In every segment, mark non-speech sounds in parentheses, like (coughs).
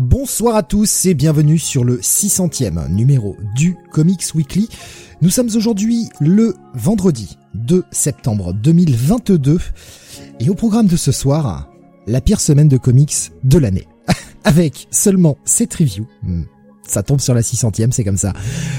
Bonsoir à tous et bienvenue sur le 600e numéro du Comics Weekly. Nous sommes aujourd'hui le vendredi 2 septembre 2022 et au programme de ce soir, la pire semaine de comics de l'année. (laughs) Avec seulement 7 reviews, hmm, ça tombe sur la 600e, c'est comme ça.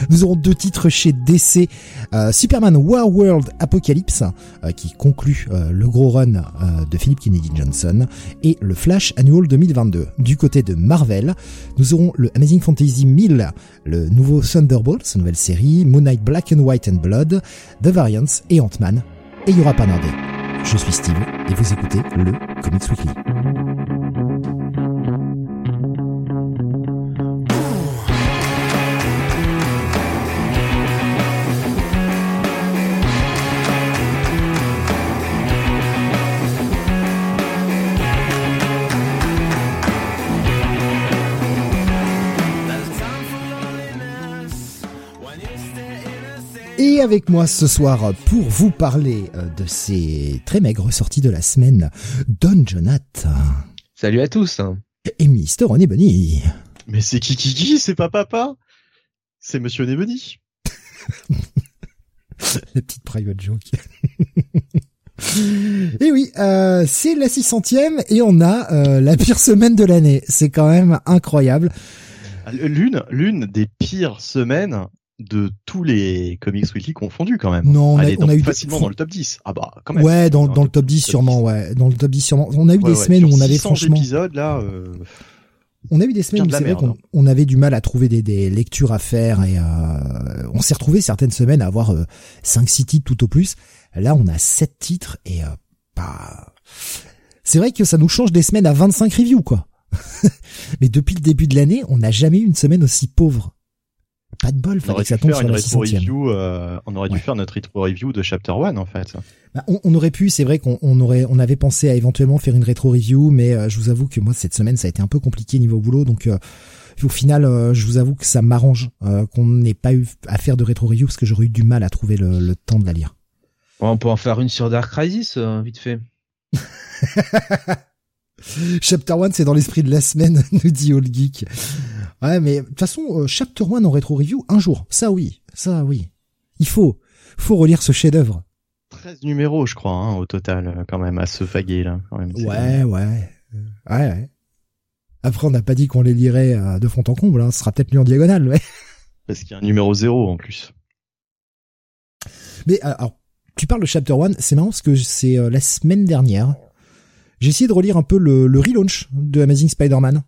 Nous aurons deux titres chez DC, euh, Superman War World Apocalypse, euh, qui conclut euh, le gros run de Philip Kennedy Johnson, et le Flash Annual 2022. Du côté de Marvel, nous aurons le Amazing Fantasy 1000, le nouveau Thunderbolts, nouvelle série, Moon Knight Black and White and Blood, The Variants et Ant-Man. Et il y aura pas. Je suis Steve, et vous écoutez le Comics Weekly. Et avec moi ce soir pour vous parler euh, de ces très maigres sorties de la semaine, Don Jonathan. Salut à tous. Et Mister René Bunny. Mais c'est qui qui qui? C'est pas papa? C'est Monsieur Nebunny. (laughs) la petite private joke. (laughs) et oui, euh, c'est la 600e et on a euh, la pire semaine de l'année. C'est quand même incroyable. L'une, l'une des pires semaines de tous les comics weekly confondus quand même. Non, on a, on a eu facilement dans le top 10. Ah bah quand même. Ouais, dans, dans, le top 10 sûrement, ouais, dans le top 10 sûrement. On a eu des semaines où on avait franchement épisodes là euh... On a eu des semaines où c'est vrai qu'on on avait du mal à trouver des, des lectures à faire et euh, on s'est retrouvé certaines semaines à avoir euh, 5 6 titres tout au plus. Là, on a 7 titres et euh, bah c'est vrai que ça nous change des semaines à 25 reviews quoi. (laughs) Mais depuis le début de l'année, on n'a jamais eu une semaine aussi pauvre. Pas de bol, fallait que ça tombe sur la review, euh, On aurait dû faire notre rétro review de Chapter 1 en fait. Bah, on, on, aurait pu, c'est vrai qu'on on aurait, on avait pensé à éventuellement faire une rétro review, mais euh, je vous avoue que moi cette semaine ça a été un peu compliqué niveau boulot, donc euh, au final euh, je vous avoue que ça m'arrange qu'on n'ait pas eu à faire de rétro review parce que j'aurais eu du mal à trouver le, le temps de la lire. Bon, on peut en faire une sur Dark Crisis, vite fait. (laughs) Chapter 1 c'est dans l'esprit de la semaine, (laughs) nous dit Old Geek. Ouais, mais de toute façon, euh, Chapter 1 en rétro review, un jour. Ça oui, ça oui. Il faut, faut relire ce chef-d'œuvre. 13 numéros, je crois, hein, au total, euh, quand même, à se faguer, là. Quand même, ouais, ouais. Ouais, ouais. Après, on n'a pas dit qu'on les lirait euh, de fond en comble, hein. Ce sera peut-être lu en diagonale, ouais. Parce qu'il y a un numéro 0 en plus. Mais, alors, tu parles de Chapter 1, c'est marrant parce que c'est la semaine dernière. J'ai essayé de relire un peu le, le relaunch de Amazing Spider-Man.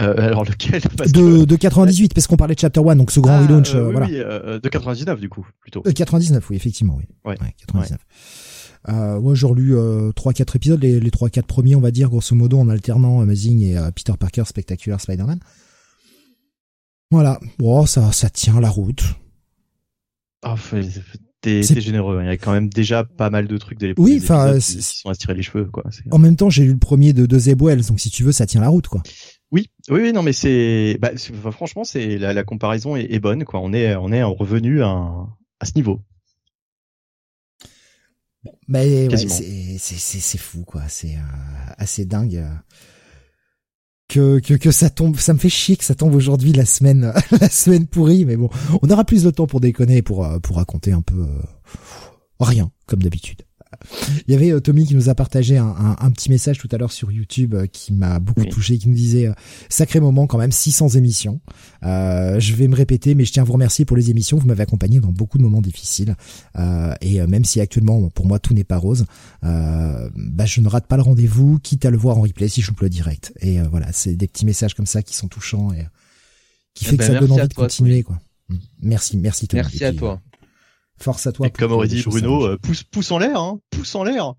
Euh, alors lequel (laughs) de, de 98 parce qu'on parlait de Chapter 1 donc ce grand ah, relaunch euh, oui, voilà. Oui, euh, de 99 du coup plutôt. 99 oui effectivement oui. Ouais. ouais 99. Ouais. Euh, moi j'ai relu euh, 3-4 épisodes, les, les 3-4 premiers on va dire grosso modo en alternant Amazing et Peter Parker Spectacular Spider-Man. Voilà, bon ça ça tient la route. Oh, t'es généreux, hein. il y a quand même déjà pas mal de trucs de oui, enfin qui sont à se tirer les cheveux quoi. En même temps j'ai lu le premier de, de Zeb Wells donc si tu veux ça tient la route quoi. Oui, oui, oui, non, mais c'est, bah, franchement, c'est la, la, comparaison est, est, bonne, quoi. On est, on est revenu à, à ce niveau. Mais ouais, c'est, c'est, fou, quoi. C'est euh, assez dingue euh, que, que que ça tombe. Ça me fait chier que ça tombe aujourd'hui la semaine, (laughs) la semaine pourrie. Mais bon, on aura plus de temps pour déconner, pour euh, pour raconter un peu rien, comme d'habitude. Il y avait euh, Tommy qui nous a partagé un, un, un, petit message tout à l'heure sur YouTube euh, qui m'a beaucoup oui. touché, qui nous disait euh, sacré moment quand même, 600 émissions. Euh, je vais me répéter, mais je tiens à vous remercier pour les émissions. Vous m'avez accompagné dans beaucoup de moments difficiles. Euh, et même si actuellement pour moi tout n'est pas rose, bah, je ne rate pas le rendez-vous, quitte à le voir en replay si je loupe le direct. Et voilà, c'est des petits messages comme ça qui sont touchants et qui fait eh ben, que ça donne envie de continuer. Quoi. Merci, merci Tommy. Merci à toi. Force à toi. Et comme aurait dit Bruno, euh, pouce en l'air, hein, pouce en l'air.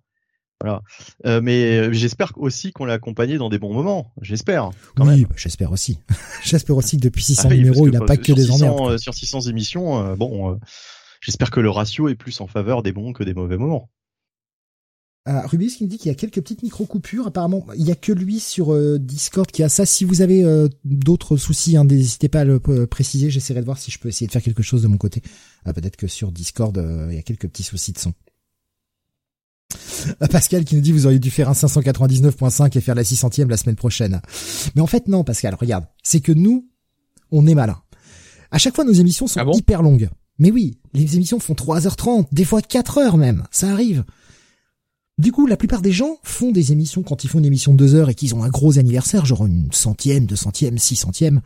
Voilà. Euh, mais j'espère aussi qu'on l'a accompagné dans des bons moments. J'espère. Oui, bah, j'espère aussi. (laughs) j'espère aussi que depuis 600 Ah numéros, il n'a pas euh, que des 600, emmerdes. euh, Sur 600 émissions, euh, bon, euh, j'espère que le ratio est plus en faveur des bons que des mauvais moments. Rubis qui nous dit qu'il y a quelques petites micro-coupures. Apparemment, il y a que lui sur euh, Discord qui a ça. Si vous avez euh, d'autres soucis, hein, n'hésitez pas à le euh, préciser. J'essaierai de voir si je peux essayer de faire quelque chose de mon côté. Ah, Peut-être que sur Discord, il y a quelques petits soucis de son. Pascal qui nous dit vous auriez dû faire un 599.5 et faire la 600e la semaine prochaine. Mais en fait non Pascal, regarde, c'est que nous, on est malin. À chaque fois nos émissions sont Ah bon? hyper longues. Mais oui, les émissions font 3h30, des fois 4 heures même, ça arrive. Du coup, la plupart des gens font des émissions quand ils font une émission de 2 heures et qu'ils ont un gros anniversaire, genre une centième, deux centièmes, six centièmes.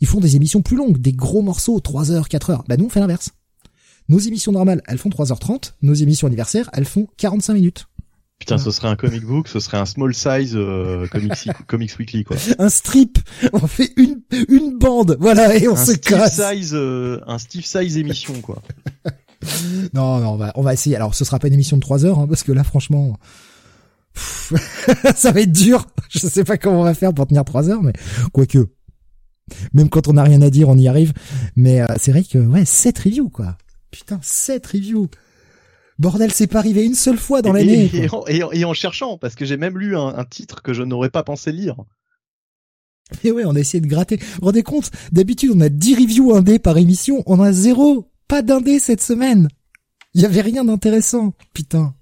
Ils font des émissions plus longues, des gros morceaux, 3 heures, 4 heures. Bah nous on fait l'inverse. Nos émissions normales, elles font 3h30, nos émissions anniversaires, elles font 45 minutes. Putain, ce serait un comic book, ce serait un small size euh, comics, (laughs) comics weekly quoi. Un strip, on fait une, une bande, voilà, et on un se Steve casse. size, euh, un Steve size émission quoi. (laughs) (laughs) Non, non, on va, on va essayer. Alors, ce sera pas une émission de 3 heures, hein, parce que là, franchement, (laughs) ça va être dur. Je sais pas comment on va faire pour tenir 3 heures, mais quoique. Même quand on n'a rien à dire, on y arrive. Mais euh, c'est vrai que, ouais, 7 reviews, quoi. Putain, 7 reviews. Bordel, c'est pas arrivé une seule fois dans l'année. et, et en, et en- et en cherchant, parce que j'ai même lu un, un titre que je n'aurais pas pensé lire. Et ouais, on a essayé de gratter. Vous vous rendez compte? D'habitude, on a 10 reviews indés par émission. On a zéro. Pas d'indés cette semaine. Il y avait rien d'intéressant. Putain.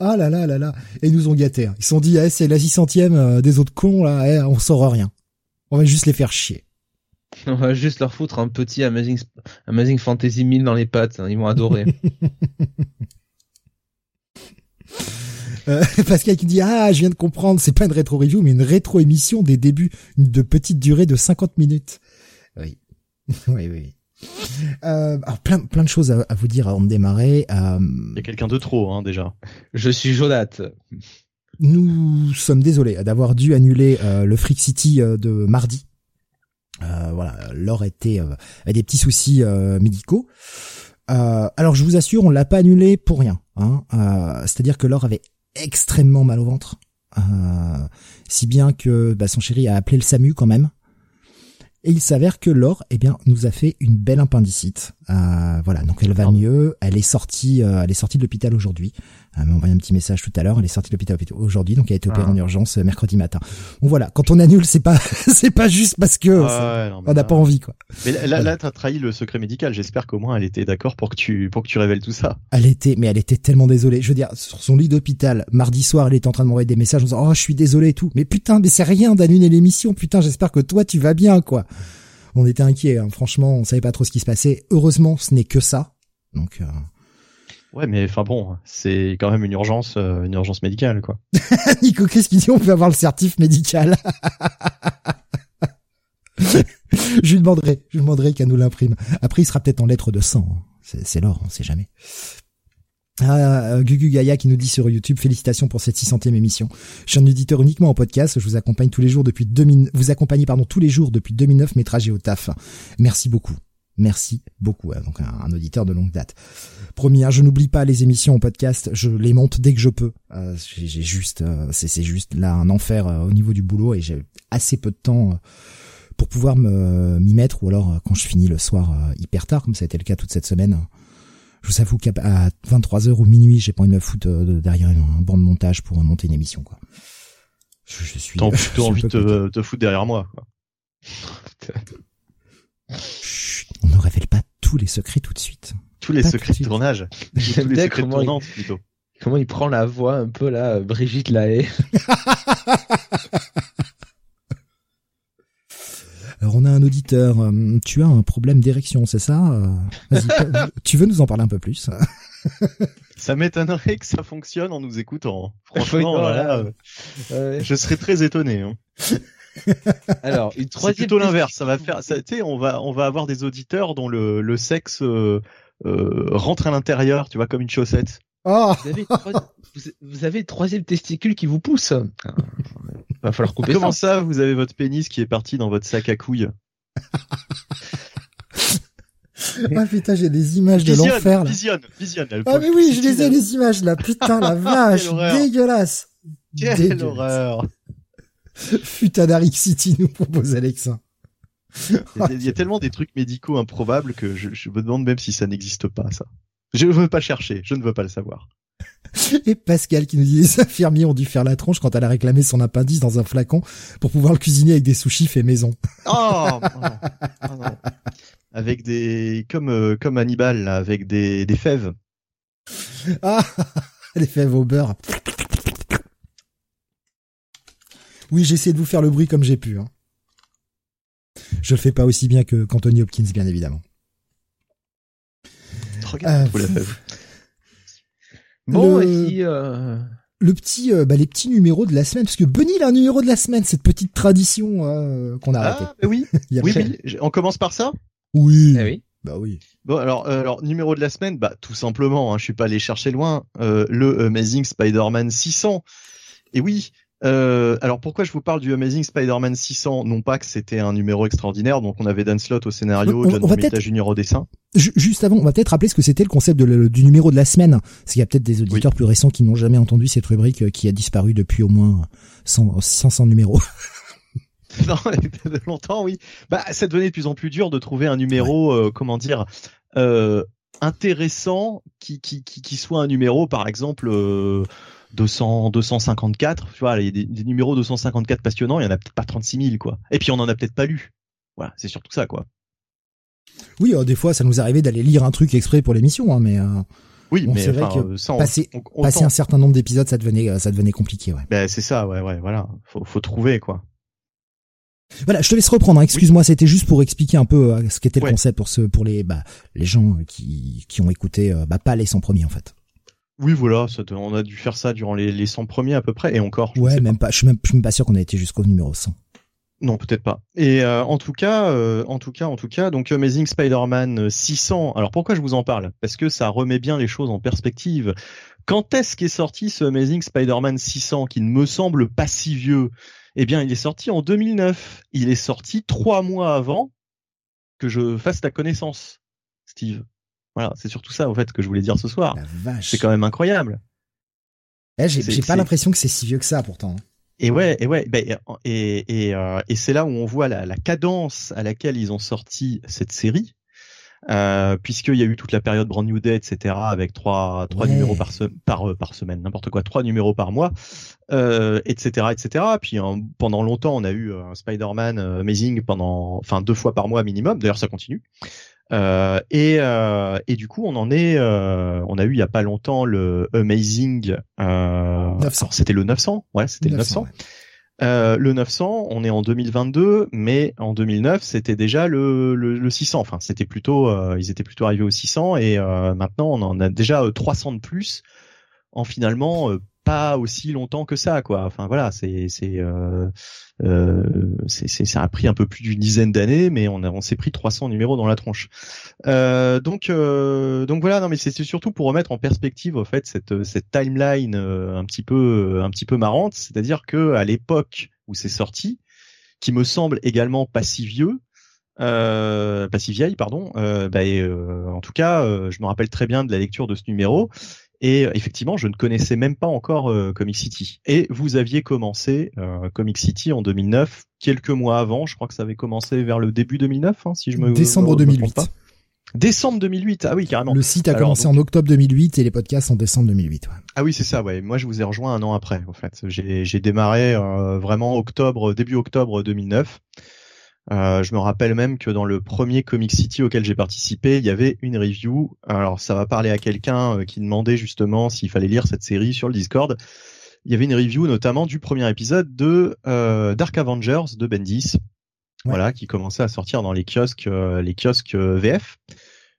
Ah là là là là. Et ils nous ont gâtés. hein. Ils se sont dit, eh, c'est la 600ème euh, des autres cons, là. eh, on sort rien. On va juste les faire chier. (laughs) On va juste leur foutre un petit Amazing, Amazing Fantasy 1000 dans les pattes. hein, Ils vont adorer. (laughs) (laughs) Euh, Pascal qui dit, ah, je viens de comprendre, c'est pas une rétro review, mais une rétro émission des débuts de petite durée de 50 minutes. Oui, oui, oui. Euh, alors plein, plein de choses à, à vous dire avant de démarrer. Euh, Il y a quelqu'un de trop, hein, déjà. Je suis Jonathe. Nous sommes désolés d'avoir dû annuler euh, le Freak City euh, de mardi. Euh, voilà, Laure était euh, avait des petits soucis euh, médicaux. Euh, alors je vous assure, on l'a pas annulé pour rien. Hein. Euh, C'est-à-dire que Laure avait extrêmement mal au ventre, euh, si bien que bah, son chéri a appelé le SAMU quand même. Et il s'avère que Laure, eh bien, nous a fait une belle appendicite. Euh, voilà, donc elle va mieux. Elle est sortie, euh, elle est sortie de l'hôpital aujourd'hui. Elle m'a envoyé un petit message tout à l'heure. Elle est sortie de l'hôpital aujourd'hui, donc elle a été opérée Ah. en urgence euh, mercredi matin. Bon voilà, quand on annule, c'est pas, (laughs) c'est pas juste parce que ouais, non, on n'a pas envie quoi. Mais là, là, là, t'as trahi le secret médical. J'espère qu'au moins elle était d'accord pour que tu, pour que tu révèles tout ça. Elle était, mais elle était tellement désolée. Je veux dire, sur son lit d'hôpital, mardi soir, elle était en train de m'envoyer des messages en disant, oh, je suis désolée et tout. Mais putain, mais c'est rien d'annuler l'émission. Putain, j'espère que toi, tu vas bien, quoi. On était inquiets, hein. franchement, on savait pas trop ce qui se passait. Heureusement, ce n'est que ça. Donc, euh... Ouais, mais enfin bon, c'est quand même une urgence, euh, une urgence médicale, quoi. (laughs) Nico Chris qui dit, on peut avoir le certif médical. (laughs) je lui demanderai, je lui demanderai qu'elle nous l'imprime. Après, il sera peut-être en lettres de sang. hein. C'est, l'or, on sait jamais. Ah, euh, Gugu Gaia qui nous dit sur YouTube, félicitations pour cette 600e émission. Je suis un auditeur uniquement en podcast, je vous accompagne tous les jours depuis 2000, vous accompagnez, pardon, tous les jours depuis 2009 mes trajets au taf. Merci beaucoup. Merci beaucoup. hein, Donc un, un auditeur de longue date. Promis, hein, je n'oublie pas les émissions en podcast, je les monte dès que je peux. Euh, j'ai j'ai juste, euh, c'est c'est juste là un enfer euh, au niveau du boulot et j'ai assez peu de temps euh, pour pouvoir me m'y mettre ou alors euh, quand je finis le soir euh, hyper tard, comme ça a été le cas toute cette semaine. Je vous avoue qu'à à 23h ou minuit, j'ai pas envie de me foutre euh, de- derrière un banc de montage pour monter une émission, quoi. Je, je suis. T'as plutôt envie de te, te foutre derrière moi, quoi. (laughs) Chut, on ne révèle pas tous les secrets tout de suite. Tous les Pas secrets tout de tournage. J'aime (laughs) Tous les bien secrets de il, plutôt. comment il prend la voix un peu là, Brigitte Lahaye. (laughs) Alors on a un auditeur. tu as un problème d'érection, c'est ça? Vas-y, (laughs) tu veux nous en parler un peu plus? Ça m'étonnerait que ça fonctionne en nous écoutant. Oui, Franchement, non, là, là, euh, je serais très étonné. Hein. (laughs) Alors, une C'est troisième plutôt question. l'inverse. Ça va faire, ça, tu sais, on va, on va avoir des auditeurs dont le, le sexe euh, euh, rentre à l'intérieur, tu vois, comme une chaussette. Oh Vous avez, une troi- vous- vous avez le troisième testicule qui vous pousse. Ah, Va falloir couper Comment ça. ça, vous avez votre pénis qui est parti dans votre sac à couilles (laughs) ah putain, j'ai des images de l'enfer là. Visionne, visionne. ah mais oui, je les ai les images là. Putain, la (laughs) vache, dégueulasse. Quelle horreur. Futanaric City nous propose Alexa. Il y, a, tellement des trucs médicaux improbables que je, je me demande même si ça n'existe pas, ça. Je ne veux pas chercher, je ne veux pas le savoir. (laughs) Et Pascal qui nous dit les infirmiers ont dû faire la tronche quand elle a réclamé son appendice dans un flacon pour pouvoir le cuisiner avec des sushis fait maison. Oh, Avec des comme euh, comme Hannibal là, avec des des fèves. Ah, (laughs) les fèves au beurre. Oui, j'ai essayé de vous faire le bruit comme j'ai pu. Hein. Je le fais pas aussi bien que qu'Anthony Hopkins, bien évidemment. Regarde, euh, Bon, le... Euh, le petit, euh, bah, les petits numéros de la semaine, parce que Bunny il a un numéro de la semaine, cette petite tradition euh, qu'on a ah, arrêtée. oui, (laughs) oui, oui. On commence par ça? Oui. Eh oui. Bah oui. Bon alors, alors numéro de la semaine, bah tout simplement, hein, je suis pas allé chercher loin, le Amazing Spider-Man 600. Et oui, euh, alors pourquoi je vous parle du Amazing Spider-Man 600 Non pas que c'était un numéro extraordinaire, donc on avait Dan Slott au scénario, John Romita Jr. au dessin. Juste avant, on va peut-être rappeler ce que c'était le concept du numéro de la semaine. Parce qu'il y a peut-être des auditeurs plus récents qui n'ont jamais entendu cette rubrique euh, qui a disparu depuis au moins 100, 500 numéros. (laughs) (laughs) non, de longtemps, oui. Bah, ça devenait de plus en plus dur de trouver un numéro, euh, comment dire, euh, intéressant qui, qui, qui, qui, soit un numéro, par exemple. 200, 254, tu vois, il y a des, des, numéros 254 passionnants, il y en a peut-être pas 36 000, quoi. Et puis on en a peut-être pas lu. Voilà, c'est surtout ça, quoi. Oui, euh, des fois, ça nous arrivait d'aller lire un truc exprès pour l'émission, hein, mais. Euh, oui, mais enfin, vrai que euh, passer, passer un certain nombre d'épisodes, ça devenait, ça devenait compliqué, ouais. Ben c'est ça, ouais, ouais, voilà. Faut, faut trouver, quoi. Voilà, je te laisse reprendre. Hein. Excuse-moi, c'était juste pour expliquer un peu ce qu'était le concept pour ce, pour les, bah, les gens qui, qui ont écouté, bah, pas les 100 premiers en fait. Oui, voilà, ça, on a dû faire ça durant les, les 100 premiers à peu près, et encore. ouais, même pas. Je suis même, je suis même pas sûr qu'on ait été jusqu'au numéro 100. Non, peut-être pas. Et euh, en tout cas, euh, en tout cas, en tout cas, donc Amazing Spider-Man 600. Alors pourquoi je vous en parle? Parce que ça remet bien les choses en perspective. Quand est-ce qu'est sorti ce Amazing Spider-Man 600 qui ne me semble pas si vieux? Eh bien, il est sorti en 2009. Il est sorti trois mois avant que je fasse ta connaissance, Steve. Voilà, c'est surtout ça en fait que je voulais dire ce soir. C'est quand même incroyable. Eh, j'ai pas l'impression que c'est si vieux que ça pourtant. Et ouais, et ouais, ben, et et, euh, et c'est là où on voit la, la, cadence à laquelle ils ont sorti cette série, euh, puisqu'il y a eu toute la période Brand New Day, etc., avec trois trois numéros par par euh, par semaine, n'importe quoi, trois numéros par mois, euh, etc., etc. Puis hein, pendant longtemps, on a eu un Spider-Man Amazing pendant, enfin deux fois par mois minimum. D'ailleurs, ça continue. Euh, et, euh, et du coup, on en est, euh, on a eu il y a pas longtemps le Amazing. 900. C'était le 900, ouais, c'était le 900. Euh, le 900, on est en 2022, mais en 2009, c'était déjà le, le, le, 600. Enfin, c'était plutôt, ils étaient plutôt arrivés au 600, et maintenant, on en a déjà 300 de plus en finalement pas aussi longtemps que ça, quoi. Enfin voilà, c'est c'est euh, euh, c'est ça a pris un peu plus d'une dizaine d'années, mais on a on s'est pris 300 numéros dans la tronche. Euh, donc euh, donc voilà, non mais c'est surtout pour remettre en perspective au fait cette cette timeline euh, un petit peu un petit peu marrante, c'est-à-dire que à l'époque où c'est sorti, qui me semble également pas si vieux, euh, pas si vieille, pardon. Euh, bah, euh, en tout cas, je me rappelle très bien de la lecture de ce numéro et euh, effectivement, je ne connaissais même pas encore euh, Comic City. Et vous aviez commencé euh, Comic City en 2009, quelques mois avant. Je crois que ça avait commencé vers le début 2009, hein, si je me décembre me, 2008. pas. Décembre 2008, ah oui carrément. Le site a commencé en octobre 2008 et les podcasts en décembre 2008. Ouais. Ah oui c'est ça, ouais. Moi je vous ai rejoint un an après en fait. J'ai démarré euh, vraiment octobre, début octobre 2009. Euh, je me rappelle même que dans le premier Comic City auquel j'ai participé, il y avait une review. Alors ça va parler à quelqu'un euh, qui demandait justement s'il fallait lire cette série sur le Discord. Il y avait une review notamment du premier épisode de euh, Dark Avengers de Bendis, voilà, qui commençait à sortir dans les kiosques, les kiosques VF,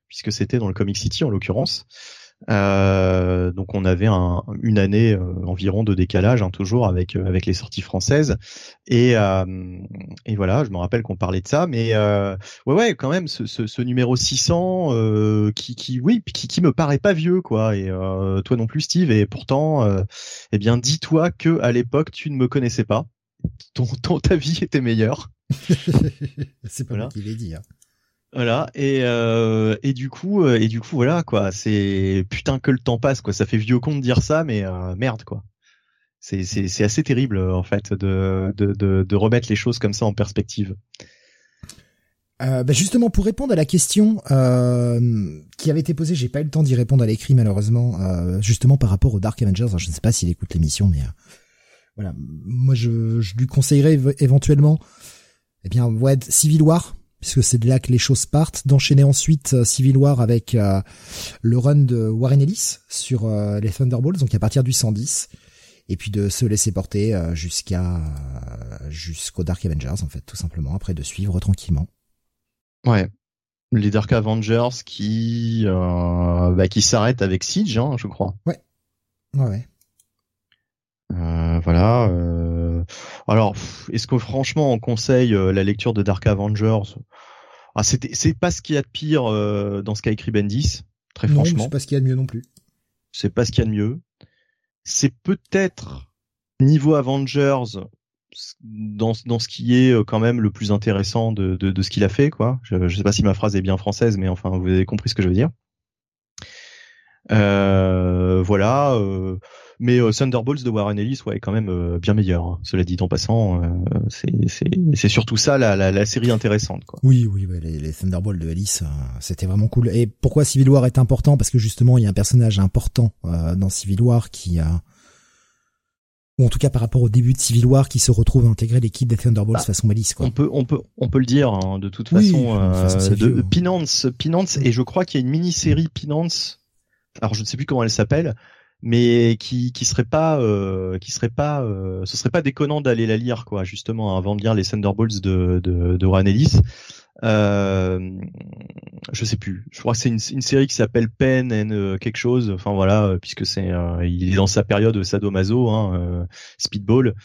puisque c'était dans le Comic City en l'occurrence. Euh, donc on avait un, une année euh, environ de décalage, hein, toujours avec euh, avec les sorties françaises. Et, et voilà, je me rappelle qu'on parlait de ça, mais ouais ouais, quand même ce, ce, ce numéro 600 qui qui oui qui, qui me paraît pas vieux quoi. Et toi non plus Steve. Et pourtant, eh bien dis-toi que à l'époque tu ne me connaissais pas. Ton, ton ta vie était meilleure. (laughs) C'est pas voilà. moi qui l'ai dit. Hein. Voilà et euh, et du coup euh, et du coup voilà quoi. C'est putain que le temps passe quoi. Ça fait vieux con de dire ça mais euh, merde quoi. C'est c'est c'est assez terrible en fait de, de de remettre les choses comme ça en perspective. Bah justement, pour répondre à la question qui avait été posée, j'ai pas eu le temps d'y répondre à l'écrit malheureusement. Justement par rapport au Dark Avengers, je ne sais pas s'il écoute l'émission, mais voilà, moi je, je lui conseillerais éventuellement, eh bien, ouais, Civil War, puisque c'est de là que les choses partent, d'enchaîner ensuite Civil War avec le run de Warren Ellis sur les Thunderbolts, donc à partir du 110 et puis de se laisser porter jusqu'à jusqu'au Dark Avengers en fait tout simplement après de suivre tranquillement. Ouais. Les Dark Avengers qui euh, bah, qui s'arrêtent avec Siege, hein, je crois. Ouais. Ouais. ouais. Euh, voilà. Euh... Alors, est-ce que franchement on conseille euh, la lecture de Dark Avengers? Ah, c'était, c'est pas ce qu'il y a de pire euh, dans Skycree Bendis, très non, franchement. C'est pas ce qu'il y a de mieux non plus. C'est pas ce qu'il y a de mieux. C'est peut-être niveau Avengers dans, dans ce qui est quand même le plus intéressant de, de, de ce qu'il a fait, quoi. Je, je sais pas si ma phrase est bien française, mais enfin, vous avez compris ce que je veux dire. Euh, voilà. Euh, mais euh, Thunderbolts de Warren Ellis, ouais, est quand même euh, bien meilleur. Hein. Cela dit en passant, euh, c'est surtout ça la, la, la, série intéressante, quoi. Oui, oui, ouais, les, les, Thunderbolts de Ellis, c'était vraiment cool. Et pourquoi Civil War est important? Parce que justement, il y a un personnage important dans Civil War qui a ou en tout cas par rapport au début de Civil War qui se retrouve à intégrer l'équipe des Thunderbolts bah, façon Malice quoi. On peut on peut on peut le dire hein, de toute façon, euh, de Pinance Pinance et je crois qu'il y a une mini-série Pinance alors je ne sais plus comment elle s'appelle mais qui qui serait pas euh, qui serait pas euh, ce serait pas déconnant d'aller la lire quoi justement avant de lire les Thunderbolts de de, de Warren Ellis euh, je sais plus. Je crois que c'est une, une, série qui s'appelle Pen and euh, quelque chose. Enfin voilà, euh, puisque c'est euh, il est dans sa période sadomaso, hein, Speedball,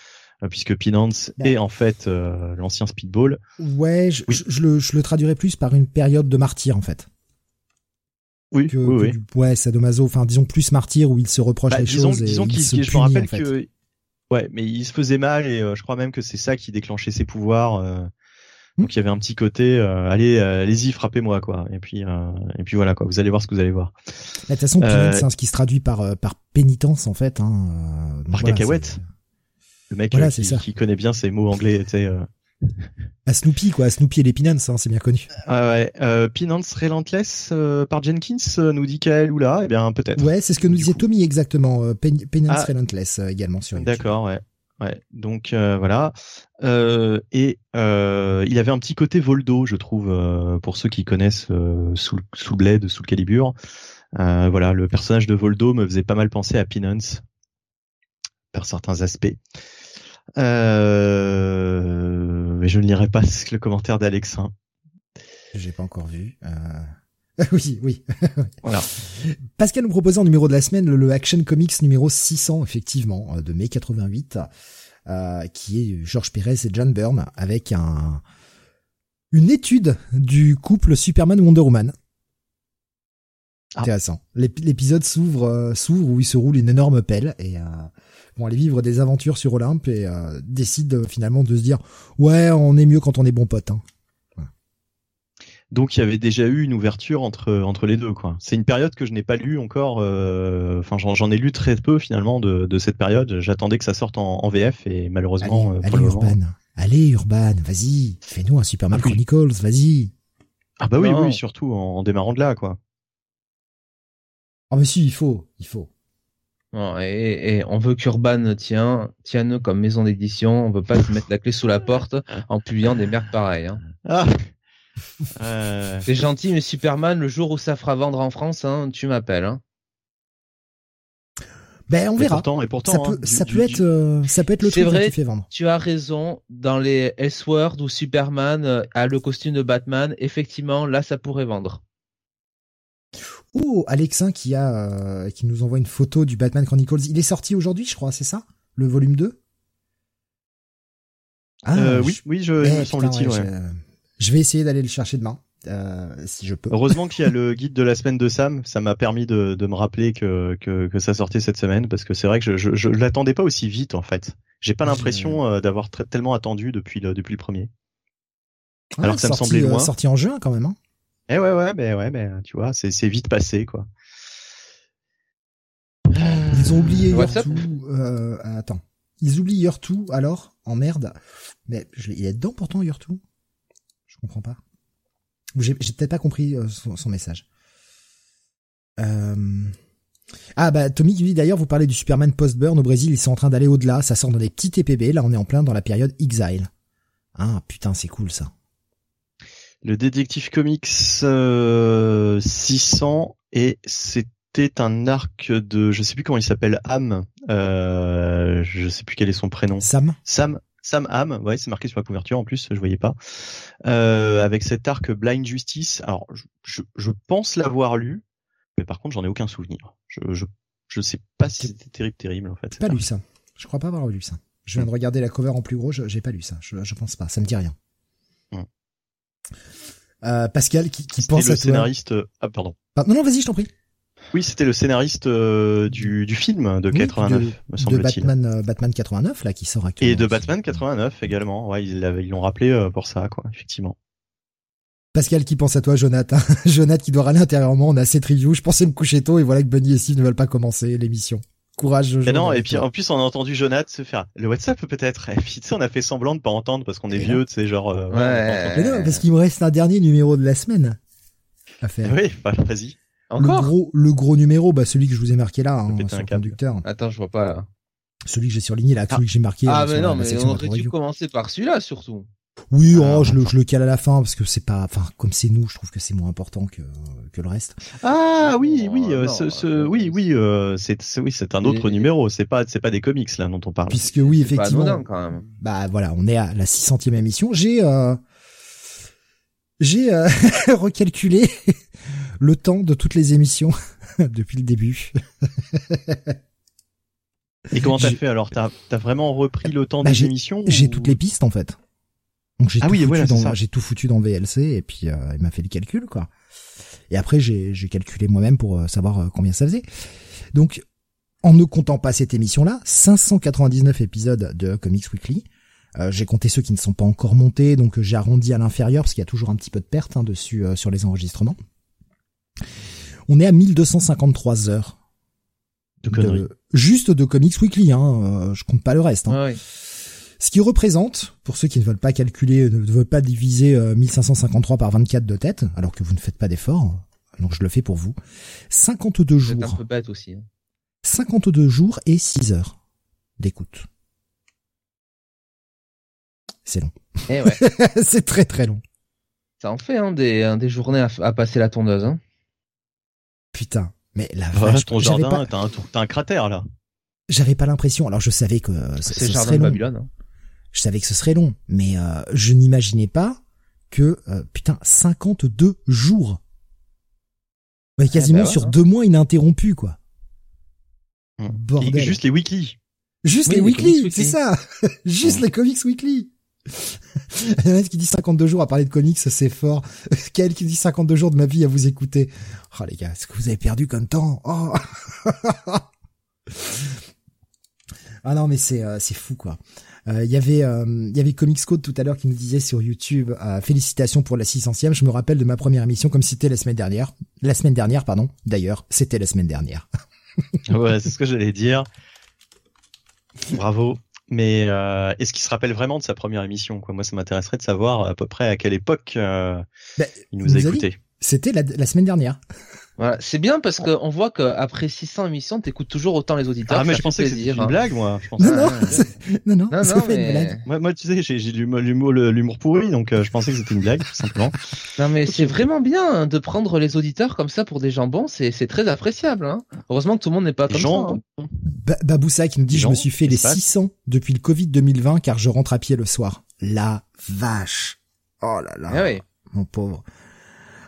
puisque Pinance est en fait l'ancien Speedball. Ouais, je, je, le, je le traduirais plus par une période de martyr en fait. Oui, que, oui, oui. ouais, sadomaso. Enfin, disons plus martyr où il se reproche bah, les disons, choses. Disons qu'il se je me rappelle que ouais, mais il se faisait mal et je crois même que c'est ça qui déclenchait ses pouvoirs. Donc il y avait un petit côté, euh, allez, euh, allez-y, frappez-moi quoi. Et puis euh, et puis voilà quoi. Vous allez voir ce que vous allez voir. De toute façon, c'est ce qui se traduit par par pénitence en fait. Hein. par cacahuète. Le mec voilà, qui, qui, connaît bien ces mots anglais, sais. À Snoopy quoi, à Snoopy et les Pinance, hein, c'est bien connu. Ah ouais, euh, Pinance Relentless par Jenkins nous dit Kael ou là, eh bien peut-être. Ouais, c'est ce que nous disait Tommy exactement. Pinance ah. Relentless également sur YouTube. D'accord, ouais. Ouais, donc euh, voilà. Euh, et euh, il avait un petit côté Voldo, je trouve, euh, pour ceux qui connaissent euh, sous, le, sous le bled, sous le calibre. voilà, le personnage de Voldo me faisait pas mal penser à Pinance par certains aspects. Mais je ne lirai pas (laughs) le commentaire d'Alexin. J'ai pas encore vu. (laughs) oui, oui. (laughs) voilà. Pascal nous proposait en numéro de la semaine le, Action Comics numéro 600, effectivement, euh, de mai 88, euh, qui est George Pérez et John Byrne, avec un une étude du couple Superman-Wonder Woman. Ah. Intéressant. L'épisode s'ouvre euh, s'ouvre où il se roule une énorme pelle et euh, vont aller vivre des aventures sur Olympe et euh, décident finalement de se dire ouais on est mieux quand on est bon pote. Hein. Donc il y avait déjà eu une ouverture entre entre les deux quoi. C'est une période que je n'ai pas lu encore. Euh, enfin j'en ai lu très peu finalement de, de cette période. J'attendais que ça sorte en, en, VF et malheureusement. Allez, euh, Urban, allez Urban, vas-y, fais-nous un Superman ah, Chronicles, vas-y. Ah bah oui oui surtout en, en, démarrant de là quoi. Ah mais si il faut il faut. Et, et, on veut qu'Urban tient, tienne comme maison d'édition. On veut pas se mettre la clé sous la (laughs) porte en publiant des merdes pareilles. Hein. Ah. (laughs) Euh... C'est gentil, mais Superman, le jour où ça fera vendre en France, hein, tu m'appelles. Hein. Ben on verra. Et pourtant, et pourtant, ça peut, ça peut être, euh, ça peut être le truc vrai, qui fait vendre. Tu as raison. Dans les S-Word où Superman euh, a le costume de Batman, effectivement, là, ça pourrait vendre. Oh, Alexin qui a, euh, qui nous envoie une photo du Batman Chronicles. Il est sorti aujourd'hui, je crois, c'est ça, le volume 2 Ah, euh, oui, oui, je, eh. Ouais, ouais. Je vais essayer d'aller le chercher demain. Euh, si je peux. Heureusement qu'il y a (laughs) le guide de la semaine de Sam, ça m'a permis de, de, me rappeler que, que, que, ça sortait cette semaine parce que c'est vrai que je, je, je l'attendais pas aussi vite en fait. J'ai pas l'impression d'avoir tellement attendu depuis le depuis le premier. Alors que ça me semblait loin. Sorti en juin quand même. Hein Eh ouais, ouais, mais ouais, mais tu vois, c'est c'est vite passé, quoi. Ils ont oublié Yertou. Euh, attends, ils oublient Yertou alors? En merde. Mais je, il est dedans pourtant Yertou. Je comprends pas. J'ai peut-être pas compris euh, son, message. Euh... Ah bah Tommy dit d'ailleurs vous parlez du Superman post-burn au Brésil, ils sont en train d'aller au-delà, ça sort dans des petits TPB, là on est en plein dans la période Exile. Ah putain c'est cool ça. Le détective comics euh, 600 et c'était un arc de je sais plus comment il s'appelle Ham, euh, je sais plus quel est son prénom. Sam. Sam. Sam Ham, ouais, c'est marqué sur la couverture en plus, je voyais pas. Euh, avec cet arc Blind Justice. Alors, je, je pense l'avoir lu, mais par contre, j'en ai aucun souvenir. Je, je, je sais pas si c'était terrible, terrible en fait. Pas lu ça. Je crois pas avoir lu ça. Je viens de regarder la cover en plus gros, j'ai pas lu ça. Je, je pense pas. Ça me dit rien. Euh, Pascal qui, qui pense le à scénariste. Ah pardon. Ah, non non vas-y je t'en prie. Oui, c'était le scénariste euh, du, du film de 89, me semble-t-il. De Batman, euh, Batman 89 là qui sort actuellement. Et de Batman 89 également. Ouais, ils l'ont rappelé euh, pour ça, quoi, effectivement. Pascal qui pense à toi, Jonathan. (laughs) Jonathan qui doit râler intérieurement. On a cette review. Je pensais me coucher tôt et voilà que Bunny et Steve ne veulent pas commencer l'émission. Courage. Et non, et puis en plus on a entendu Jonathan se faire le WhatsApp peut-être. Et puis tu sais on a fait semblant de pas entendre parce qu'on est vieux, tu sais genre. Euh, ouais. Mais non, parce qu'il me reste un dernier numéro de la semaine à faire. Oui, bah, vas-y. Encore le gros, le gros numéro, bah celui que je vous ai marqué là, hein, sur le conducteur. Attends, je vois pas là. Celui que j'ai surligné là, celui que j'ai marqué. Ah mais non, mais on aurait dû commencer par celui-là surtout. Oui, oh, je, le, je le cale à la fin parce que c'est pas, enfin, comme c'est nous, je trouve que c'est moins important que que le reste. Ah oui, oui, euh, ce, ce, oui, oui, euh, c'est, oui, c'est un autre numéro. C'est pas, c'est pas des comics là dont on parle. Puisque oui, effectivement. quand même. Bah voilà, on est à la 600e émission. J'ai, euh, j'ai euh, (laughs) recalculé (laughs) le temps de toutes les émissions (laughs) depuis le début. Et comment t'as fait alors? T'as as vraiment repris le temps bah, des émissions J'ai toutes les pistes en fait. Donc j'ai ah tout, oui, foutu dans, j'ai tout foutu dans VLC et puis euh, il m'a fait le calcul quoi. Et après j'ai calculé moi-même pour euh, savoir euh, combien ça faisait. Donc en ne comptant pas cette émission-là, 599 épisodes de Comics Weekly. j'ai compté ceux qui ne sont pas encore montés, donc j'ai arrondi à l'inférieur parce qu'il y a toujours un petit peu de perte hein, dessus sur les enregistrements. On est à 1253 heures. De, juste de Comics Weekly, hein, je compte pas le reste. Hein. Ce qui représente, pour ceux qui ne veulent pas calculer, ne veulent pas diviser 1553 euh, par 24 de tête, alors que vous ne faites pas d'effort, donc je le fais pour vous, 52 jours. C'est un peu bête aussi. 52 hein. jours et 6 heures d'écoute. C'est long. Eh ouais. (laughs) c'est très très long. Ça en fait hein, des, des journées à, passer la tondeuse. Hein. Putain, mais la vache, ton jardin, t'as un, un cratère là. J'avais pas l'impression. Alors je savais que c'est le jardin de Babylone. Hein je savais que ce serait long, mais euh, je n'imaginais pas que euh, putain 52 jours, ouais, quasiment ah bah sur deux mois ininterrompus quoi. Mmh. Bordel. juste les weekly. Juste les, weekly, c'est ça. (laughs) juste mmh. les comics weekly. (laughs) Il y en a qui dit 52 jours à parler de comics, c'est fort. (laughs) Quel qui dit 52 jours de ma vie à vous écouter. Oh les gars, est-ce que vous avez perdu comme temps? Oh Ah non mais c'est euh, c'est fou quoi. Euh, il y avait euh, il y avait Comics Code tout à l'heure qui nous disait sur YouTube euh, félicitations pour la 600e. Je me rappelle de ma première émission comme c'était la semaine dernière. La semaine dernière pardon. D'ailleurs, c'était la semaine dernière. (laughs) ouais, c'est ce que j'allais dire. Bravo. Mais euh, est-ce qu'il se rappelle vraiment de sa première émission quoi? Moi, ça m'intéresserait de savoir à peu près à quelle époque euh, bah, il nous a écouté. C'était la, la, semaine dernière. Voilà, c'est bien parce qu'on voit qu'après 600 émissions, t'écoutes toujours autant les auditeurs. Ah mais je pensais que c'était une blague, moi. Je non, non, non, non, non, non mais... une blague. Moi, moi, tu sais, j'ai l'humour, l'humour pourri, donc euh, je pensais que c'était une blague, tout simplement. Non, mais c'est vraiment bien de prendre les auditeurs comme ça pour des jambons, c'est c'est très appréciable. Hein. Heureusement que tout le monde n'est pas comme ça. Hein. Baboussa qui nous dit, je me suis fait les 600 depuis le Covid 2020 car je rentre à pied le soir. La vache. Oh là là. Ah oui. Mon pauvre.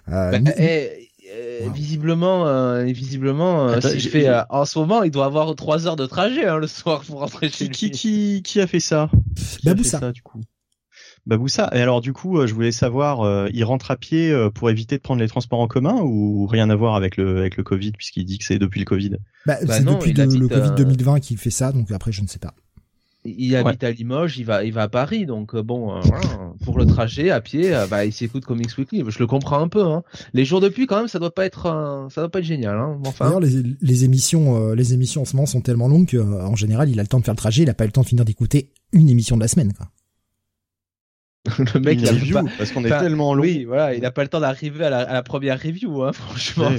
Euh, bah, eh, euh, visiblement, euh, visiblement, euh, si je fais en ce moment, il doit avoir trois heures de trajet hein, le soir pour rentrer chez qui, lui. Qui, qui, a fait ça Baboussa. Ça, du coup. Baboussa. Et alors du coup, je voulais savoir, il rentre à pied pour éviter de prendre les transports en commun ou rien à voir avec le avec le Covid puisqu'il dit que c'est depuis le Covid. Bah, bah c'est depuis le Covid 2020 qu'il fait ça, donc après je ne sais pas. Il habite à Limoges, il va, il va à Paris, donc euh, bon, euh, pour le trajet à pied, euh, bah, il s'écoute Comics Weekly. Je le comprends un peu. Hein. Les jours depuis, quand même, ça doit pas être, ça doit pas être génial. Hein. Enfin. D'ailleurs, les, les, émissions, les émissions en ce moment sont tellement longues qu'en général, il a le temps de faire le trajet, il a pas le temps de finir d'écouter une émission de la semaine. Quoi. (laughs) le mec, il review, pas... parce qu'on est tellement long. Oui, voilà, il a pas le temps d'arriver à, à la, première review, hein, (laughs) franchement.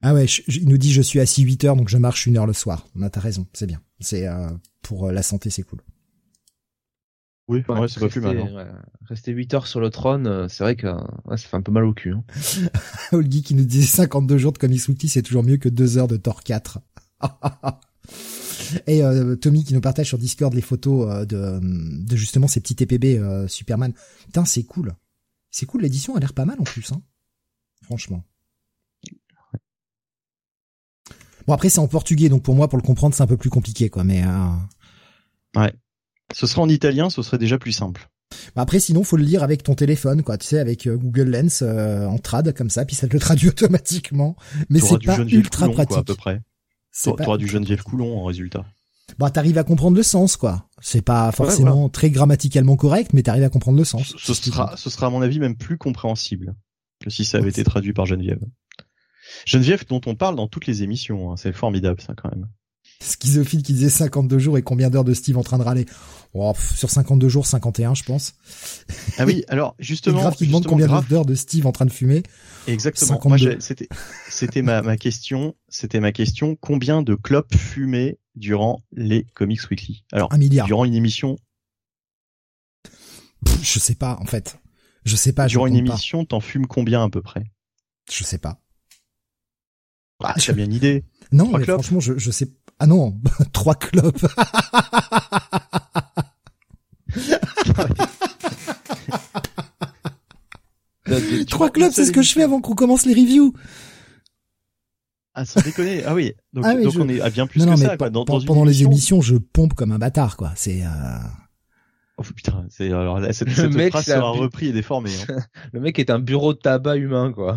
Ah ouais, il nous dit je suis assis 8 heures donc je marche une heure le soir. On t'as raison, c'est bien. C'est euh, pour euh, la santé, c'est cool. Oui, ouais, c'est pas plus mal. Hein. Rester 8 heures sur le trône, euh, c'est vrai que ça fait un peu mal au cul. Hein. (laughs) Olgi qui nous disait 52 jours de Comics Weekly, c'est toujours mieux que 2 heures de Thor 4. (laughs) Et Tommy qui nous partage sur Discord les photos de, de justement ces petits TPB Superman. Putain, c'est cool. C'est cool, l'édition a l'air pas mal en plus. Hein. Franchement. Bon après c'est en portugais donc pour moi pour le comprendre c'est un peu plus compliqué quoi mais euh... ouais ce serait en italien ce serait déjà plus simple. Bah après sinon faut le lire avec ton téléphone quoi tu sais avec euh, Google Lens euh, en trad comme ça puis ça te le (laughs) traduit automatiquement mais c'est pas ultra pratique. Quoi, à peu près. T'auras du Geneviève Coulon en résultat. Bah t'arrives à comprendre le sens quoi. C'est pas forcément très grammaticalement correct mais t'arrives à comprendre le sens. Ce, sera ce sera à mon avis même plus compréhensible que si ça avait été traduit par Geneviève. Geneviève dont on parle dans toutes les émissions, hein. c'est formidable ça quand même. Schizophile qui disait 52 jours et combien d'heures de Steve en train de râler oh, Sur 52 jours, 51 je pense. Ah oui, (laughs) alors justement... grave qui demande combien d'heures de Steve en train de fumer. Exactement, c'était c'était ma, ma question, c'était ma question, combien de clopes fumées durant les Comics Weekly? Alors, un milliard. durant une émission? Je sais pas en fait. Je sais pas. Durant une émission, t'en fumes combien à peu près? Je sais pas. Ah, tu as bien une idée. Non, mais franchement, je, je sais. Ah non, (laughs) trois clopes. (laughs) trois clopes, c'est ce que je fais avant qu'on commence les reviews. Ah, sans déconner. Ah oui. Donc, ah donc on est à bien plus que ça. Quoi. Dans, pendant les émissions, je pompe comme un bâtard, quoi. C'est. Euh... Oh putain, c'est alors cette, cette mec, phrase sera repris et déformée. Hein. (laughs) le mec est un bureau de tabac humain, quoi.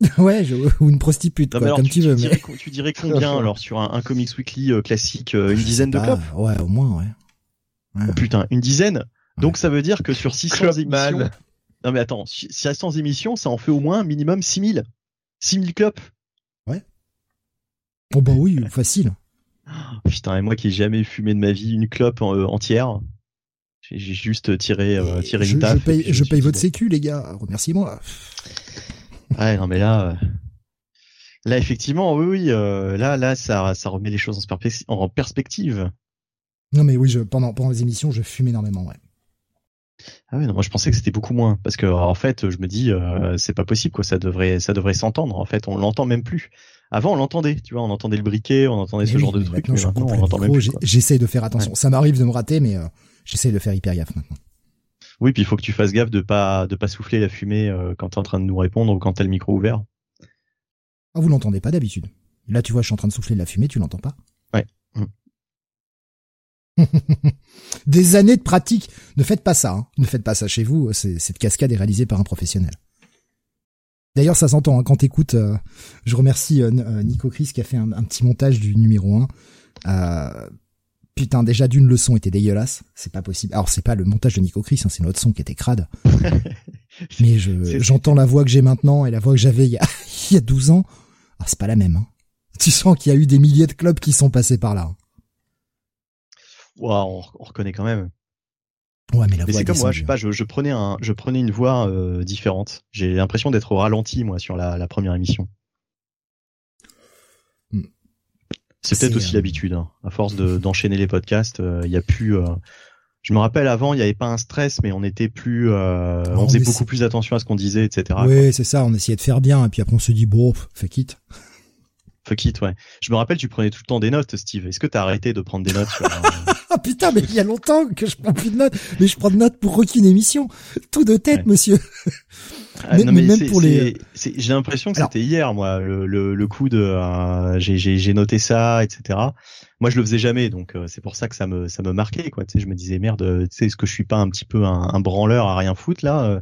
(laughs) ouais, je, ou une prostitute, quoi, comme tu, veux. Dirais, Tu dirais combien (laughs) alors sur un, un Comics Weekly euh, classique, euh, une dizaine de clubs Ouais, au moins, ouais. ouais. Oh, putain, une dizaine. Donc ça veut dire que sur 600 émissions. Non mais attends, 600 émissions, ça en fait au moins minimum 6000. 6000 clubs. Ouais. Oh bah oui, (laughs) facile. Oh, putain, et moi qui ai jamais fumé de ma vie une clope euh, entière. J'ai juste tiré, euh, tiré une taf. Je paye, je paye votre sécu, les gars. Remerciez-moi. Ouais, non mais là, euh, là effectivement, oui, oui, euh, là, là, ça, ça remet les choses en, perspective. Non mais oui, je, pendant pendant les émissions, je fume énormément, ouais. Ah oui, non, moi je pensais que c'était beaucoup moins parce que en fait, je me dis, euh, c'est pas possible quoi, ça devrait, ça devrait s'entendre. En fait, on l'entend même plus. Avant, on l'entendait, tu vois, on entendait le briquet, on entendait ce genre de truc. Mais maintenant, on l'entend même plus. J'essaye de faire attention. Ça m'arrive de me rater, mais euh, j'essaye de faire hyper gaffe maintenant. Oui, puis il faut que tu fasses gaffe de pas de pas souffler la fumée euh, quand tu es en train de nous répondre ou quand t'as le micro ouvert. Ah, vous l'entendez pas d'habitude. Là, tu vois, je suis en train de souffler de la fumée, tu l'entends pas Ouais. (laughs) Des années de pratique. Ne faites pas ça. Hein. Ne faites pas ça chez vous. Cette cascade est réalisée par un professionnel. D'ailleurs, ça s'entend hein, quand t'écoutes. Euh, je remercie euh, Nico Chris qui a fait un, un, petit montage du numéro 1. Euh, Putain, déjà d'une leçon était dégueulasse. C'est pas possible. Alors c'est pas le montage de Nico Chris, hein, c'est notre son qui était crade. (laughs) Mais je, j'entends la voix que j'ai maintenant et la voix que j'avais il y a, (laughs) il y a 12 ans. Ah, c'est pas la même. Hein. Tu sens qu'il y a eu des milliers de clubs qui sont passés par là. Waouh, on, reconnaît quand même. Ouais, mais la mais c'est comme moi, je sais pas, je, je, prenais un, je prenais une voix euh, différente. J'ai l'impression d'être au ralenti moi sur la, la première émission. C'est peut-être aussi euh, l'habitude. Hein. À force d'enchaîner les podcasts, euh, il y a plus. Euh, je me rappelle avant, il n'y avait pas un stress, mais on était plus, on faisait beaucoup plus attention à ce qu'on disait, etc. Oui, c'est ça. On essayait de faire bien, et puis après on se dit bon, fuck it. Fuck it, ouais. Je me rappelle, tu prenais tout le temps des notes, Steve. Est-ce que t'as arrêté de prendre des notes sur, (laughs) Ah putain, mais il y a longtemps que je prends plus de notes. Mais je prends de notes pour aucune émission. Tout de tête, monsieur. Ah, mais, même pour les. J'ai l'impression que c'était hier, moi, le, le, le coup de. Euh, j'ai noté ça, etc. Moi, je le faisais jamais, donc euh, c'est pour ça que ça me ça me marquait, quoi. Tu sais, je me disais merde, tu sais, est-ce que je suis pas un petit peu un, un branleur à rien foutre là euh,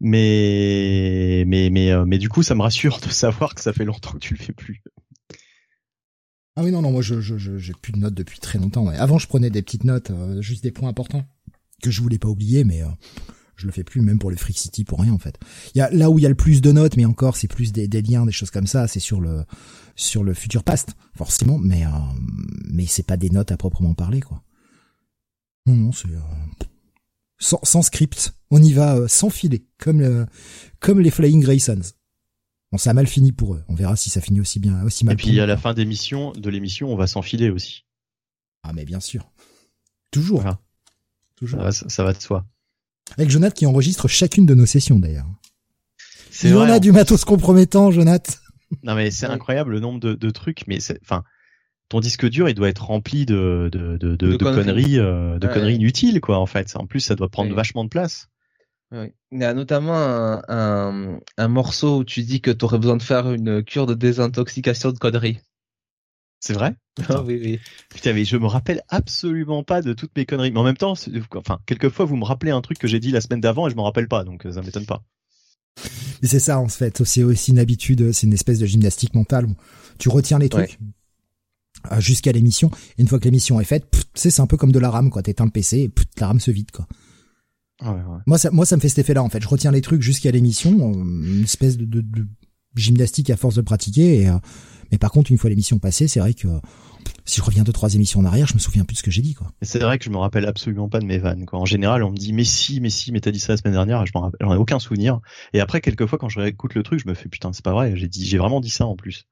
mais mais mais mais du coup ça me rassure de savoir que ça fait longtemps que tu le fais plus Ah oui non non moi je je j'ai plus de notes depuis très longtemps. Avant je prenais des petites notes, euh, juste des points importants que je voulais pas oublier, mais euh, je le fais plus même pour le Freak City pour rien en fait. Il y a là où il y a le plus de notes, mais encore c'est plus des, des, liens, des choses comme ça. C'est sur le sur le futur past forcément, mais euh, mais c'est pas des notes à proprement parler quoi. Non non c'est sans, sans, script, on y va sans filet, comme le, comme les Flying Graysons. Bon, ça a mal fini pour eux. On verra si ça finit aussi bien, aussi mal. Et puis à la fin d'émission, de l'émission, on va s'enfiler aussi. Ah mais bien sûr. Toujours. Toujours. Ça va, de soi. Avec Jonathan qui enregistre chacune de nos sessions d'ailleurs. Il en a du matos compromettant, Jonathan. Non mais c'est incroyable le nombre de, de trucs, mais c'est, enfin, ton disque dur il doit être rempli de de de, de, conneries, de conneries euh, inutiles quoi en fait. En plus ça doit prendre vachement de place. Oui. Il y a notamment un, un, un, morceau où tu dis que tu aurais besoin de faire une cure de désintoxication de conneries. C'est vrai? Ah, Oui, oui. Putain, mais je me rappelle absolument pas de toutes mes conneries. Mais en même temps, enfin, quelquefois, vous me rappelez un truc que j'ai dit la semaine d'avant et je m'en rappelle pas, donc euh, ça m'étonne pas. Et c'est ça, en fait. C'est aussi une habitude, c'est une espèce de gymnastique mentale où tu retiens les trucs. Euh, jusqu'à l'émission. Et une fois que l'émission est faite, c'est un peu comme de la rame, quoi. T'éteins le PC et la rame se vide, quoi. Moi, ça, moi, ça me fait cet effet-là, en fait. Je retiens les trucs jusqu'à l'émission, une espèce de, de, de, gymnastique à force de pratiquer. Et, euh, mais par contre, une fois l'émission passée, c'est vrai que si je reviens deux trois émissions en arrière, je me souviens plus de ce que j'ai dit, quoi. C'est vrai que je me rappelle absolument pas de mes vannes, quoi. En général, on me dit mais si, mais si, mais t'as dit ça la semaine dernière, je m'en j'en ai aucun souvenir. Et après, quelquefois, quand je réécoute le truc, je me fais putain, c'est pas vrai, j'ai dit, j'ai vraiment dit ça en plus.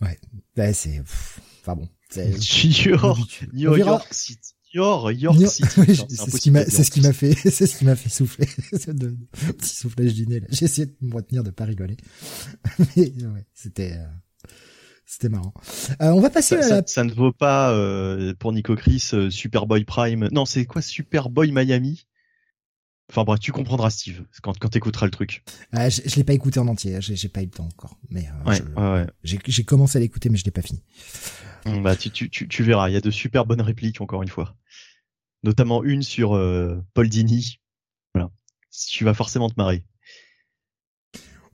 Ouais, c'est, enfin bon. (laughs) New York City. York, York City. (laughs) c'est ce qui m'a, c'est ce qui m'a fait, (laughs) c'est ce qui m'a fait souffler. (laughs) de, petit soufflage du nez. J'ai essayé de me retenir de pas rigoler. Mais, ouais, c'était, euh, c'était marrant. Euh, on va passer ça, à la... ça, ne vaut pas, euh, pour Nico Chris, euh, Superboy Prime. Non, c'est quoi Superboy Miami? Enfin bref, tu comprendras Steve quand quand t'écouteras le truc. Ah, je, je l'ai pas écouté en entier, j'ai pas eu le temps encore. Mais euh, ouais, ouais, j'ai commencé à l'écouter, mais je l'ai pas fini. Bah tu, tu, tu, tu, verras, il y a de super bonnes répliques encore une fois, notamment une sur euh, Paul Dini. Voilà, tu vas forcément te marrer.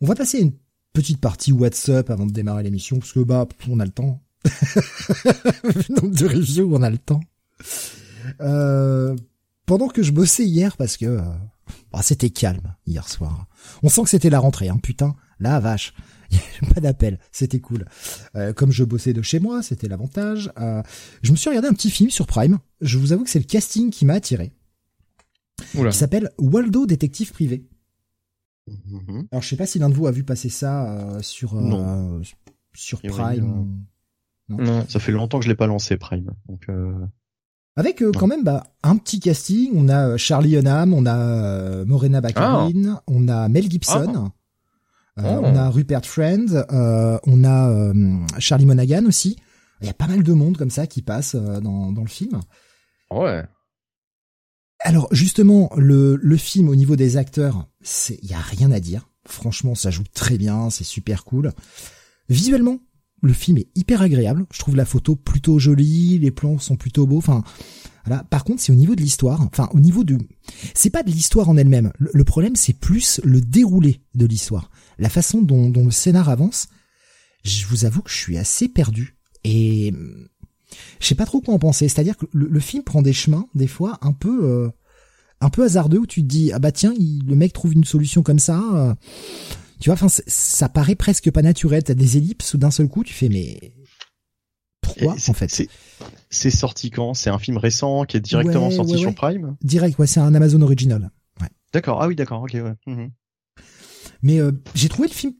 On va passer une petite partie WhatsApp avant de démarrer l'émission parce que bah on a le temps. (laughs) Nombre de reviews, on a le temps. Euh, pendant que je bossais hier parce que euh, bah, c'était calme hier soir. On sent que c'était la rentrée, hein, putain. La vache. (laughs) pas d'appel, c'était cool. Euh, comme je bossais de chez moi, c'était l'avantage. Euh, je me suis regardé un petit film sur Prime. Je vous avoue que c'est le casting qui m'a attiré. Il s'appelle Waldo détective privé. Mm-hmm. Alors je sais pas si l'un de vous a vu passer ça sur sur Prime. Non. ça fait longtemps que je l'ai pas lancé Prime. Donc avec euh, quand même bah, un petit casting, on a euh, Charlie Hunnam, on a euh, Morena Baccarin, ah. on a Mel Gibson, ah. on a Rupert Friend, on a Charlie Monaghan aussi. Il y a pas mal de monde comme ça qui passe dans, dans le film. Ouais. Alors justement, le, le film au niveau des acteurs, il y a rien à dire. Franchement, ça joue très bien, c'est super cool. Visuellement, le film est hyper agréable. Je trouve la photo plutôt jolie, les plans sont plutôt beaux. Enfin, voilà. Par contre, c'est au niveau de l'histoire. Enfin, au niveau de, c'est pas de l'histoire en elle-même. Le, problème, c'est plus le déroulé de l'histoire, la façon dont, le scénar avance. Je vous avoue que je suis assez perdu et je sais pas trop quoi en penser. C'est-à-dire que le, film prend des chemins des fois un peu, euh, un peu hasardeux où tu te dis ah bah tiens, le mec trouve une solution comme ça. Euh, tu vois, enfin, ça paraît presque pas naturel. T'as des ellipses où d'un seul coup, tu fais mais pourquoi en fait? C'est sorti quand? C'est un film récent qui est directement sorti sur Prime? Direct, ouais, c'est un Amazon original. D'accord. Ah oui, d'accord. Ok, ouais. Mhm. Mais euh, j'ai trouvé le film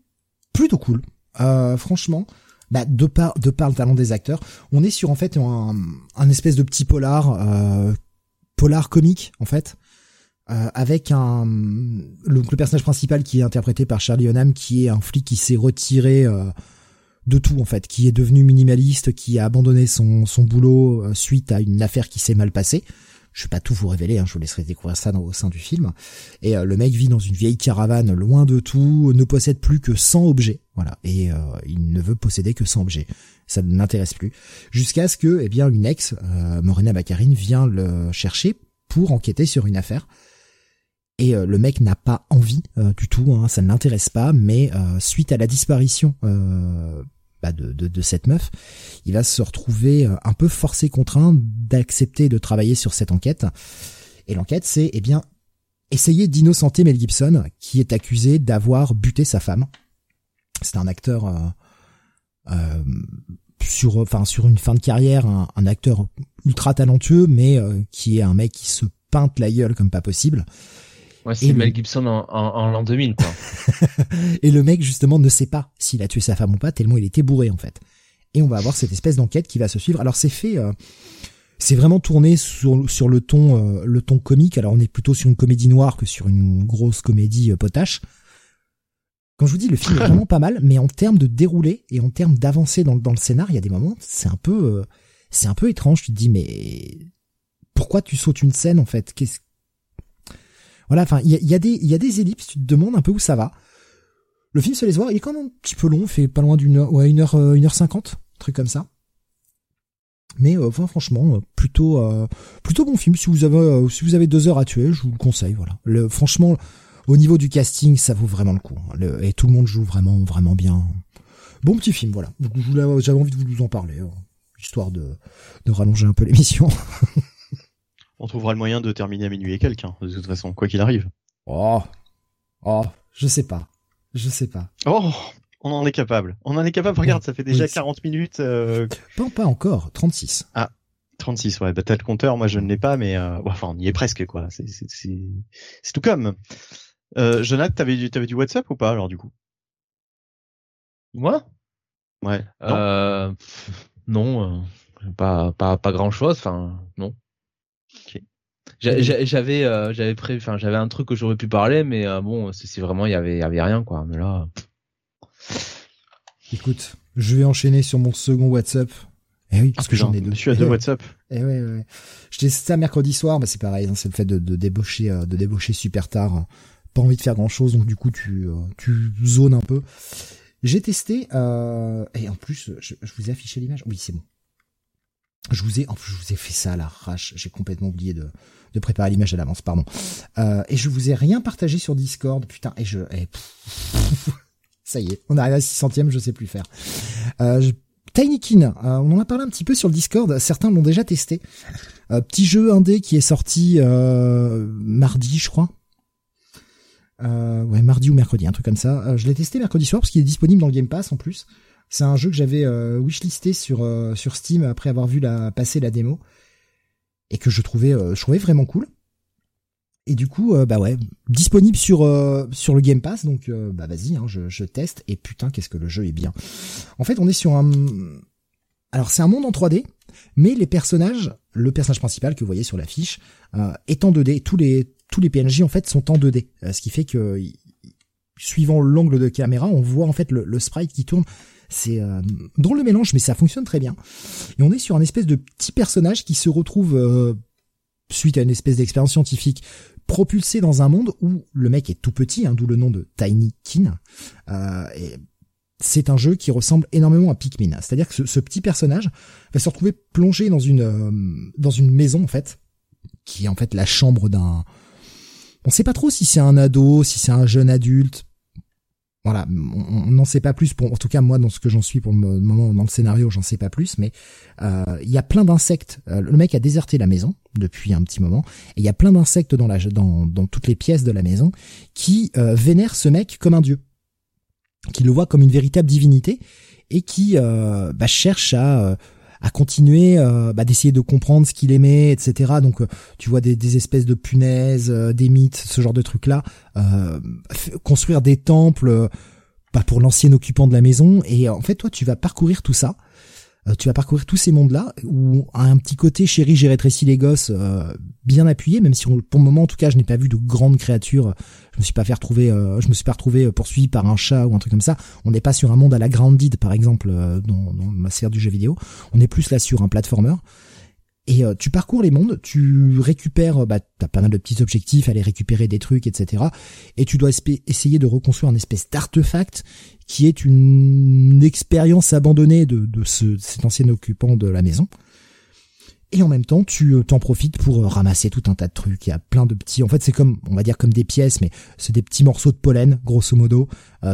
plutôt cool. Euh, franchement, bah, de par de par le talent des acteurs, on est sur en fait un, un espèce de petit polar, euh, polar comique en fait. Euh, avec un le, personnage principal qui est interprété par Charlie Hunnam qui est un flic qui s'est retiré euh, de tout en fait, qui est devenu minimaliste, qui a abandonné son, son boulot euh, suite à une affaire qui s'est mal passée. Je vais pas tout vous révéler, hein, je vous laisserai découvrir ça dans, au sein du film. Et le mec vit dans une vieille caravane, loin de tout, ne possède plus que 100 objets, voilà, et il ne veut posséder que 100 objets. Ça ne l'intéresse plus. Jusqu'à ce que, eh bien, une ex, Morena Baccarin, vient le chercher pour enquêter sur une affaire et euh, le mec n'a pas envie euh, du tout, hein, ça ne l'intéresse pas, mais euh, suite à la disparition bah, de, cette meuf, il va se retrouver un peu forcé contraint d'accepter de travailler sur cette enquête. Et l'enquête, c'est eh bien essayer d'innocenter Mel Gibson, qui est accusé d'avoir buté sa femme. C'est un acteur sur, enfin sur une fin de carrière, un, acteur ultra talentueux, mais qui est un mec qui se peinte la gueule comme pas possible. Ouais, c'est Mel Gibson en, en, l'an 2000, quoi. (laughs) et le mec, justement, ne sait pas s'il a tué sa femme ou pas, tellement il était bourré, en fait. Et on va avoir cette espèce d'enquête qui va se suivre. Alors, c'est fait, c'est vraiment tourné sur, sur le ton euh, le ton comique. Alors on est plutôt sur une comédie noire que sur une grosse comédie euh, potache. Quand je vous dis le film est vraiment pas mal, mais en termes de déroulé et en termes d'avancée dans, dans le scénar, il y a des moments c'est un peu euh, c'est un peu étrange. Tu te dis mais pourquoi tu sautes une scène en fait? Qu'est-ce voilà, enfin il y a, y a, y a des ellipses. Tu te demandes un peu où ça va. Le film se laisse voir. Il est quand même un petit peu long. Fait pas loin d'une heure, ouais une heure une heure cinquante, truc comme ça. Mais euh, enfin, franchement, euh, plutôt euh, plutôt bon film. Si vous avez si vous avez deux heures à tuer, je vous le conseille. Voilà. Le, franchement, au niveau du casting, ça vaut vraiment le coup. Hein. et tout le monde joue vraiment vraiment bien. Bon petit film, voilà. J'avais envie de vous en parler, histoire de de rallonger un peu l'émission. (laughs) On trouvera le moyen de terminer à minuit et quelqu'un, de toute façon, quoi qu'il arrive. Oh, oh, je sais pas, je sais pas. Oh, on en est capable. On en est capable. Regarde, ça fait déjà 40 minutes. Euh... Pas, pas encore. 36. Ah, 36. Ouais. Bah t'as le compteur. Moi, je ne l'ai pas, mais euh... enfin, on y est presque, quoi. C'est, c'est, c'est, tout comme. Euh, Jonathan, t'avais du, t'avais du WhatsApp ou pas alors du coup? Moi? Ouais. Non. Euh, non, euh, pas, pas, pas grand chose. Enfin, non. Ok. J'avais, euh, j'avais prévu, enfin, j'avais un truc que j'aurais pu parler, mais euh, bon, c'est vraiment, il y avait, y avait rien, quoi. Mais là. Écoute, je vais enchaîner sur mon second WhatsApp. Eh oui, parce que j'en ai deux. Je suis à deux WhatsApp. Eh ouais, ouais. Je ça mercredi soir, bah c'est pareil, hein, c'est le fait de, de débaucher, euh, de débaucher super tard. Pas envie de faire grand chose, donc du coup tu, euh, tu zones un peu. J'ai testé, euh, et en plus, je, vous ai affiché l'image. Oui, c'est bon. Je vous ai, je vous ai fait ça à l'arrache. J'ai complètement oublié de, de préparer l'image à l'avance, pardon. Euh, et je vous ai rien partagé sur Discord, putain. Et je, (laughs) ça y est, on arrive à 600ème, je sais plus faire. Euh, Tinykin, euh, on en a parlé un petit peu sur le Discord, certains l'ont déjà testé. Euh, petit jeu indé qui est sorti euh, mardi, je crois. Ouais, mardi ou mercredi, un truc comme ça. je l'ai testé mercredi soir parce qu'il est disponible dans Game Pass en plus. C'est un jeu que j'avais wishlisté sur sur Steam après avoir vu la passer la démo et que je trouvais je trouvais vraiment cool. Et du coup, euh, bah ouais, disponible sur euh, sur le Game Pass, donc euh, bah vas-y, hein, je, je teste. Et putain, qu'est-ce que le jeu est bien. En fait, on est sur un, alors c'est un monde en 3D, mais les personnages, le personnage principal que vous voyez sur l'affiche, est en 2D. Tous les tous les PNJ en fait sont en 2D, ce qui fait que suivant l'angle de caméra, on voit en fait le, le sprite qui tourne. C'est drôle le mélange, mais ça fonctionne très bien. Et on est sur un espèce de petit personnage qui se retrouve suite à une espèce d'expérience scientifique propulsé dans un monde où le mec est tout petit, hein, d'où le nom de Tiny Kin. Euh, et c'est un jeu qui ressemble énormément à Pikmin. C'est-à-dire que ce, petit personnage va se retrouver plongé dans une euh, dans une maison en fait, qui est en fait la chambre d'un. On sait pas trop si c'est un ado, si c'est un jeune adulte voilà, on n'en sait pas plus. Pour, en tout cas, moi, dans ce que j'en suis pour le moment dans le scénario, j'en sais pas plus. Mais euh, il y a plein d'insectes. Euh, le mec a déserté la maison depuis un petit moment, et il y a plein d'insectes dans, dans, dans toutes les pièces de la maison qui euh, vénèrent ce mec comme un dieu, qui le voit comme une véritable divinité, et qui euh, bah, cherche à à continuer euh, bah, d'essayer de comprendre ce qu'il aimait, etc. Donc euh, tu vois des, espèces de punaises, euh, des mythes, ce genre de trucs là, construire des temples bah, pour l'ancien occupant de la maison. Et en fait toi tu vas parcourir tout ça euh, tu vas parcourir tous ces mondes-là où un petit côté chéri, j'ai rétréci les gosses euh, bien appuyé, même si pour le moment en tout cas je n'ai pas vu de grandes créatures. Je me suis pas fait retrouver, euh, je me suis pas retrouvé poursuivi par un chat ou un truc comme ça. On n'est pas sur un monde à la Grounded par exemple dans, dans ma sphère du jeu vidéo. On est plus là sur un platformer. Et tu parcours les mondes, tu récupères, bah, t'as pas mal de petits objectifs, aller récupérer des trucs, etc. Et tu dois essayer de reconstruire un espèce d'artefact qui est une expérience abandonnée de, de ce, cet ancien occupant de la maison. et en même temps tu t'en profites pour ramasser tout un tas de trucs. Il y a plein de petits, en fait c'est comme, on va dire comme des pièces, mais c'est des petits morceaux de pollen, grosso modo,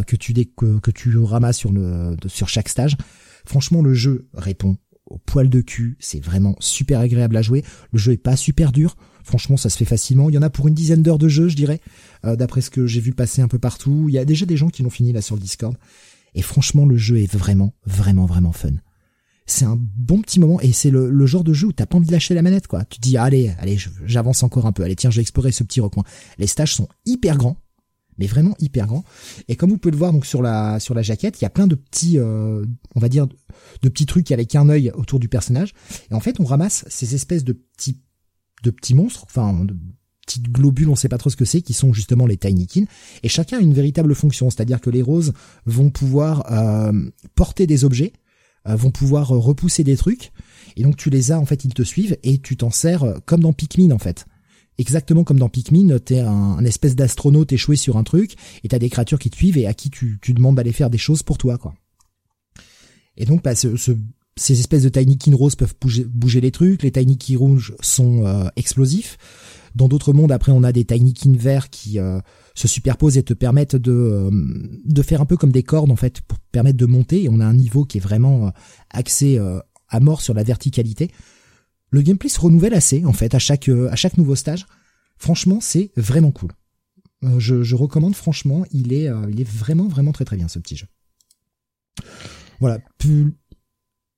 que tu que tu ramasses sur le sur chaque stage. Franchement, le jeu répond au poil de cul. C'est vraiment super agréable à jouer. Le jeu est pas super dur. Franchement, ça se fait facilement. Il y en a pour une dizaine d'heures de jeu, je dirais, euh, d'après ce que j'ai vu passer un peu partout. Il y a déjà des gens qui l'ont fini là sur le Discord. Et franchement, le jeu est vraiment, vraiment, vraiment fun. C'est un bon petit moment et c'est le, genre de jeu où t'as pas envie de lâcher la manette, quoi. Tu te dis, allez, allez, j'avance encore un peu. Allez, tiens, je vais explorer ce petit recoin. Les stages sont hyper grands mais vraiment hyper grands. Et comme vous pouvez le voir donc sur la sur la jaquette, il y a plein de petits, euh, on va dire, de petits trucs avec un œil autour du personnage. Et en fait, on ramasse ces espèces de petits de petits monstres, enfin de petites globules, on sait pas trop ce que c'est, qui sont justement les Tinykin. Et chacun a une véritable fonction, c'est-à-dire que les roses vont pouvoir euh, porter des objets, euh, vont pouvoir repousser des trucs. Et donc tu les as, en fait, ils te suivent et tu t'en sers euh, comme dans Pikmin en fait. Exactement comme dans Pikmin, t'es un, un espèce d'astronaute échoué sur un truc et t'as des créatures qui te suivent et à qui tu, tu demandes d'aller faire des choses pour toi, quoi. Et donc, bah, ce, ces espèces de Tiny Kin roses peuvent bouger, bouger les trucs. Les Tiny Kin rouges sont euh, explosifs. Dans d'autres mondes, après, on a des Tiny Kin verts qui euh, se superposent et te permettent de euh, de faire un peu comme des cordes en fait pour permettre de monter. Et on a un niveau qui est vraiment axé à mort sur la verticalité. Le gameplay se renouvelle assez en fait à chaque à chaque nouveau stage. Franchement, c'est vraiment cool. Je, je, recommande franchement, il est il est vraiment vraiment très très bien ce petit jeu. Voilà.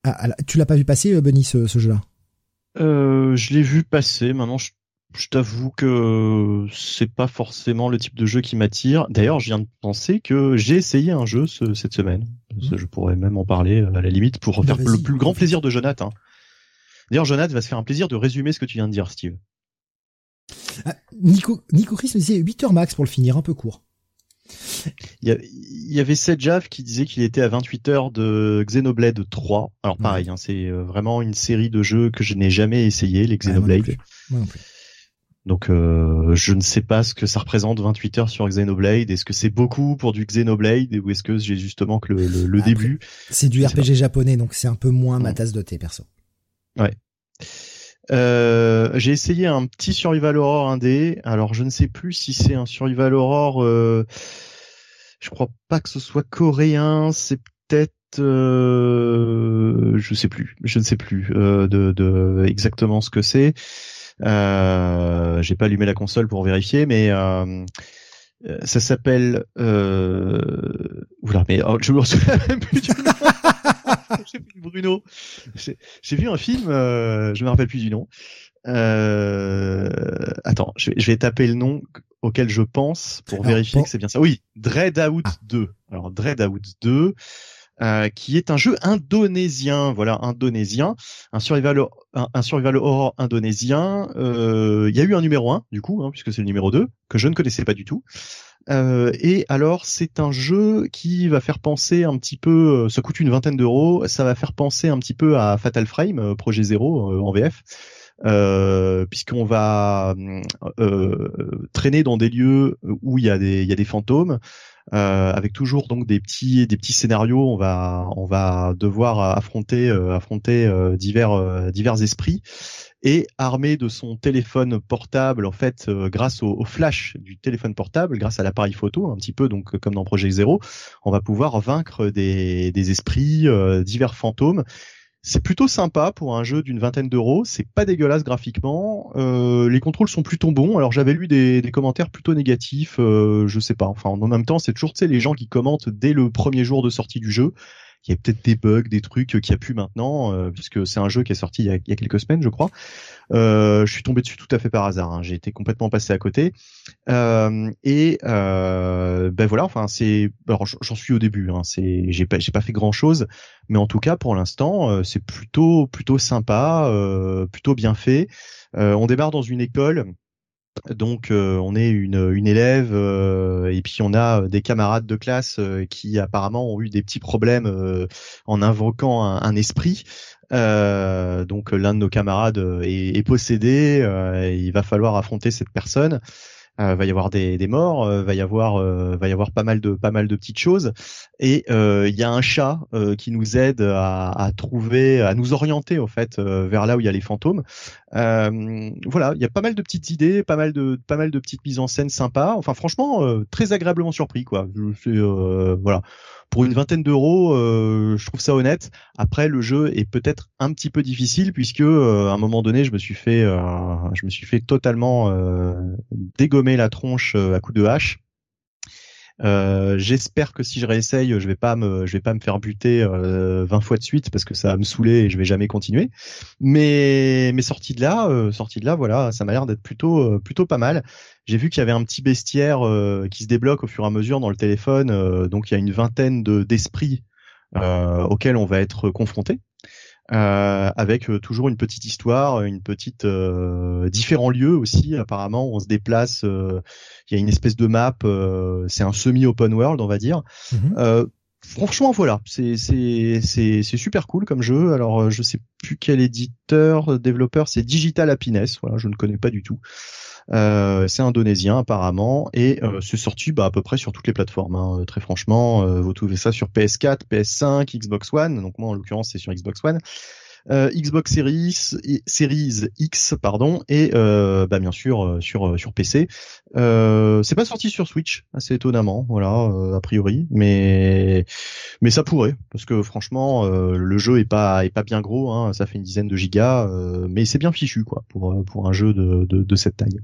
Ah, tu l'as pas vu passer, euh, Benny, ce, jeu-là? Euh, Je l'ai vu passer. Maintenant, je, t'avoue que c'est pas forcément le type de jeu qui m'attire. D'ailleurs, je viens de penser que j'ai essayé un jeu cette semaine. Mmh. Je pourrais même en parler euh, à la limite pour bah, faire le plus grand plaisir de Jonathan. D'ailleurs, Jonathan va se faire un plaisir de résumer ce que tu viens de dire, Steve. Ah, Nico, Nico Chris me disait 8 heures max pour le finir, un peu court. Il y, avait Sedjaf qui disait qu'il était à 28 heures de Xenoblade 3. Alors pareil, hein, c'est euh, vraiment une série de jeux que je n'ai jamais essayé, les Xenoblade. Donc euh, je ne sais pas ce que ça représente 28 heures sur Xenoblade. Est-ce que c'est beaucoup pour du Xenoblade ou est-ce que j'ai justement que le, début? C'est du RPG japonais, donc c'est un peu moins ma tasse de thé perso. Ouais. Euh, j'ai essayé un petit Survival Horror indé. Alors je ne sais plus si c'est un Survival Horror. Euh, je crois pas que ce soit coréen. C'est peut-être. Euh, je sais plus. Je ne sais plus euh, de, exactement ce que c'est. Euh, j'ai pas allumé la console pour vérifier, mais ça s'appelle. Oula, mais oh, je me (laughs) souviens même plus du (laughs) Bruno. J'ai vu un film, euh, je me rappelle plus du nom. Euh, attends, je vais, taper le nom auquel je pense pour vérifier que c'est bien ça. Oui, Dread Out 2. Ah. Alors Dread Out 2. Euh, qui est un jeu indonésien, voilà, indonésien, un survival, un, survival horror indonésien. Euh, il y a eu un numéro 1, du coup, hein, puisque c'est le numéro 2, que je ne connaissais pas du tout. Euh, et alors, c'est un jeu qui va faire penser un petit peu, euh, ça coûte une vingtaine d'euros, ça va faire penser un petit peu à Fatal Frame, euh, Projet Zéro en VF. Puisqu'on va traîner dans des lieux où il y a des fantômes avec toujours donc des petits des petits scénarios on va on va devoir affronter affronter divers divers esprits et armé de son téléphone portable, en fait, euh, grâce au, flash du téléphone portable, grâce à l'appareil photo, un petit peu donc comme dans Projet Zéro, on va pouvoir vaincre des, des esprits, euh, divers fantômes. C'est plutôt sympa pour un jeu d'une vingtaine d'euros. C'est pas dégueulasse graphiquement. Euh, les contrôles sont plutôt bons. Alors j'avais lu des, commentaires plutôt négatifs. je sais pas. Enfin en même temps, c'est toujours les gens qui commentent dès le premier jour de sortie du jeu il y a peut-être des bugs, des trucs qu'il n'y a plus maintenant, euh, puisque c'est un jeu qui est sorti il y a, quelques semaines, je crois. Euh, je suis tombé dessus tout à fait par hasard. Hein. J'ai été complètement passé à côté. Euh, et ben voilà. Enfin, c'est. Alors, j'en suis au début. Hein. C'est. J'ai pas. J'ai pas fait grand chose, mais en tout cas, pour l'instant, c'est plutôt plutôt sympa, plutôt bien fait. on démarre dans une école donc euh, on est une, une élève euh, et puis on a des camarades de classe euh, qui apparemment ont eu des petits problèmes en invoquant un, esprit. donc l'un de nos camarades est, est possédé, il va falloir affronter cette personne. Euh, va y avoir des, des morts, euh, va y avoir euh, va y avoir pas mal de pas mal de petites choses et il y a un chat qui nous aide à, à, trouver à nous orienter en fait vers là où il y a les fantômes. voilà, il y a pas mal de petites idées, pas mal de pas mal de petites mises en scène sympas. Enfin franchement très agréablement surpris quoi. Je voilà pour une vingtaine d'euros, euh, je trouve ça honnête. Après, le jeu est peut-être un petit peu difficile puisque euh, à un moment donné, je me suis fait, euh, je me suis fait totalement dégommer la tronche à coups de hache. Euh, j'espère que si je réessaye, je vais pas me, je vais pas me faire buter euh, 20 fois de suite parce que ça va me saouler et je vais jamais continuer. Mais mais sorti de là, euh, sorti de là, voilà, ça m'a l'air d'être plutôt euh, plutôt pas mal. J'ai vu qu'il y avait un petit bestiaire euh, qui se débloque au fur et à mesure dans le téléphone, donc il y a une vingtaine de d'esprits auxquels on va être confronté. Euh, avec euh, toujours une petite histoire, une petite euh, différents lieux aussi. Apparemment, on se déplace. Il y a une espèce de map. c'est un semi open world, on va dire. Mhm. franchement, voilà, c'est c'est c'est c'est super cool comme jeu. Alors, je sais plus quel éditeur, développeur, c'est Digital Happiness. Voilà, je ne connais pas du tout. Euh, c'est indonésien apparemment et euh, c'est sorti bah, à peu près sur toutes les plateformes. Hein. Très franchement, euh, vous trouvez ça sur PS4, PS5, Xbox One. Donc moi en l'occurrence c'est sur Xbox One. Euh, Xbox Series, Series X pardon et euh, bah bien sûr sur sur PC. c'est pas sorti sur Switch assez étonnamment voilà a priori mais mais ça pourrait parce que franchement le jeu est pas est pas bien gros hein, ça fait une dizaine de gigas mais c'est bien fichu quoi pour pour un jeu de, de cette taille.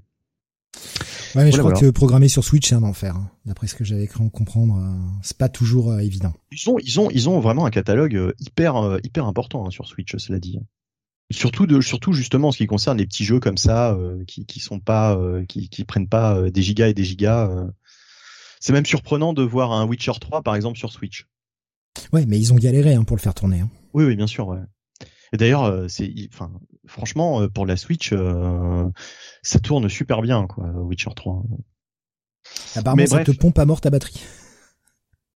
Ouais, mais je crois que programmer sur Switch c'est un enfer. Hein. D'après ce que j'avais cru comprendre, euh, c'est pas toujours euh, évident. Ils ont, ils ont, ils ont vraiment un catalogue euh, hyper, hyper important hein, sur Switch, cela dit. Surtout de, surtout justement en ce qui concerne les petits jeux comme ça, qui, qui sont pas, qui, qui prennent pas des gigas et des gigas. C'est même surprenant de voir un Witcher 3 par exemple sur Switch. Ouais, mais ils ont galéré hein, pour le faire tourner. Hein. Oui, oui, bien sûr. Ouais. Et d'ailleurs, euh, c'est, enfin, franchement, euh, pour la Switch, euh, ça tourne super bien, quoi, Witcher 3. Apparemment, Mais ça te pompe à mort ta batterie.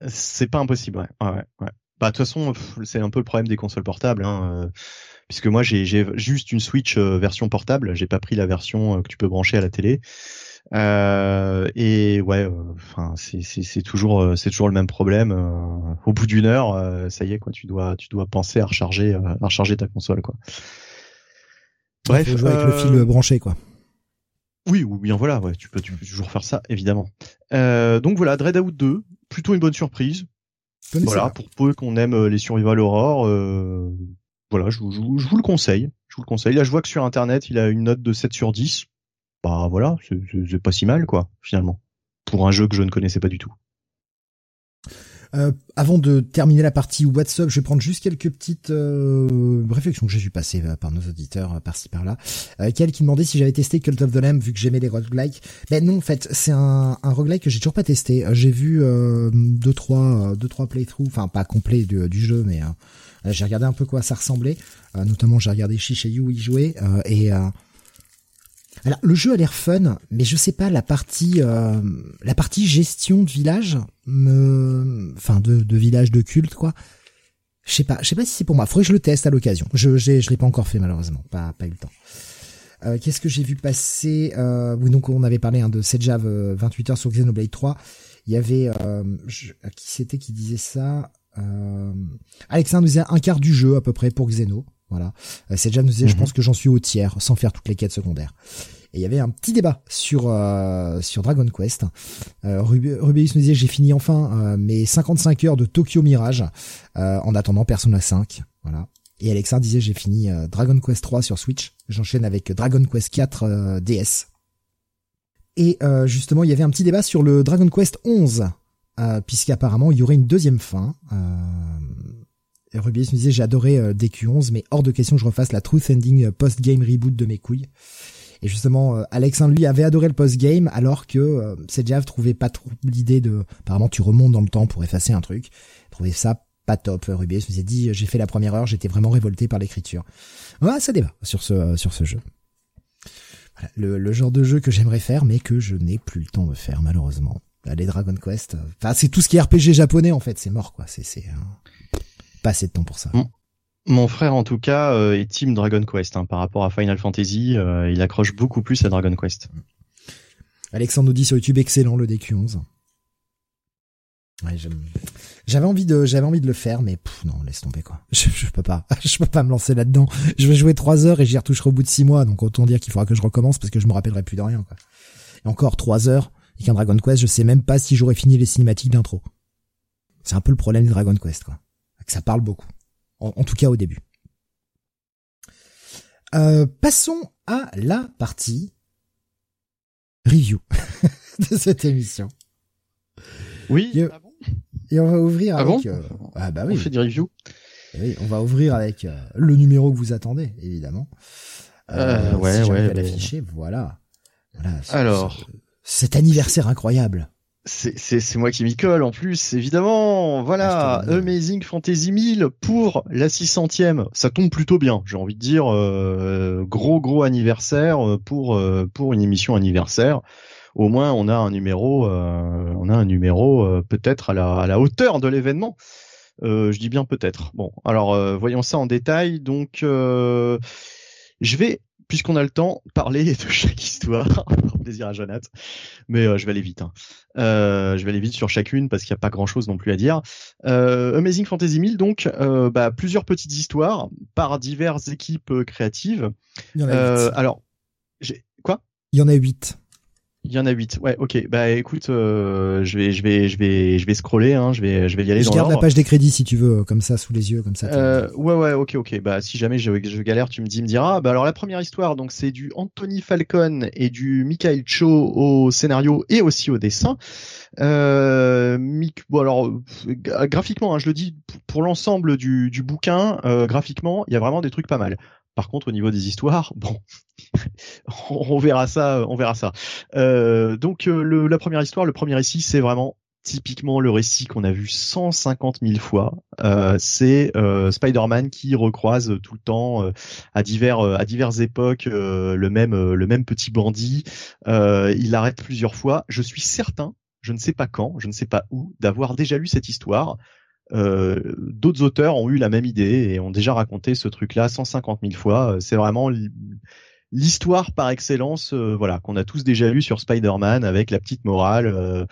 C'est pas impossible, ouais. ouais, ouais. Bah, de toute façon, c'est un peu le problème des consoles portables, hein, puisque moi, j'ai juste une Switch version portable. J'ai pas pris la version que tu peux brancher à la télé. Euh, et ouais, euh, enfin c'est toujours euh, c'est toujours le même problème. au bout d'une heure, ça y est quoi, tu dois tu dois penser à recharger à recharger ta console quoi. Bref, faut jouer avec le fil branché quoi. Oui, ou bien voilà, ouais, tu peux, tu peux toujours faire ça, évidemment. Euh, donc voilà, Dreadout 2, plutôt une bonne surprise. Voilà, pour peu qu'on aime les survival horror, euh, voilà, je, je, je, vous le conseille. Je vous le conseille. Là, je vois que sur Internet, il a une note de 7 sur 10 bah voilà, c'est pas si mal quoi, finalement, pour un jeu que je ne connaissais pas du tout. Euh, avant de terminer la partie WhatsApp, je vais prendre juste quelques petites euh, réflexions que j'ai vu passer euh, par nos auditeurs par-ci par-là. Euh, Quel qui demandait si j'avais testé Cult of the Lamb vu que j'aimais les roguelikes. Ben non, en fait, c'est un, un roguelike que j'ai toujours pas testé. J'ai vu deux trois deux trois playthroughs, enfin pas complet du, du jeu, mais j'ai regardé un peu quoi ça ressemblait. notamment, j'ai regardé You y jouer et alors le jeu a l'air fun, mais je sais pas la partie euh, la partie gestion de village, me... enfin de, de village de culte quoi. Je sais pas, je sais pas si c'est pour moi. Faudrait que je le teste à l'occasion. Je j'ai je l'ai pas encore fait malheureusement, pas pas eu le temps. Euh, Qu'est-ce que j'ai vu passer euh, Oui donc on avait parlé hein, de Sejav 28 heures sur Xenoblade 3. Il y avait euh, qui c'était qui disait ça euh, Alexandre disait un quart du jeu à peu près pour Xeno. Voilà. Euh, c'est déjà nous disait, je mhm. pense que j'en suis au tiers, sans faire toutes les quêtes secondaires. Et il y avait un petit débat sur euh, sur Dragon Quest. Euh, Rubius nous disait j'ai fini enfin euh, mes 55 heures de Tokyo Mirage en attendant Persona 5. Voilà. Et Alexa disait j'ai fini Dragon Quest 3 sur Switch. J'enchaîne avec Dragon Quest 4 DS. Et justement il y avait un petit débat sur le Dragon Quest 11 puisqu'apparemment il y aurait une deuxième fin. Rubius me disait j'ai adoré euh, DQ11 mais hors de question que je refasse la Truth Ending euh, post-game reboot de mes couilles. Et justement, euh, Alexin lui avait adoré le post-game alors que euh, trouvait pas trop l'idée de apparemment tu remontes dans le temps pour effacer un truc. Trouvait ça pas top. Rubius me dit j'ai fait la première heure, j'étais vraiment révolté par l'écriture. Ouais, ça débat sur ce sur ce jeu. Voilà, le, le genre de jeu que j'aimerais faire mais que je n'ai plus le temps de faire malheureusement. Les Dragon Quest, enfin c'est tout ce qui est RPG japonais en fait, c'est mort quoi. C'est c'est pas assez de temps pour ça. Mon frère, en tout cas, euh, est team Dragon Quest hein, par rapport à Final Fantasy. Euh, il accroche beaucoup plus à Dragon Quest. Alexandre nous dit sur YouTube excellent le DQ11. Ouais, j'avais envie de, j'avais envie de le faire, mais non, laisse tomber quoi. (laughs) Je, je peux pas, (laughs) je peux pas me lancer là-dedans. Je vais jouer trois heures et j'y retoucherai au bout de six mois, donc autant dire qu'il faudra que je recommence parce que je me rappellerai plus de rien quoi. Et encore trois heures et qu'un Dragon Quest, je sais même pas si j'aurais fini les cinématiques d'intro. C'est un peu le problème du Dragon Quest quoi, ça parle beaucoup. En, tout cas au début. Euh, passons à la partie review (laughs) de cette émission. Oui. Et on va ouvrir ah avec. Euh, ah bah oui. On fait des reviews. Oui, on va ouvrir avec euh, le numéro que vous attendez, évidemment. Euh, ouais, ouais. l'afficher, voilà. voilà. Alors. Cet anniversaire incroyable. C'est, moi qui m'y colle en plus, évidemment. Voilà, ah, Amazing Fantasy 1000 pour la 600e. Ça tombe plutôt bien, j'ai envie de dire. gros, gros anniversaire pour, pour une émission anniversaire au moins on a un numéro, euh, on a un numéro euh, peut-être à la, à la hauteur de l'événement. Euh, je dis bien peut-être. Bon, alors voyons ça en détail. Donc, je vais puisqu'on a le temps, parler (laughs) de chaque histoire. plaisir à Jonathan. Mais je vais aller vite. Hein. Euh, je vais aller vite sur chacune parce qu'il n'y a pas grand-chose non plus à dire. Euh, Amazing Fantasy 1000, donc, bah, plusieurs petites histoires par diverses équipes créatives. Il y en a alors, quoi? Il y en a huit. Il y en a 8. Ouais, ok. Bah écoute, euh, je vais, je vais, je vais, je vais scroller. Hein, je vais, je vais y aller. Je dans garde la page des crédits si tu veux, comme ça sous les yeux, comme ça. Euh, ouais, ouais, ok, ok. Bah si jamais je, je galère, tu me dis, me diras. Bah alors la première histoire, donc c'est du Anthony Falcon et du Michael Cho au scénario et aussi au dessin. Euh, Mick, bon alors graphiquement, hein, je le dis pour l'ensemble du, du bouquin, euh, graphiquement, il y a vraiment des trucs pas mal. Par contre, au niveau des histoires, (laughs) bon, on verra ça, on verra ça. Euh, donc euh, la première histoire, le premier récit, c'est vraiment typiquement le récit qu'on a vu 150 000 fois. Euh, c'est Spider-Man qui recroise tout le temps à divers à diverses époques le même le même petit bandit. il arrête plusieurs fois. Je suis certain, je ne sais pas quand, je ne sais pas où, d'avoir déjà lu cette histoire. D'autres auteurs ont eu la même idée et ont déjà raconté ce truc-là 150 000 fois. C'est vraiment l'histoire par excellence, euh, voilà, qu'on a tous déjà lu sur Spider-Man avec la petite morale. Euh,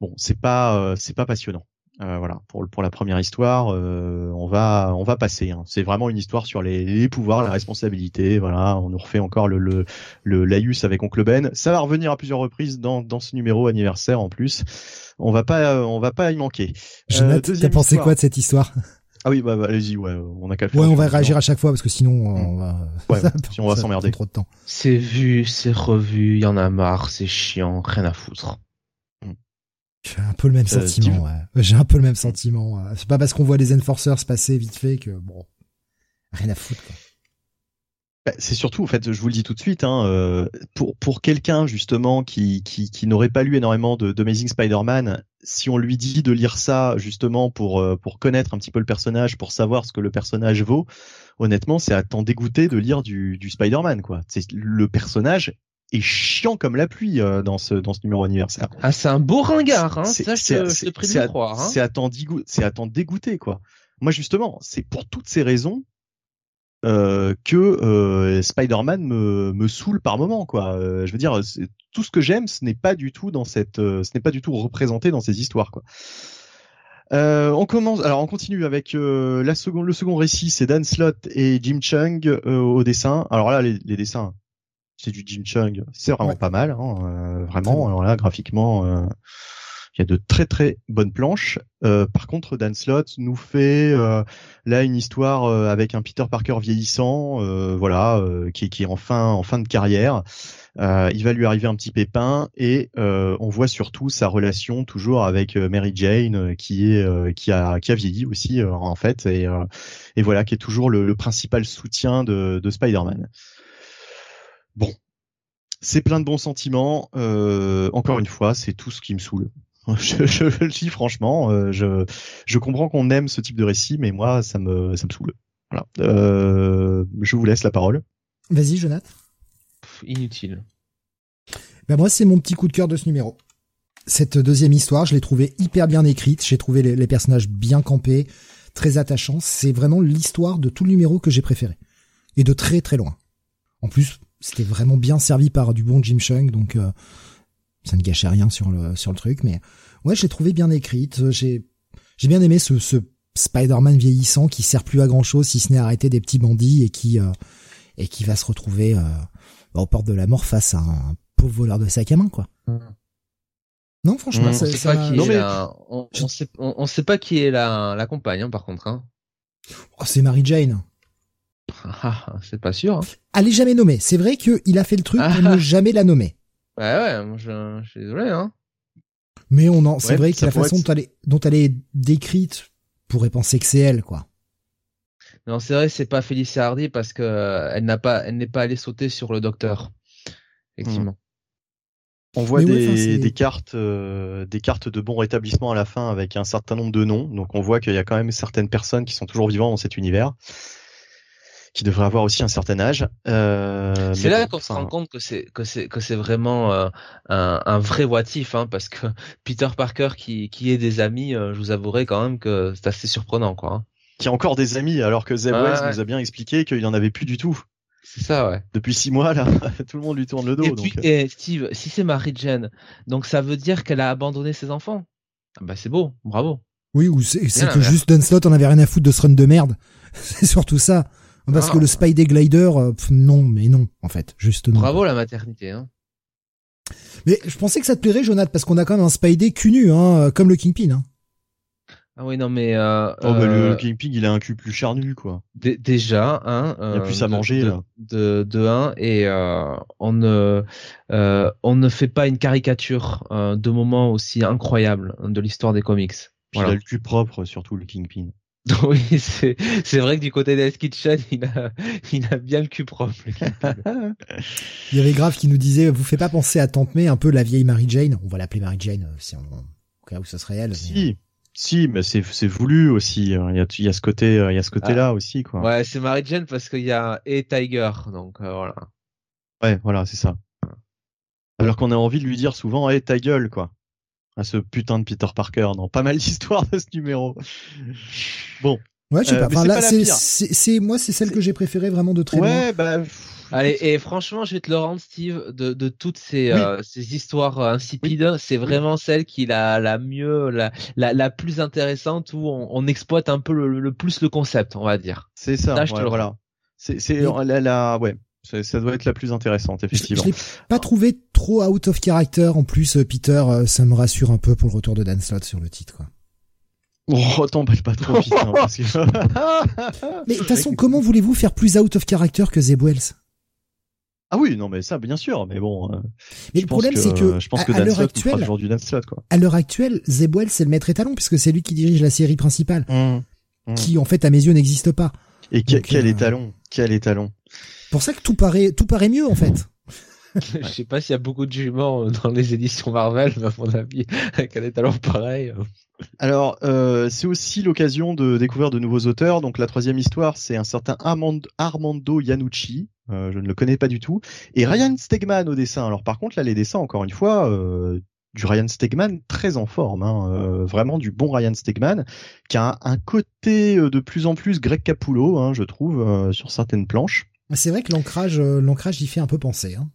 bon, c'est pas, euh, c'est pas passionnant. Voilà, pour pour la première histoire, on va on va passer. Hein. C'est vraiment une histoire sur les, les, pouvoirs, la responsabilité. Voilà, on nous refait encore le le, le laïus avec Oncle Ben. Ça va revenir à plusieurs reprises dans dans ce numéro anniversaire en plus. On va pas on va pas y manquer. Jonathan, t'as pensé quoi de cette histoire? Ah oui, bah, bah, allez-y, ouais, on a qu'à Ouais, on va réagir à chaque fois parce que sinon on mm. va, ouais, (laughs) si on va s'emmerder. Trop de temps. C'est vu, c'est revu, il y en a marre, c'est chiant, rien à foutre. Mm. J'ai un peu le même euh, sentiment, ouais. J'ai un peu le même sentiment. C'est pas parce qu'on voit les enforcers se passer vite fait que bon, rien à foutre. Quoi. Bah, c'est surtout, en fait, je vous le dis tout de suite, hein, euh, pour pour quelqu'un justement qui qui, qui n'aurait pas lu énormément de d'Amazing Spider-Man, si on lui dit de lire ça justement pour euh, pour connaître un petit peu le personnage, pour savoir ce que le personnage vaut, honnêtement, c'est à t'en dégoûter de lire du du Spider-Man, quoi. C'est le personnage est chiant comme la pluie euh, dans ce dans ce numéro anniversaire. Ah, c'est un beau ringard, hein. Ça, je, je prie de croire. Hein. C'est à t'en dégoûter, quoi. Moi, justement, c'est pour toutes ces raisons euh, que euh, Spider-Man me, me saoule par moment quoi. Euh, je veux dire tout ce que j'aime ce n'est pas du tout dans cette euh, ce n'est pas du tout représenté dans ces histoires quoi. on commence alors on continue avec la seconde le second récit c'est Dan Slott et Jim Chung au dessin. Alors là les, les dessins c'est du Jim Chung, c'est vraiment pas mal hein, vraiment alors là graphiquement il y a de très très bonnes planches. Euh, par contre, Dan Slott nous fait euh, là une histoire euh, avec un Peter Parker vieillissant, voilà, qui, qui, est en fin en fin de carrière. il va lui arriver un petit pépin et on voit surtout sa relation toujours avec Mary Jane, qui est qui a qui a vieilli aussi en fait et, et voilà qui est toujours le, le principal soutien de, de Spider-Man. C'est plein de bons sentiments. encore une fois, c'est tout ce qui me saoule. (laughs) Je, je, le dis franchement, euh, je, je comprends qu'on aime ce type de récit, mais moi, ça me, ça me saoule. Voilà. Euh, je vous laisse la parole. Vas-y, Jonathan. Inutile. Ben moi, c'est mon petit coup de cœur de ce numéro. Cette deuxième histoire, je l'ai trouvée hyper bien écrite. J'ai trouvé les, les, personnages bien campés, très attachants. C'est vraiment l'histoire de tout le numéro que j'ai préféré. Et de très très loin. En plus, c'était vraiment bien servi par du bon Jim Chung, donc euh, ça ne gâchait rien sur le sur le truc, mais ouais, j'ai trouvé bien écrite. J'ai j'ai bien aimé ce, ce Spider-Man vieillissant qui sert plus à grand chose si ce n'est arrêter des petits bandits et qui euh, et qui va se retrouver euh, aux portes de la mort face à un pauvre voleur de sac à main, quoi. Mm. Non, franchement, on ça, sait ça- pas qui non, est mais- la, on, on sait, on, on sait pas qui est la, la compagne, hein, par contre. Hein. Oh, c'est Mary Jane. (laughs) Ah, c'est pas sûr. Hein. Elle est jamais nommée. C'est vrai qu'il a fait le truc pour Ah. ne (laughs) jamais la nommer. Ouais, ouais, moi, je, je suis désolé. Hein. Mais on en, c'est Ouais, vrai que la façon être- dont elle est, dont elle est décrite pourrait penser que c'est elle, quoi. Non, c'est vrai, c'est pas Félicia Hardy parce que euh, elle n'a pas, elle n'est pas allée sauter sur le docteur. Effectivement. On voit ouais, enfin, des cartes, euh, des cartes de bon rétablissement à la fin avec un certain nombre de noms. Donc on voit qu'il y a quand même certaines personnes qui sont toujours vivantes dans cet univers, qui devraient avoir aussi un certain âge. Euh, C'est là qu'on se rend compte que c'est que c'est que c'est vraiment euh, un, un vrai what if, hein, parce que (laughs) Peter Parker qui qui est des amis, euh, je vous avouerai quand même que c'est assez surprenant, quoi. hein. Qui a encore des amis, alors que Zeb ouais. nous a bien expliqué qu'il en avait plus du tout. C'est ça, ouais. Depuis six mois là, (laughs) tout le monde lui tourne le dos. Et donc, puis, et Steve, si c'est Mary Jane, donc ça veut dire qu'elle a abandonné ses enfants? Ah bah c'est beau, bravo. Oui, ou c'est, que juste Dunslot en avait rien à foutre de ce run de merde. (laughs) c'est surtout ça. Parce Ah. que le Spidey Glider, euh, pff, non, mais non, en fait, juste non. Bravo la maternité. Hein. Mais je pensais que ça te plairait, Jonathan, parce qu'on a quand même un Spidey cul nu, hein, euh, comme le Kingpin. Hein. Ah oui, non mais euh, Oh bah euh, le Kingpin il a un cul plus charnu quoi. dé- déjà, hein, Il a euh, plus à de- manger, de, là. de, de un et euh, on ne euh, on ne fait pas une caricature euh, de moments aussi incroyables de l'histoire des comics. Puis il a le cul propre surtout le Kingpin. (laughs) oui, c'est c'est vrai que du côté d'Ice Kitchen, il a il a bien le cul propre. Il y avait Grave qui nous disait, vous faites pas penser à Tante May, un peu la vieille Mary Jane. On va l'appeler Mary Jane, euh, si on, au cas où ce serait elle. mais- Si, si, mais c'est c'est voulu aussi. Il y a il y a ce côté euh, il y a ce côté là aussi quoi. ouais, c'est Mary Jane parce qu'il y a et Tiger, donc euh, voilà. Ouais, voilà, c'est ça. Alors qu'on a envie de lui dire souvent, hé, ta gueule, quoi. À ce putain de Peter Parker. Non, pas mal d'histoires de ce numéro. Bon. Ouais, je sais Euh, pas. Enfin, c'est là, moi, c'est celle que j'ai préférée vraiment de très loin. ouais, bah. Allez, et franchement, je vais te le rendre, Steve, de, de toutes ces, Oui. euh, ces histoires euh, insipides, c'est vraiment celle qui la, la mieux, la, la, la plus intéressante où on, on exploite un peu le, le plus le concept, on va dire. C'est ça, Ça, je te ouais, le voilà. C'est, c'est, Oui. la, la- ouais. Ça doit être la plus intéressante, Je, effectivement. je l'ai pas trouvé trop out of character. En plus, euh, Peter, euh, ça me rassure un peu pour le retour de Dan Slott sur le titre, quoi. Oh, t'emballes pas trop, parce que... (laughs) Mais de toute façon, comment voulez-vous faire plus out of character que Zeb Wells? Ah oui, non, mais ça, bien sûr, mais bon. euh, Mais je le problème, c'est que, je pense à- que à Dan l'heure actuelle, toujours du Dan Slott, quoi. à l'heure actuelle, Zeb Wells, c'est le maître étalon puisque c'est lui qui dirige la série principale, Mmh. Mmh. qui en fait à mes yeux n'existe pas. Et Donc, quel euh, étalon, quel étalon. Pour ça que tout paraît, tout paraît mieux en fait. (laughs) Je sais pas s'il y a beaucoup de juments euh, dans les éditions Marvel, mais à mon avis, (laughs) avec un étalon pareil. euh, Alors, euh, c'est aussi l'occasion de découvrir de nouveaux auteurs. Donc, la troisième histoire, c'est un certain Armand- Armando Iannucci. Euh, je ne le connais pas du tout. Et Ryan Stegman au dessin. Alors, par contre, là, les dessins, encore une fois, euh, du Ryan Stegman très en forme. Hein, euh, vraiment du bon Ryan Stegman, qui a un, un côté de plus en plus Greg Capullo, hein, je trouve, euh, sur certaines planches. C'est vrai que l'ancrage, euh, l'ancrage y fait un peu penser. Hein.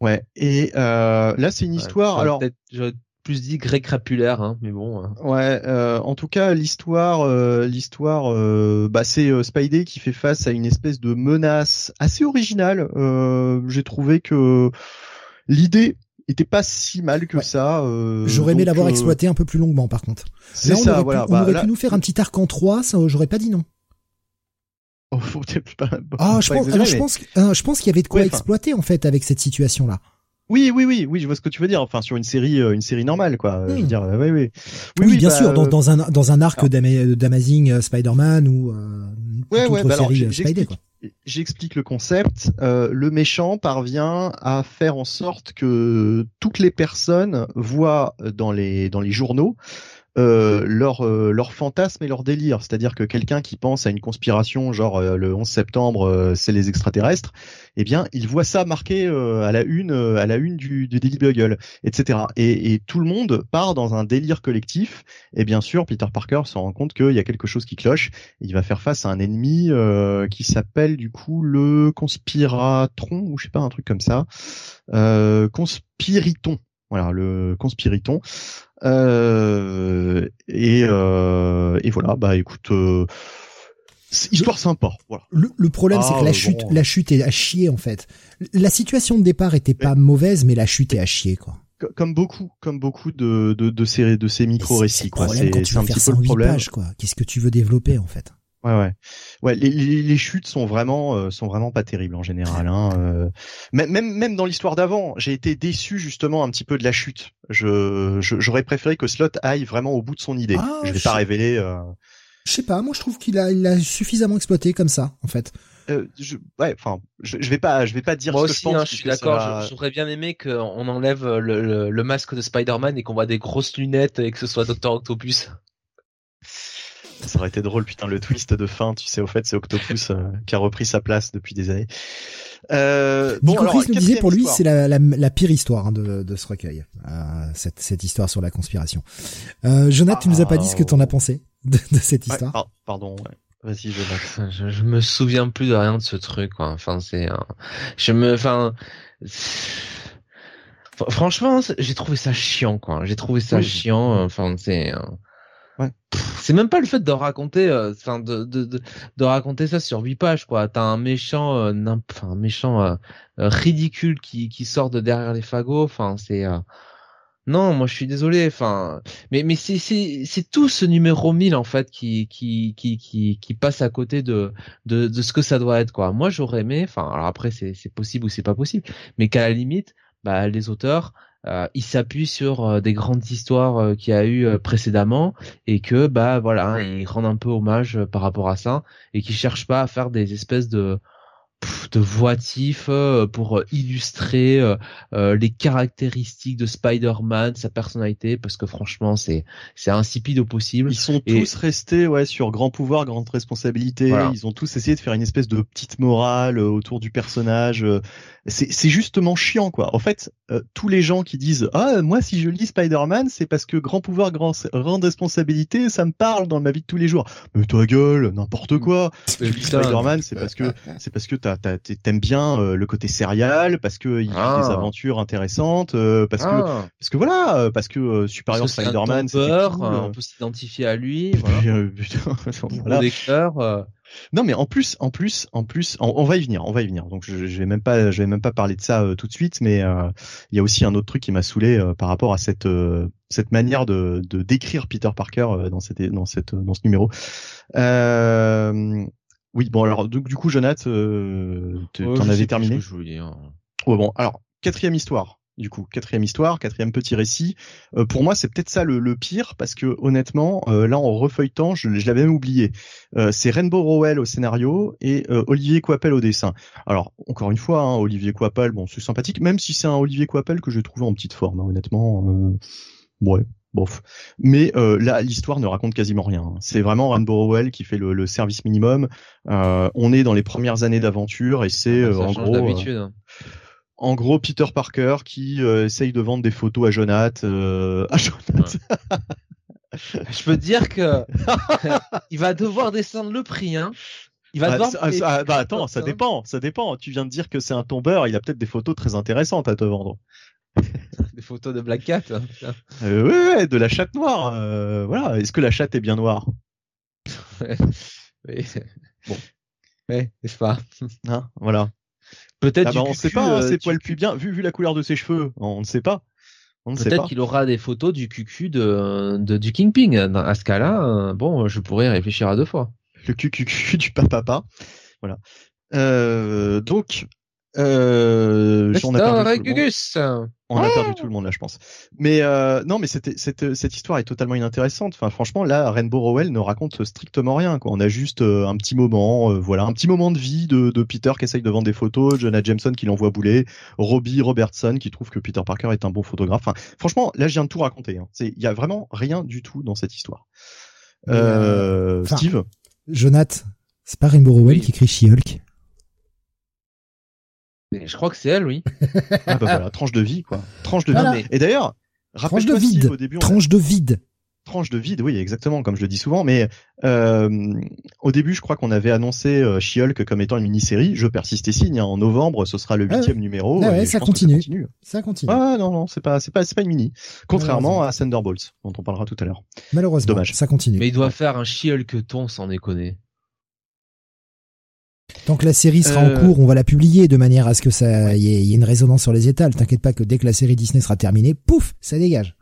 Ouais. Et euh, là, c'est une histoire. j'aurais alors, peut-être- J'aurais plus dit grec crapulaire, hein, mais bon. euh. Ouais, euh, en tout cas, l'histoire, euh, l'histoire, euh, bah, c'est euh, Spidey qui fait face à une espèce de menace assez originale. Euh, J'ai trouvé que l'idée était pas si mal que Ouais. ça. euh, J'aurais aimé l'avoir euh, exploité un peu plus longuement par contre. C'est Là, on ça, aurait, voilà. pu, on Bah, aurait là- pu nous faire un petit arc en 3, ça, j'aurais pas dit non. (laughs) Oh, pas- Ah, je pense, alors, je euh, je pense qu'il y avait de quoi Ouais, exploiter en fait avec cette situation-là. Oui, oui, oui, oui, je vois ce que tu veux dire. Enfin, sur une série, euh, une série normale, quoi. Euh, Je veux Hmm. dire, oui, oui. Oui, bien bah, sûr, dans, dans un dans un arc d'Amazing Spider-Man ou euh, Ouais, toute ouais, autre bah série Spidey. j'explique. Quoi. J'explique le concept. Euh, le méchant parvient à faire en sorte que toutes les personnes voient dans les dans les journaux euh, leur euh, fantasme et leur délire. C'est-à-dire que quelqu'un qui pense à une conspiration, genre euh, le 11 septembre, euh, c'est les extraterrestres, eh bien, il voit ça marqué euh, à la une euh, à la une du, Daily Bugle, etc. Et, et tout le monde part dans un délire collectif. Et bien sûr, Peter Parker se rend compte qu'il y a quelque chose qui cloche il va faire face à un ennemi qui s'appelle du coup le conspiratron ou je sais pas un truc comme ça conspiriton Voilà, le conspiriton. Euh, et, euh, et voilà, bah écoute, euh, histoire sympa. Voilà. Le, problème, c'est que la ah, chute, la chute est à chier en fait. La situation de départ était pas mauvaise, mais la chute est à chier quoi. Comme beaucoup, comme beaucoup de de, de ces de ces micro récits quoi. C'est un petit peu le problème. quoi. Qu'est-ce que tu veux développer en fait? Ouais, ouais, ouais. Les, les, les, chutes sont vraiment, euh, sont vraiment pas terribles en général. Hein, euh. même, même dans l'histoire d'avant, j'ai été déçu justement un petit peu de la chute. Je, j'aurais préféré que Slot aille vraiment au bout de son idée. Ah, je vais pas révéler. Euh... Je sais pas. Moi, je trouve qu'il a, il a suffisamment exploité comme ça, en fait. Euh, je, ouais, enfin, je, je, vais pas, je vais pas dire Moi ce aussi, que je pense. Hein, je suis d'accord. J'aurais bien aimé qu'on enlève le, le, le, masque de Spider-Man et qu'on voit des grosses lunettes et que ce soit Docteur Octopus. Ça aurait été drôle, putain, le twist de fin, tu sais, au fait, c'est Octopus euh, qui a repris sa place depuis des années. Euh, bon, alors, nous disait pour lui, c'est la, la, la, pire histoire hein, de, de ce recueil, euh, cette, cette histoire sur la conspiration. Euh, Jonathan, tu nous as pas dit ce que t'en as pensé de, de cette histoire? ouais, Pardon, ouais. Vas-y, Jonathan. Je, je, me souviens plus de rien de ce truc, quoi. Enfin, c'est, je me, enfin, franchement, j'ai trouvé ça chiant, quoi. J'ai trouvé ça chiant. Enfin, c'est. C'est même pas le fait de raconter, euh, enfin de, de, de, de, raconter ça sur huit pages quoi. T'as un méchant, euh, un méchant euh, ridicule qui, qui sort de derrière les fagots. Enfin c'est non, moi je suis désolé. Enfin, mais mais c'est c'est c'est tout ce numéro 1000 en fait qui qui qui qui qui passe à côté de de de ce que ça doit être quoi. Moi j'aurais aimé. Enfin alors après c'est c'est possible ou c'est pas possible, mais qu'à la limite, bah les auteurs euh, il s'appuie sur euh, des grandes histoires euh, qu'il y a eu précédemment et que bah voilà, il rend un peu hommage par rapport à ça et qu'il cherche pas à faire des espèces de de voitifs euh, pour illustrer euh, euh, les caractéristiques de Spider-Man, sa personnalité, parce que franchement c'est c'est insipide au possible. Ils sont tous restés ouais sur grand pouvoir, grande responsabilité. Ils ont tous essayé de faire une espèce de petite morale autour du personnage. C'est c'est justement chiant quoi. En fait, tous les gens qui disent ah moi si je lis Spider-Man c'est parce que grand pouvoir, grand, grande responsabilité, ça me parle dans ma vie de tous les jours. Mais ta gueule, n'importe mm. quoi. Tu lis Spider-Man c'est parce que (laughs) c'est parce que t'aimes bien euh, le côté serial parce que il ah. des aventures intéressantes euh, parce que ah. parce que voilà euh, parce que Superior Spider-Man c'est cool. on peut s'identifier à lui voilà. (laughs) voilà. Non, mais en plus, en plus, en plus, on, va y venir, on va y venir. Donc, je, je vais même pas, je vais même pas parler de ça tout de suite, mais il y a aussi un autre truc qui m'a saoulé par rapport à cette cette manière de, de décrire Peter Parker dans cette dans cette dans ce numéro. Euh, oui, bon alors du, coup, Jonathan, euh, t'en avais terminé. je voulais. Ouais, bon, alors quatrième histoire. Du coup, quatrième histoire, quatrième petit récit. Euh, pour moi, c'est peut-être ça le, pire parce que honnêtement, euh, là en refeuilletant, je, je l'avais même oublié. Euh, c'est Rainbow Rowell au scénario et Olivier Coipel au dessin. Alors encore une fois, hein, Olivier Coipel, bon, c'est sympathique, même si c'est un Olivier Coipel que j'ai trouvé en petite forme, hein, honnêtement. ouais, bof. Mais euh, là, l'histoire ne raconte quasiment rien. C'est vraiment Rainbow Rowell qui fait le, service minimum. Euh, on est dans les premières années d'aventure et c'est ah, euh, en gros. Hein. En gros, Peter Parker qui essaye de vendre des photos à Jonathan. à Jonathan. (laughs) Je peux te dire que (laughs) il va devoir descendre le prix, hein. Il va bah, devoir. bah attends, ça dépend, ça dépend. Tu viens de dire que c'est un tombeur, il a peut-être des photos très intéressantes à te vendre. (laughs) Des photos de Black Cat. Hein, euh, ouais, de la chatte noire. Euh, voilà. Est-ce que la chatte est bien noire? Oui. Bon. Ouais, n'est-ce pas? Hein, Voilà. Peut-être. Ah bah, on ne sait pas. Euh, c'est poil plus bien. Vu, vu la couleur de ses cheveux, on ne sait pas. Peut-être qu'il aura des photos du cucu de, de du Kingpin. À ce cas-là, euh, bon, je pourrais réfléchir à deux fois. Le cucu (laughs) du papa. Voilà. Euh, donc, euh, on a perdu on a perdu tout le monde là, je pense. Mais euh, non, mais cette, cette, cette histoire est totalement inintéressante. Enfin, franchement, là, Rainbow Rowell ne raconte strictement rien. Quoi. On a juste euh, un petit moment, euh, voilà, un petit moment de vie de, de Peter qui essaye de vendre des photos, Jonah Jameson qui l'envoie bouler, Robbie Robertson qui trouve que Peter Parker est un bon photographe. Enfin, franchement, là, je viens de tout raconter. Hein. Il y a vraiment rien du tout dans cette histoire. Euh, Steve, Jonathan, c'est pas Rainbow Rowell qui écrit She-Hulk? Je crois que c'est elle, oui. (laughs) ah bah voilà, tranche de vie, quoi. Tranche de vie. Et d'ailleurs, tranche de vide. Au début, tranche de vide. tranche de vide, oui, exactement, comme je le dis souvent. Mais euh, au début, je crois qu'on avait annoncé euh, She-Hulk comme étant une mini-série. Je persiste et signe. Hein. En novembre, ce sera le huitième numéro. Ah ouais, ça, continue. ça, continue. ça continue. Ah non, non, c'est pas, c'est pas, c'est pas une mini. Contrairement à Thunderbolts, dont on parlera tout à l'heure. Malheureusement, dommage. Ça continue. Mais il doit faire un She-Hulk ton, sans déconner. Tant que la série sera en euh. cours, on va la publier de manière à ce que ça y ait, une résonance sur les étals. T'inquiète pas que dès que la série Disney sera terminée, pouf, ça dégage.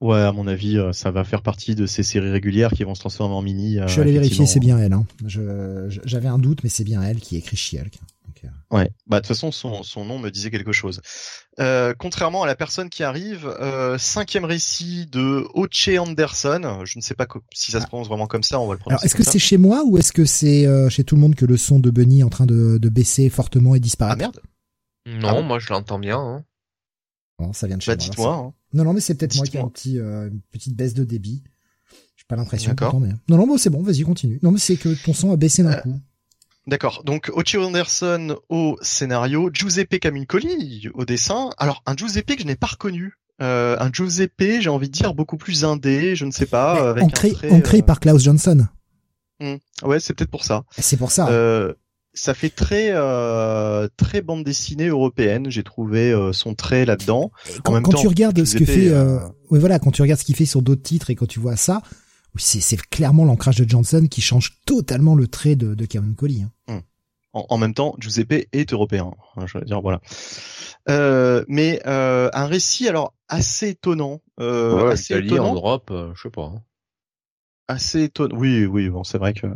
Ouais, à mon avis, euh, ça va faire partie de ces séries régulières qui vont se transformer en mini. Euh, je suis allé vérifier, c'est bien elle. Hein. J'avais un doute, mais c'est bien elle qui écrit She-Hulk. Ouais, bah de toute façon son, son nom me disait quelque chose. Euh, contrairement à la personne qui arrive, euh, cinquième récit de Oche Anderson. Je ne sais pas si ça se ah. prononce vraiment comme ça. On va le prononcer. Est-ce que c'est chez moi ou est-ce que c'est euh, chez tout le monde que le son de Bunny est en train de, de baisser fortement et disparaître? Ah merde. Non, ah moi je l'entends bien. Hein. Bon, ça vient de chez bah, moi. Hein. Non, non, mais c'est peut-être moi qui ai un petit, euh, une petite baisse de débit. J'ai pas l'impression. D'accord. Mais... Non, non, bon, c'est bon. Vas-y, continue. Non, mais c'est que ton son a baissé d'un coup. D'accord. Donc Ocho Anderson au scénario, Giuseppe Camincoli au dessin. Alors un Giuseppe que je n'ai pas reconnu. Euh, un Giuseppe, j'ai envie de dire beaucoup plus indé, je ne sais pas. Avec ancré, euh, par Klaus Johnson. Hmm. Ouais, c'est peut-être pour ça. C'est pour ça. Euh, ça fait très euh, très bande dessinée européenne. J'ai trouvé euh, son trait là-dedans. Quand, quand tu regardes ce que fait, euh, oui voilà, quand tu regardes ce qu'il fait sur d'autres titres et quand tu vois ça, c'est clairement l'ancrage de Johnson qui change totalement le trait de, de Kevin Colley. Hein. Hmm. En, même temps, Giuseppe est européen. Hein, je veux dire, voilà. Euh, mais euh, un récit alors assez étonnant. Euh, assez étonnant. en Europe, euh, je sais pas. Hein. Assez étonnant. Oui, oui, bon, c'est vrai que,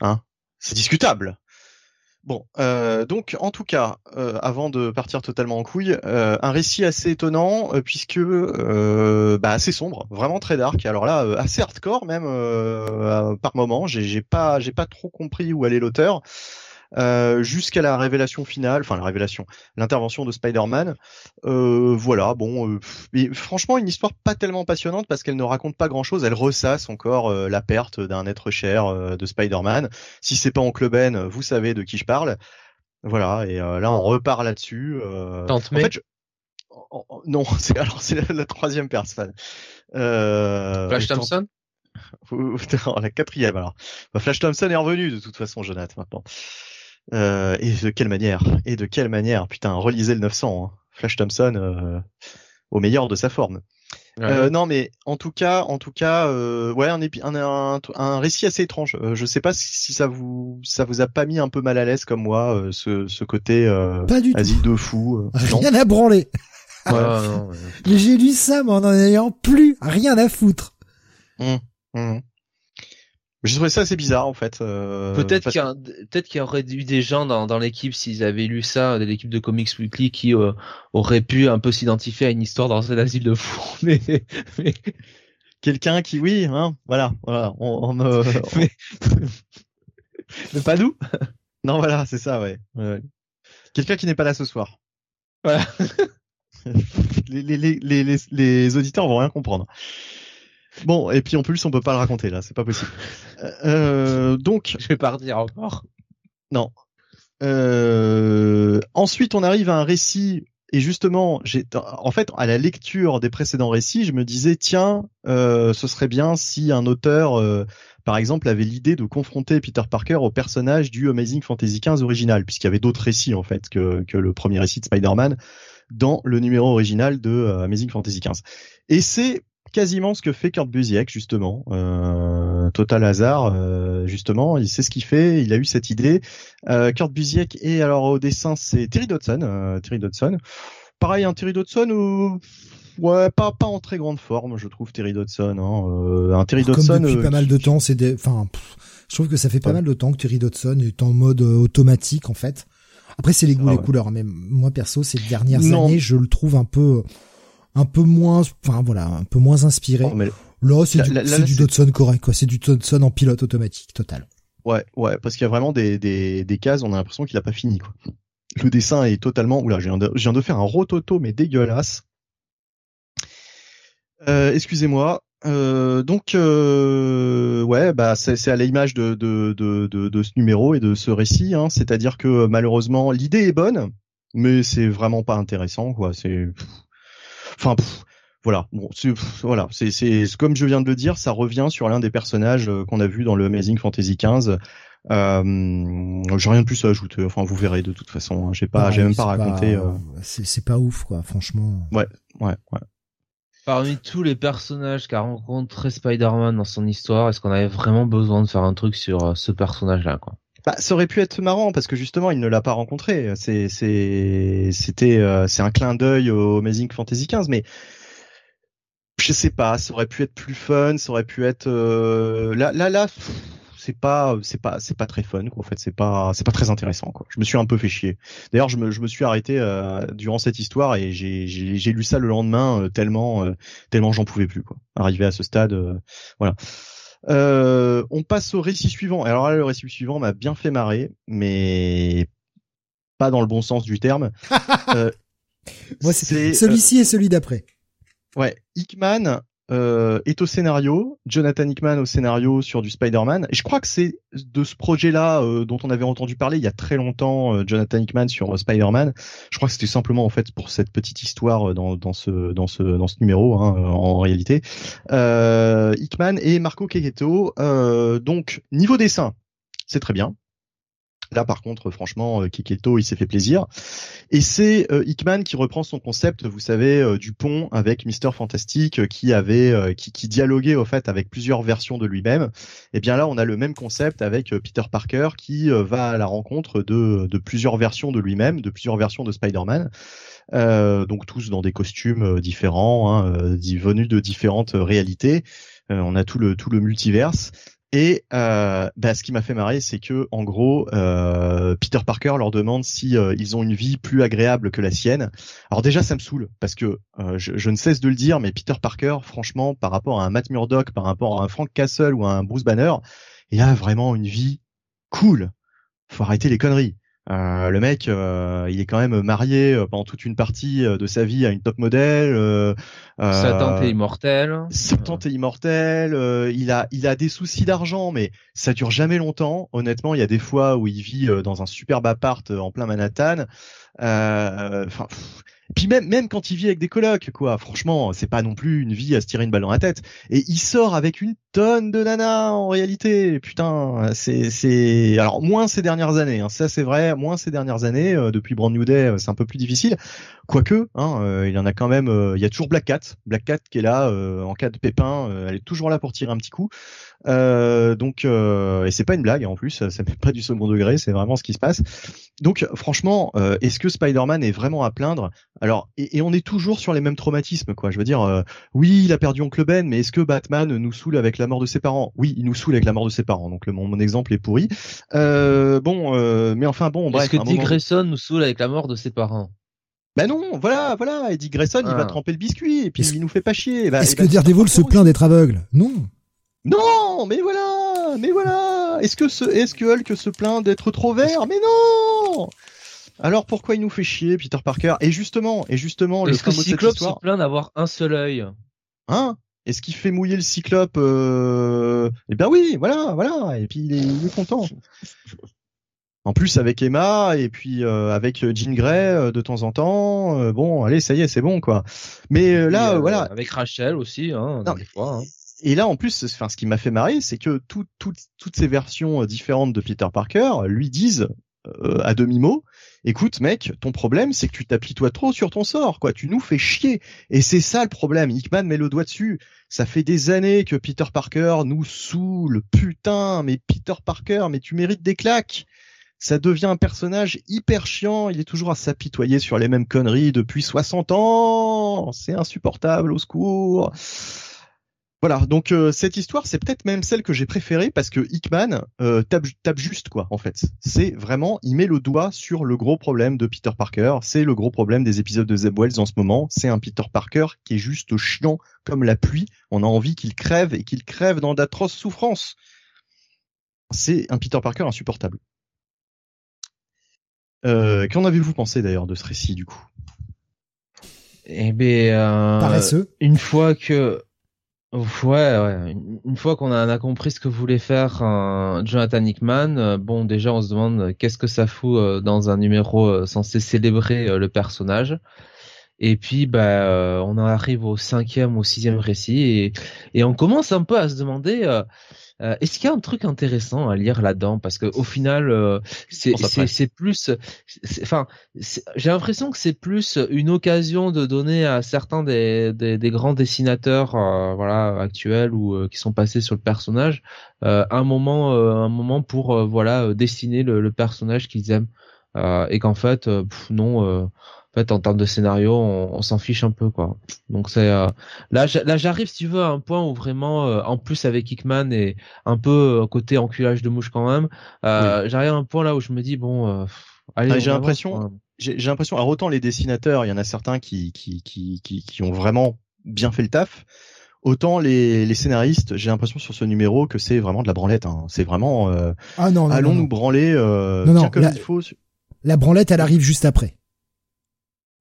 hein, c'est discutable. Bon, euh, donc en tout cas, euh, avant de partir totalement en couille, euh, un récit assez étonnant puisque bah, assez sombre, vraiment très dark. Alors là, assez hardcore même par moment. J'ai pas, j'ai pas trop compris où allait l'auteur. Euh, jusqu'à la révélation finale, enfin la révélation, l'intervention de Spider-Man. Euh, voilà, bon, euh, mais franchement une histoire pas tellement passionnante parce qu'elle ne raconte pas grand-chose. Elle ressasse encore la perte d'un être cher de Spider-Man. Si c'est pas Oncle Ben, vous savez de qui je parle. Voilà, et là on repart là-dessus. Tante en fait, non, (laughs) c'est alors c'est la, troisième personne. Flash Thompson? (laughs) la quatrième alors. Bah, Flash Thompson est revenu de toute façon, Jonathan maintenant. Euh, et de quelle manière? Et de quelle manière? Putain, relisez le 900. Hein. Flash Thompson euh, au meilleur de sa forme. Euh, non, mais en tout cas, en tout cas, euh, ouais, un, un, un, récit assez étrange. Euh, je sais pas si, ça vous ça vous a pas mis un peu mal à l'aise comme moi, euh, ce, ce côté pas du asile de fou. rien à branler. (laughs) J'ai lu ça, mais en en ayant plus rien à foutre. Mmh, mmh. J'ai trouvé ça assez bizarre en fait. Euh, peut-être qu'il y, peut y aurait eu des gens dans, dans l'équipe s'ils avaient lu ça, de l'équipe de Comics Weekly, qui euh, auraient pu un peu s'identifier à une histoire dans un asile de fous. (laughs) Mais, mais... quelqu'un qui, oui, hein, voilà, voilà, on, on, (laughs) mais... (laughs) mais... pas nous? non, voilà, c'est ça, ouais. ouais. Quelqu'un qui n'est pas là ce soir. Voilà. les, les, les, les, les auditeurs vont rien comprendre. Bon, et puis en plus, on peut pas le raconter là, c'est pas possible. Euh, donc, je vais pas redire encore. Non. Euh, ensuite, on arrive à un récit et justement, j'ai, en fait, à la lecture des précédents récits, je me disais, tiens, euh, ce serait bien si un auteur, euh, par exemple, avait l'idée de confronter Peter Parker au personnage du Amazing Fantasy XV original, puisqu'il y avait d'autres récits en fait que, que le premier récit de Spider-Man dans le numéro original de euh, Amazing Fantasy XV. Et c'est quasiment ce que fait Kurt Busiek justement. Euh, total hasard, euh, justement, il sait ce qu'il fait, il a eu cette idée. Euh, Kurt Busiek et alors au dessin c'est Terry Dodson. Euh, Terry Dodson. Pareil, un Terry Dodson ou ouais, pas pas en très grande forme, je trouve Terry Dodson. Hein. un Terry Dodson. Depuis pas mal de temps, c'est des, enfin, je trouve que ça fait pas mal de temps que Terry Dodson est en mode automatique en fait. Après, c'est les goûts, ah les couleurs. Mais moi, perso, ces dernières années, je le trouve un peu, un peu moins, enfin voilà, un peu moins inspiré. Oh, là, c'est du, du Dodson correct, quoi. C'est du Dodson en pilote automatique, total. Ouais, ouais, parce qu'il y a vraiment des, des, des cases, on a l'impression qu'il a pas fini, quoi. Le dessin est totalement, oula, je viens de, je viens de faire un rototo, mais dégueulasse. Euh, excusez-moi. Euh, donc, euh, ouais, bah c'est à l'image de, de, de, de, de ce numéro et de ce récit, hein. c'est-à-dire que malheureusement l'idée est bonne, mais c'est vraiment pas intéressant, quoi. C'est Enfin, voilà, bon, voilà, c'est c'est comme je viens de le dire, ça revient sur l'un des personnages qu'on a vu dans le Amazing Fantasy XV. Euh, j'ai rien de plus à ajouter. Enfin, vous verrez de toute façon. Hein. J'ai pas, j'ai même pas raconté. Euh... C'est pas ouf, quoi. Franchement. Ouais, ouais, ouais. Parmi tous les personnages qu'a rencontré Spider-Man dans son histoire, est-ce qu'on avait vraiment besoin de faire un truc sur euh, ce personnage-là, quoi? Bah, ça aurait pu être marrant parce que justement il ne l'a pas rencontré. C'est c'est c'était euh, c'est un clin d'œil au Amazing Fantasy XV, mais je sais pas, ça aurait pu être plus fun, ça aurait pu être euh, là là là c'est pas c'est pas c'est pas très fun quoi. En fait, c'est pas c'est pas très intéressant quoi. Je me suis un peu fait chier. D'ailleurs, je me je me suis arrêté euh, durant cette histoire et j'ai j'ai j'ai lu ça le lendemain euh, tellement euh, tellement j'en pouvais plus quoi. Arrivé à ce stade voilà. On passe au récit suivant. Alors là, le récit suivant m'a bien fait marrer, mais pas dans le bon sens du terme. (laughs) Moi, c'est celui-ci et celui d'après. Ouais, Hickman euh, est au scénario, Jonathan Hickman au scénario sur du Spider-Man. Et je crois que c'est de ce projet-là euh, dont on avait entendu parler il y a très longtemps, euh, Jonathan Hickman sur Spider-Man. Je crois que c'était simplement en fait pour cette petite histoire dans, dans ce dans ce dans ce numéro hein, en réalité. Hickman et Marco Keketo. donc niveau dessin, c'est très bien. Là, par contre, franchement, euh, Kiketo, il s'est fait plaisir. Et c'est euh, Hickman qui reprend son concept, vous savez, euh, du pont avec Mister Fantastic, qui avait, qui, dialoguait au fait avec plusieurs versions de lui-même. Et bien là, on a le même concept avec Peter Parker qui va à la rencontre de, de plusieurs versions de lui-même, de plusieurs versions de Spider-Man. donc tous dans des costumes différents, hein, venus de différentes réalités. on a tout le tout le multiverse et euh, bah, ce qui m'a fait marrer, c'est que en gros, euh, Peter Parker leur demande si euh, ils ont une vie plus agréable que la sienne. Alors déjà, ça me saoule parce que euh, je, ne cesse de le dire, mais Peter Parker, franchement, par rapport à un Matt Murdock, par rapport à un Frank Castle ou à un Bruce Banner, il a vraiment une vie cool. Faut arrêter les conneries. Euh, le mec, euh, il est quand même marié euh, pendant toute une partie de sa vie à une top modèle. sa tante est immortelle. Sa tante est immortelle. il a, il a des soucis d'argent, mais ça dure jamais longtemps. Honnêtement, il y a des fois où il vit dans un superbe appart en plein Manhattan. Enfin, puis même même quand il vit avec des colocs, quoi. Franchement, c'est pas non plus une vie à se tirer une balle dans la tête. Et il sort avec une tonne de nanas en réalité. Putain, c'est c'est alors moins ces dernières années. Hein. Ça c'est vrai, moins ces dernières années. Euh, depuis Brand New Day, euh, c'est un peu plus difficile. Quoique, hein, euh, il y en a quand même. il y a toujours Black Cat, Black Cat qui est là en cas de pépin. elle est toujours là pour tirer un petit coup. Euh, donc, euh, et c'est pas une blague en plus, ça n'est pas du second degré, c'est vraiment ce qui se passe. Donc, franchement, euh, est-ce que Spider-Man est vraiment à plaindre? Alors, et, on est toujours sur les mêmes traumatismes, quoi. Je veux dire, oui, il a perdu Oncle Ben, mais est-ce que Batman nous saoule avec la mort de ses parents? Oui, il nous saoule avec la mort de ses parents. Donc, mon, mon exemple est pourri. bon, mais enfin, bon, bref. Est-ce que Dick Grayson nous saoule avec la mort de ses parents? Ben non, voilà, voilà. Eddie Grayson, il va ah. tremper le biscuit et puis il nous fait pas chier. Bah, est-ce que Daredevil se plaint d'être aveugle? Non. Non, mais voilà, mais voilà. Est-ce que ce, est-ce que Hulk se plaint d'être trop vert? Mais non. Alors pourquoi il nous fait chier, Peter Parker? Et justement, et justement, est-ce que Cyclope se plaint d'avoir un seul œil? Hein? Est-ce qu'il fait mouiller le Cyclope euh... Eh bien oui, voilà, voilà. Et puis il est, content. En plus avec Emma et puis euh, avec Jean Grey euh, de temps en temps. bon, allez, ça y est, c'est bon quoi. Mais là, voilà. Avec Rachel aussi, hein, des fois. Hein et là, en plus, ce qui m'a fait marrer, c'est que toutes ces versions euh, différentes de Peter Parker lui disent euh, à demi-mot, écoute mec, ton problème c'est que tu t'appuies toi trop sur ton sort, quoi. Tu nous fais chier. Et c'est ça le problème. Hickman met le doigt dessus. Ça fait des années que Peter Parker nous saoule. Putain, mais Peter Parker, mais tu mérites des claques. Ça devient un personnage hyper chiant. Il est toujours à s'apitoyer sur les mêmes conneries depuis 60 ans. C'est insupportable. Au secours. Voilà, donc euh, cette histoire, c'est peut-être même celle que j'ai préférée parce que Hickman euh, tape, tape juste quoi, en fait. C'est vraiment, il met le doigt sur le gros problème de Peter Parker. C'est le gros problème des épisodes de Zeb Wells en ce moment. C'est un Peter Parker qui est juste chiant comme la pluie. On a envie qu'il crève et qu'il crève dans d'atroces souffrances. C'est un Peter Parker insupportable. Euh, Qu'en avez-vous pensé d'ailleurs de ce récit du coup? Eh bien, euh, une fois que Ouais, ouais. Une fois qu'on a, compris ce que voulait faire Jonathan Hickman, euh, bon, déjà on se demande qu'est-ce que ça fout euh, dans un numéro euh, censé célébrer le personnage. Et puis, bah, on arrive au cinquième, au sixième récit, et, et on commence un peu à se demander euh, est-ce qu'il y a un truc intéressant à lire là-dedans? Parce que au final, euh, c'est plus, enfin, j'ai l'impression que c'est plus une occasion de donner à certains des des, des grands dessinateurs, euh, voilà, actuels ou qui sont passés sur le personnage, un moment, un moment pour voilà dessiner le, le personnage qu'ils aiment, et qu'en fait, non en fait en termes de scénario on, s'en fiche un peu quoi donc c'est euh, là là j'arrive si tu veux à un point où vraiment euh, en plus avec Hickman et un peu euh, côté enculage de mouche quand même j'arrive à un point là où je me dis bon allez j'ai l'impression j'ai l'impression alors autant les dessinateurs il y en a certains qui qui qui qui, qui ont vraiment bien fait le taf Autant les, les scénaristes, j'ai l'impression sur ce numéro que c'est vraiment de la branlette. Hein. C'est vraiment ah non, allons nous branler non, non, comme la, il faut. La branlette, elle arrive juste après.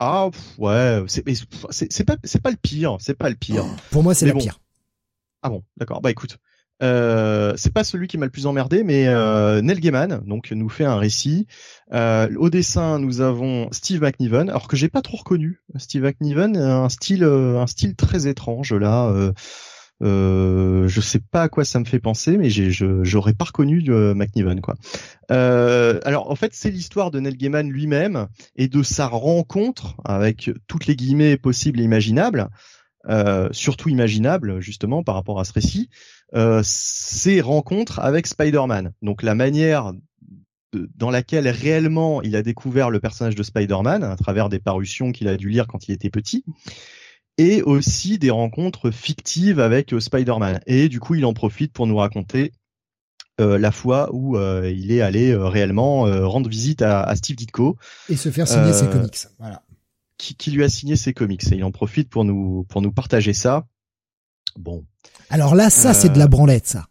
Ah ouais, c'est c'est pas c'est pas le pire, c'est pas le pire. (gasps) Pour moi, c'est le pire. Ah bon, d'accord. Bah écoute, euh, c'est pas celui qui m'a le plus emmerdé, mais euh, Neil Gaiman donc nous fait un récit. Euh, au dessin, nous avons Steve McNiven, alors que j'ai pas trop reconnu. Steve McNiven, un style un style très étrange là. Euh, euh, je sais pas à quoi ça me fait penser, mais j'aurais pas reconnu euh, McNiven quoi. Euh, alors en fait c'est l'histoire de Neil Gaiman lui-même et de sa rencontre avec toutes les guillemets possibles et imaginables, euh, surtout imaginables justement par rapport à ce récit, euh, ses rencontres avec Spider-Man. Donc la manière dans laquelle réellement il a découvert le personnage de Spider-Man à travers des parutions qu'il a dû lire quand il était petit et aussi des rencontres fictives avec euh, Spider-Man. Et du coup, il en profite pour nous raconter euh, la fois où euh, il est allé réellement rendre visite à, Steve Ditko et se faire signer ses comics. Voilà. Qui, qui, lui a signé ses comics et il en profite pour nous pour nous partager ça. Bon. Alors là, ça c'est de la branlette, ça.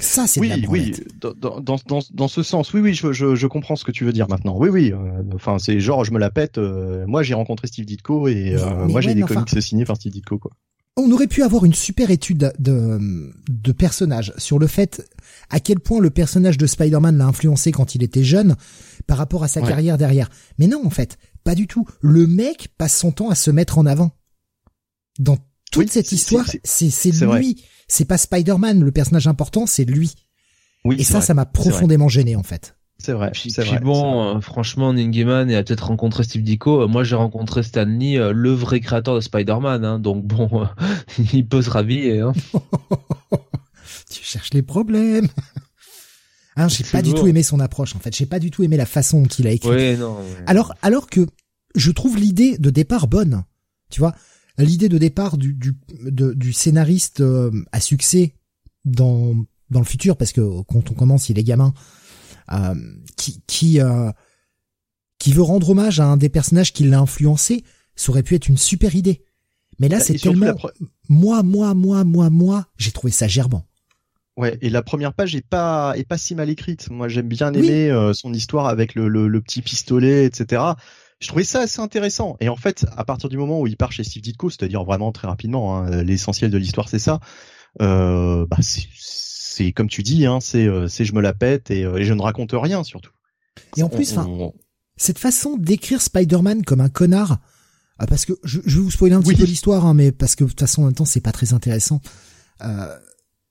Ça, c'est oui, oui, dans, dans, dans, dans, ce sens, oui, oui, je, je, je, comprends ce que tu veux dire maintenant. Oui, oui, euh, enfin, c'est genre, je me la pète. Euh, moi, j'ai rencontré Steve Ditko et euh, moi, j'ai des comics signés par Steve Ditko, quoi. On aurait pu avoir une super étude de, de personnages sur le fait à quel point le personnage de Spider-Man l'a influencé quand il était jeune par rapport à sa carrière derrière. Mais non, en fait, pas du tout. Le mec passe son temps à se mettre en avant. Dans toute cette histoire, c'est lui c'est pas Spider-Man le personnage important, c'est lui. Oui, et ça, ça m'a profondément gêné en fait. C'est vrai. Puis, bon, euh, franchement, Ningeman a peut-être rencontré Steve Ditko. Euh, moi, j'ai rencontré Stan Lee, euh, le vrai créateur de Spider-Man. Hein, donc bon, (laughs) il peut se rhabiller. Hein. (laughs) tu cherches les problèmes. Hein, j'ai pas du tout aimé son approche. En fait, j'ai pas du tout aimé la façon dont il a écrit. Oui, non, Alors, alors que je trouve l'idée de départ bonne. Tu vois, l'idée de départ du, du, du scénariste euh, à succès dans, dans le futur, parce que quand on commence, il est gamin, euh, qui, qui, euh, qui veut rendre hommage à un des personnages qui l'a influencé, ça aurait pu être une super idée. Mais là, bah, c'est tellement... Moi, moi, moi, moi, moi, j'ai trouvé ça gerbant. Ouais, et la première page est pas est pas si mal écrite. Moi, j'aime bien aimer son histoire avec le, le, le, petit pistolet, etc je trouvais ça assez intéressant. Et en fait, à partir du moment où il part chez Steve Ditko, c'est-à-dire vraiment très rapidement, hein, l'essentiel de l'histoire c'est ça. Euh, bah c'est comme tu dis, hein, c'est euh, c'est je me la pète et, euh, et, je ne raconte rien surtout. Et en plus, cette façon d'écrire Spider-Man comme un connard, ah, parce que je, je vais vous spoiler un petit peu l'histoire, hein, mais parce que de toute façon en même temps c'est pas très intéressant. Euh,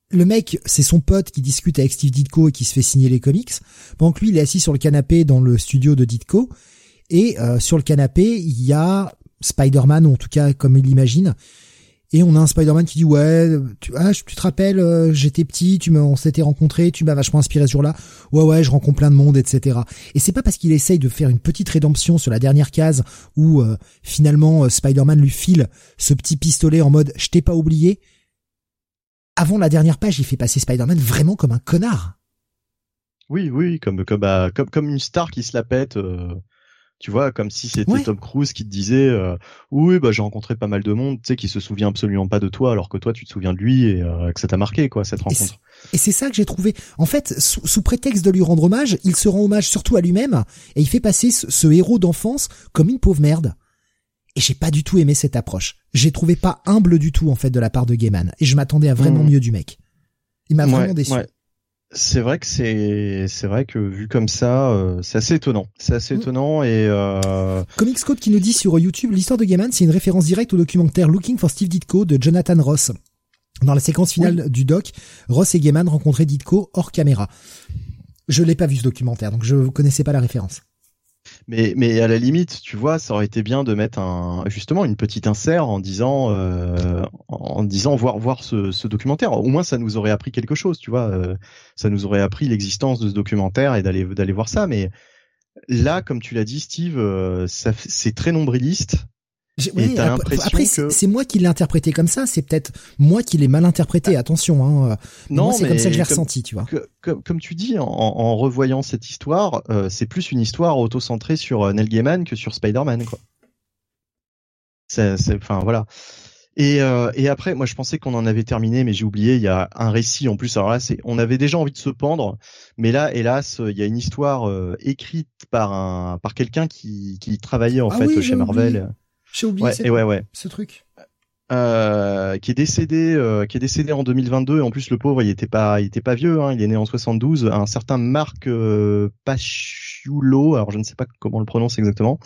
le mec, c'est son pote qui discute avec Steve Ditko et qui se fait signer les comics. Donc lui, il est assis sur le canapé dans le studio de Ditko et euh, sur le canapé, il y a Spider-Man, en tout cas comme il l'imagine. Et on a un Spider-Man qui dit ouais, tu, ah, tu te rappelles, euh, j'étais petit, tu on s'était rencontrés, tu m'as vachement inspiré ce jour-là. Ouais ouais, je rencontre plein de monde, etc. Et c'est pas parce qu'il essaye de faire une petite rédemption sur la dernière case où euh, finalement Spider-Man lui file ce petit pistolet en mode je t'ai pas oublié. Avant la dernière page, il fait passer Spider-Man vraiment comme un connard. Oui oui, comme comme bah, comme comme une star qui se la pète. Tu vois, comme si c'était Tom Cruise qui te disait euh, oui, bah j'ai rencontré pas mal de monde, tu sais, qui se souvient absolument pas de toi, alors que toi tu te souviens de lui et euh, que ça t'a marqué quoi cette rencontre. Et c'est ça que j'ai trouvé. En fait, sous, prétexte de lui rendre hommage, il se rend hommage surtout à lui-même et il fait passer ce, héros d'enfance comme une pauvre merde. Et j'ai pas du tout aimé cette approche. J'ai trouvé pas humble du tout en fait de la part de Gaiman et je m'attendais à vraiment mmh. mieux du mec. Il m'a vraiment déçu. C'est vrai que c'est c'est vrai que vu comme ça, euh, c'est assez étonnant. C'est assez mm. étonnant et euh... Comics Code qui nous dit sur YouTube l'histoire de Gaiman, c'est une référence directe au documentaire Looking for Steve Ditko de Jonathan Ross. Dans la séquence finale du doc, Ross et Gaiman rencontraient Ditko hors caméra. Je l'ai pas vu ce documentaire, donc je connaissais pas la référence. Mais, mais à la limite, tu vois, ça aurait été bien de mettre un, justement une petite insert en disant, euh, en disant voir voir ce, documentaire. Au moins, ça nous aurait appris quelque chose, tu vois. Euh, ça nous aurait appris l'existence de ce documentaire et d'aller d'aller voir ça. Mais là, comme tu l'as dit, Steve, euh, c'est très nombriliste. Oui, après, c'est moi qui l'ai interprété comme ça. C'est peut-être moi qui l'ai mal interprété. Ah. Attention, hein. Non, c'est comme ça que je l'ai ressenti, tu vois. comme, tu dis, en, revoyant cette histoire, euh, c'est plus une histoire auto-centrée sur euh, Neil Gaiman que sur Spider-Man, quoi. C'est, enfin voilà. Et, euh, et après, moi, je pensais qu'on en avait terminé, mais j'ai oublié. Il y a un récit en plus. Alors là, c'est, on avait déjà envie de se pendre, mais là, hélas, il y a une histoire écrite par un, par quelqu'un qui, qui travaillait en ah fait chez Marvel. J'ai oublié ouais, ouais, ouais. ce truc. Euh, qui est décédé, euh, qui est décédé en 2022. Et en plus, le pauvre, il était pas, il était pas vieux. Hein, il est né en 72. Un certain Marc euh, alors je ne sais pas comment on le prononce exactement,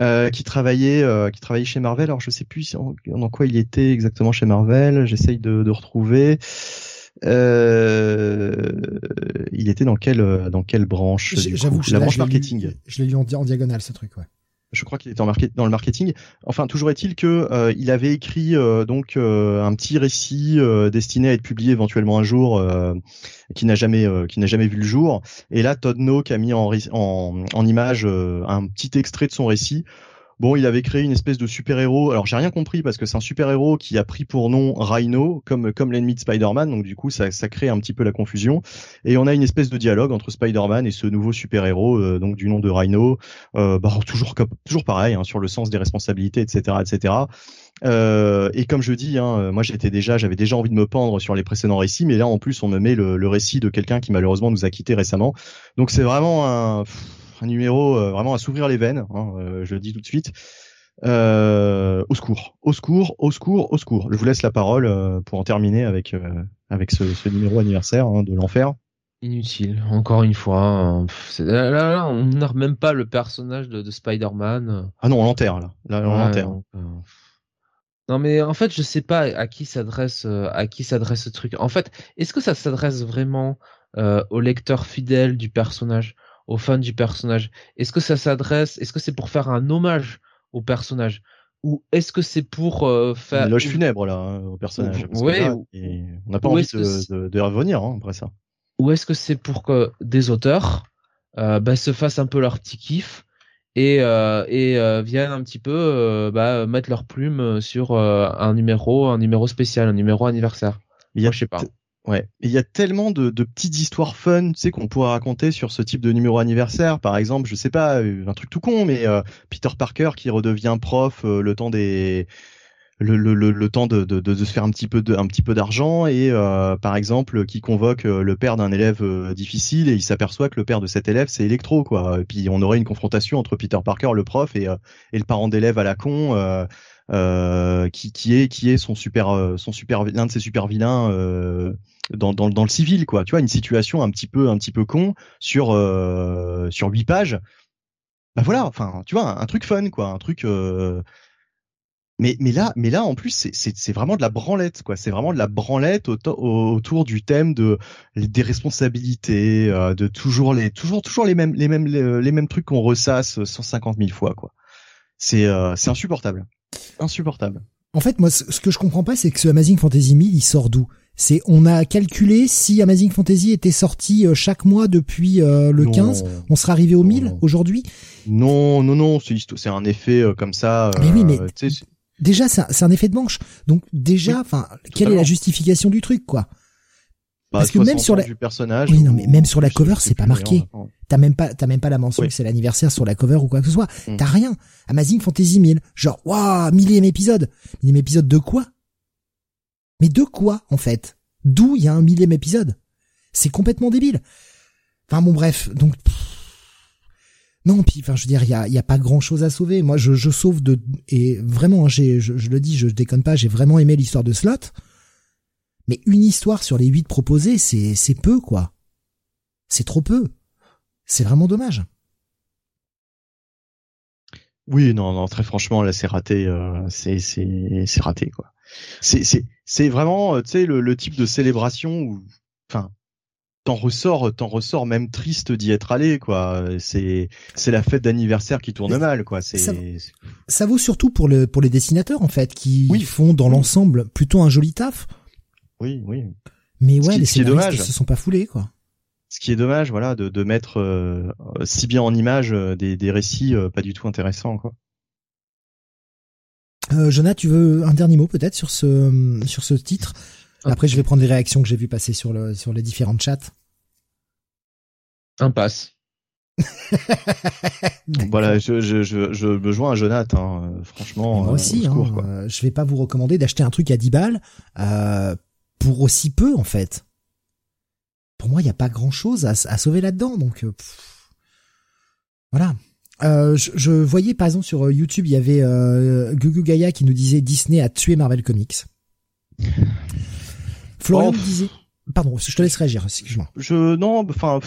euh, qui travaillait, qui travaillait chez Marvel. Alors je sais plus dans quoi il était exactement chez Marvel. J'essaye de, de retrouver. Il était dans quelle dans quelle branche J'avoue, la branche marketing. Je l'ai lu en, en diagonale ce truc, ouais je crois qu'il était en dans le marketing. Enfin, toujours est-il que euh, il avait écrit euh, donc euh, un petit récit destiné à être publié éventuellement un jour, qui n'a jamais qui n'a jamais vu le jour. Et là, Todd Nook a mis en image un petit extrait de son récit Bon, il avait créé une espèce de super-héros. Alors, j'ai rien compris parce que c'est un super-héros qui a pris pour nom Rhino, comme comme l'ennemi de Spider-Man. Donc, du coup, ça, ça crée un petit peu la confusion. Et on a une espèce de dialogue entre Spider-Man et ce nouveau super-héros, euh, donc du nom de Rhino. Euh, bah, (laughs) toujours toujours pareil hein, sur le sens des responsabilités, etc., etc. Euh, et comme je dis, hein, moi j'étais déjà, j'avais déjà envie de me pendre sur les précédents récits, mais là en plus on me met le, le récit de quelqu'un qui malheureusement nous a quittés récemment. Donc c'est vraiment un, un numéro euh, vraiment à s'ouvrir les veines, hein, euh, je le dis tout de suite. Euh, au secours, au secours, au secours, au secours. Je vous laisse la parole pour en terminer avec avec ce, ce numéro anniversaire hein, de l'enfer. Inutile, encore une fois. Là, là, on n'a même pas le personnage de, de Spider-Man. Ah non, on l'enterre là. Là, on l'enterre. Non mais en fait, je sais pas à qui s'adresse à qui s'adresse ce truc. En fait, est-ce que ça s'adresse vraiment au lecteur fidèle du personnage? Aux fans du personnage Est-ce que ça s'adresse Est-ce que c'est pour faire un hommage au personnage ou est-ce que c'est pour euh, faire une loge funèbre là hein, au personnage Oui. on n'a pas envie de, de, revenir hein, après ça. Ou est-ce que c'est pour que des auteurs euh, bah, se fassent un peu leur petit kiff et, euh, et euh, viennent un petit peu euh, bah, mettre leur plume sur un numéro, un numéro spécial, un numéro anniversaire. Il y a, je sais pas. Ouais, il y a tellement de, petites histoires fun, tu sais, qu'on pourrait raconter sur ce type de numéro anniversaire. Par exemple, je sais pas, euh, un truc tout con, mais euh, Peter Parker qui redevient prof euh, le temps des le, le, le, temps de, de, de, se faire un petit peu de, petit peu d'argent et par exemple qui convoque le père d'un élève difficile et il s'aperçoit que le père de cet élève c'est Electro quoi. Et puis on aurait une confrontation entre Peter Parker le prof et, et le parent d'élève à la con. Qui, qui est qui est son super son super l'un de ses super vilains dans, dans, dans, le civil, quoi. Tu vois, une situation un petit peu, un petit peu con sur euh, sur huit pages. Bah voilà, enfin, tu vois, un, truc fun, quoi, un truc. Euh... Mais mais là, mais là, en plus, c'est vraiment de la branlette, quoi. C'est vraiment de la branlette autour du thème de des responsabilités, euh, de toujours les toujours toujours les mêmes les mêmes les, mêmes trucs qu'on ressasse 150 000 fois, quoi. C'est euh, c'est insupportable, insupportable. En fait, moi, ce que je comprends pas, c'est que ce Amazing Fantasy 1000, il sort d'où? C'est on a calculé si Amazing Fantasy était sorti euh, chaque mois depuis euh, le 15, on serait arrivé au 1000 aujourd'hui? Non, non, non, c'est un effet euh, comme ça. mais oui, mais déjà c'est un effet de manche. Donc déjà, enfin, quelle est la justification du truc, quoi? Parce que même sur la personnage. Oui, non, mais même sur la cover, c'est pas marqué. T'as même pas, t'as même pas la mention que c'est l'anniversaire sur la cover ou quoi que ce soit. Mm. T'as rien. Amazing Fantasy 1000, genre, waouh, millième épisode. Millième épisode de quoi? Mais de quoi, en fait? D'où il y a un millième épisode? C'est complètement débile. Enfin bon, bref, donc... Non, puis, enfin, je veux dire, il y a, y a pas grand-chose à sauver. Moi, je, je sauve de... Et vraiment, hein, j'ai, je, le dis, je déconne pas, j'ai vraiment aimé l'histoire de Slot. Mais une histoire sur les huit proposées, c'est, c'est peu, quoi. C'est trop peu. C'est vraiment dommage. Oui, non, non, très franchement, là, c'est raté. Euh, c'est, c'est, c'est raté, quoi. C'est, c'est, c'est vraiment, tu sais, le, le, type de célébration où, enfin, t'en ressors, t'en ressors même triste d'y être allé, quoi. C'est, c'est la fête d'anniversaire qui tourne mal, quoi. C'est. Ça, ça, vaut surtout pour le, pour les dessinateurs, en fait, qui font dans l'ensemble plutôt un joli taf. Oui, oui. Mais ouais, les scénaristes se sont pas foulés, quoi ce qui est dommage, voilà, de, de mettre euh, si bien en image euh, des, des récits euh, pas du tout intéressants, quoi. Euh, Jonah, tu veux un dernier mot peut-être sur ce sur ce titre? Après, je vais prendre les réactions que j'ai vues passer sur le sur les différents chats. Un passe. (laughs) voilà, je, je, je, je me joins à Jonathan, hein, franchement. Moi aussi, hein, je vais pas vous recommander d'acheter un truc à 10 balles pour aussi peu en fait pour moi, il n'y a pas grand-chose à, sauver là-dedans. Donc, euh, voilà. Euh, je, voyais par exemple sur euh, YouTube, il y avait euh, Gugu Gaia qui nous disait Disney a tué Marvel Comics. (laughs) Florian oh. disait, pardon, je te laisse réagir, excuse-moi. Je non, enfin,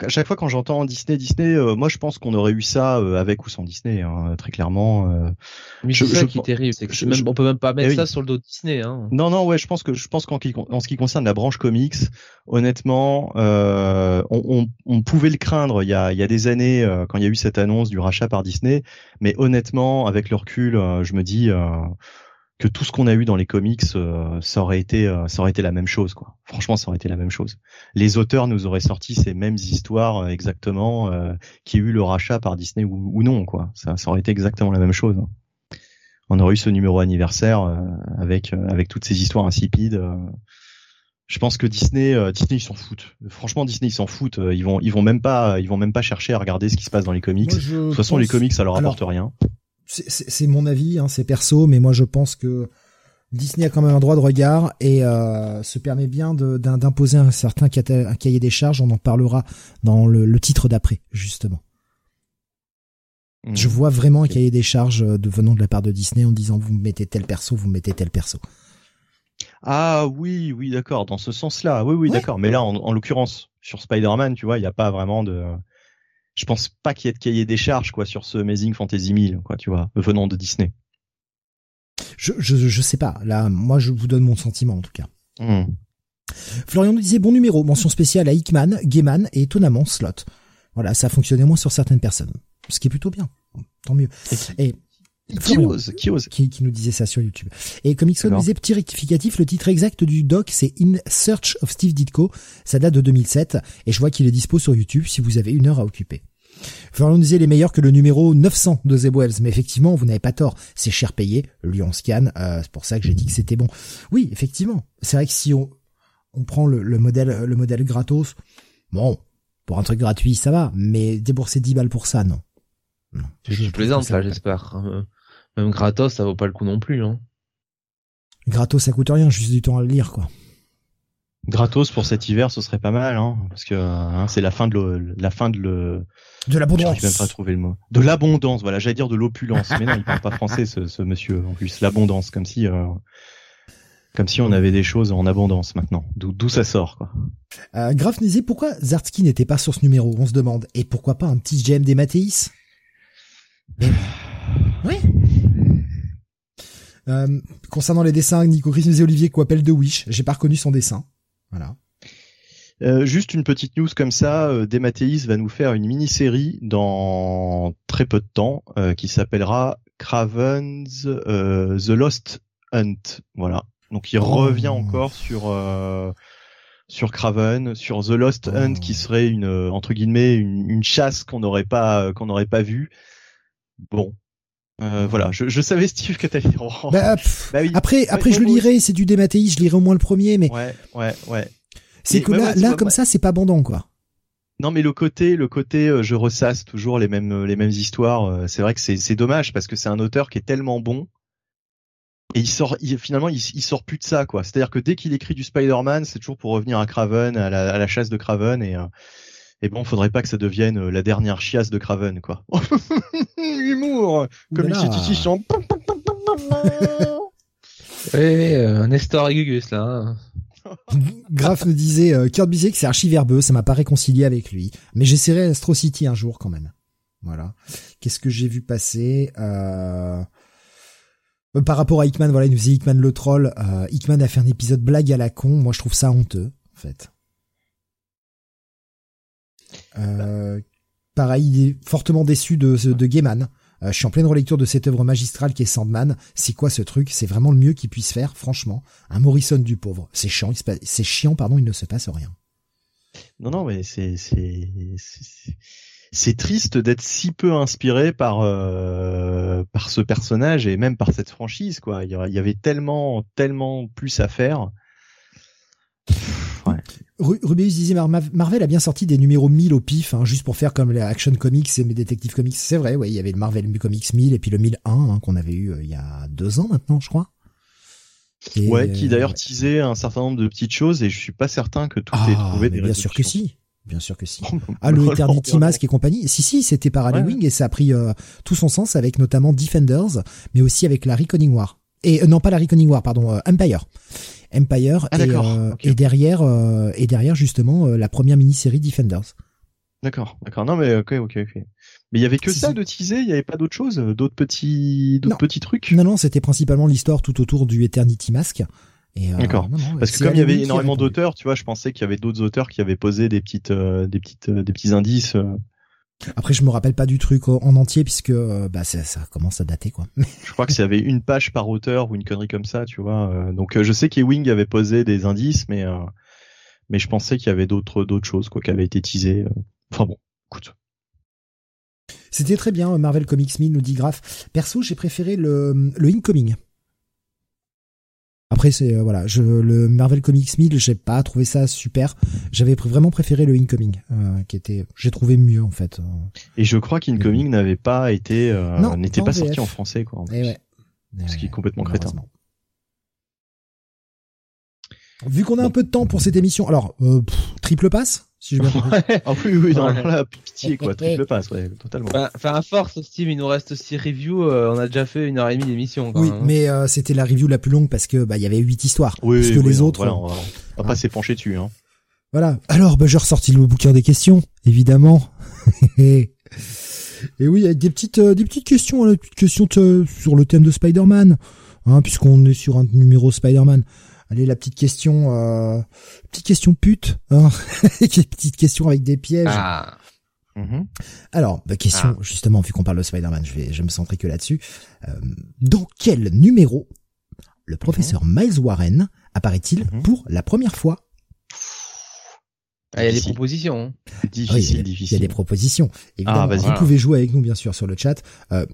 à chaque fois quand j'entends Disney, Disney, euh, moi je pense qu'on aurait eu ça euh, avec ou sans Disney, hein, très clairement. Euh, c'est ça qui est terrible, c'est que même, on peut même pas mettre eh ça sur le dos de Disney. Hein. Non, non, ouais, je pense que je pense qu'en en ce qui concerne la branche comics, honnêtement, on, on, on, pouvait le craindre il y a, il y a des années quand il y a eu cette annonce du rachat par Disney, mais honnêtement, avec le recul, je me dis que tout ce qu'on a eu dans les comics, euh, ça aurait été, euh, ça aurait été la même chose, quoi. Franchement, ça aurait été la même chose. Les auteurs nous auraient sorti ces mêmes histoires euh, exactement, qui eu le rachat par Disney ou, non, quoi. Ça, ça, aurait été exactement la même chose. Hein. On aurait eu ce numéro anniversaire avec avec toutes ces histoires insipides. je pense que Disney, Disney ils s'en foutent. Franchement, Disney ils s'en foutent. Ils vont, ils vont même pas, ils vont même pas chercher à regarder ce qui se passe dans les comics. de toute façon, les comics ça leur apporte rien c'est mon avis, hein, c'est perso, mais moi je pense que Disney a quand même un droit de regard et euh, se permet bien d'imposer un certain cahier des charges. On en parlera dans le, titre d'après, justement. Hmm. Je vois vraiment un cahier des charges euh, de venant de la part de Disney en disant vous mettez tel perso, vous mettez tel perso. Ah oui, oui, d'accord, dans ce sens-là. Oui, oui, d'accord. Mais là, en, en l'occurrence, sur Spider-Man, tu vois, il n'y a pas vraiment de je pense pas qu'il y ait de cahier des charges quoi sur ce Amazing Fantasy 1000 quoi tu vois venant de Disney. Je, je je sais pas là moi je vous donne mon sentiment en tout cas. Hmm. Florian nous disait bon numéro mention spéciale à Hickman, Gaiman et étonnamment Slot. Voilà ça fonctionnait moins sur certaines personnes ce qui est plutôt bien tant mieux. Et, qui ose, qui ose. Qui, nous disait ça sur YouTube. Et comme nous disait, petit rectificatif, le titre exact du doc, c'est In Search of Steve Ditko. Ça date de 2007. Et je vois qu'il est dispo sur YouTube si vous avez une heure à occuper. Florian disait les meilleurs que le numéro 900 de The Wells. Mais effectivement, vous n'avez pas tort. C'est cher payé. Lui, on scanne. Euh, c'est pour ça que j'ai dit que c'était bon. Oui, effectivement. C'est vrai que si on, on prend le, le modèle, le modèle gratos, bon, pour un truc gratuit, ça va. Mais débourser 10 balles pour ça, non. non. Je, plaisante, là, j'espère. Même gratos, ça vaut pas le coup non plus. Hein. Gratos, ça coûte rien, juste du temps à le lire, quoi. Gratos pour cet hiver, ce serait pas mal, hein, parce que hein, c'est la fin de le, la fin de le. De l'abondance. Je même pas trouver le mot. De l'abondance, voilà. J'allais dire de l'opulence, mais non, il parle pas français, ce, ce monsieur. En plus, l'abondance, comme si, euh, comme si on avait des choses en abondance maintenant. D'où ça sort, quoi. Euh, Graf disait pourquoi Zartsky n'était pas sur ce numéro, on se demande. Et pourquoi pas un petit GM des Mathéis? (sighs) Oui. Euh, concernant les dessins, Nico Chris et Olivier Coppel de Wish. J'ai pas reconnu son dessin. Voilà. Euh, juste une petite news comme ça, euh, Dematteis va nous faire une mini-série dans très peu de temps euh, qui s'appellera Craven's The Lost Hunt. Voilà. Donc il revient oh. encore sur sur Craven, sur The Lost Hunt qui oh. serait une entre guillemets une, une chasse qu'on n'aurait pas qu'on n'aurait pas vue. Bon, euh, voilà, je, je, savais Steve que t'allais bah, bah oui. Après, après je le lirai, c'est du Dématéis, je lirai au moins le premier, mais ouais, ouais, ouais. C'est que là, là comme ça, c'est pas abondant, quoi. Non, mais le côté, le côté, euh, je ressasse toujours les mêmes, euh, les mêmes histoires. c'est vrai que c'est, c'est dommage parce que c'est un auteur qui est tellement bon et il sort, il, finalement, il, il, sort plus de ça, quoi. C'est-à-dire que dès qu'il écrit du Spider-Man, c'est toujours pour revenir à Craven, à la, à la chasse de Craven et et bon, faudrait pas que ça devienne euh, la dernière chiasse de Craven, quoi. (laughs) Humour, comme il s'est Oui, oui, euh, Nestor et Gugus là. Hein. (laughs) Graf nous disait euh, Kurt Busiek c'est archi verbeux, ça m'a pas réconcilié avec lui, mais j'essaierai Astro City un jour quand même. Voilà. Qu'est-ce que j'ai vu passer euh... euh par rapport à Hickman, voilà, il nous disait Hickman le troll. Euh, Hickman a fait un épisode blague à la con. Moi, je trouve ça honteux, en fait. Euh, pareil, il est fortement déçu de, de Gaiman. Euh, je suis en pleine relecture de cette œuvre magistrale qui est Sandman. C'est quoi ce truc? C'est vraiment le mieux qu'il puisse faire, franchement. Un Morrison du pauvre. C'est chiant, c'est chiant, pardon, il ne se passe rien. Non, non, mais c'est c'est c'est triste d'être si peu inspiré par euh, par ce personnage et même par cette franchise quoi. Il y avait tellement tellement plus à faire. Ouais. Rubius disait Marvel a bien sorti des numéros 1000 au pif, hein, juste pour faire comme les Action Comics et mes Detective Comics. C'est vrai, ouais, il y avait le Marvel Comics 1000 et puis le 1001 hein, qu'on avait eu euh, il y a deux ans maintenant, je crois. ouais, qui d'ailleurs euh, teasait un certain nombre de petites choses et je suis pas certain que tout ait ah, trouvé des Bien sûr que si. Bien sûr que si. (laughs) ah, le Eternity Mask et compagnie. Si, si, c'était par Wing et ça a pris euh, tout son sens avec notamment Defenders, mais aussi avec la Reckoning War. Et non, pas la Reckoning War, pardon, Empire. Empire ah, euh, et, derrière euh, et derrière justement euh, la première mini-série Defenders. D'accord, d'accord. Non mais ok, ok, ok. Mais il y avait que ça de teaser, il y avait pas d'autres choses, d'autres petits, d'autres petits trucs? Non, non, c'était principalement l'histoire tout autour du Eternity Mask. D'accord. Parce que comme il y avait énormément d'auteurs, tu vois, je pensais qu'il y avait d'autres auteurs qui avaient posé des petites, des petites, des petits indices. Après, je me rappelle pas du truc en entier puisque euh, bah ça, ça, commence à dater quoi. (laughs) je crois que s'il y avait une page par auteur ou une connerie comme ça, tu vois. Euh, donc euh, je sais qu'Ewing avait posé des indices, mais mais je pensais qu'il y avait d'autres d'autres choses quoi qui avaient été teasées. Enfin bon, écoute. C'était très bien Marvel Comics 1000 nous dit Graf. Perso, j'ai préféré le le incoming. Après c'est euh, voilà, je le Marvel Comics 1000, j'ai pas trouvé ça super. J'avais vraiment préféré le Incoming euh, qui était j'ai trouvé mieux en fait. Et je crois qu'Incoming n'avait pas été euh, n'était pas sorti en français quoi. En eh ouais. Ce qui est complètement crétin. Vu qu'on a un peu de temps pour cette émission, alors triple passe? Si je ah oui, oui, non, là, pitié, quoi, triple passe, ouais, totalement. Enfin, à force, Steve, il nous reste 6 reviews, euh, on a déjà fait une heure et demie d'émission. Oui, hein. mais euh, c'était la review la plus longue parce que bah il y avait 8 histoires. Oui, parce que les autres. Voilà, on va, on va pas s'épancher dessus, hein. Voilà. Alors, bah, j'ai ressorti le bouquin des questions, évidemment. (laughs) et oui, avec des petites, euh, des petites questions, des petites questions sur le thème de Spider-Man, hein, puisqu'on est sur un numéro Spider-Man. Allez, la petite question, euh, petite question pute, hein (laughs) petite question avec des pièges. Ah. Mhm. Alors, bah, question, ah. justement, vu qu'on parle de Spider-Man, je vais, je me centrer que là-dessus. Euh, dans quel numéro le professeur mhm. Miles Warren apparaît-il mhm. pour la première fois? Ah, il y a des propositions. Hein. Difficile, difficile. Il y a des propositions. Évidemment, ah, vous pouvez jouer avec nous, bien sûr, sur le chat. Euh,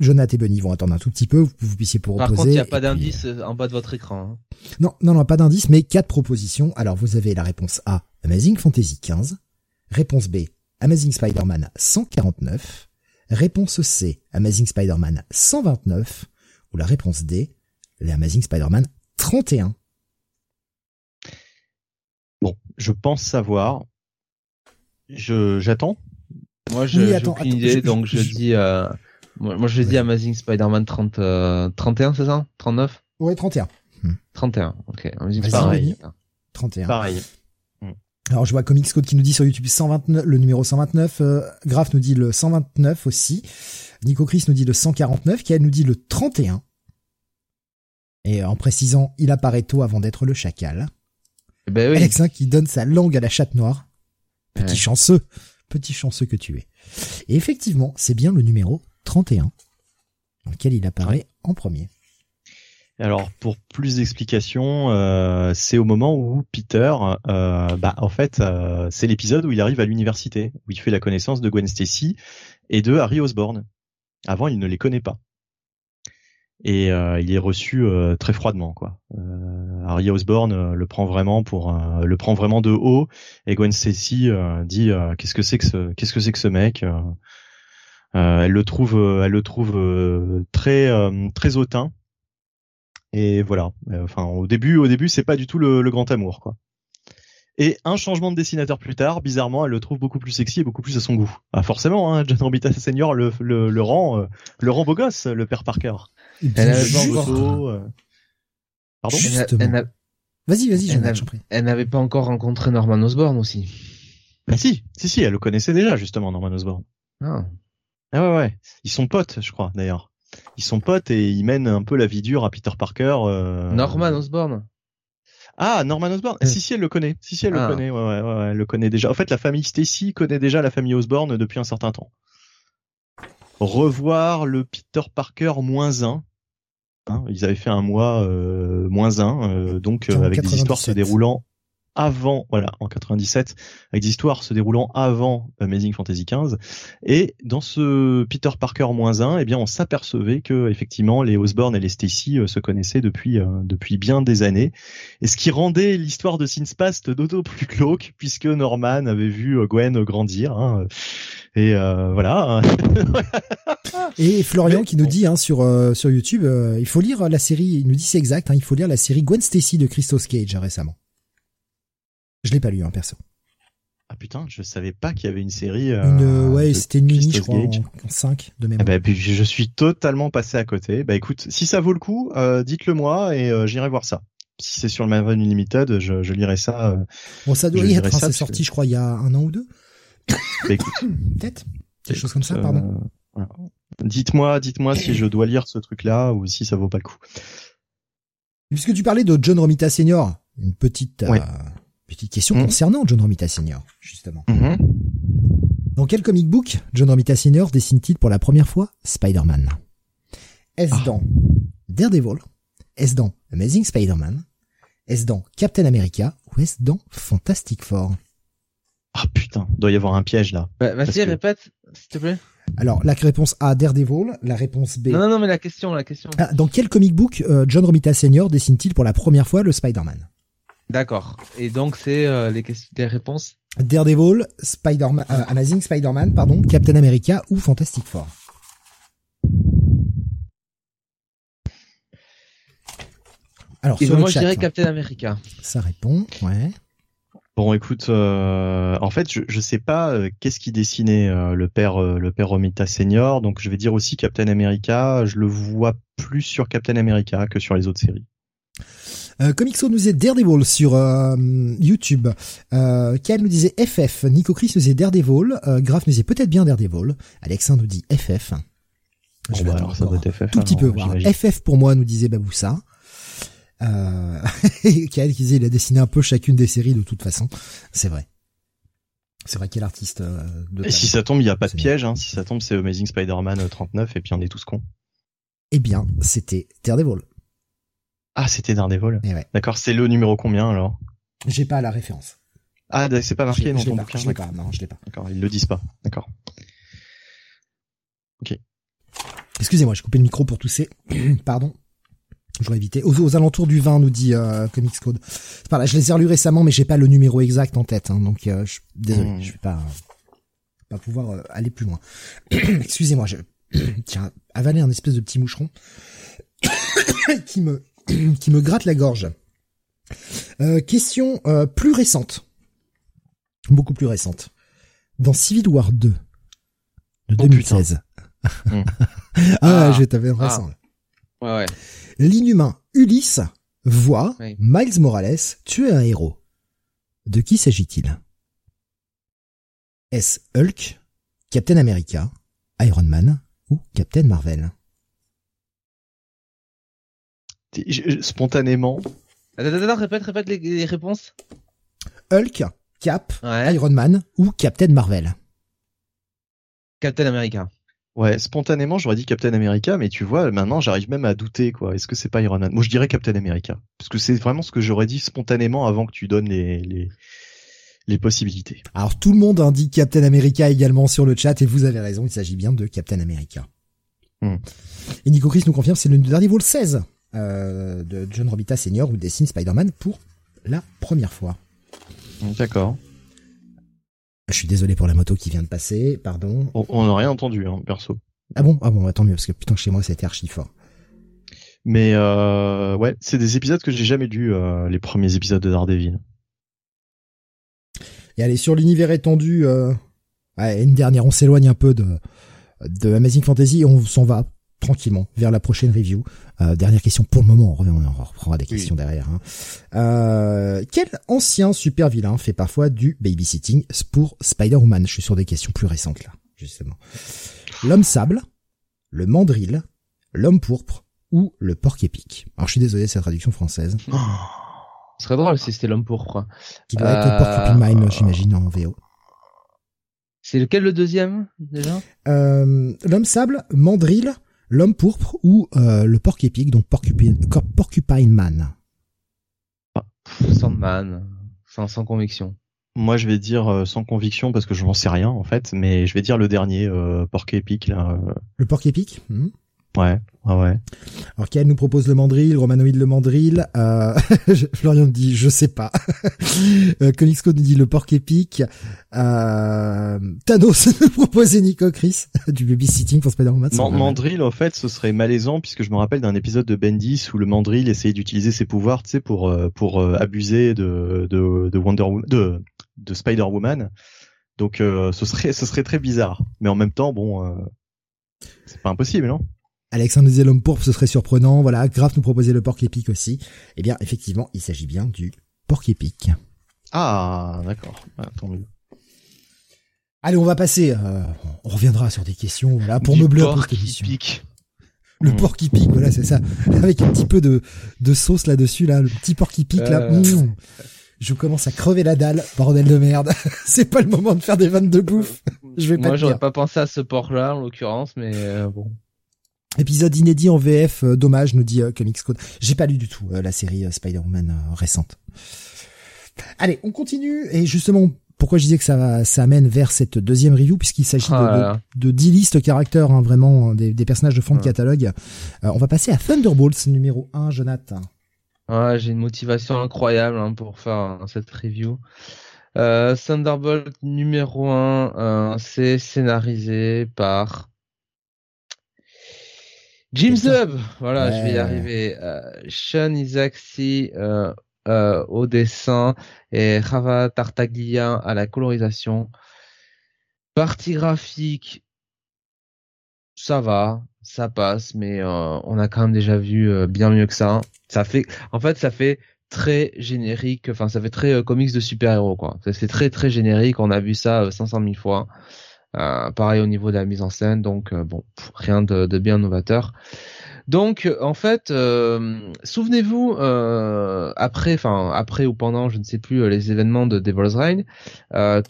Jonathan et Benny vont attendre un tout petit peu, vous, vous puissiez pour Par contre, il n'y a pas d'indice euh, en bas de votre écran. Hein. Non, non, non, pas d'indice, mais quatre propositions. Alors, vous avez la réponse A, Amazing Fantasy 15. Réponse B, Amazing Spider-Man 149. Réponse C, Amazing Spider-Man 129. Ou la réponse D, les Amazing Spider-Man 31. Bon, je pense savoir. Je j'attends. Moi, je oui, aucune idée, donc je, dis. Euh... Moi, je dis Amazing Spider-Man 30, 31, c'est ça? 39 Ouais, 31. 31, ok. pareil. 31. Pareil. Hmm. Alors je vois Comics Code qui nous dit sur YouTube 129, le numéro 129, euh, Graf nous dit le 129 aussi, Nico Chris nous dit le 149, qui nous dit le 31. Et en précisant, il apparaît tôt avant d'être le chacal. Eh ben oui. Alex qui donne sa langue à la chatte noire. Petit chanceux, petit chanceux que tu es. Et effectivement, c'est bien le numéro 31, dans lequel il apparaît en premier. Alors pour plus d'explications, euh, c'est au moment où Peter, euh, bah en fait, euh, c'est l'épisode où il arrive à l'université, où il fait la connaissance de Gwen Stacy et de Harry Osborn. Avant, il ne les connaît pas. Et il est reçu très froidement, quoi. Harry Osborn le prend vraiment pour, le prend vraiment de haut, et Gwen Stacy dit qu'est-ce que c'est que ce, qu'est-ce que c'est que ce mec elle le trouve, euh, elle le trouve euh, très très hautain. Et voilà. Enfin, au début, au début, c'est pas du tout le, grand amour, quoi. Et un changement de dessinateur plus tard, bizarrement, elle le trouve beaucoup plus sexy et beaucoup plus à son goût. Ah forcément, hein, John Romita Senior le, le, le rend le rend beau gosse, le père Parker. Elle a, Pardon. Justement. Vas-y, vas-y, je Elle, elle n'avait pas encore rencontré Norman Osborn aussi. Bah si, si, si, elle le connaissait déjà justement, Norman Osborn. Ah. Ah ouais, ouais. Ils sont potes, je crois, d'ailleurs. Ils sont potes et ils mènent un peu la vie dure à Peter Parker. Euh... Norman Osborn. Ah, Norman Osborn. Euh. Si, si, elle le connaît. Si, si, elle Ah. le connaît. Ouais, ouais, ouais, ouais, elle le connaît déjà. En fait, la famille Stacy connaît déjà la famille Osborn depuis un certain temps. Revoir le Peter Parker moins un. Hein, ils avaient fait un mois euh, moins un, euh, donc euh, avec des histoires se 97. déroulant avant, voilà, en 97, avec des histoires se déroulant avant Amazing Fantasy XV. Et dans ce Peter Parker moins un, eh bien, on s'apercevait que effectivement les Osborn et les Stacy euh, se connaissaient depuis euh, depuis bien des années. Et ce qui rendait l'histoire de Sinspast d'autant plus glauque, puisque Norman avait vu euh, Gwen grandir. hein, et euh, voilà. Et Florian qui nous dit hein, sur euh, sur YouTube, euh, il faut lire la série. Il nous dit c'est exact. Hein, il faut lire la série Gwen Stacy de Christos Cage récemment. Je l'ai pas lu, hein, perso. Ah putain, je savais pas qu'il y avait une série. euh, Une, euh, ouais, c'était une mini, je crois, en, en 5 de Eh mémoire. ben, puis je suis totalement passé à côté. Bah écoute, si ça vaut le coup, euh, dites-le moi et euh, j'irai voir ça. Si c'est sur le Marvel Unlimited, je, je lirai ça. bon, ça doit y être. hein, c'est sorti, que- je crois, il y a un an ou deux, bah, écoute, (coughs) peut-être. Quelque chose comme ça, pardon. voilà. Dites-moi, dites-moi si je dois lire ce truc-là ou si ça vaut pas le coup. Puisque tu parlais de John Romita Senior, une petite Ouais. Petite question Mhm. concernant John Romita Senior, justement. Mhm. Dans quel comic book John Romita Senior dessine-t-il pour la première fois Spider-Man? Est-ce Ah. dans Daredevil? Est-ce dans Amazing Spider-Man? Est-ce dans Captain America? Ou est-ce dans Fantastic Four? Ah putain, doit y avoir un piège là. Bah, Vas-y, que- répète, s'il te plaît. Alors, la réponse A, Daredevil. La réponse B... Non, non, non, mais la question, la question. Ah, dans quel comic book euh, John Romita Senior dessine-t-il pour la première fois le Spider-Man? D'accord. Et donc, c'est euh, les, questions, les réponses Daredevil, Spider-Man, euh, Amazing Spider-Man, pardon, Captain America ou Fantastic Four? Alors, Et sur moi, le je dirais Captain America. ça répond, ouais. Bon, écoute, euh, en fait, je, je sais pas euh, qu'est-ce qui dessinait euh, le père euh, le père Romita Senior, donc je vais dire aussi Captain America. Je le vois plus sur Captain America que sur les autres séries. Euh, Comixo nous disait Daredevil sur euh, YouTube. Euh, Cal nous disait FF. Nico Chris nous disait Daredevil. Euh, Graf nous disait peut-être bien Daredevil. Alexin nous dit FF. Bon, Je vais bah, attendre alors ça doit être FF. tout petit peu alors, voir. FF pour moi nous disait Baboussa. Euh, (laughs) Kael qui disait il a dessiné un peu chacune des séries de toute façon. C'est vrai. C'est vrai quel artiste euh, de Et si ça tombe, il n'y a pas de piège. Hein. Si ça tombe, c'est Amazing Spider-Man euh, 39 et puis on est tous cons. Eh bien, c'était Daredevil. Ah, c'était Daredevil. Eh ouais. D'accord, c'est le numéro combien alors? J'ai pas la référence. Ah, c'est pas marqué dans ton bouquin. je l'ai pas. Non, je l'ai pas. D'accord, ils le disent pas. D'accord. Excusez-moi, j'ai coupé le micro pour tousser. (clears throat) Pardon. J'aurais évité. Aux, aux alentours du 20, nous dit euh, Comics Code. Pas là, je les ai relus récemment, mais j'ai pas le numéro exact en tête. hein, donc, euh, je, désolé, Hmm. je vais pas, euh, pas pouvoir euh, aller plus loin. (clears throat) Excusez-moi, je (clears throat) tiens, avaler un espèce de petit moucheron (coughs) qui me (clears throat) qui me gratte la gorge. Euh, question euh, plus récente, beaucoup plus récente. Dans Civil War 2 de Oh, 2016. Hmm. (laughs) ah, Ah. je t'avais récent. là. Ouais, ouais. L'inhumain Ulysse voit Oui. Miles Morales tuer un héros. De qui s'agit-il? Est-ce Hulk, Captain America, Iron Man ou Captain Marvel? Spontanément, Attends, attends, attends, répète, répète les, les réponses. Hulk, Cap, Ouais. Iron Man ou Captain Marvel? Captain America. ouais, spontanément, j'aurais dit Captain America, mais tu vois, maintenant, j'arrive même à douter, quoi. Est-ce que c'est pas Iron Man? Moi, je dirais Captain America, parce que c'est vraiment ce que j'aurais dit spontanément avant que tu donnes les les, les possibilités. Alors tout le monde indique Captain America également sur le chat et vous avez raison, il s'agit bien de Captain America. Hmm. Et Nico Chris nous confirme c'est le Daredevil 16 euh, de John Romita Senior où dessine Spider-Man pour la première fois. D'accord. Je suis désolé pour la moto qui vient de passer, pardon. On n'a rien entendu, hein, perso. Ah bon, ah bon, bah, tant mieux parce que putain chez moi c'était archi fort. Mais euh, ouais, c'est des épisodes que j'ai jamais lus, euh, les premiers épisodes de Daredevil. Et allez sur l'univers étendu, euh, ouais, une dernière, on s'éloigne un peu de de Amazing Fantasy et on s'en va tranquillement vers la prochaine review. Euh, dernière question pour le moment, on, on reprendra des questions derrière. Hein. Euh, quel ancien super vilain fait parfois du babysitting pour Spider-Woman? Je suis sur des questions plus récentes là, justement. L'homme sable, le mandrill, l'homme pourpre ou le porc épique. Alors je suis désolé, c'est la traduction française. Oh, ce serait drôle si c'était l'homme pourpre. Qui doit être le porcupine mine, j'imagine, en VO. C'est lequel le deuxième déjà? Euh, L'homme sable, mandrill, l'homme pourpre ou euh, le porc épique, donc porcupine, porcupine man? Sandman, sans, sans conviction. Moi, je vais dire euh, sans conviction parce que je n'en sais rien en fait, mais je vais dire le dernier, euh, porc épique là. Le porc épique. Hmm. Ouais, ouais, ouais. Alors Ken nous propose le mandrill, Romanoïde le mandrill. Euh, (laughs) Florian me dit je sais pas. (laughs) euh, nous dit le porc épique. Euh, Thanos (laughs) nous proposait Nico Chris du babysitting pour Spider-Man. mandrill en fait ce serait malaisant puisque je me rappelle d'un épisode de Bendis où le mandrill essayait d'utiliser ses pouvoirs, tu sais, pour euh, pour euh, abuser de de, de Wonder Woman, de de Spider-Woman. Donc euh, ce serait ce serait très bizarre, mais en même temps bon. c'est pas impossible, non? Alexandre disait l'homme pourpre, ce serait surprenant. Voilà, Graf nous proposait le porc épique aussi. Eh bien, effectivement, il s'agit bien du porc épique. Ah, d'accord. Ah, Allez, on va passer. Euh, on reviendra sur des questions, voilà, pour meubler. Le porc qui pique, voilà, c'est ça. (laughs) Avec un petit peu de, de sauce là-dessus, là, le petit porc qui pique, là. Euh. Mmh. Je commence à crever la dalle, bordel de merde. (laughs) c'est pas le moment de faire des vannes de bouffe. Je vais Moi, j'aurais pas pensé à ce porc-là, en l'occurrence, mais euh, bon. Épisode inédit en VF, euh, dommage, nous dit euh, Comics Code. J'ai pas lu du tout euh, la série Spider-Man récente. Allez, on continue et justement, pourquoi je disais que ça, ça amène vers cette deuxième review puisqu'il s'agit de, de, 10 listes caractères, hein, vraiment des, des, personnages de fond de catalogue. on va passer à Thunderbolts numéro 1, Jonathan. Ouais, j'ai une motivation incroyable hein, pour faire cette review. Thunderbolt numéro 1, c'est scénarisé par Jim Zub, voilà, je vais y arriver. Euh, Sean Isaacsi euh, euh, au dessin et Rava Tartaglia à la colorisation. Partie graphique, ça va, ça passe, mais euh, on a quand même déjà vu euh, bien mieux que ça. Ça fait, en fait, ça fait très générique, enfin, ça fait très comics de super-héros, quoi. C'est très très générique. On a vu ça 500 000 fois. Euh, pareil au niveau de la mise en scène, donc euh, bon, rien de, de, bien novateur. Donc en fait, euh, souvenez-vous après, enfin après ou pendant, je ne sais plus les événements de Devil's Reign,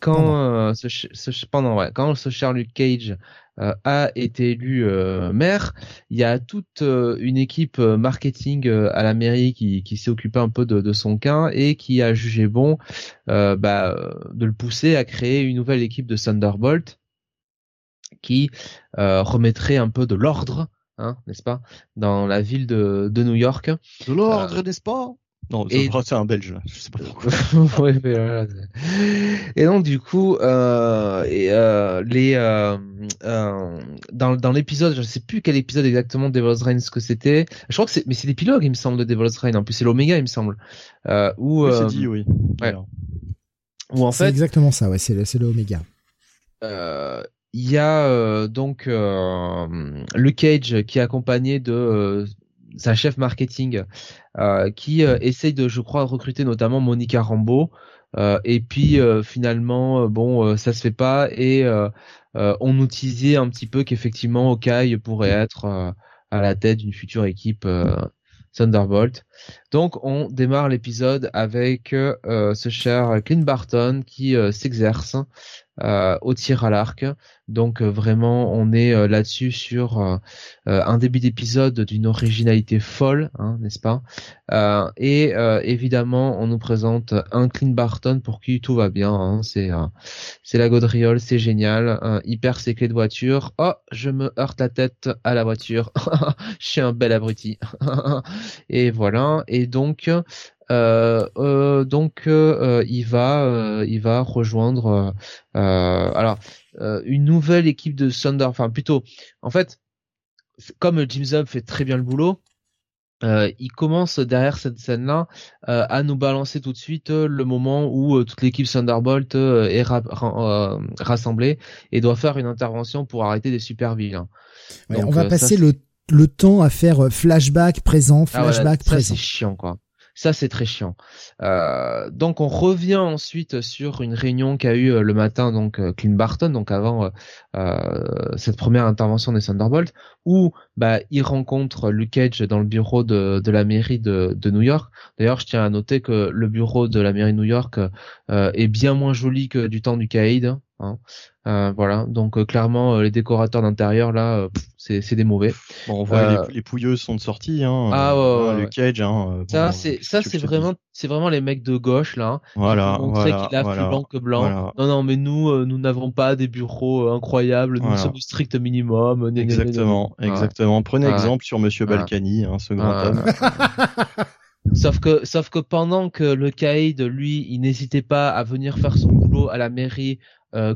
quand ce, ce, pendant ouais, quand ce cher Luke Cage a été élu maire, il y a toute une équipe marketing à la mairie qui, qui s'est occupée un peu de, de, son cas et qui a jugé bon bah, de le pousser à créer une nouvelle équipe de Thunderbolt qui euh, remettrait un peu de l'ordre, hein, n'est-ce pas, dans la ville de, de New York. De l'ordre, euh, n'est-ce pas? Non, c'est un Belge, là. je sais pas pourquoi. (laughs) ouais, mais voilà. Et donc du coup, euh, et, euh, les euh, euh, dans dans l'épisode, je sais plus quel épisode exactement de Devil's Reign ce que c'était. Je crois que c'est mais c'est l'épilogue, il me semble, de Devil's Reign. En plus, c'est l'Oméga, il me semble. Euh, où oui, c'est dit, oui. Ouais. Où en fait, c'est exactement ça. Ouais, c'est c'est l'Oméga. Euh, il y a euh, donc euh, le Cage qui est accompagné de euh, sa chef marketing qui essaye de, je crois, recruter notamment Monica Rambeau. et puis finalement, bon, ça se fait pas et on nous un petit peu qu'effectivement Okai pourrait être à la tête d'une future équipe Thunderbolt. Donc on démarre l'épisode avec ce cher Clint Barton qui s'exerce euh, au tir à l'arc. Donc euh, vraiment, on est euh, là-dessus sur un début d'épisode d'une originalité folle, hein, n'est-ce pas? Et évidemment, on nous présente un Clint Barton pour qui tout va bien. Hein. c'est c'est la gaudriole, c'est génial. il perd ses de voiture. Oh, je me heurte la tête à la voiture. (laughs) je suis un bel abruti. (laughs) et voilà. Et donc euh, euh, donc euh, il va il va rejoindre alors une nouvelle équipe de Thunder enfin plutôt en fait comme Jim Zub fait très bien le boulot il commence derrière cette scène-là à nous balancer tout de suite le moment où toute l'équipe Thunderbolt est rassemblée et doit faire une intervention pour arrêter des super vilains. on va passer le le temps à faire euh, flashback présent, Ah, voilà, flashback ça présent. c'est chiant quoi. Ça c'est très chiant. Euh, donc on revient ensuite sur une réunion qu'a eu euh, le matin donc euh, Clint Barton donc avant cette première intervention des Thunderbolts où bah il rencontre Luke Cage dans le bureau de, la mairie de, New York. D'ailleurs je tiens à noter que le bureau de la mairie de New York est bien moins joli que du temps du Caïd. Euh, voilà donc euh, clairement euh, les décorateurs d'intérieur là euh, c'est c'est des mauvais. Bon, on voit Euh, les, les pouilleuses sont de sortie. Hein, Ah, ouais, ouais, le cage. Hein, Ça bon, c'est ça c'est vraiment c'est vraiment les mecs de gauche là. hein. Voilà, montrer voilà, qu'il a voilà, plus blanc que blanc. voilà. Non, non, mais nous, euh, nous n'avons pas des bureaux incroyables. Nous sommes au strict minimum. Exactement, exactement. Prenez exemple sur Monsieur. Balkany, hein, ce grand homme. (laughs) Sauf que, sauf que pendant que le Caïd, lui, il n'hésitait pas à venir faire son boulot à la mairie euh,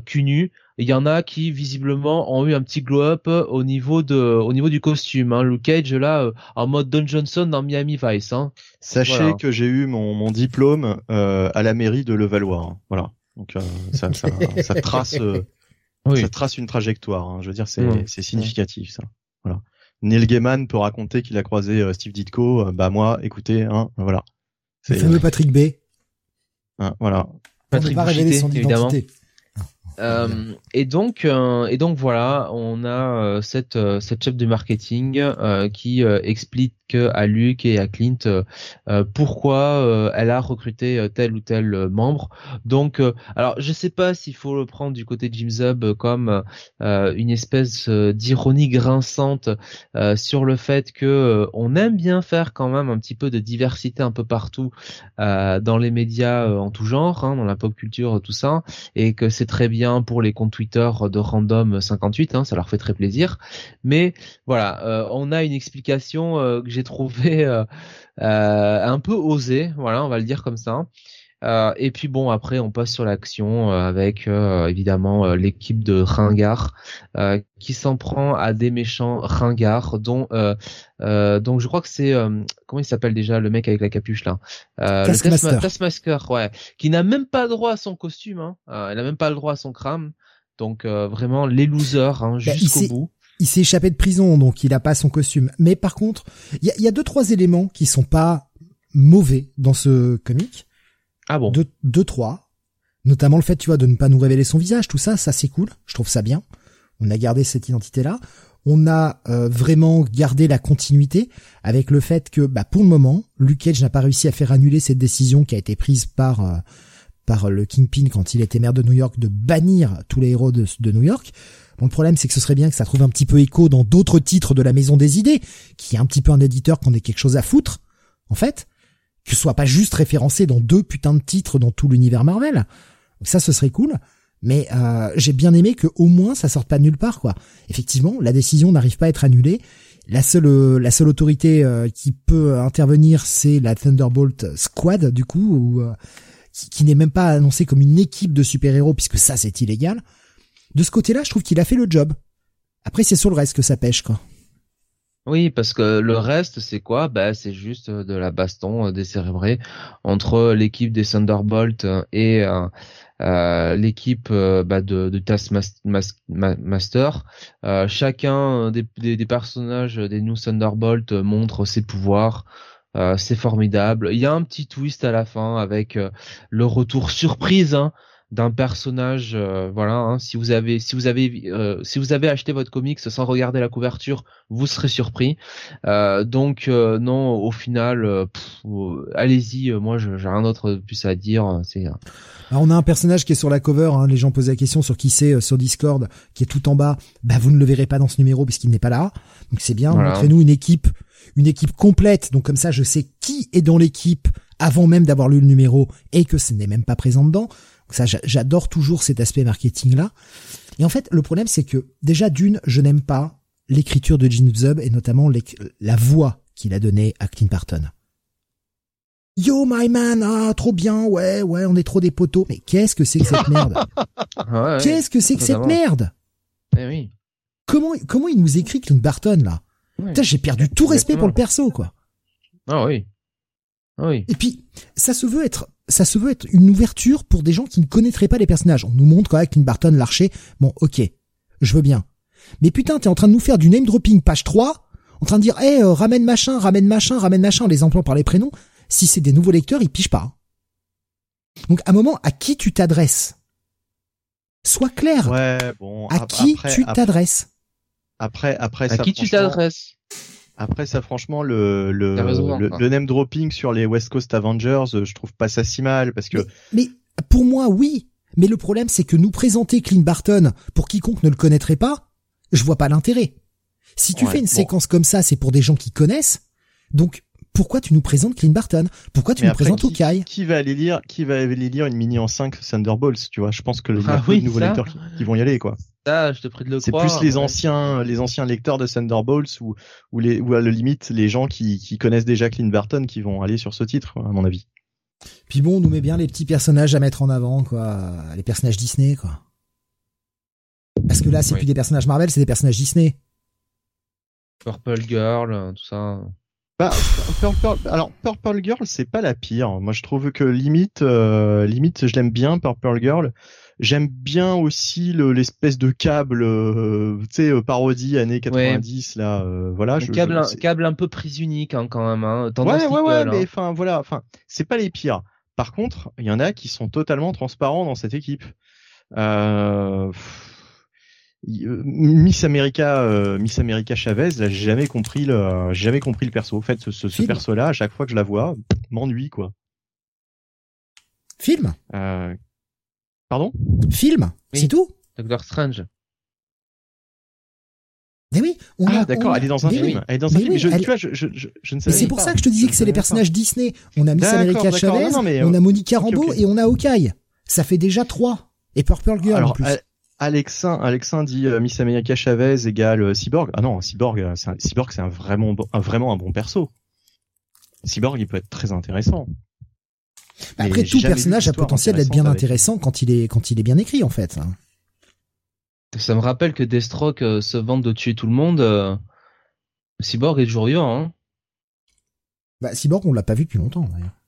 il y en a qui visiblement ont eu un petit glow-up au niveau de, au niveau du costume. Hein. Luke Cage là, euh, en mode Don Johnson dans Miami Vice. Hein. Sachez Voilà. que j'ai eu mon, mon diplôme euh, à la mairie de Levallois. hein. Voilà. Donc euh, ça, ça, ça trace, euh, (laughs) ça trace une trajectoire. hein. Je veux dire, c'est Mm. c'est significatif ça. Voilà. Neil Gaiman peut raconter qu'il a croisé euh, Steve Ditko. euh, bah moi, écoutez, hein, voilà. Le C'est fameux Patrick B. hein, voilà. On Patrick pas révéler Bouchité, son évidemment. identité. Euh, et donc euh, et donc voilà, on a euh, cette euh, cette chef de marketing euh, qui euh, explique à Luc et à Clint pourquoi euh, elle a recruté tel ou tel membre. Donc euh, alors je sais pas s'il faut le prendre du côté de Jim Zub comme euh, une espèce d'ironie grinçante euh, sur le fait que euh, on aime bien faire quand même un petit peu de diversité un peu partout euh, dans les médias euh, en tout genre, hein, dans la pop culture tout ça et que c'est très bien pour les comptes Twitter de Random 58, hein, ça leur fait très plaisir. Mais voilà, euh, on a une explication euh, que j'ai trouvée euh, un peu osée, voilà, on va le dire comme ça. Euh, et puis bon, après on passe sur l'action euh, avec euh, évidemment euh, l'équipe de ringards euh, qui s'en prend à des méchants ringards, dont euh, euh, donc je crois que c'est euh, comment il s'appelle déjà le mec avec la capuche là, euh, le Taskmaster. Taskma- Taskmaster, ouais, qui n'a même pas droit à son costume, hein. Euh, il a même pas le droit à son crâne. Donc euh, vraiment les losers hein, il jusqu'au bout. Il s'est échappé de prison, donc il a pas son costume. Mais par contre, il y a, il y a deux trois éléments qui sont pas mauvais dans ce comic. Ah bon. Deux, trois. Notamment le fait, tu vois, de ne pas nous révéler son visage, tout ça, ça c'est cool. Je trouve ça bien. On a gardé cette identité-là. On a euh, vraiment gardé la continuité avec le fait que, bah, pour le moment, Luke Cage n'a pas réussi à faire annuler cette décision qui a été prise par euh, par le Kingpin quand il était maire de New York de bannir tous les héros de, de New York. Bon, le problème, c'est que ce serait bien que ça trouve un petit peu écho dans d'autres titres de la Maison des Idées, qui est un petit peu un éditeur qu'on ait quelque chose à foutre, en fait, que soit pas juste référencé dans deux putains de titres dans tout l'univers Marvel. Ça, ce serait cool. Mais euh, j'ai bien aimé que au moins ça sorte pas de nulle part, quoi. Effectivement, la décision n'arrive pas à être annulée. La seule, euh, la seule autorité euh, qui peut intervenir, c'est la Thunderbolt Squad, du coup, ou, euh, qui, qui n'est même pas annoncée comme une équipe de super-héros, puisque ça, c'est illégal. De ce côté-là, je trouve qu'il a fait le job. Après, c'est sur le reste que ça pêche, quoi. Oui, parce que le reste, c'est quoi? Bah, c'est juste euh, de la baston euh, décérébrée entre l'équipe des Thunderbolts et l'équipe de, Taskmaster. Chacun des, personnages des New Thunderbolts euh, montre ses pouvoirs. C'est formidable. Il y a un petit twist à la fin avec le retour surprise hein, d'un personnage. euh, voilà, hein, si vous avez, si vous avez, euh, si vous avez acheté votre comics sans regarder la couverture, vous serez surpris. Euh, donc euh, non, au final, euh, euh, allez-y. euh, moi, j'ai rien d'autre de plus à dire. C'est euh, Alors, on a un personnage qui est sur la cover, hein, les gens posent la question sur qui c'est euh, sur Discord, qui est tout en bas. Bah, vous ne le verrez pas dans ce numéro puisqu'il n'est pas là. Donc c'est bien, Voilà. montrez-nous une équipe, une équipe complète. Donc comme ça, je sais qui est dans l'équipe avant même d'avoir lu le numéro et que ce n'est même pas présent dedans. Donc ça, j'a- j'adore toujours cet aspect marketing là. Et en fait, le problème c'est que déjà d'une, je n'aime pas l'écriture de Gene Zub et notamment la voix qu'il a donnée à Clint Barton. Yo my man, ah trop bien, ouais ouais, on est trop des poteaux. Mais qu'est-ce que c'est que cette merde? (laughs) Ouais, Qu'est-ce que c'est que cette merde? Eh oui. Comment comment il nous écrit Clint Barton là? Ouais. Putain, j'ai perdu tout respect pour le perso quoi. Ah oui. Oui. Et puis ça se veut être ça se veut être une ouverture pour des gens qui ne connaîtraient pas les personnages. On nous montre quand même Clint Barton l'archer. Bon, OK. Je veux bien. Mais putain, t'es en train de nous faire du name dropping page 3 en train de dire, hé, ramène machin, ramène machin, ramène machin, les emploie par les prénoms. Si c'est des nouveaux lecteurs, ils pigent pas. Donc, à un moment, à qui tu t'adresses? Sois clair. Ouais, bon. À qui tu t'adresses? Après, après, à qui tu t'adresses? Après ça, franchement, le le, le, name dropping sur les West Coast Avengers, je trouve pas ça si mal parce que. Mais, pour moi, oui. Mais le problème, c'est que nous présenter Clint Barton pour quiconque ne le connaîtrait pas, je vois pas l'intérêt. Si tu fais une séquence comme ça, c'est pour des gens qui connaissent. Donc, pourquoi tu nous présentes Clint Barton? Pourquoi tu nous présentes Hawkeye? Qui va aller lire Qui va aller lire une mini en 5 Thunderbolts Tu vois, je pense que a ah, nouveaux lecteurs qui, vont y aller, quoi. Ça, je te prie de le C'est plus les anciens, les anciens lecteurs de Thunderbolts ou ou les ou à la limite les gens qui, qui connaissent déjà Clint Barton qui vont aller sur ce titre, à mon avis. Puis bon, on nous met bien les petits personnages à mettre en avant, quoi, les personnages Disney, quoi. Parce que là, c'est plus des personnages Marvel, c'est des personnages Disney. Purple Girl, tout ça. Bah, Purple, alors Purple Girl, c'est pas la pire. Moi, je trouve que limite, euh, limite, je l'aime bien Purple Girl. J'aime bien aussi l'espèce de câble, euh, tu sais, euh, parodie années 90 là. voilà. Je, câble, un, câble un peu prise unique hein, quand même. Hein, ouais, ouais, ouais, mais hein. enfin voilà, enfin, c'est pas les pires. Par contre, il y en a qui sont totalement transparents dans cette équipe. Euh, euh, Miss America, euh, Miss America Chavez, j'ai jamais compris le, j'ai jamais compris le perso. En fait, ce, ce, perso-là, à chaque fois que je la vois, m'ennuie quoi. Film. Euh... Pardon? Film. C'est tout? Doctor Strange. Mais oui, on ah d'accord, elle est dans un film. Elle est dans un film. je, Tu vois, je, je, je, je ne sais pas. C'est pour ça que je te disais que c'est les personnages Disney. On a Miss America Chavez, on a Monica Rambeau et on a Hawkeye. Ça fait déjà trois. Et Purple Girl en plus. Alexin, Alexin dit euh, Miss America Chavez égale euh, Cyborg. Ah non, Cyborg, euh, c'est un, Cyborg, c'est un vraiment, bon, un, vraiment un bon perso. Cyborg, il peut être très intéressant. Bah, après, tout personnage a potentiel d'être bien intéressant quand il est quand il est bien écrit en fait. Ça me rappelle que Deathstroke se vante de tuer tout le monde. Cyborg est toujours vivant. Hein. Bah, Cyborg, on l'a pas vu depuis longtemps d'ailleurs.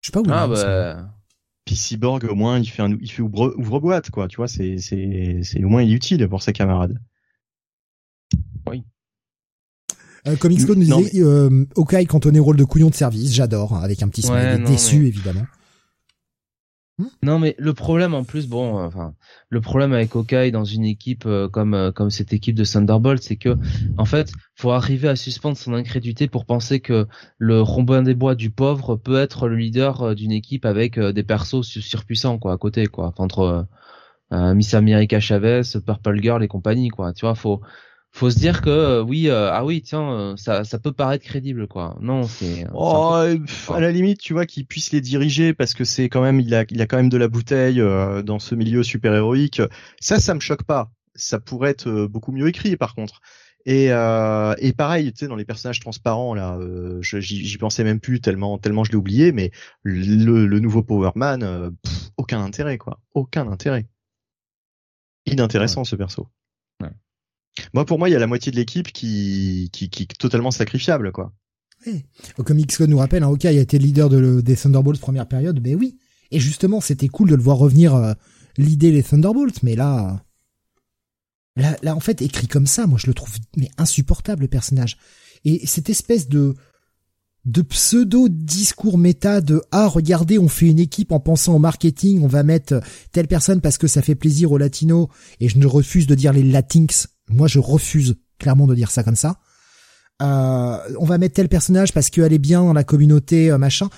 Je sais pas où. Ah bah. Puis Cyborg, au moins, il fait un, il fait ouvre, ouvre boîte, quoi. Tu vois, c'est, c'est, c'est au moins il est utile pour ses camarades. Oui. Euh, Comics Code nous disait, euh, Hawkeye cantonné au rôle de couillon de service, j'adore, hein, avec un petit smiley déçu, évidemment. Hmm? Non mais le problème en plus bon enfin le problème avec Hawkeye dans une équipe euh, comme euh, comme cette équipe de Thunderbolt c'est que en fait faut arriver à suspendre son incrédulité pour penser que le Robin des Bois du pauvre peut être le leader euh, d'une équipe avec des persos surpuissants quoi à côté quoi. Entre Miss America Chavez, Purple Girl et compagnie quoi. Tu vois faut faut se dire que euh, oui euh, ah oui tiens euh, ça ça peut paraître crédible quoi. Non c'est oh, à la limite tu vois qu'il puisse les diriger parce que c'est quand même il a il a quand même de la bouteille dans ce milieu super héroïque ça ça me choque pas. Ça pourrait être beaucoup mieux écrit par contre. Et et pareil tu sais dans les personnages transparents là j'y pensais même plus tellement tellement je l'ai oublié mais le, le nouveau Power Man aucun intérêt quoi. Aucun intérêt. Inintéressant ce perso moi, pour moi, il y a la moitié de l'équipe qui, qui, est totalement sacrifiable, quoi. Oui. Comme X-Code nous rappelle, hein, OK, il a été leader de, des Thunderbolts première période, mais oui. Et justement, c'était cool de le voir revenir euh, l'idée les Thunderbolts, mais là, là, là, en fait, écrit comme ça, moi, je le trouve insupportable le personnage. Et cette espèce de de pseudo discours méta de ah regardez on fait une équipe en pensant au marketing on va mettre telle personne parce que ça fait plaisir aux latinos et je ne refuse de dire les latinx moi, je refuse clairement de dire ça comme ça. Euh, on va mettre tel personnage parce qu'elle est bien dans la communauté, euh, machin.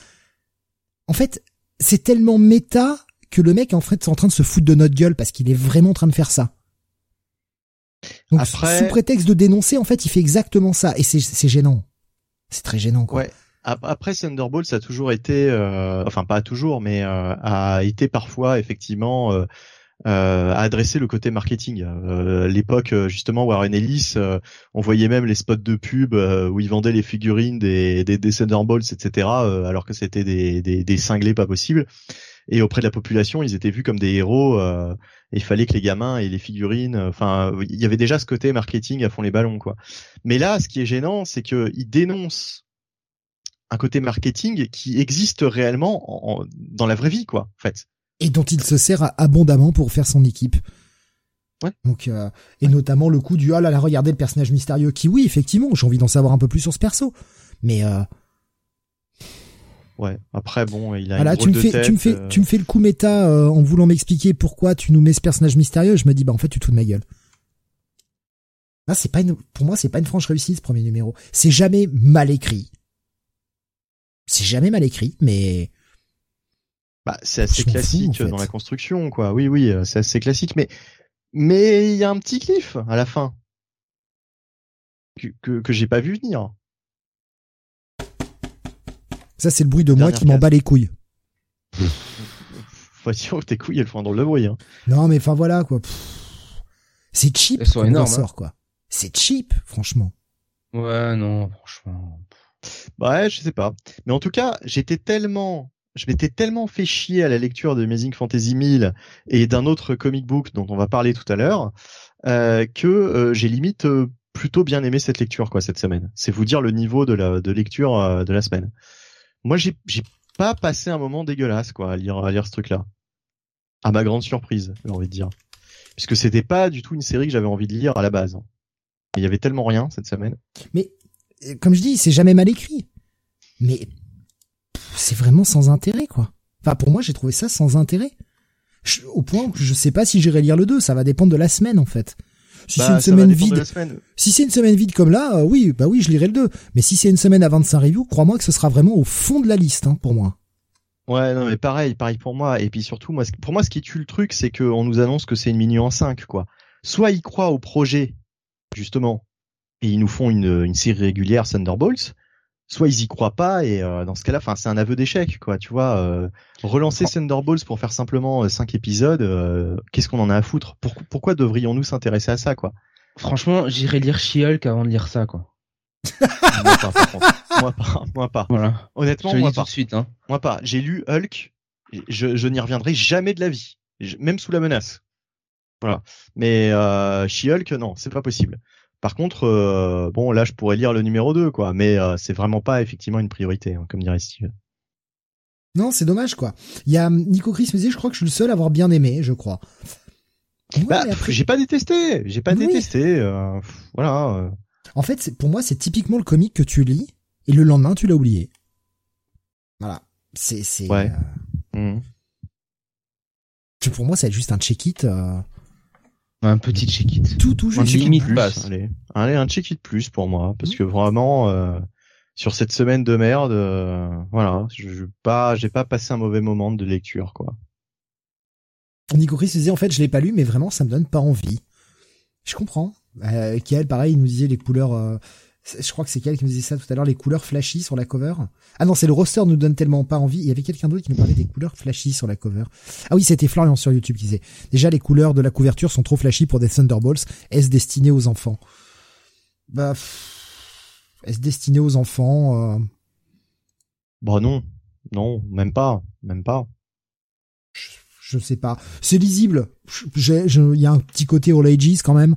En fait, c'est tellement méta que le mec en fait est en train de se foutre de notre gueule parce qu'il est vraiment en train de faire ça. Donc, sous prétexte de dénoncer, en fait, il fait exactement ça et c'est gênant. C'est très gênant, quoi. Après, Thunderbolt, ça a toujours été, euh, enfin pas toujours, mais a été parfois effectivement euh, adresser le côté marketing. Euh, l'époque justement Warren Ellis, euh, on voyait même les spots de pub euh, où ils vendaient les figurines des des, des Thunderbolts, etc. alors que c'était des, des, des cinglés pas possibles. Et auprès de la population, ils étaient vus comme des héros. et il fallait que les gamins et les figurines. Enfin, il y avait déjà ce côté marketing à fond les ballons, quoi. Mais là, ce qui est gênant, c'est que ils dénoncent un côté marketing qui existe réellement en, dans la vraie vie, quoi. En fait et dont il se sert abondamment pour faire son équipe. Ouais. Donc euh, et notamment le coup du ah là là regardez le personnage mystérieux qui oui effectivement j'ai envie d'en savoir un peu plus sur ce perso mais euh, ouais. Après bon il a voilà une tu me fais tête, tu me fais euh, tu me fais le coup méta euh, en voulant m'expliquer pourquoi tu nous mets ce personnage mystérieux je me dis bah en fait tu te fous de ma gueule. Là c'est pas une pour moi c'est pas une franche réussite ce premier numéro. C'est jamais mal écrit. C'est jamais mal écrit mais bah, c'est assez Je m'en fous, classique en fait. dans la construction quoi. Oui oui euh, c'est assez classique mais mais il y a un petit cliff à la fin que que, que j'ai pas vu venir ça c'est le bruit de moi qui m'en bat les couilles (laughs) faut dire que tes couilles elles font un drôle de bruit hein. Non, mais enfin voilà quoi. C'est cheap Elles sont ressort, quoi. C'est cheap, franchement. Ouais, non, franchement. Ouais, je sais pas. Mais en tout cas, j'étais tellement, je m'étais tellement fait chier à la lecture de Amazing Fantasy 1000 et d'un autre comic book dont on va parler tout à l'heure, euh, que euh, j'ai limite euh, plutôt bien aimé cette lecture quoi cette semaine. C'est vous dire le niveau de la de lecture euh, de la semaine. Moi, j'ai pas passé un moment dégueulasse quoi à lire ce truc-là. À ma grande surprise, j'ai envie de dire, puisque c'était pas du tout une série que j'avais envie de lire à la base. Il y avait tellement rien cette semaine. Mais euh, comme je dis, c'est jamais mal écrit. Mais c'est vraiment sans intérêt, quoi. Enfin, pour moi, j'ai trouvé ça sans intérêt. Au point où je sais pas si j'irai lire le 2, ça va dépendre de la semaine en fait. Si Bah, c'est une ça va semaine vide, semaine. si c'est une semaine vide comme là, euh, oui, bah oui, je lirai le 2. Mais si c'est une semaine à 25 reviews, crois-moi que ce sera vraiment au fond de la liste hein, pour moi. Ouais, non, mais pareil, pareil pour moi. Et puis surtout, moi, pour moi, ce qui tue le truc, c'est qu'on nous annonce que c'est une mini en 5, quoi. Soit ils croient au projet, justement, et ils nous font une, une série régulière Thunderbolts, soit ils y croient pas, et euh, dans ce cas-là, enfin, c'est un aveu d'échec, quoi. Tu vois, euh, relancer Thunderbolts pour faire simplement 5 épisodes, euh, qu'est-ce qu'on en a à foutre? Pourquoi, pourquoi devrions-nous s'intéresser à ça, quoi? Franchement, j'irai lire She-Hulk avant de lire ça, quoi. (laughs) Moi pas, par contre. Moi pas, moi pas. Voilà. Honnêtement, moi tout pas. de suite, hein. Moi pas. J'ai lu Hulk. Je, je n'y reviendrai jamais de la vie, Je- même sous la menace. Voilà. Mais euh, She-Hulk, non, c'est pas possible. Par contre, euh, bon, là, je pourrais lire le numéro 2, quoi. Mais euh, c'est vraiment pas effectivement une priorité, hein, comme dirait Steve. Non, c'est dommage quoi. Il y a hum, Nico Chris me disait, je crois que je suis le seul à avoir bien aimé, je crois. Ouais, bah, après- j'ai pas détesté. J'ai pas Oui. détesté. euh, voilà. En fait, pour moi, c'est typiquement le comic que tu lis et le lendemain tu l'as oublié. Voilà. C'est, c'est. Ouais. que pour moi, c'est juste un check-it Un petit check-it. tout, tout Un juste. check-it check-it limite plus. basse. Allez. Allez, un check-it plus pour moi, parce que vraiment, euh, sur cette semaine de merde, euh, voilà, je, je pas, j'ai pas passé un mauvais moment de lecture, quoi. Nico Chris disait, en fait, je l'ai pas lu, mais vraiment, ça me donne pas envie. Je comprends. Euh, Kiel, pareil, il nous disait les couleurs. Je crois que c'est Kiel qui nous disait ça tout à l'heure, les couleurs flashy sur la cover. Ah non, c'est le roster nous donne tellement pas envie. Il y avait quelqu'un d'autre qui nous parlait des couleurs flashy sur la cover. Ah oui, c'était Florian sur YouTube qui disait. Déjà, les couleurs de la couverture sont trop flashy pour des Thunderbolts. Est-ce destiné aux enfants? Bah, est-ce destiné aux enfants euh, Bah non, non, même pas, même pas. Je sais pas. C'est lisible. J'ai- je- Il y a un petit côté All Ages quand même,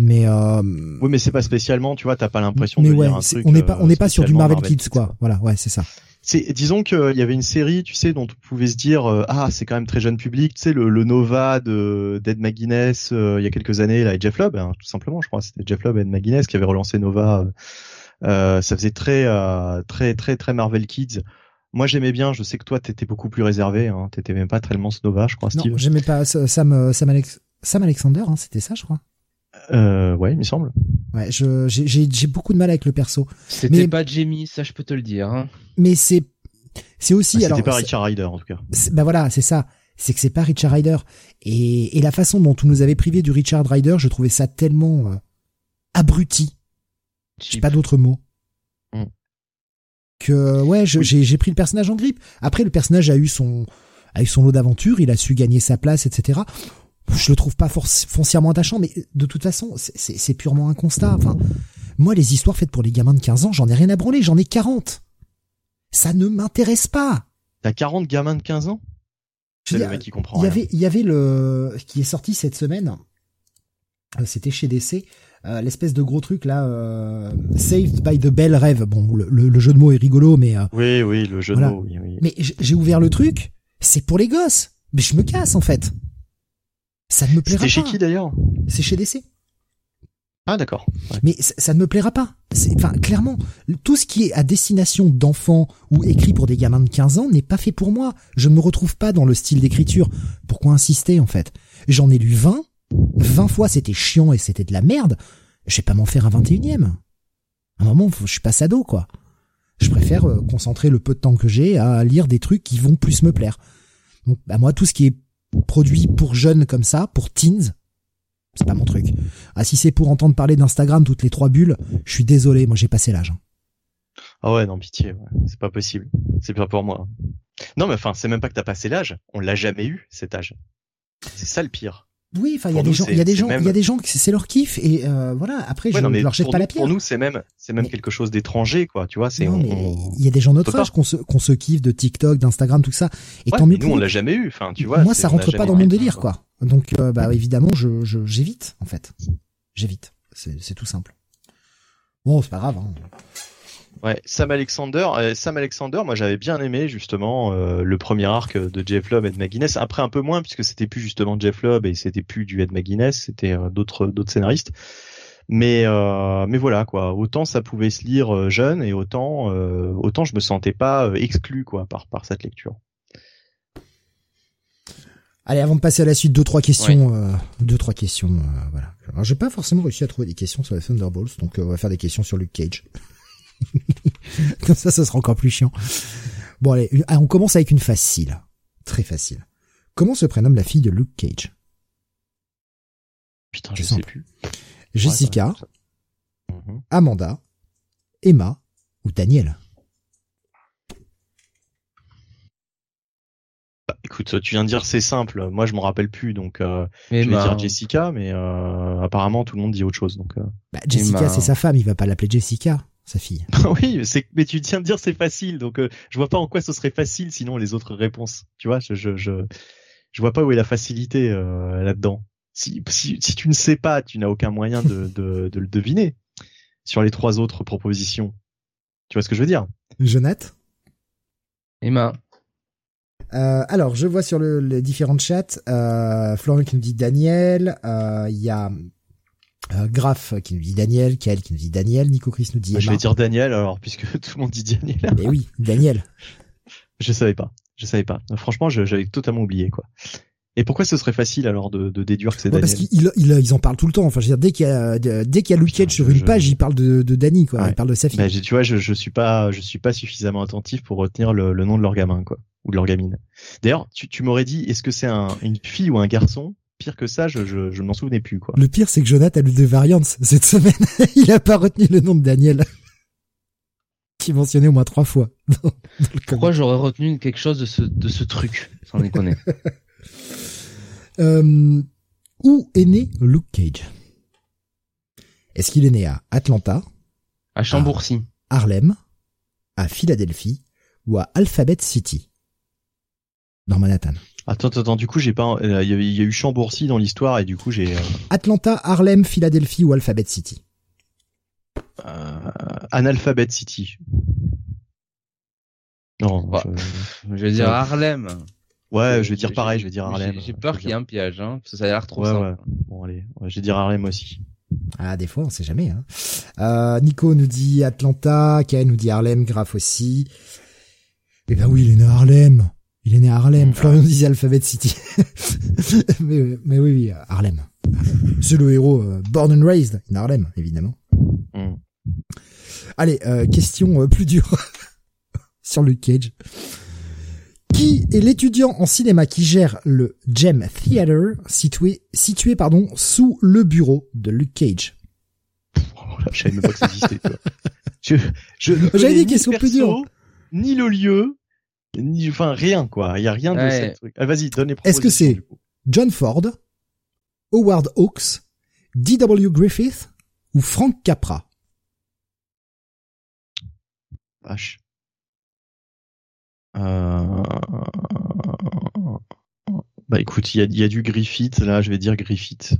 mais euh, Oui, mais c'est pas spécialement, tu vois, t'as pas l'impression mais de ouais, lire un truc. on n'est pas euh, on n'est pas sur du Marvel, Kids quoi. Voilà, ouais, c'est ça. C'est, disons qu'il y avait une série, tu sais, dont on pouvait se dire, euh, ah, c'est quand même très jeune public, tu sais, le, le Nova de d'Ed McGuinness euh, il y a quelques années, là, et Jeff Lubb, hein, tout simplement, je crois, c'était Jeff Lubb et Ed McGuinness qui avait relancé Nova. euh, euh, ça faisait très, euh, très, très, très Marvel Kids. Moi, j'aimais bien. Je sais que toi, t'étais beaucoup plus réservé. Hein, t'étais même pas tellement ce Nova, je crois, Steve. Non, j'aimais pas Sam euh, Sam, Alex, Sam Alexander, hein, c'était ça, je crois. Euh, ouais, il me semble. Ouais, je j'ai j'ai j'ai beaucoup de mal avec le perso, C'était Mais- pas Jamie, ça je peux te le dire. Hein. mais c'est c'est aussi Ah, alors c'était pas Richard Rider, en tout cas. bah voilà, c'est ça. C'est que c'est pas Richard Rider et et la façon dont on nous avait privé du Richard Rider, je trouvais ça tellement euh, abruti. J'ai pas d'autre mot. Mm. Que ouais, je- Oui. j'ai j'ai pris le personnage en grippe. Après, le personnage a eu son a eu son lot d'aventures, il a su gagner sa place, etc. Je le trouve pas foncièrement attachant, mais de toute façon, c'est- purement un constat. Enfin, moi, les histoires faites pour les gamins de 15 ans, j'en ai rien à branler, j'en ai 40. Ça ne m'intéresse pas. T'as 40 gamins de 15 ans? Je C'est le mec qui comprend il y avait, il y avait le qui est sorti cette semaine. Euh, C'était chez DC, euh, l'espèce de gros truc là, euh, Saved by the Bell Rêve. Bon, le, le- le jeu de mots est rigolo, mais euh, Oui, oui, le jeu Voilà. de mots, oui, oui. mais j'ai ouvert le truc, c'est pour les gosses. Mais je me casse en fait. Ça ne me plaira C'était chez pas. qui d'ailleurs C'est chez DC. Ah d'accord. Mais ça, ne me plaira pas. Enfin, clairement, tout ce qui est à destination d'enfants ou écrit pour des gamins de 15 ans n'est pas fait pour moi. Je ne me retrouve pas dans le style d'écriture. Pourquoi insister en fait? J'en ai lu 20. 20 fois c'était chiant et c'était de la merde. Je vais pas m'en faire un 21 e À un moment, je suis pas sado quoi. Je préfère euh, concentrer le peu de temps que j'ai à lire des trucs qui vont plus me plaire. Donc, bah moi, tout ce qui est produit pour jeunes comme ça, pour teens, c'est pas mon truc. Ah, si c'est pour entendre parler d'Instagram toutes les trois bulles, je suis désolé, moi j'ai passé l'âge. Hein. Ah ouais, non, pitié, c'est pas possible. C'est pas pour moi. Non, mais enfin, c'est même pas que t'as passé l'âge. On l'a jamais eu, cet âge. C'est ça le pire. Oui, enfin, il y a des gens, il y a des gens, il y a des gens que c'est leur kiff et euh, voilà. Après, je ne leur jette pas la pierre. Pour nous, c'est même, c'est même quelque chose d'étranger, quoi. Tu vois, c'est. il y a des gens notre âge qu'on se, qu'on se kiffe de TikTok, d'Instagram, tout ça. Et tant mieux. Nous, on l'a jamais eu. Enfin, tu vois. Moi, ça rentre pas dans mon délire, quoi. Donc, euh, bah évidemment, je, j'évite en fait. J'évite. C'est, c'est tout simple. Bon, c'est pas grave. Hein. Ouais, Sam Alexander, euh, Sam Alexander, moi j'avais bien aimé justement euh, le premier arc de Jeff Lobb et de McGuinness. Après un peu moins puisque c'était plus justement Jeff Lobb et c'était plus du Ed McGuinness, c'était euh, d'autres d'autres scénaristes. Mais mais voilà quoi, autant ça pouvait se lire jeune et autant autant je me sentais pas exclu quoi par par cette lecture. Allez, avant de passer à la suite, deux trois questions, deux trois questions, voilà. Alors j'ai pas forcément réussi à trouver des questions sur les Thunderbolts, donc on va faire des questions sur Luke Cage. (laughs) Comme ça, ça sera encore plus chiant. Bon allez, on commence avec une facile. Très facile. Comment se prénomme la fille de Luke Cage? Putain, je sais plus. Jessica, mhm. Amanda, Emma ou Daniel? Bah, Écoute, tu viens de dire c'est simple. Moi, je m'en rappelle plus, donc euh, je vais dire Jessica, mais euh, apparemment tout le monde dit autre chose. Donc, euh. bah, Jessica, c'est sa femme. Il va pas l'appeler Jessica sa fille. (laughs) oui, c'est mais tu tiens de dire c'est facile, donc euh, je vois pas en quoi ce serait facile sinon les autres réponses. Tu vois, je je je, je vois pas où est la facilité euh, là-dedans. Si, si si tu ne sais pas, tu n'as aucun moyen de, de de le deviner sur les trois autres propositions. Tu vois ce que je veux dire? Jeannette? Emma. Euh, alors, je vois sur le, les différents chats, euh, Florian qui nous dit Daniel, euh, il y a euh, Graf qui nous dit Daniel, Kael qui nous dit Daniel, Nico Chris nous dit Emma. Je vais dire Daniel alors puisque (laughs) tout le monde dit Daniel. Mais oui, Daniel. (laughs) je savais pas, je savais pas. Franchement, j'avais totalement oublié quoi. Et pourquoi ce serait facile alors de, de déduire que c'est Daniel Parce qu'ils ils, en parlent tout le temps. Enfin, je veux dire, dès qu'il y a dès qu'il y a Luke Cage sur une page, il parle de, de Danny quoi. Il parle de sa fille. Bah, tu vois, je, je suis pas je suis pas suffisamment attentif pour retenir le, le nom de leur gamin quoi ou de leur gamine. D'ailleurs, tu, tu m'aurais dit, est-ce que c'est un, une fille ou un garçon pire que ça, je, je, je m'en souvenais plus, quoi. Le pire, c'est que Jonathan a lu des variantes cette semaine. (laughs) il a pas retenu le nom de Daniel. (laughs) qui mentionné au moins trois fois. (laughs) Pourquoi j'aurais retenu quelque chose de ce, de ce truc, sans déconner. euh, où est né Luke Cage? Est-ce qu'il est né à Atlanta? À Chambourcy. À Harlem? À Philadelphie? Ou à Alphabet City? Dans Manhattan. Attends, attends, du coup, j'ai pas, euh, il y, a eu Chambourcy dans l'histoire et du coup, j'ai. Euh, Atlanta, Harlem, Philadelphie ou Alphabet City? Euh, Analphabet City. Non, bah, je... vais dire Harlem. Ouais, je vais dire pareil, je vais dire Harlem. J'ai peur qu'il y ait un piège, hein, parce que ça a l'air trop simple. Ouais. Bon, allez, je vais dire Harlem aussi. Ah, des fois, on sait jamais. Hein. Euh, Nico nous dit Atlanta, Ken nous dit Harlem, Graf aussi. Eh ben oui, il est né à Harlem. Il est né à Harlem. Florian disait Alphabet City. (laughs) mais, mais oui, oui, Harlem. C'est le héros euh, born and raised in Harlem, évidemment. Mm. Allez, euh, question euh, plus dure (laughs) sur Luke Cage. Qui est l'étudiant en cinéma qui gère le Gem Theater situé, situé pardon, sous le bureau de Luke Cage? Oh, Je savais même pas que ça existait. J'avais des questions plus dures. Ni le lieu, enfin rien quoi. Il y a rien de ouais. truc. Ah, vas-y, donne les Est-ce que c'est John Ford, Howard Hawks, D.W. Griffith ou Frank Capra? Vache. Euh... Bah écoute, il y a, y a, du Griffith là, je vais dire Griffith.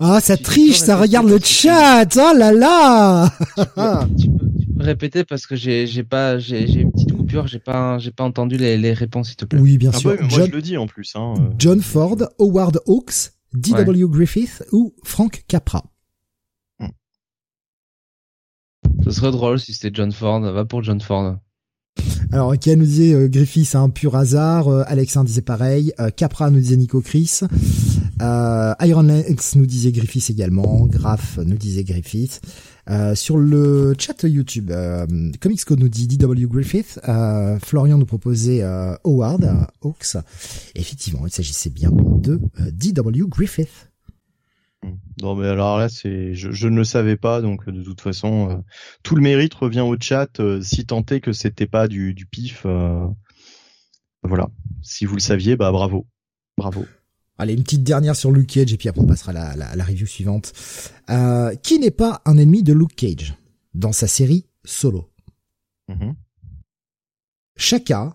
Ah, ça triche, ça regarde le chat. Oh là là. (laughs) répéter parce que j'ai j'ai pas j'ai j'ai une petite coupure, j'ai pas j'ai pas entendu les, les réponses s'il te plaît. Oui, bien ah sûr. moi je le dis en plus. Hein. John Ford, Howard Hawks, D.W. Griffith ou Frank Capra Ce serait drôle si c'était John Ford. Va pour John Ford. Alors, Ken nous disait euh, Griffith, c'est un pur hasard. Euh, Alexandre disait pareil. Euh, Capra nous disait Nico Chris. Euh, Iron Legs nous disait Griffith également. Graf nous disait Griffith. Euh, sur le chat YouTube, euh, Comics Code nous dit D.W. Griffith. Euh, Florian nous proposait Howard Hawks. Effectivement, il s'agissait bien de D.W. Griffith. Non mais alors là c'est je, ne le savais pas donc de toute façon euh, tout le mérite revient au chat euh, si tant est que c'était pas du, pif euh, voilà si vous le saviez bah bravo bravo Allez, une petite dernière sur Luke Cage et puis après on passera à la, la, la review suivante. Euh, qui n'est pas un ennemi de Luke Cage dans sa série Solo? Mm Shaka,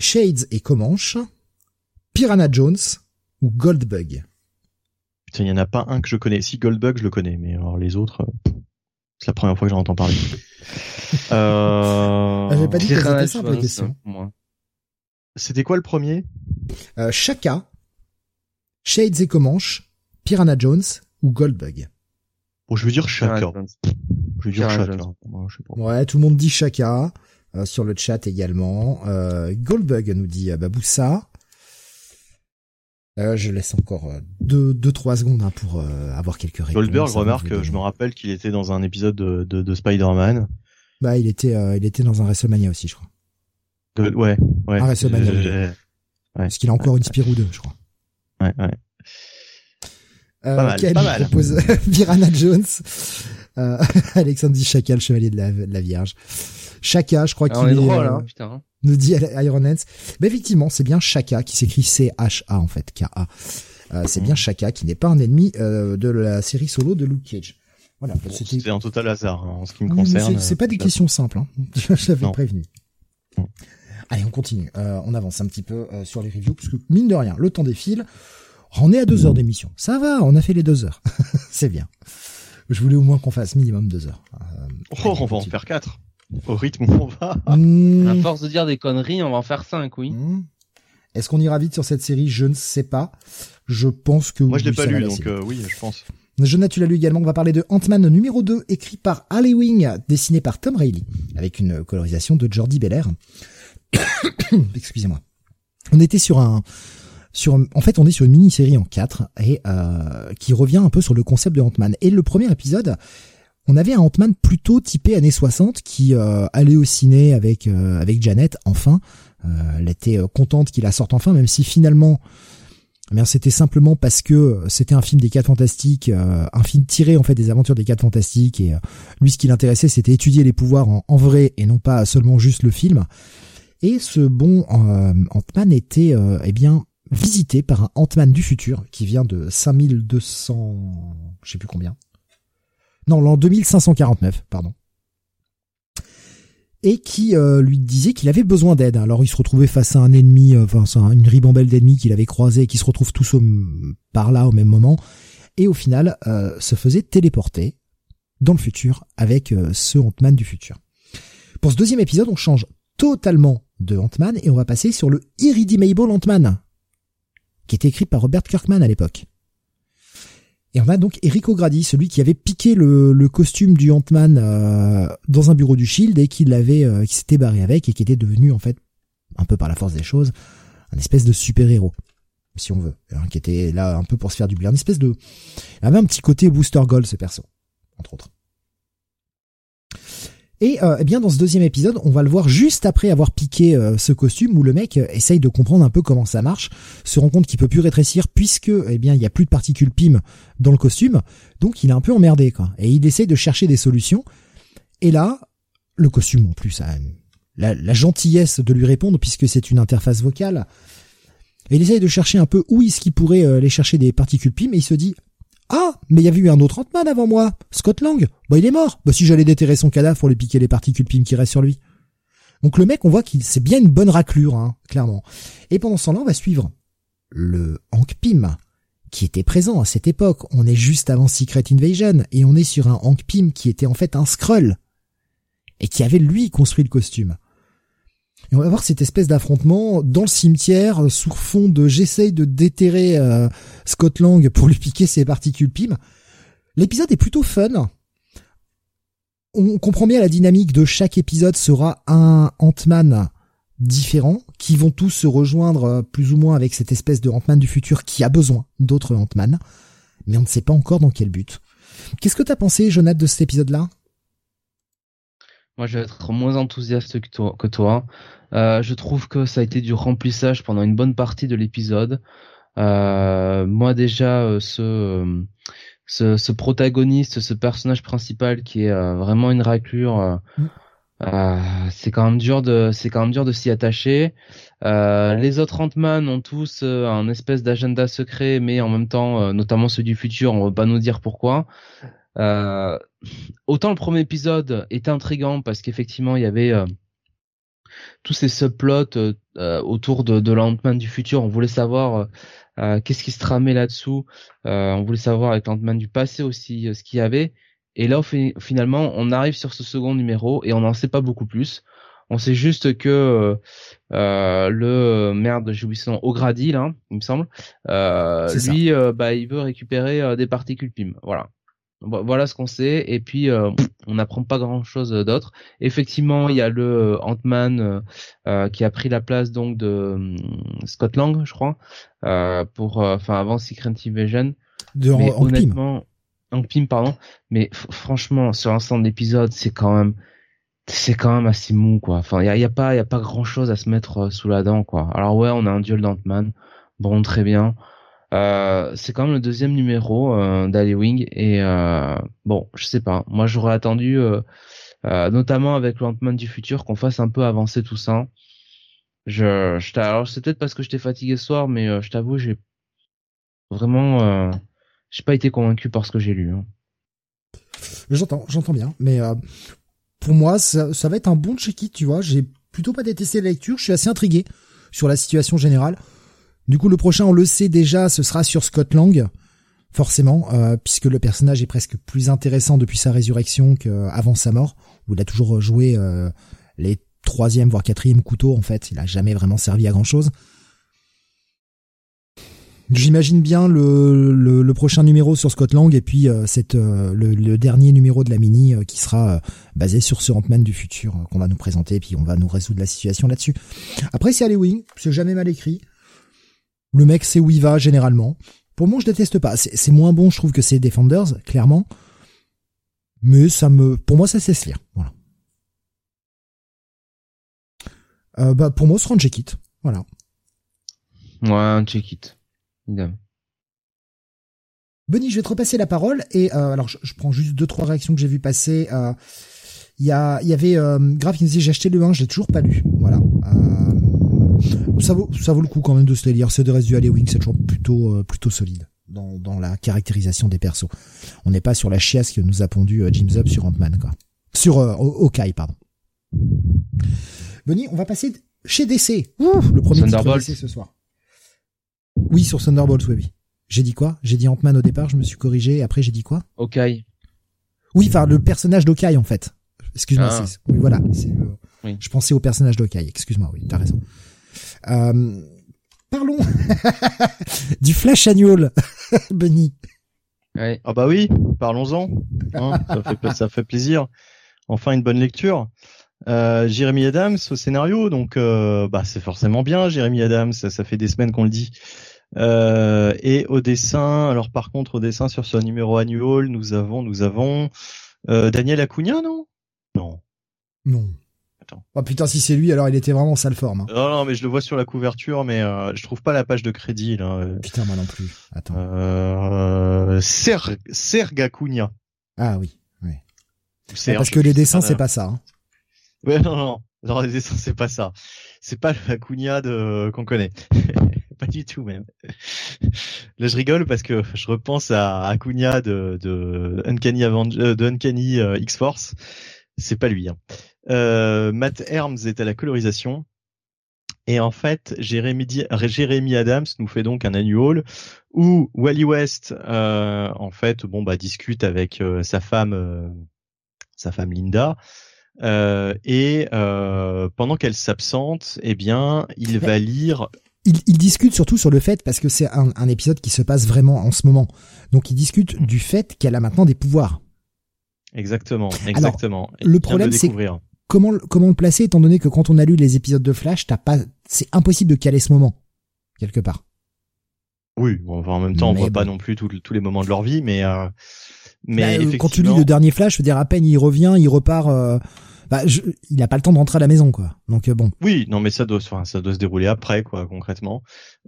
Shades et Comanche, Piranha Jones ou Goldbug? Putain, il y en a pas un que je connais. Si Goldbug, je le connais, mais alors les autres, euh, c'est la première fois que j'en entends parler. (laughs) euh... J'avais pas dit que c'était simple la question. C'était quoi le premier? Euh, Shaka, Shades et Comanche, Piranha Jones ou Goldbug Bon, je veux dire Shaka. Je veux dire Shaka. Ouais, tout le monde dit Shaka. Euh, sur le chat également. Euh, Goldbug nous dit euh, Baboussa. Euh, je laisse encore euh, deux, deux, trois secondes hein, pour euh, avoir quelques réponses. Goldberg remarque, je me rappelle qu'il était dans un épisode de, de, de Spider-Man. Bah, il était, il était dans un WrestleMania aussi, je crois. ouais, ouais. Un WrestleMania. Ouais. Parce qu'il a encore une Spirou 2, je crois. Ouais, ouais. Euh, pas mal, pas mal. propose (laughs) Piranha Jones. Euh, (laughs) Alexandre dit Chaka, le chevalier de la, de la Vierge. Chaka, je crois ah, qu'il est, est drôle, hein, putain nous dit Iron Hands. Mais effectivement, c'est bien Shaka qui s'écrit C-H-A en fait, K-A. Euh, c'est bien Shaka qui n'est pas un ennemi euh, de la série solo de Luke Cage. Voilà, bon, c'était un total hasard hein, en ce qui me concerne. C'est pas des questions simples, hein. (laughs) je l'avais prévenu. Allez, on continue. Euh, on avance un petit peu euh, sur les reviews, parce que mine de rien, le temps défile. On est à deux heures d'émission. Ça va, on a fait les deux heures. (laughs) c'est bien. Je voulais au moins qu'on fasse minimum deux heures. Euh, oh, on va en faire quatre. Au rythme où on va. Mmh. À force de dire des conneries, on va en faire cinq, oui. Mmh. Est-ce qu'on ira vite sur cette série? Je ne sais pas. Je pense que Moi, je l'ai pas lu, donc euh, oui, je pense. Jonathan, tu l'as lu également. On va parler de Ant-Man numéro 2, écrit par Ali Wing, dessiné par Tom Reilly, avec une colorisation de Jordi Belair. (coughs) Excusez-moi. On était sur un, sur, en fait, on est sur une mini-série en 4 et euh, qui revient un peu sur le concept de Ant-Man. Et le premier épisode on avait un Ant-Man plutôt typé années 60 qui euh, allait au ciné avec euh, avec Janet enfin. Euh, elle était contente qu'il la sorte enfin, même si finalement, eh c'était simplement parce que c'était un film des Quatre Fantastiques, un film tiré en fait des aventures des Quatre Fantastiques, et lui ce qui l'intéressait c'était étudier les pouvoirs en, vrai et non pas seulement juste le film. Et ce bon Ant-Man était eh bien visité par un Ant-Man du futur qui vient de 5200, je sais plus combien, non, l'an 2549, pardon. Et qui euh, lui disait qu'il avait besoin d'aide. Alors il se retrouvait face à un ennemi, euh, enfin une ribambelle d'ennemis qu'il avait croisé et qui se retrouvent tous par là au même moment. Et au final, euh, se faisait téléporter dans le futur avec ce Ant-Man du futur. Pour ce deuxième épisode, on change totalement de Ant-Man et on va passer sur le Irredeemable Ant-Man, qui était écrit par Robert Kirkman à l'époque. Et on a donc Eric O'Grady, celui qui avait piqué le, costume du Ant-Man euh, dans un bureau du Shield et qui l'avait, euh, qui s'était barré avec et qui était devenu en fait, un peu par la force des choses, un espèce de super-héros, si on veut, hein, qui était là un peu pour se faire du bien, une espèce de, il avait un petit côté Booster Gold ce perso, entre autres. Et euh, eh bien dans ce deuxième épisode, on va le voir juste après avoir piqué euh, ce costume où le mec euh, essaye de comprendre un peu comment ça marche, se rend compte qu'il peut plus rétrécir puisque eh bien il y a plus de particules PIM dans le costume, donc il est un peu emmerdé quoi. Et il essaye de chercher des solutions. Et là, le costume en plus a la, gentillesse de lui répondre puisque c'est une interface vocale. Il essaye de chercher un peu où est-ce qu'il pourrait aller chercher des particules PIM et il se dit ah, mais il y avait eu un autre Ant-Man avant moi, Scott Lang. Bah il est mort. Bah si j'allais déterrer son cadavre pour lui piquer les particules PIM qui restent sur lui. Donc le mec, on voit qu'il c'est bien une bonne raclure, hein, clairement. Et pendant ce temps-là, on va suivre le Hank Pym, qui était présent à cette époque. On est juste avant Secret Invasion, et on est sur un Hank Pym qui était en fait un Skrull, et qui avait lui construit le costume. Et on va voir cette espèce d'affrontement dans le cimetière sous fond de j'essaye de déterrer Scott Lang pour lui piquer ses particules PIM. L'épisode est plutôt fun. On comprend bien la dynamique de chaque épisode sera un Ant-Man différents qui vont tous se rejoindre euh, plus ou moins avec cette espèce de Ant-Man du futur qui a besoin d'autres Ant-Man, mais on ne sait pas encore dans quel but. Qu'est-ce que t'as pensé, Jonathan, de cet épisode-là? Moi, je vais être moins enthousiaste que toi. Euh, je trouve que ça a été du remplissage pendant une bonne partie de l'épisode. Euh, moi, déjà, ce, ce, protagoniste, ce personnage principal qui est vraiment une raclure. Mm. Euh, c'est quand même dur de c'est quand même dur de s'y attacher. Euh, les autres Ant-Man ont tous euh, un espèce d'agenda secret, mais en même temps, euh, notamment ceux du futur, on va pas nous dire pourquoi. autant le premier épisode est intrigant parce qu'effectivement il y avait tous ces subplots autour de, de l'Ant-Man du futur. On voulait savoir qu'est-ce qui se tramait là-dessous. on voulait savoir avec l'Ant-Man du passé aussi ce qu'il y avait. Et là, finalement, on arrive sur ce second numéro et on n'en sait pas beaucoup plus. On sait juste que euh, le merde, j'ai oublié son nom, O'Grady là, il me semble. Euh, lui, euh, bah, il veut récupérer euh, des particules PIM. Voilà. Voilà ce qu'on sait. Et puis, on n'apprend pas grand-chose d'autre. Effectivement, il y a le Ant-Man qui a pris la place donc de hum, Scott Lang, je crois, pour, enfin, avant Secret Invasion. De Mais honnêtement, en Pim, pardon. Mais franchement, sur l'ensemble d'épisodes, c'est quand même, c'est quand même assez mou, quoi. Enfin, il y a, pas, y a pas grand chose à se mettre euh, sous la dent, quoi. Alors ouais, on a un duel d'Ant-Man. Bon, très bien. Euh, c'est quand même le deuxième numéro euh, d'Ali et euh, bon, je sais pas. Moi, j'aurais attendu, euh, notamment avec l'Ant-Man du futur, qu'on fasse un peu avancer tout ça. Je, je alors c'est peut-être parce que j'étais fatigué ce soir, mais je t'avoue, j'ai vraiment j'ai pas été convaincu par ce que j'ai lu. Hein. J'entends, j'entends bien, mais pour moi, ça, ça, va être un bon check-it, tu vois. J'ai plutôt pas détesté la lecture, je suis assez intrigué sur la situation générale. Du coup, le prochain, on le sait déjà, ce sera sur Scott Lang, forcément, euh, puisque le personnage est presque plus intéressant depuis sa résurrection qu'avant sa mort, où il a toujours joué euh, les troisième voire quatrième couteaux en fait. Il a jamais vraiment servi à grand chose. J'imagine bien le, prochain numéro sur Scott Lang et puis euh, euh, le, dernier numéro de la mini qui sera basé sur ce Ant-Man du futur qu'on va nous présenter et puis on va nous résoudre la situation là-dessus. Après c'est Halloween, c'est jamais mal écrit. Le mec sait où il va généralement. Pour moi je déteste pas. C'est moins bon je trouve que c'est Defenders, clairement. Mais ça me, pour moi ça cesse lire. Voilà. bah pour moi ce sera check-it. Voilà. Ouais, un check-it. Benny, je vais te repasser la parole et euh, alors je, prends juste deux trois réactions que j'ai vu passer. Euh, il y a, il y avait euh, Grave qui me disait j'ai acheté le 1, je l'ai toujours pas lu. Voilà. Ça vaut, ça vaut le coup quand même de se le lire. C'est de reste du Halloween, c'est toujours plutôt, plutôt solide dans, dans la caractérisation des persos. On n'est pas sur la chiasse que nous a pondu James Up sur Ant-Man quoi. Sur Hawkeye, pardon. Benny, on va passer chez DC. le premier titre DC ce soir. Oui, sur Thunderbolts, oui, oui. J'ai dit quoi? J'ai dit Ant-Man au départ, je me suis corrigé, et après j'ai dit quoi? Ok. Oui, enfin le personnage d'Okai en fait. Excuse-moi, ah. oui voilà, oui. je pensais au personnage d'Okai, excuse-moi, oui, t'as raison. Euh... Parlons (laughs) du Flash Annual. (laughs) Ouais. Ah bah oui, parlons-en. Hein, ça, fait, ça fait plaisir. Enfin une bonne lecture. Euh, Jérémy Adams au scénario, donc euh, bah c'est forcément bien. Jérémy Adams, ça, ça fait des semaines qu'on le dit. Euh, et au dessin, alors par contre au dessin sur ce numéro annual, nous avons nous avons euh, Daniel Acuna, non Non? Non. Attends. Oh putain, si c'est lui, alors il était vraiment sale forme. Hein. Non, non, mais je le vois sur la couverture, mais euh, je trouve pas la page de crédit là. Putain, moi non plus. Attends. Euh. Ah oui, oui. parce que les dessins, c'est pas ça. Hein. Ouais, non, non, non, les dessins, c'est pas ça. C'est pas Acuna de qu'on connaît. (laughs) pas du tout même. Là, je rigole parce que je repense à Acuna de, de Uncanny, euh, de Uncanny euh, X-Force. C'est pas lui. Hein. Euh, Matt Herms est à la colorisation. Et en fait, Jérémy, Jérémy Adams nous fait donc un annual où Wally West, euh, en fait, bon bah discute avec sa femme, sa femme Linda, Euh, et euh, pendant qu'elle s'absente, eh bien, il va lire. Il, il, discute surtout sur le fait parce que c'est un, un, épisode qui se passe vraiment en ce moment. Donc il discute du fait qu'elle a maintenant des pouvoirs. Exactement, exactement. Alors, le problème c'est comment comment le placer étant donné que quand on a lu les épisodes de Flash, t'as pas, c'est impossible de caler ce moment quelque part. Oui, bon, en même temps, on voit pas non plus tous les moments de leur vie, mais euh, mais bah, quand tu lis le dernier Flash, je veux dire à peine il revient, il repart. Euh, bah, je, il a pas le temps de rentrer à la maison, quoi. Donc euh, bon. Oui, non, mais ça doit, enfin, ça doit se dérouler après, quoi, concrètement.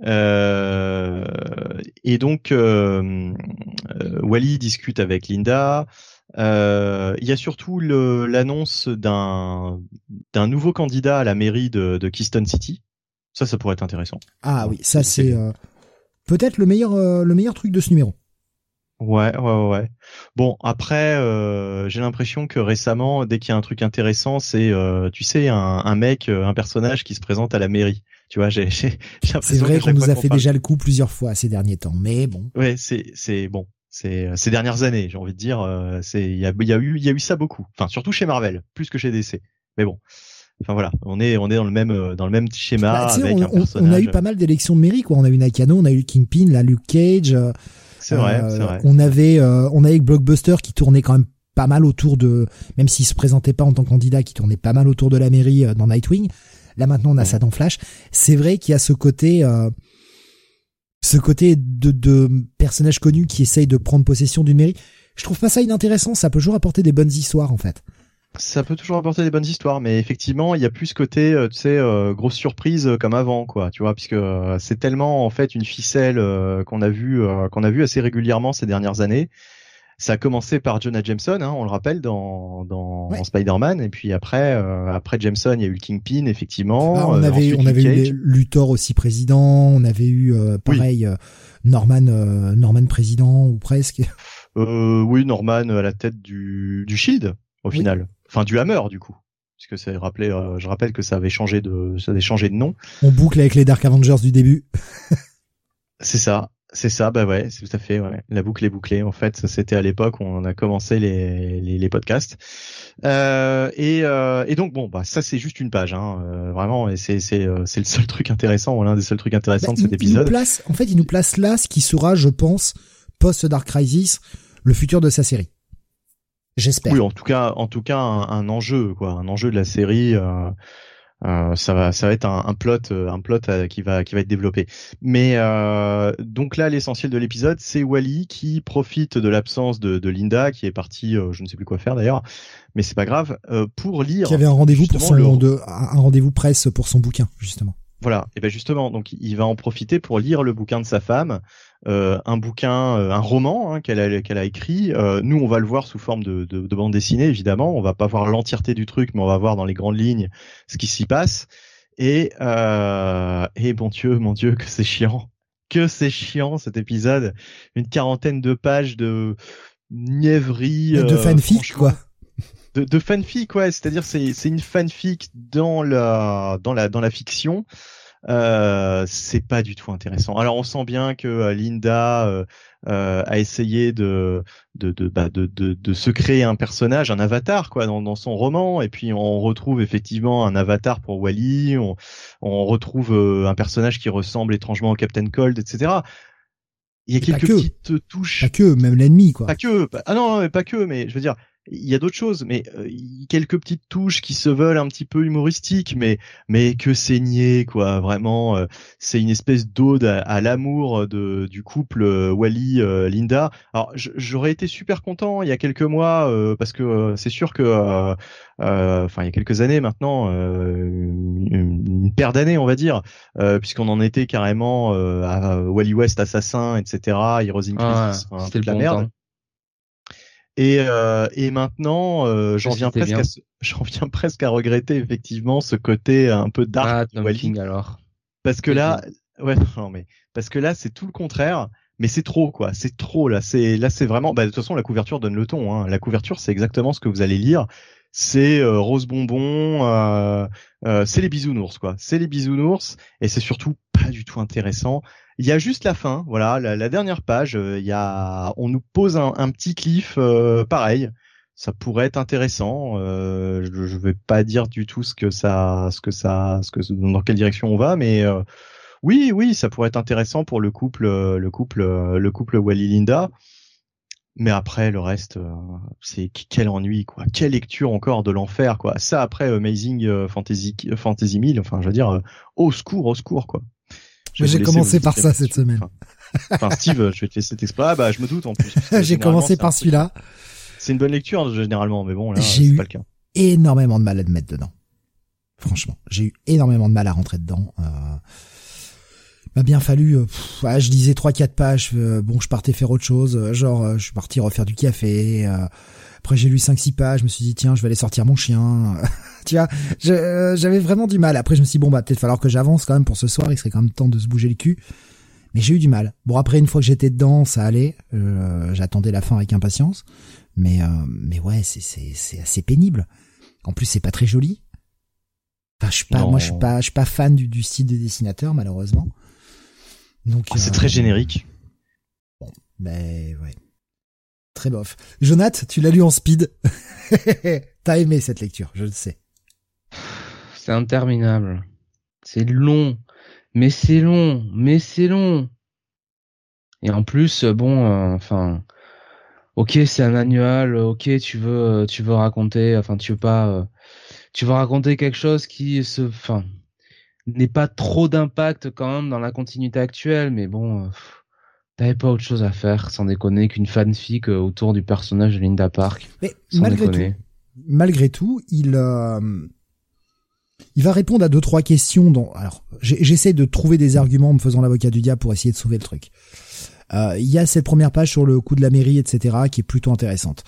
Euh, et donc, euh, Wally discute avec Linda. Euh, il y a surtout l'annonce d'un nouveau candidat à la mairie de, de Keystone City. Ça, ça pourrait être intéressant. Ah oui, ça c'est euh, peut-être le meilleur euh, le meilleur truc de ce numéro. Ouais, ouais, ouais. Bon, après, euh, j'ai l'impression que récemment, dès qu'il y a un truc intéressant, c'est, tu sais, un, un, mec, un personnage qui se présente à la mairie. Tu vois, j'ai, (laughs) j'ai, C'est vrai qu'on nous a fait déjà le coup plusieurs fois ces derniers temps, mais bon. Ouais, c'est, c'est bon c'est euh, ces dernières années, j'ai envie de dire, euh, c'est il y a, y a eu il y a eu ça beaucoup. Enfin, surtout chez Marvel, plus que chez DC. Mais bon. Enfin voilà, on est on est dans le même euh, dans le même schéma bah, avec on, un personnage. On a eu pas mal d'élections de mairie quoi. On a eu Nakano, on a eu Kingpin, la Luke Cage. C'est vrai, c'est vrai. On avait on avait Blockbuster qui tournait quand même pas mal autour de même s'il se présentait pas en tant que candidat, qui tournait pas mal autour de la mairie dans Nightwing. Là maintenant on a ça dans Flash. C'est vrai qu'il y a ce côté ce côté de, de personnages connus qui essayent de prendre possession d'une mairie, je trouve pas ça inintéressant. Ça peut toujours apporter des bonnes histoires en fait. Ça peut toujours apporter des bonnes histoires, mais effectivement, il y a plus ce côté, euh, tu sais, euh, grosse surprise euh, comme avant, quoi. Tu vois, puisque c'est tellement en fait une ficelle qu'on a vu, qu'on a vu assez régulièrement ces dernières années ça a commencé par Jonah Jameson, hein, on le rappelle, dans, dans Spider-Man, et puis après, euh, après Jameson, il y a eu le Kingpin, effectivement. Ah, on avait, on avait eu Luthor aussi président, on avait eu euh, pareil euh, Norman, Norman président ou presque. (laughs) oui, Norman à la tête du, du Shield au final, enfin du Hammer du coup puisque ça rappelé, je rappelle que ça avait changé de, ça avait changé de nom. On boucle avec les Dark Avengers du début. (laughs) c'est ça. C'est ça, bah ouais, c'est tout à fait. Ouais. La boucle est bouclée. En fait, c'était à l'époque où on a commencé les, les, les podcasts. Euh, et, euh, et, donc bon, bah ça c'est juste une page, hein, euh, vraiment. Et c'est c'est euh, c'est le seul truc intéressant, l'un des seuls trucs intéressants bah, de cet épisode. Il place, en fait, il nous place là ce qui sera, je pense, post Dark Crisis, le futur de sa série. J'espère. Oui, en tout cas, en tout cas, un, un enjeu, quoi, un enjeu de la série. Euh, euh, ça va, ça va être un, un plot, euh, un plot euh, qui va, qui va être développé. Mais euh, donc là, l'essentiel de l'épisode, c'est Wally qui profite de l'absence de, de, Linda, qui est partie, je ne sais plus quoi faire d'ailleurs, mais c'est pas grave, pour lire. Qui avait un rendez-vous pour son, de, un rendez-vous presse pour son bouquin justement. Voilà, et ben justement, donc il va en profiter pour lire le bouquin de sa femme, un bouquin, euh, un roman hein, qu'elle a, qu'elle a écrit. Euh, nous, on va le voir sous forme de, de, de, bande dessinée, évidemment. On va pas voir l'entièreté du truc, mais on va voir dans les grandes lignes ce qui s'y passe. Et, et bon Dieu, mon Dieu, que c'est chiant, que c'est chiant cet épisode. Une quarantaine de pages de niaiverie, de fanfic quoi de, de fanfic, ouais. C'est-à-dire c'est c'est une fanfic dans la dans la dans la fiction. Euh, c'est pas du tout intéressant. Alors on sent bien que euh, Linda euh, euh, a essayé de de de, bah, de de, de se créer un personnage, un avatar quoi dans, dans son roman, et puis on retrouve effectivement un avatar pour Wally, on, on retrouve euh, un personnage qui ressemble étrangement au Captain Cold, etc. Il y a quelques petites touches. Pas que, même l'ennemi quoi. Pas que. ah non, non, pas que, mais je veux dire, il y a d'autres choses, mais euh, quelques petites touches qui se veulent un petit peu humoristiques, mais mais que c'est nié quoi. Vraiment, euh, c'est une espèce d'ode à, l'amour de du couple euh, Wally Linda. Alors j'aurais été super content il y a quelques mois parce que c'est sûr que enfin il y a quelques années maintenant, une, paire d'années on va dire, puisqu'on en était carrément à Wally West assassin, etc. Heroes in Crisis, c'était la merde. Et, euh, et maintenant, euh, j'en viens presque, à, (laughs) j'en viens presque à regretter effectivement ce côté un peu dark ah, King, alors. Parce que là, ouais, (laughs) non mais parce que là c'est tout le contraire. Mais c'est trop quoi, c'est trop là. C'est là c'est vraiment. Bah, de toute façon la couverture donne le ton. Hein. La couverture c'est exactement ce que vous allez lire. C'est euh, rose bonbon, euh, euh, c'est les bisounours quoi. C'est les bisounours et c'est surtout pas du tout intéressant. Il y a juste la fin, voilà, la, dernière page. Euh, il y a, on nous pose un, petit cliff, euh, pareil, ça pourrait être intéressant. Euh, je, je vais pas dire du tout ce que ça, ce que ça, ce que dans quelle direction on va, mais oui, oui, ça pourrait être intéressant pour le couple, le couple, le couple Wally Linda. Mais après, le reste, c'est quel ennui, quoi. Quelle lecture encore de l'enfer, quoi. Ça, après Amazing Fantasy, Fantasy 1000, enfin, je veux dire, au secours, au secours, quoi. J'ai commencé par ça cette semaine. Enfin, Steve, je vais te laisser t'expliquer. Ah, bah, je me doute, en plus. (laughs) J'ai commencé par celui-là. C'est une bonne lecture, généralement, mais bon, là, c'est pas le cas. énormément de mal à te mettre dedans. Franchement, j'ai eu énormément de mal à rentrer dedans. Euh, m'a bien fallu euh, je lisais trois quatre pages euh, bon je partais faire autre chose euh, genre je suis parti refaire du café après j'ai lu cinq six pages je me suis dit tiens je vais aller sortir mon chien. (laughs) Tu vois j'avais vraiment du mal. Après je me suis dit bon bah peut-être falloir que j'avance quand même pour ce soir. Il serait quand même temps de se bouger le cul. Mais j'ai eu du mal. Bon après une fois que j'étais dedans ça allait. J'attendais la fin avec impatience. Mais mais ouais c'est c'est c'est assez pénible. En plus c'est pas très joli. Enfin, je suis pas, moi, je suis pas, je suis pas fan du, du style des dessinateurs, malheureusement. Donc ah, c'est très euh, générique. Bon, mais ouais. Très bof. Jonath, tu l'as lu en speed. (laughs) T'as aimé cette lecture, je le sais. C'est interminable. C'est long. Mais c'est long. Mais c'est long. Et en plus, bon, euh, enfin, ok, c'est un annual. Ok, tu veux, tu veux raconter, enfin, tu veux pas, euh, tu veux raconter quelque chose qui se, enfin, n'est pas trop d'impact quand même dans la continuité actuelle, mais bon, euh, t'avais pas autre chose à faire, sans déconner, qu'une fanfic euh, autour du personnage de Linda Park. Mais malgré tout, malgré tout, il euh, il va répondre à deux trois questions. Dont, alors, j'essaie de trouver des arguments en me faisant l'avocat du diable pour essayer de sauver le truc. Il y a cette première page sur le coup de la mairie, etc., qui est plutôt intéressante.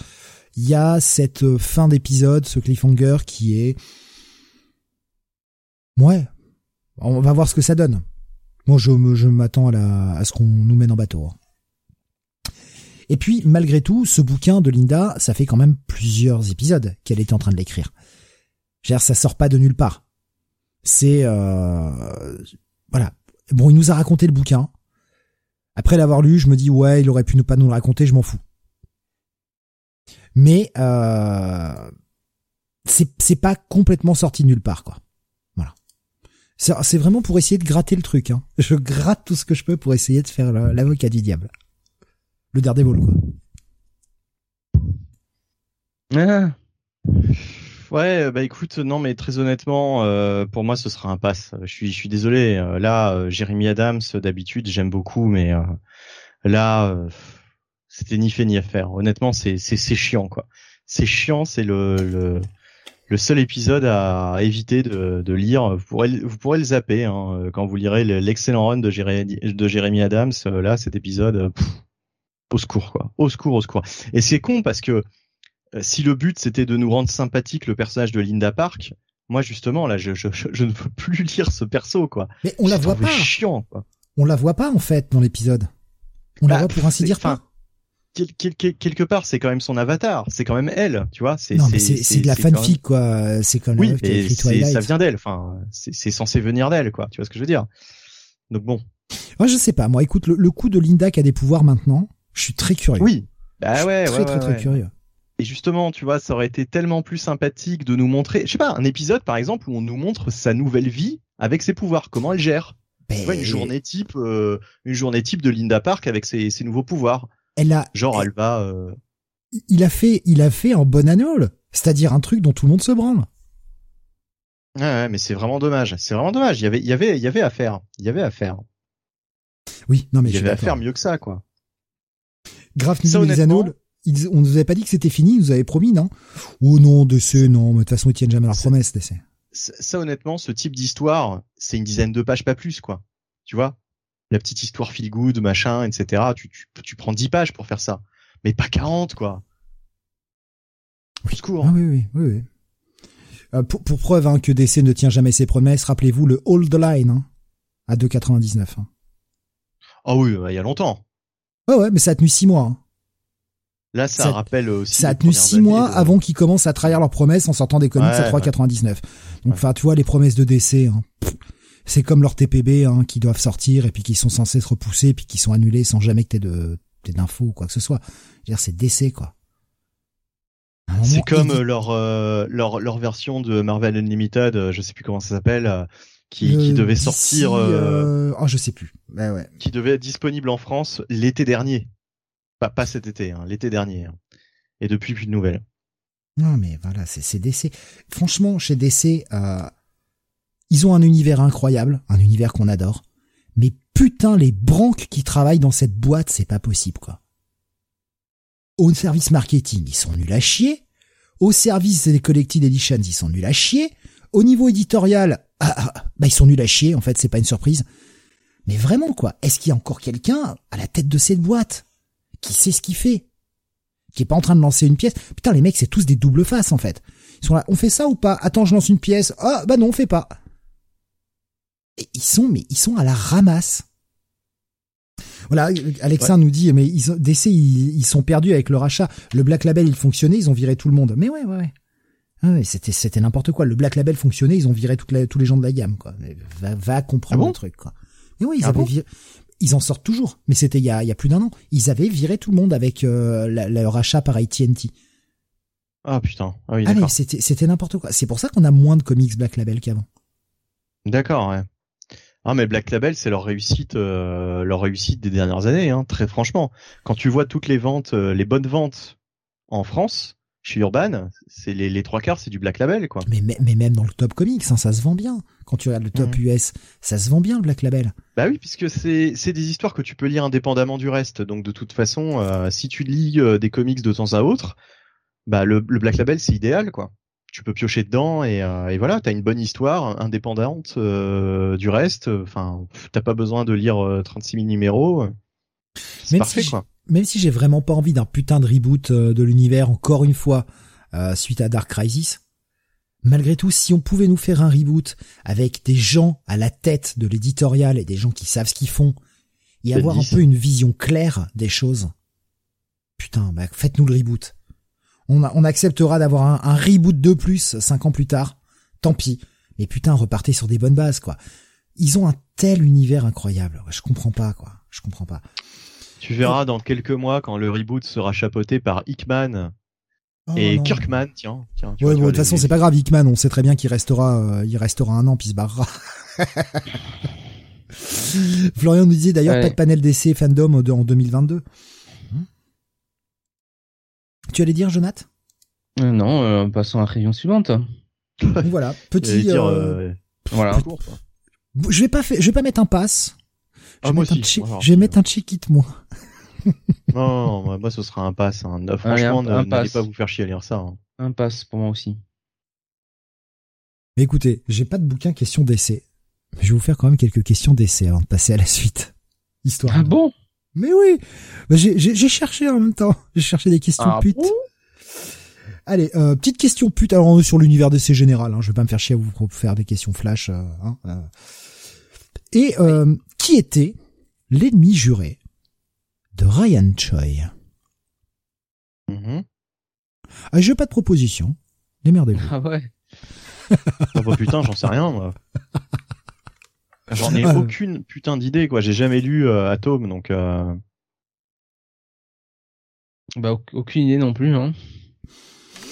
Il y a cette fin d'épisode, ce cliffhanger qui est Ouais, on va voir ce que ça donne. Moi, je, m'attends à, ce qu'on nous mène en bateau. Hein. Et puis, malgré tout, ce bouquin de Linda, ça fait quand même plusieurs épisodes qu'elle était en train de l'écrire. Ça sort pas de nulle part. C'est euh, voilà. Bon, il nous a raconté le bouquin. Après l'avoir lu, je me dis ouais, il aurait pu ne pas nous le raconter, je m'en fous. Mais euh, c'est pas complètement sorti de nulle part quoi. C'est vraiment pour essayer de gratter le truc. Hein. Je gratte tout ce que je peux pour essayer de faire l'avocat du diable. Le Daredevil, quoi. Ah. Ouais, bah écoute, non, mais très honnêtement, euh, pour moi, ce sera un pass. Je suis, désolé. Euh, là, euh, Jérémy Adams, d'habitude, j'aime beaucoup, mais là, c'était ni fait ni à faire. Honnêtement, c'est, c'est, chiant, quoi. C'est chiant, c'est le, le le seul épisode à éviter de, lire. Vous pourrez, vous pourrez le zapper hein, quand vous lirez l'excellent run de Jérémy, de Jérémy Adams. Euh, là, cet épisode, euh, au secours quoi, au secours, au secours. Et c'est con parce que euh, si le but c'était de nous rendre sympathique le personnage de Linda Park, moi justement là, je, je, je, ne veux plus (laughs) lire ce perso quoi. Mais on la voit pas. Chiant quoi. On la voit pas en fait dans l'épisode. On la bah, voit pour ainsi dire pas quelque part, c'est quand même son avatar, c'est quand même elle, tu vois. C'est, c'est, de la fanfic, quoi. C'est comme oui, et ça vient d'elle. Enfin, c'est, censé venir d'elle, quoi. Tu vois ce que je veux dire? Donc bon. Moi, je sais pas. Moi, écoute, le, coup de Linda qui a des pouvoirs maintenant, je suis très curieux. Oui. Bah ouais, très, très, très, curieux. Et justement, tu vois, ça aurait été tellement plus sympathique de nous montrer, je sais pas, un épisode par exemple où on nous montre sa nouvelle vie avec ses pouvoirs, comment elle gère. Tu vois, une journée type, euh, une journée type de Linda Park avec ses, ses nouveaux pouvoirs elle a genre elle va euh, il a fait il a fait en bon annual c'est-à-dire un truc dont tout le monde se branle. Ouais, mais c'est vraiment dommage c'est vraiment dommage. Il y avait il y avait il y avait à faire il y avait à faire. Oui non mais il y avait à faire mieux que ça quoi. Graf nous les annuals on nous avait pas dit que c'était fini, ils nous avaient promis, non? Oh non, DC, non, mais de toute façon, ils tiennent jamais leur promesse, DC. Ça, honnêtement, ce type d'histoire, c'est une dizaine de pages, pas plus, quoi. Tu vois? La petite histoire feel good, machin, etc. Tu, tu, tu prends 10 pages pour faire ça. Mais pas 40, quoi. Oui. Secours. Ah oui, oui, oui, oui. Euh, pour, pour, preuve hein, que DC ne tient jamais ses promesses, rappelez-vous le Hold the Line hein, à 2,99. Hein. Ah oui, bah, il y a longtemps. Ouais, ouais, mais ça a tenu 6 mois. Là, ça, rappelle aussi. Ça a tenu 6 mois avant qu'ils commencent à trahir leurs promesses en sortant des comics à 3,99. Donc, enfin, tu vois, les promesses de DC, hein, c'est comme leurs TPB hein, qui doivent sortir et puis qui sont censés se repousser puis qui sont annulés sans jamais que t'aies de d'infos ou quoi que ce soit. Dire, c'est DC quoi. C'est comme leur, leur leur version de Marvel Unlimited, je sais plus comment ça s'appelle, qui, qui devait sortir. Oh, je sais plus. Ouais, ouais. Qui devait être disponible en France l'été dernier. Pas pas cet été, hein, l'été dernier. Hein. Et depuis plus de nouvelles. Non mais voilà, c'est DC. Franchement, chez DC, euh, ils ont un univers incroyable, un univers qu'on adore. Mais putain, les branques qui travaillent dans cette boîte, c'est pas possible quoi. Au service marketing, ils sont nuls à chier. Au service des collected editions, ils sont nuls à chier. Au niveau éditorial, ah, ah, bah ils sont nuls à chier. En fait, c'est pas une surprise. Mais vraiment quoi, est-ce qu'il y a encore quelqu'un à la tête de cette boîte qui sait ce qu'il fait qui est pas en train de lancer une pièce? Putain, les mecs, c'est tous des doubles faces, en fait. Ils sont là, on fait ça ou pas? Attends, je lance une pièce. Ah, bah non, on fait pas. Ils sont, mais ils sont à la ramasse. Voilà, Alexa nous dit, mais ils, DC, ils, sont perdus avec le rachat. Le Black Label, il fonctionnait, ils ont viré tout le monde. Mais ouais, ouais, ouais. Ah c'était, c'était n'importe quoi. Le Black Label fonctionnait, ils ont viré toutes les, tous les gens de la gamme, quoi. Va, va comprendre ah le truc, quoi. Mais oui, ils ah avaient viré ils en sortent toujours, mais c'était il y a, il y a plus d'un an. Ils avaient viré tout le monde avec euh, le rachat par AT&T. Ah putain, ah oui, ah c'était c'était n'importe quoi. C'est pour ça qu'on a moins de comics Black Label qu'avant. D'accord, ouais. Ah mais Black Label c'est leur réussite, euh, leur réussite des dernières années, hein, très franchement. Quand tu vois toutes les ventes, euh, les bonnes ventes en France, chez Urban, c'est les, les trois quarts, c'est du Black Label, quoi. Mais, mais, même dans le top comics, hein, ça se vend bien. Quand tu regardes le top US, ça se vend bien le Black Label. Bah oui, puisque c'est c'est des histoires que tu peux lire indépendamment du reste. Donc de toute façon, euh, si tu lis euh, des comics de temps à autre, bah le, le Black Label c'est idéal, quoi. Tu peux piocher dedans et, euh, et voilà, t'as une bonne histoire indépendante du reste. Enfin, t'as pas besoin de lire 36 000 numéros. C'est parfait, quoi même si j'ai vraiment pas envie d'un putain de reboot euh, de l'univers encore une fois euh, suite à Dark Crisis, malgré tout, si on pouvait nous faire un reboot avec des gens à la tête de l'éditorial et des gens qui savent ce qu'ils font et avoir un peu une vision claire des choses, putain, bah, faites-nous le reboot. On, on acceptera d'avoir un, reboot de plus cinq ans plus tard. Tant pis. Mais putain, repartez sur des bonnes bases, quoi. Ils ont un tel univers incroyable. Je comprends pas, quoi. Je comprends pas. Tu verras dans quelques mois quand le reboot sera chapeauté par Hickman oh et Kirkman, tiens. tiens ouais, de toute façon, c'est pas grave, Hickman, on sait très bien qu'il restera, euh, il restera un an puis il se barrera. (laughs) Florian nous disait d'ailleurs pas de panel d'essai fandom en 2022. Tu allais dire, Jonath euh, Non, euh, passons à la réunion suivante. voilà, (laughs) petit. voilà. Je vais pas, je vais pas mettre un pass. Je vais, ah, mettre, un je vais mettre un check it (laughs) moi. non, moi ce sera un pass. Hein. franchement, n'allez pas vous faire chier à lire ça. Hein. Un pass pour moi aussi. Mais écoutez, j'ai pas de bouquin question d'essai. Mais je vais vous faire quand même quelques questions d'essai avant de passer à la suite. Histoire. Ah bon? Mais oui J'ai cherché en même temps. (laughs) J'ai cherché des questions ah putes. Allez, euh, petite question pute. Alors on est sur l'univers d'essai général. Hein. Je vais pas me faire chier à vous faire des questions flash. Euh, hein, euh. Et euh, qui était l'ennemi juré de Ryan Choi? Mm ah, Je pas de proposition. Démerdez-vous. Ah ouais. ah bah putain, j'en sais rien moi. (laughs) J'en ai (laughs) aucune putain d'idée quoi. J'ai jamais lu euh, Atom donc. Euh... Bah aucune idée non plus hein.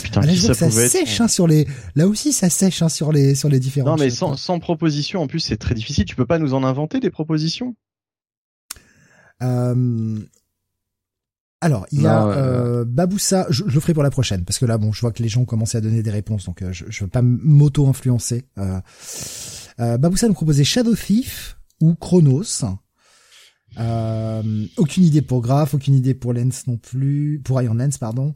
Putain, ah, ça, ça sèche hein, sur les. Là aussi, ça sèche hein, sur les sur les différents. Non, mais sans, sans proposition, en plus, c'est très difficile. Tu peux pas nous en inventer des propositions? Euh... Alors, il y a euh, Baboussa, je, le ferai pour la prochaine, parce que là, bon, je vois que les gens ont commencé à donner des réponses, donc euh, je, je veux pas m'auto-influencer. Euh, euh, Baboussa nous proposait Shadow Thief ou Chronos. Euh, aucune idée pour Graph, aucune idée pour Lens non plus, pour Iron Lens, pardon.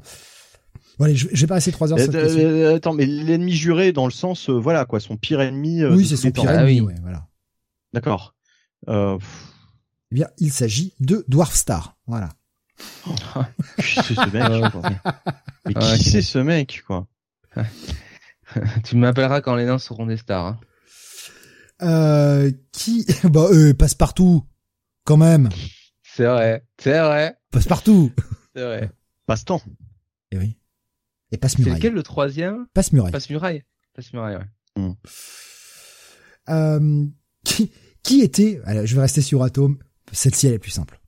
Bon, allez, je, vais pas rester trois heures. Sur euh, attends, mais l'ennemi juré dans le sens, euh, voilà quoi, son pire ennemi. Euh, oui, c'est son pire ennemi, ah, oui. voilà. D'accord. Euh... Eh bien, il s'agit de Dwarf Star, voilà. (laughs) qui c'est ce mec quoi. Mais (laughs) qui c'est ce mec quoi? (laughs) Tu m'appelleras quand les nains seront des stars. Hein. Euh, qui (laughs) Bah, euh, passe partout, quand même. C'est vrai, c'est vrai. Passe partout. C'est vrai. Passe-temps. Eh oui. Et Passe-Muraille. C'est lequel le troisième? Passe-Muraille. Passe-Muraille. Passe-Muraille, ouais. Hmm. Euh, qui, qui était, je vais rester sur Atom, celle-ci elle est plus simple.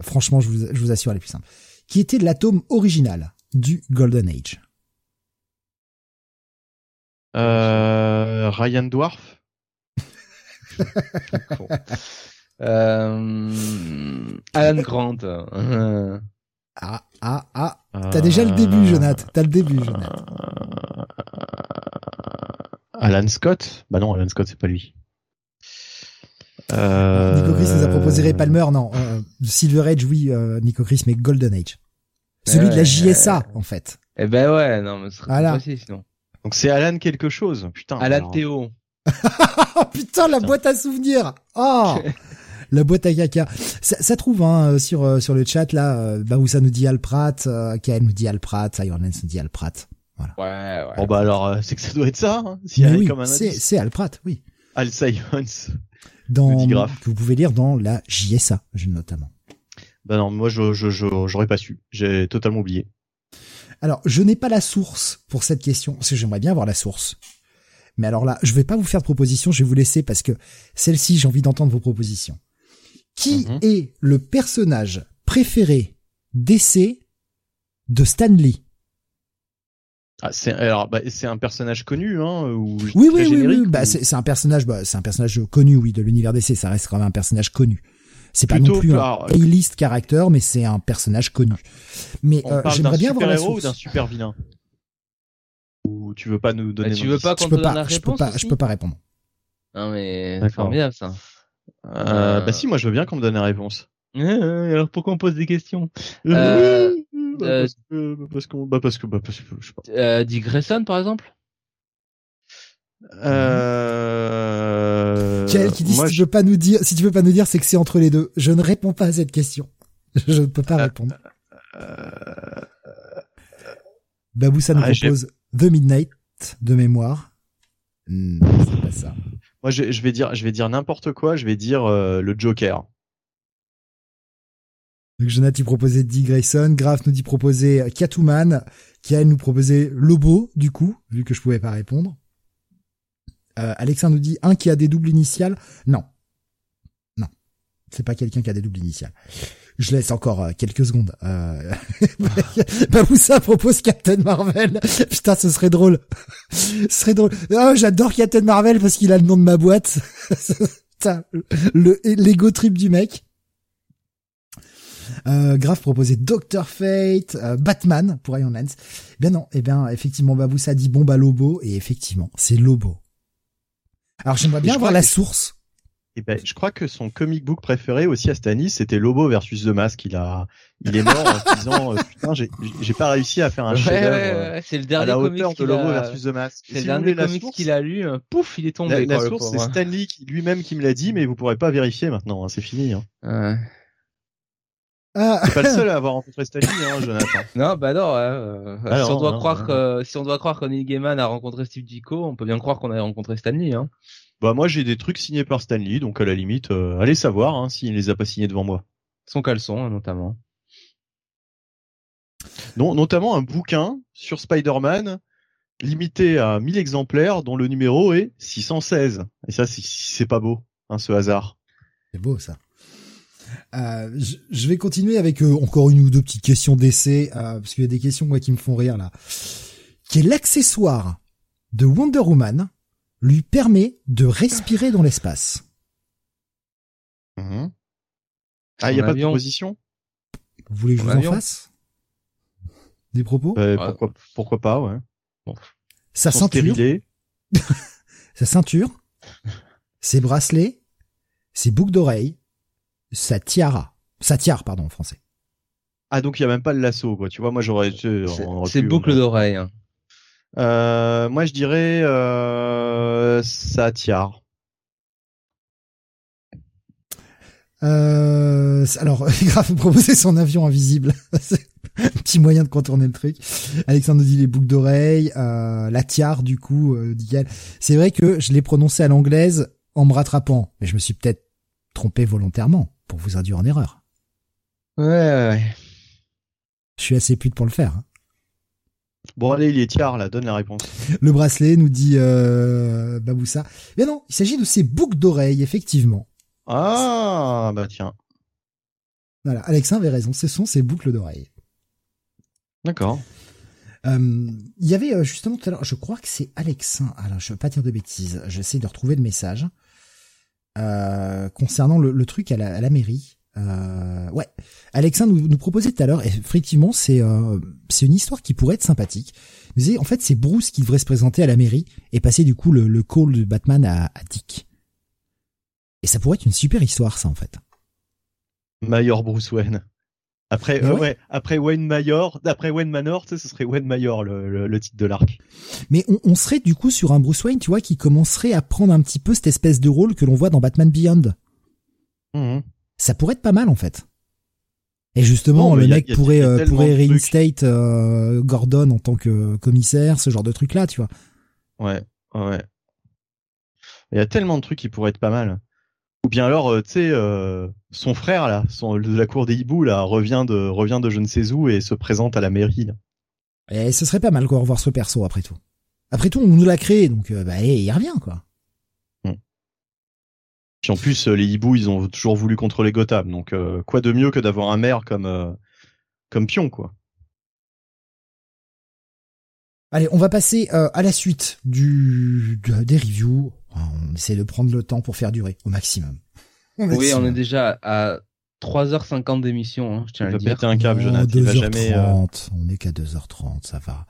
Franchement, je vous, je vous assure, elle est plus simple. Qui était l'atome original du Golden Age? Euh, Ryan Dwarf? Euh, Alan Grant. ah, ah, ah. T'as déjà le début, Jonathan. T'as le début, Jonathan. Alan Scott? Bah non, Alan Scott, c'est pas lui. Euh... Nico Chris nous a proposé Ray Palmer, non. Euh, Silver Age, oui, euh, Nico Chris, mais Golden Age. Celui de la JSA, en fait. Eh ben ouais, non, mais ce serait voilà. sinon. Donc c'est Alan quelque chose, putain. Alan alors... Théo. (laughs) Oh, putain, la boîte à souvenirs. Oh. (laughs) la boîte à caca. Ça, ça trouve hein, sur euh, sur le chat là, euh, bah où ça nous dit Alprat, euh, KM nous dit Alprat, Iron nous dit Alprat. Voilà. Ouais, ouais. Bon bah alors euh, c'est que ça doit être ça. Hein, si oui, c'est c'est Alprat, oui. Al Simons. Dans que vous pouvez lire dans la JSA notamment. Bah non, moi je je j'aurais pas su. J'ai totalement oublié. Alors, je n'ai pas la source pour cette question, parce que j'aimerais bien avoir la source. Mais alors là, je vais pas vous faire de proposition, je vais vous laisser parce que celle-ci, j'ai envie d'entendre vos propositions. Qui mhm. est le personnage préféré d'essai de Stanley ah, c'est alors bah, c'est un personnage connu hein ou oui oui oui, oui. Bah, c'est un personnage bah, c'est un personnage connu oui de l'univers d'essai ça reste quand même un personnage connu c'est pas non plus un A-list character mais c'est un personnage connu mais euh, j'aimerais bien voir la source. ou d'un super vilain ou tu veux pas nous donner bah, tu veux pas qu'on te donne la réponse je peux pas je peux pas répondre non mais c'est formidable ça euh, bah si, moi je veux bien qu'on me donne la réponse. (laughs) alors pourquoi on pose des questions euh, bah, euh, parce que, bah, parce que, bah parce que, bah parce que, je sais pas. Euh, Dick Grayson par exemple. Euh... Quel qui dit si tu veux pas nous dire, si tu veux pas nous dire, c'est que c'est entre les deux. Je ne réponds pas à cette question. (laughs) Je ne peux pas répondre. Euh... Baboussa nous ah, propose The Midnight de mémoire. Hmm, c'est pas ça. Moi, je, je, vais dire, je vais dire n'importe quoi. Je vais dire euh, le Joker. Donc Jonathan il proposait Dick Grayson, Graf nous dit proposer Catwoman, Kian nous proposait Lobo du coup, vu que je pouvais pas répondre. Euh, Alexandre nous dit un qui a des doubles initiales. Non, non, c'est pas quelqu'un qui a des doubles initiales. Je laisse encore euh, quelques secondes. Euh... (laughs) ça propose Captain Marvel. Putain, ce serait drôle. ce serait drôle. Oh, j'adore Captain Marvel parce qu'il a le nom de ma boîte. (laughs) le l'ego trip du mec. Euh, Graf proposait Doctor Fate, euh, Batman pour Iron Lance. Eh bien non, eh bien effectivement Baboussa dit bon bah Lobo et effectivement c'est Lobo. Alors j'aimerais bien voir la source. Et eh ben, je crois que son comic book préféré aussi à Stanis, c'était Lobo versus The Mask. Il a, il est mort en disant, euh, putain, j'ai pas réussi à faire un chef euh, c'est le dernier à la hauteur de Lobo versus The Mask. C'est le dernier comic qu'il a lu. Euh, pouf, il est tombé. La, la source, c'est Stanley lui-même qui me l'a dit, mais vous pourrez pas vérifier maintenant. Hein, c'est fini. Hein. Ouais. Ah. C'est pas le seul à avoir (laughs) rencontré Stanley, hein, Jonathan. non, bah non. Hein, si on doit croire que si on doit croire que Neil Gaiman a rencontré Steve Ditko, on peut bien croire qu'on a rencontré Stanley. Hein. Bah moi j'ai des trucs signés par Stanley, donc à la limite, euh, allez savoir hein, s'il les a pas signés devant moi. Son caleçon hein, notamment. Non, notamment un bouquin sur Spider-Man limité à 1000 exemplaires dont le numéro est 616. Et ça c'est pas beau, hein, ce hasard. C'est beau ça. Euh, je, vais continuer avec euh, encore une ou deux petites questions d'essai, parce qu'il y a des questions moi qui me font rire là. Qui est l'accessoire de Wonder Woman lui permet de respirer dans l'espace. Mhm. Ah, il n'y a pas de proposition? Vous voulez que je vous en fasse? Des propos? Euh, pourquoi, pourquoi pas, ouais. Bon. Sa ceinture. (laughs) sa ceinture. ses bracelets. Ses boucles d'oreilles. Sa tiara. Sa tiare, pardon, en français. Ah, donc il y a même pas le lasso, quoi. Tu vois, moi j'aurais... C'est boucles d'oreilles. Hein. Euh, moi, je dirais euh, Satiar. Euh, alors, (laughs) grave proposer son avion invisible. (laughs) un petit moyen de contourner le truc. Alexandre nous dit les boucles d'oreilles, euh, la tiare du coup, euh, C'est vrai que je l'ai prononcé à l'anglaise en me rattrapant, mais je me suis peut-être trompé volontairement pour vous induire en erreur. Ouais, ouais, ouais. Je suis assez pute pour le faire. Hein. Bon allez, il est tiers là, donne la réponse. Le bracelet nous dit euh, Baboussa. Mais non, il s'agit de ces boucles d'oreilles, effectivement. Ah bah tiens. Voilà, Alexin avait raison, ce sont ces boucles d'oreilles. D'accord. Il y avait justement tout à l'heure, je crois que c'est Alexin. Alors, je veux pas dire de bêtises. J'essaie de retrouver le message concernant le, truc à la, mairie. Ouais, Alexin nous, nous proposait tout à l'heure. Effectivement, c'est c'est une histoire qui pourrait être sympathique. Mais en fait, c'est Bruce qui devrait se présenter à la mairie et passer du coup le, call de Batman à, à Dick. Et ça pourrait être une super histoire, ça, en fait. Mayor Bruce Wayne. Après, euh, ouais. après Wayne Mayor, d'après Wayne Manor, tu sais, ce serait Wayne Mayor le, le, titre de l'arc. Mais on, on, serait du coup sur un Bruce Wayne, tu vois, qui commencerait à prendre un petit peu cette espèce de rôle que l'on voit dans Batman Beyond. Mmh. Ça pourrait être pas mal en fait. Et justement, le mec pourrait euh, pourrait reinstate euh, Gordon en tant que commissaire, ce genre de truc là, tu vois. Ouais, ouais. Il y a tellement de trucs qui pourraient être pas mal. Ou bien alors, euh, tu sais, euh, son frère là, son, de la cour des hiboux là, revient de revient de je ne sais où et se présente à la mairie. Là. Et ce serait pas mal quoi revoir ce perso après tout. Après tout, on nous l'a créé, donc bah il revient quoi. Puis en plus, les hiboux, ils ont toujours voulu contrôler Gotham, donc quoi de mieux que d'avoir un maire comme comme pion quoi. Allez, on va passer à la suite du, des reviews. On essaie de prendre le temps pour faire durer au maximum. (laughs) Oui, on est déjà à 3h50 d'émission, hein, je tiens à le dire. un câble, Jonathan. 2h30, jamais, euh, on est qu'à 2h30, ça va.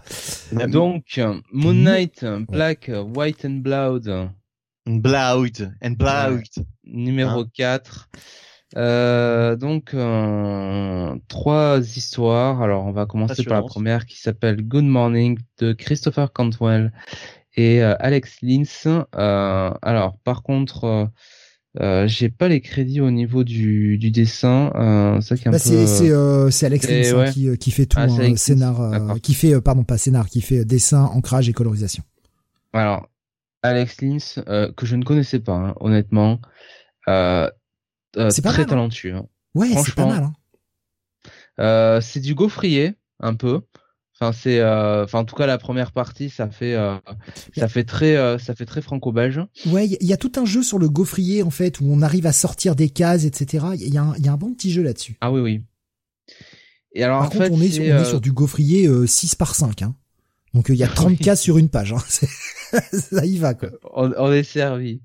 Donc, Moon Knight, Black, White and Blood. Blood, and Blood. numéro 4. Hein euh, donc euh, trois histoires. Alors on va commencer par la première qui s'appelle Good Morning de Christopher Cantwell et euh, Alex Lins. Euh, alors, par contre, j'ai pas les crédits au niveau du, du dessin. Euh, ça qui est un bah, peu. C'est c'est Alex Lins hein, qui, qui fait tout, ah, hein, scénar, qui fait pardon pas scénar, qui fait dessin, ancrage et colorisation. Alors Alex Lins que je ne connaissais pas hein, honnêtement, c'est très talentueux. Ouais, c'est pas mal. Euh, c'est du gaufrier un peu. Enfin, c'est, euh, enfin, en tout cas, la première partie, ça fait, euh, ça fait très, euh, ça fait très franco-belge. Ouais, il y a tout un jeu sur le gaufrier en fait où on arrive à sortir des cases, etc. Il y a un, il y a un bon petit jeu là-dessus. Ah oui, oui. Et alors, Par contre, on, est, sur, on est sur du gaufrier 6 par 5. Hein. Donc il y a (laughs) 30 cases sur une page. Hein. (laughs) ça y va quoi. On, est servi.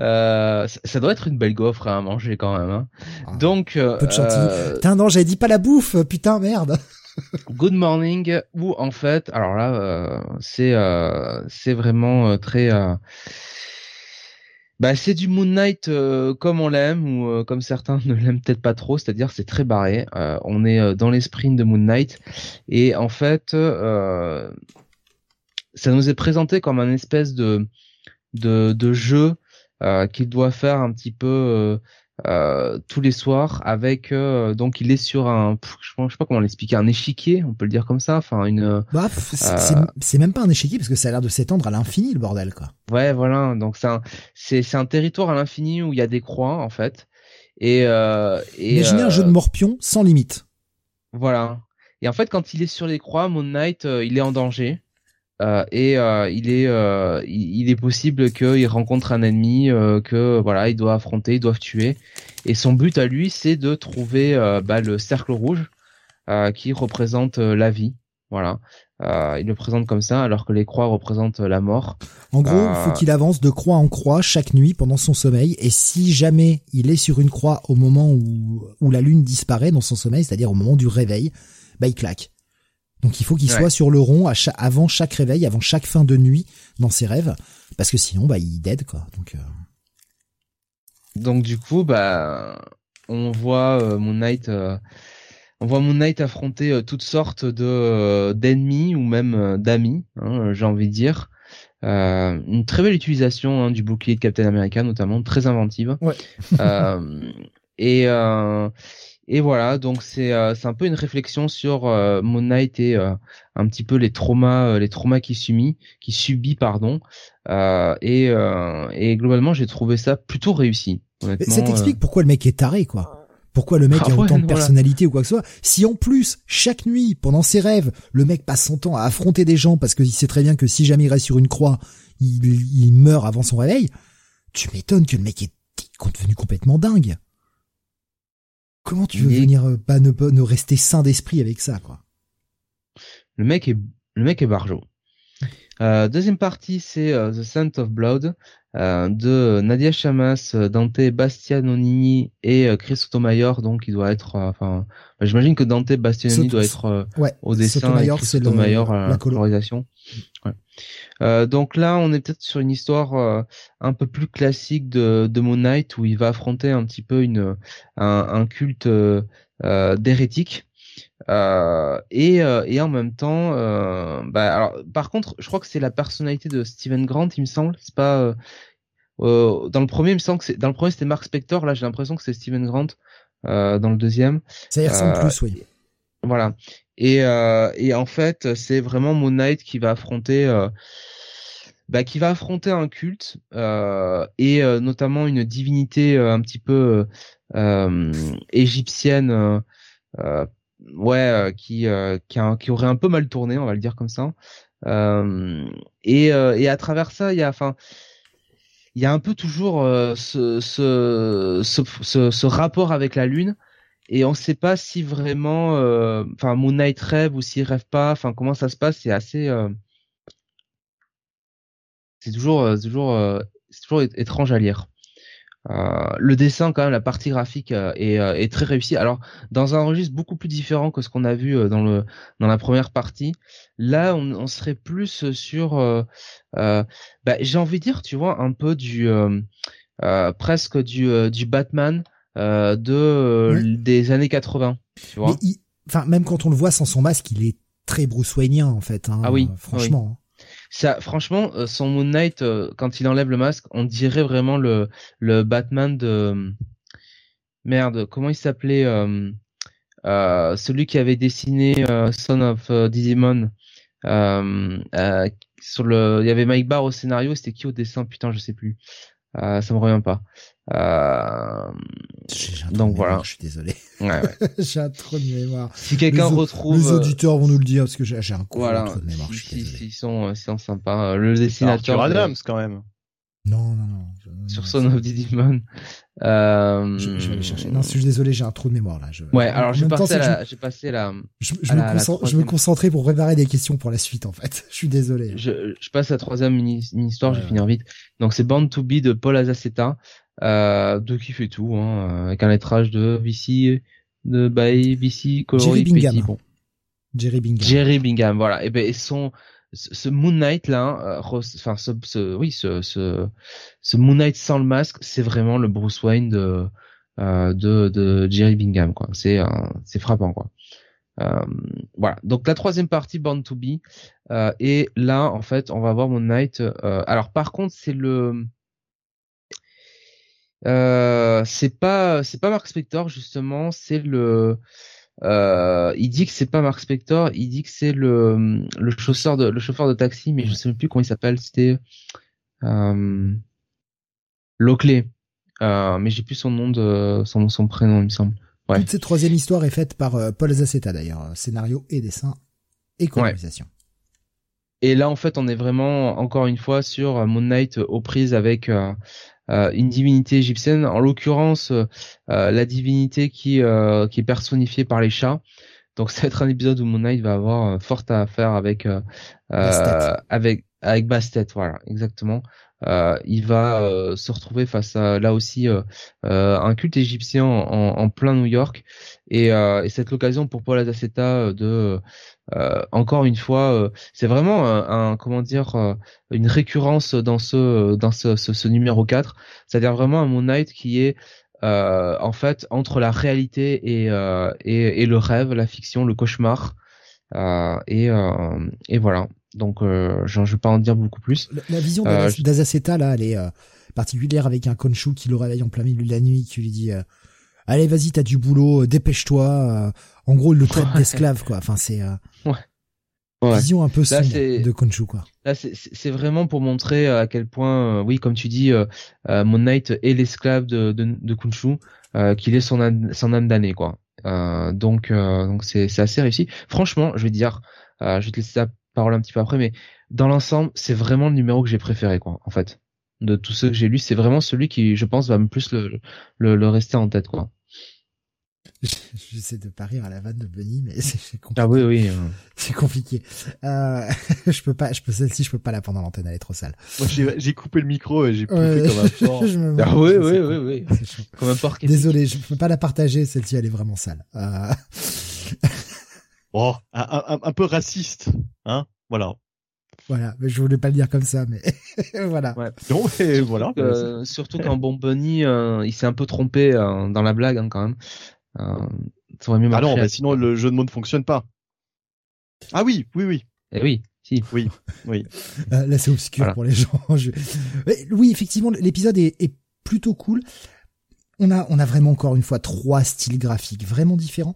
Euh, ça doit être une belle gaufre à manger quand même. Hein. Ah, Donc, peu de chantilly. Putain non, j'avais dit pas la bouffe. Putain merde. (laughs) Good Morning où en fait, alors là, euh, c'est euh, c'est vraiment euh, très bah c'est du Moon Knight comme on l'aime ou comme certains ne l'aiment peut-être pas trop, c'est-à-dire c'est très barré. on est dans l'esprit de Moon Knight et en fait ça nous est présenté comme un espèce de de, de jeu qu'il doit faire un petit peu euh, tous les soirs avec euh, donc il est sur un je sais pas comment l'expliquer un échiquier on peut le dire comme ça enfin une bah, euh, c'est même pas un échiquier parce que ça a l'air de s'étendre à l'infini le bordel quoi. Ouais voilà donc c'est un c'est c'est un territoire à l'infini où il y a des croix en fait et euh, et imaginez un jeu de morpion sans limite. voilà. Et en fait quand il est sur les croix Moon Knight il est en danger euh, et euh, il est euh, il, est possible qu'il rencontre un ennemi que voilà il doit affronter, il doit tuer. Et son but à lui, c'est de trouver bah, le cercle rouge qui représente la vie. Voilà. il le présente comme ça, alors que les croix représentent la mort. En gros, il faut qu'il avance de croix en croix chaque nuit pendant son sommeil. Et si jamais il est sur une croix au moment où, où la lune disparaît dans son sommeil, c'est-à-dire au moment du réveil, bah il claque. Donc il faut qu'il soit sur le rond à avant chaque réveil, avant chaque fin de nuit dans ses rêves, parce que sinon bah il dead quoi. Donc euh... donc du coup bah on voit euh, Moon Knight, euh, on voit Moon Knight affronter euh, toutes sortes de d'ennemis ou même d'amis, hein, j'ai envie de dire. une très belle utilisation hein, du bouclier de Captain America notamment, très inventive. Ouais. et et voilà, donc c'est euh, c'est un peu une réflexion sur euh, Moon Knight et euh, un petit peu les traumas les traumas qu'il subit, qui subit pardon. et et globalement, j'ai trouvé ça plutôt réussi. Ça t'explique pourquoi le mec est taré quoi. Pourquoi le mec ah a autant de personnalité ou quoi que ce soit Si en plus, chaque nuit, pendant ses rêves, le mec passe son temps à affronter des gens parce qu'il sait très bien que si jamais il reste sur une croix, il, il meurt avant son réveil, tu m'étonnes que le mec est devenu complètement dingue. Comment tu veux venir euh, pas ne, ne rester sain d'esprit avec ça, quoi? Le mec est le mec est barjo. Euh, deuxième partie, c'est euh, The Scent of Blood de Nadia Chamas, Dante Bastianoni et Chris Sotomayor. Donc, il doit être, enfin, bah, j'imagine que Dante Bastianoni doit être au dessin Sotomayor, et Chris Sotomayor la colorisation. Ouais. Donc là, on est peut-être sur une histoire un peu plus classique de, de Moon Knight où il va affronter un petit peu une un, un culte d'hérétique euh, et, euh, et en même temps, euh, bah, alors, par contre, je crois que c'est la personnalité de Steven Grant, il me semble. C'est pas euh, dans le premier, il me semble que c'est dans le premier c'était Mark Spector. Là, j'ai l'impression que c'est Steven Grant dans le deuxième. Ça y ressemble plus, oui. Voilà. Et, et en fait, c'est vraiment Moon Knight qui va affronter. Bah, qui va affronter un culte et notamment une divinité un petit peu égyptienne ouais, euh, qui euh, qui, qui, aurait un peu mal tourné, on va le dire comme ça. Euh, et, et à travers ça, il y a, enfin, il y a un peu toujours ce, ce, ce, ce, rapport avec la lune et on ne sait pas si vraiment enfin Moon Knight rêve ou s'il rêve pas enfin comment ça se passe c'est assez c'est toujours toujours c'est toujours étrange à lire euh, le dessin, quand même, la partie graphique euh, est, euh, très réussie. Alors, dans un registre beaucoup plus différent que ce qu'on a vu dans le dans la première partie, là, on, on serait plus sur, bah, j'ai envie de dire, tu vois, un peu du presque du du Batman de des années 80. Tu vois. enfin, même quand on le voit sans son masque, il est très Bruce Wayneien en fait. Hein, ah oui, franchement. Hein. Ça, franchement, euh, son Moon Knight, euh, quand il enlève le masque, on dirait vraiment le le Batman de merde. Comment il s'appelait euh, euh, celui qui avait dessiné Son of Digimon. sur le, il y avait Mike Barr au scénario. C'était qui au dessin? Putain, je sais plus. Ça me revient pas. Euh, donc voilà. je suis désolé. Ouais, ouais. (laughs) j'ai un trop de mémoire. Si quelqu'un retrouve, les auditeurs vont nous le dire parce que j'ai un voilà. de mémoire. Si, si, ils sont, ils sont sympas. Le dessinateur. Adams quand même. Non, non, non. Sur Son of Digimon. Euh... Je, je, vais aller chercher. Non, je suis désolé, j'ai un trou de mémoire là. Je... Ouais, alors j'ai passé, la, j'ai passé la. Je, je, me concentre, me concentrais pour préparer des questions pour la suite en fait. (laughs) Je suis désolé. Je, je passe à la troisième mini, mini histoire, je vais finir vite. Donc c'est Band to Be de Paul Azaceta euh, de qui fait tout, hein, avec un lettrage de VC, de by VC, Jerry Bingham. bon. Jerry Bingham. Jerry Bingham, voilà. Et ben, son, ce Moon Knight là, euh, enfin ce, oui, ce, Moon Knight sans le masque, c'est vraiment le Bruce Wayne de, euh, Jerry Bingham, quoi. C'est, c'est frappant, quoi. Euh, voilà. Donc la troisième partie, Born to Be, et là, en fait, on va voir Moon Knight. alors par contre, c'est le c'est pas c'est pas Mark Spector justement, c'est le euh, il dit que c'est pas Mark Spector, il dit que c'est le le chauffeur de le chauffeur de taxi, mais je sais plus comment il s'appelle. C'était euh, Lockley, euh, mais j'ai plus son nom de son son prénom, il me semble. Ouais. Toute cette troisième histoire est faite par euh, Paul Zaceta d'ailleurs, scénario et dessin et colorisation. Et là, en fait, on est vraiment encore une fois sur Moon Knight aux prises avec euh, une divinité égyptienne, en l'occurrence euh, euh, la divinité qui qui est personnifiée par les chats. Donc ça va être un épisode où Moon Knight va avoir fort à faire avec avec avec Bastet, voilà, exactement. Euh, il va se retrouver face à là aussi euh, un culte égyptien en, en, plein New York et, et c'est l'occasion pour Paul Adaceta de euh, encore une fois, euh, c'est vraiment un, comment dire euh, une récurrence dans ce dans ce, ce, numéro 4, c'est-à-dire vraiment un Moon Knight qui est en fait entre la réalité et, et, et le rêve, la fiction, le cauchemar. et, et voilà. Donc, je ne vais pas en dire beaucoup plus. La, vision d'Azaceta, là, elle est particulière avec un Konshu qui le réveille en plein milieu de la nuit, qui lui dit allez vas-y t'as du boulot, dépêche-toi. Euh, en gros, il le traite d'esclave quoi. Enfin c'est euh, ouais. vision un peu sombre de Konshu quoi. Là c'est vraiment pour montrer à quel point, euh, oui comme tu dis, euh, Moon Knight est l'esclave de, de, de Konshu, qu'il est son âme, son âme damnée quoi. donc donc c'est c'est assez réussi. Franchement, je vais dire, je vais te laisser la parole un petit peu après, mais dans l'ensemble, c'est vraiment le numéro que j'ai préféré quoi en fait de tous ceux que j'ai lus, c'est vraiment celui qui, je pense, va me plus le, le, le rester en tête, quoi. (laughs) J'essaie de pas rire à la vanne de Bunny, mais (laughs) c'est compliqué. Ah oui, oui. C'est compliqué. Euh, (laughs) je peux pas, je peux celle-ci, je peux pas la prendre à l'antenne, elle est trop sale. Moi, j'ai coupé le micro et j'ai poussé comme un fort. ah oui, oui, oui, oui. Comme un porc. Désolé, je peux pas la partager, celle-ci, elle est vraiment sale. Euh... oh, un, un, peu raciste, hein, voilà. Voilà, mais je voulais pas le dire comme ça, mais (laughs) voilà. Ouais. Non, mais voilà. Euh, surtout quand Bon Bunny, euh, il s'est un peu trompé euh, dans la blague hein, quand même. Euh, ça aurait mieux marché. Ah non, sinon le jeu de mots ne fonctionne pas. Ah oui, oui, oui. Eh oui, si. Oui, oui. (laughs) Euh, là, c'est obscur pour les gens. Oui, effectivement, l'épisode est, est, plutôt cool. On a, on a vraiment encore une fois trois styles graphiques vraiment différents.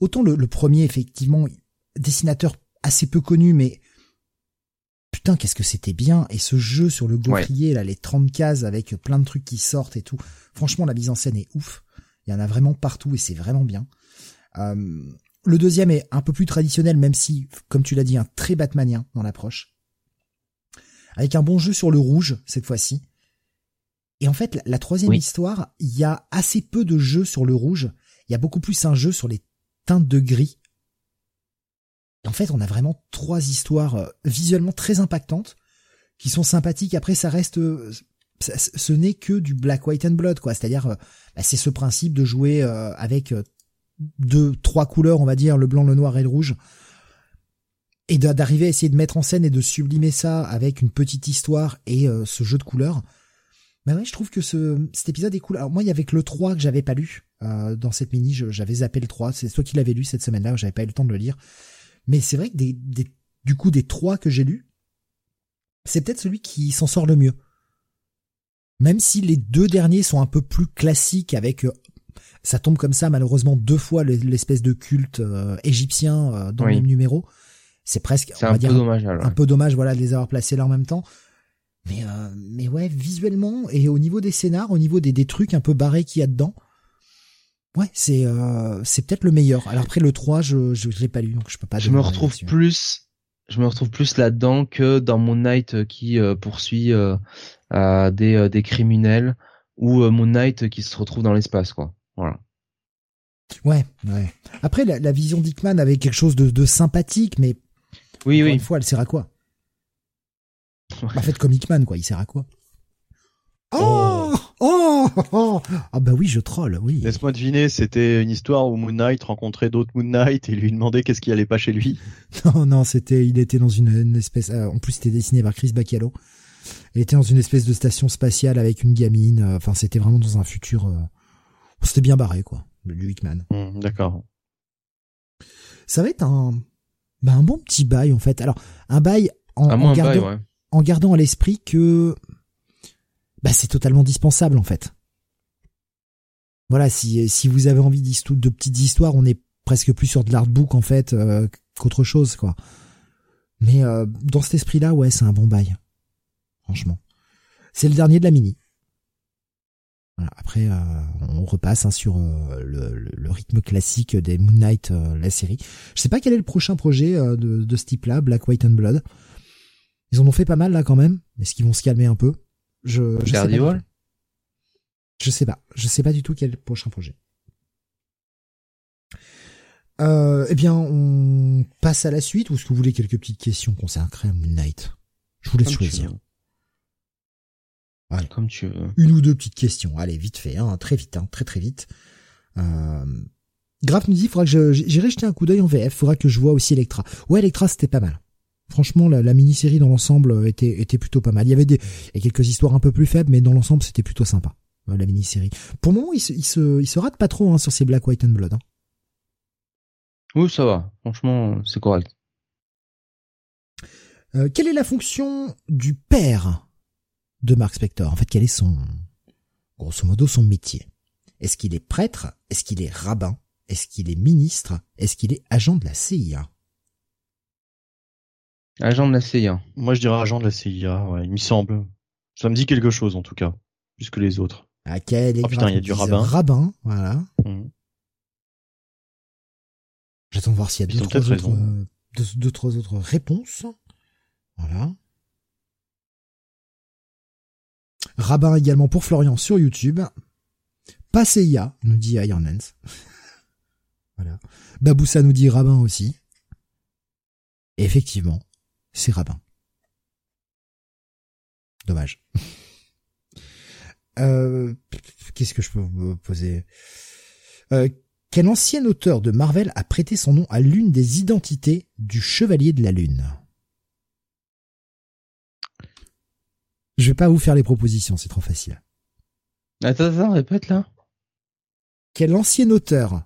Autant le, le premier, effectivement, dessinateur assez peu connu, mais putain, qu'est-ce que c'était bien. Et ce jeu sur le gaufrier, là, les 30 cases avec plein de trucs qui sortent et tout. Franchement, la mise en scène est ouf. Il y en a vraiment partout et c'est vraiment bien. Euh, le deuxième est un peu plus traditionnel, même si, comme tu l'as dit, un très Batmanien dans l'approche. Avec un bon jeu sur le rouge, cette fois-ci. Et en fait, la, troisième histoire, il y a assez peu de jeux sur le rouge. Il y a beaucoup plus un jeu sur les teintes de gris. En fait, on a vraiment trois histoires euh, visuellement très impactantes, qui sont sympathiques. Après, ça reste, euh, ce n'est que du Black, White and Blood, quoi. C'est-à-dire, euh, bah, c'est ce principe de jouer avec deux, trois couleurs, on va dire, le blanc, le noir et le rouge, et d'arriver à essayer de mettre en scène et de sublimer ça avec une petite histoire et ce jeu de couleurs. Bah ouais, je trouve que ce, cet épisode est cool. Alors moi, il y avait que le 3 que j'avais pas lu dans cette mini, j'avais zappé le 3. C'est toi qui l'avais lu cette semaine-là, j'avais pas eu le temps de le lire. Mais c'est vrai que des, des, du coup, des 3 que j'ai lus, c'est peut-être celui qui s'en sort le mieux. Même si les deux derniers sont un peu plus classiques avec euh, ça tombe comme ça malheureusement deux fois l'espèce de culte euh, égyptien euh, dans le même numéro. C'est presque on un va dire, peu dommage un peu dommage voilà de les avoir placés là en même temps. Mais mais ouais, visuellement et au niveau des scénars, au niveau des, des trucs un peu barrés qu'il y a dedans. Ouais, c'est c'est peut-être le meilleur. Alors après le 3, je je, l'ai pas lu donc je peux pas Je me retrouve plus je me retrouve plus là-dedans que dans Moon Knight qui poursuit des, euh, des criminels ou euh, Moon Knight qui se retrouve dans l'espace, quoi. Voilà. Ouais, ouais. Après, la, la vision d'Hickman avait quelque chose de, de sympathique, mais oui, oui. une fois, elle sert à quoi? En fait, comme Hickman, quoi. Il sert à quoi oh, oh, oh, Ah bah oui, je troll, oui. Laisse-moi deviner, c'était une histoire où Moon Knight rencontrait d'autres Moon Knight et lui demandait qu'est-ce qui allait pas chez lui. (laughs) Non, non, c'était, il était dans une, une espèce. Euh, en plus, c'était dessiné par Chris Bacalo. Elle était dans une espèce de station spatiale avec une gamine. Euh, enfin, c'était vraiment dans un futur. Euh, c'était bien barré, quoi. Du Hickman. Mmh, d'accord. Ça va être un, bah, un bon petit bail en fait. Alors, un bail en, en gardant, en gardant à l'esprit que, bah, c'est totalement dispensable en fait. Voilà, si si vous avez envie de petites histoires, on est presque plus sur de l'artbook en fait euh, qu'autre chose quoi. Mais dans cet esprit-là, ouais, c'est un bon bail franchement. C'est le dernier de la mini. Après, euh, on repasse hein, sur euh, le, rythme classique des Moon Knight, euh, la série. Je sais pas quel est le prochain projet de, de ce type-là, Black, White and Blood. Ils en ont fait pas mal là quand même. Est-ce qu'ils vont se calmer un peu? Je, je sais pas. Je sais pas. Je sais pas du tout quel prochain projet. eh bien, on passe à la suite ou est-ce que vous voulez quelques petites questions consacrées à Moon Knight? Je vous laisse choisir. Comme tu veux. Une ou deux petites questions. Allez, vite fait, hein, très vite, hein, très très vite. Euh... Graf nous dit, faudra que j'irai jeter un coup d'œil en VF. Faudra que je vois aussi Electra. Ouais, Electra, c'était pas mal. Franchement, la, mini-série dans l'ensemble était était plutôt pas mal. Il y avait des il y a quelques histoires un peu plus faibles, mais dans l'ensemble, c'était plutôt sympa. Euh, la mini-série. Pour le moment, il se il se, il se rate pas trop hein, sur ces Black, White and Blood. Hein. Oui, ça va. Franchement, c'est correct. Euh, quelle est la fonction du père de Mark Spector? En fait, quel est son, grosso modo, son métier? Est-ce qu'il est prêtre? Est-ce qu'il est rabbin? Est-ce qu'il est ministre? Est-ce qu'il est agent de la CIA Agent de la CIA. Moi, je dirais agent de la CIA, ouais, il me semble. Ça me dit quelque chose, en tout cas, plus que les autres. Ah, quel oh putain, il y a du rabbin. Rabbin, voilà. Mmh. J'attends de voir s'il y a d'autres autres, d'autres autres réponses. Voilà. Rabbin également pour Florian sur YouTube. Pas CIA, nous dit Iron (laughs) Voilà. Baboussa nous dit rabbin aussi. effectivement, c'est rabbin. Dommage. (laughs) Euh, Qu'est-ce que je peux vous poser? Euh, Quel ancien auteur de Marvel a prêté son nom à l'une des identités du Chevalier de la Lune? Je vais pas vous faire les propositions, c'est trop facile. Attends, attends, répète là. Quel ancien auteur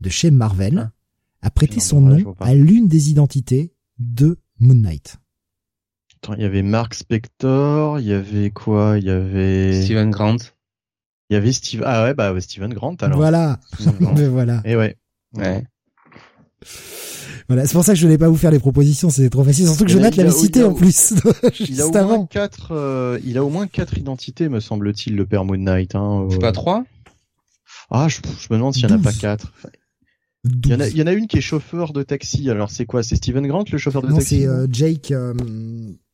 de chez Marvel ah. a prêté son nom à l'une des identités de Moon Knight il y avait Mark Spector, il y avait quoi? Il y avait Steven Grant. Il y avait Steve. Ah ouais, bah Steven Grant alors. Voilà. (laughs) Mais voilà. Et ouais. Ouais. Voilà, c'est pour ça que je voulais pas vous faire les propositions, c'est trop facile. Surtout que Jonathan l'avait cité en plus. il a (laughs) au moins quatre. Euh, il a au moins quatre identités, me semble-t-il, le père Moon Knight. Hein, C'est pas trois? Ah, je, me demande s'il y en a pas quatre. Il y, en a, il y en a une qui est chauffeur de taxi. Alors c'est quoi? C'est Steven Grant le chauffeur de taxi? Non, c'est euh, Jake. Euh,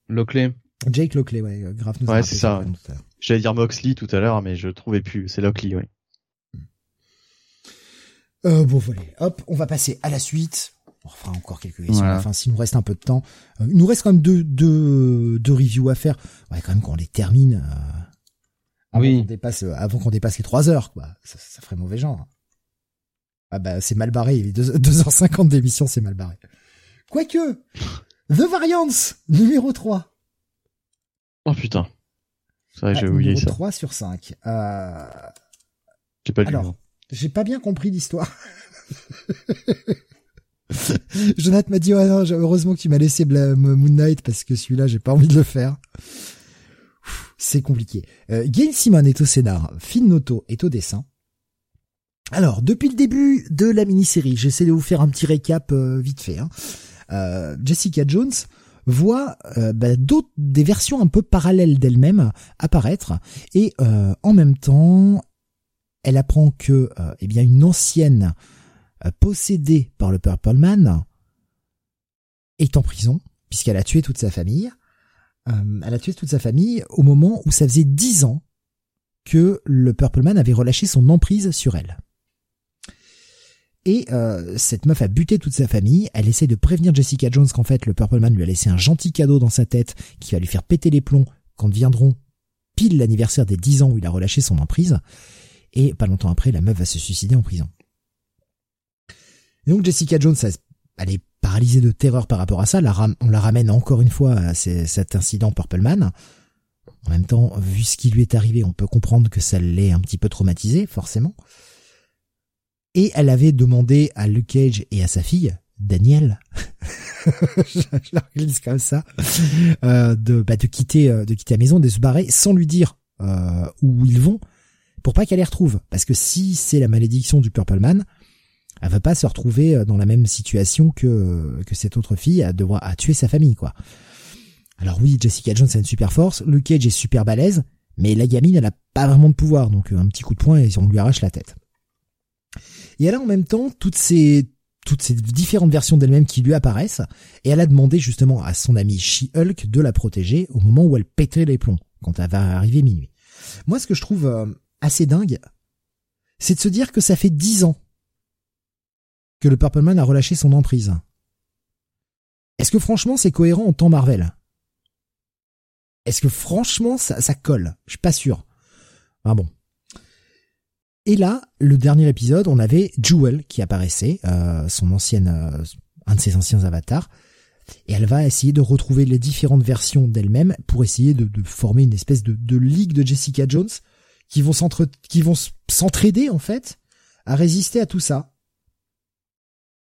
Lockley. Jake Lockley, ouais, grave. ouais, c'est ça. J'allais dire Moxley tout à l'heure, mais je trouvais plus. C'est Lockley, oui. Euh, bon, voilà. Hop, on va passer à la suite. On fera encore quelques questions. Enfin, s'il nous reste un peu de temps, euh, il nous reste quand même deux, deux, deux reviews à faire. Ouais, quand même qu'on les termine. Euh, avant oui. qu'on dépasse, euh, avant qu'on dépasse les trois heures, quoi. Ça, ça, ferait mauvais genre. Ah bah, c'est mal barré. Les (laughs) 2h50 d'émission, c'est mal barré. Quoique, The Variance, numéro 3. Oh putain. C'est vrai, j'ai ah, oublié ça. 3 sur 5. Euh... J'ai pas lu. Alors, j'ai pas bien compris l'histoire. (laughs) Jonathan m'a dit, non, heureusement que tu m'as laissé Moon Knight parce que celui-là, j'ai pas envie de le faire. C'est compliqué. Euh, Gail Simon est au scénar, Finn Noto est au dessin. Alors, depuis le début de la mini-série, j'essaie de vous faire un petit récap euh, vite fait. Hein. Euh, Jessica Jones voit euh, bah, des versions un peu parallèles d'elle-même apparaître et en même temps elle apprend que eh bien une ancienne possédée par le Purple Man est en prison puisqu'elle a tué toute sa famille. elle a tué toute sa famille au moment où ça faisait dix ans que le Purple Man avait relâché son emprise sur elle. Et euh, cette meuf a buté toute sa famille. Elle essaie de prévenir Jessica Jones qu'en fait le Purple Man lui a laissé un gentil cadeau dans sa tête qui va lui faire péter les plombs quand viendront pile l'anniversaire des 10 ans où il a relâché son emprise. Et pas longtemps après, la meuf va se suicider en prison. Et donc Jessica Jones, elle est paralysée de terreur par rapport à ça. on la ramène encore une fois à cet incident Purple Man. En même temps, vu ce qui lui est arrivé, on peut comprendre que ça l'est un petit peu traumatisé, forcément et elle avait demandé à Luke et à sa fille, Daniel, (laughs) je, la glisse comme ça, euh, de, bah, de quitter, euh, de quitter la maison, de se barrer sans lui dire euh, où ils vont, pour pas qu'elle les retrouve. Parce que si c'est la malédiction du Purple Man, elle va pas se retrouver dans la même situation que que cette autre fille à devoir à tuer sa famille, quoi. Alors oui, Jessica Jones a une super force, Luke Cage est super balèze, mais la gamine elle a pas vraiment de pouvoir, donc un petit coup de poing et on lui arrache la tête. Et elle a en même temps toutes ces différentes versions d'elle-même qui lui apparaissent, et elle a demandé justement à son ami She-Hulk de la protéger au moment où elle pèterait les plombs, quand elle va arriver minuit. Moi, ce que je trouve euh, assez dingue, c'est de se dire que ça fait dix ans que le Purple Man a relâché son emprise. Est-ce que franchement c'est cohérent en temps Marvel? Est-ce que franchement ça, ça colle? Je suis pas sûr. Ah bon. Et là, le dernier épisode, on avait Jewel qui apparaissait, euh, son ancienne, euh, un de ses anciens avatars, et elle va essayer de retrouver les différentes versions d'elle-même pour essayer de, former une espèce de, ligue de Jessica Jones qui vont s'entre, qui vont s'entraider en fait à résister à tout ça.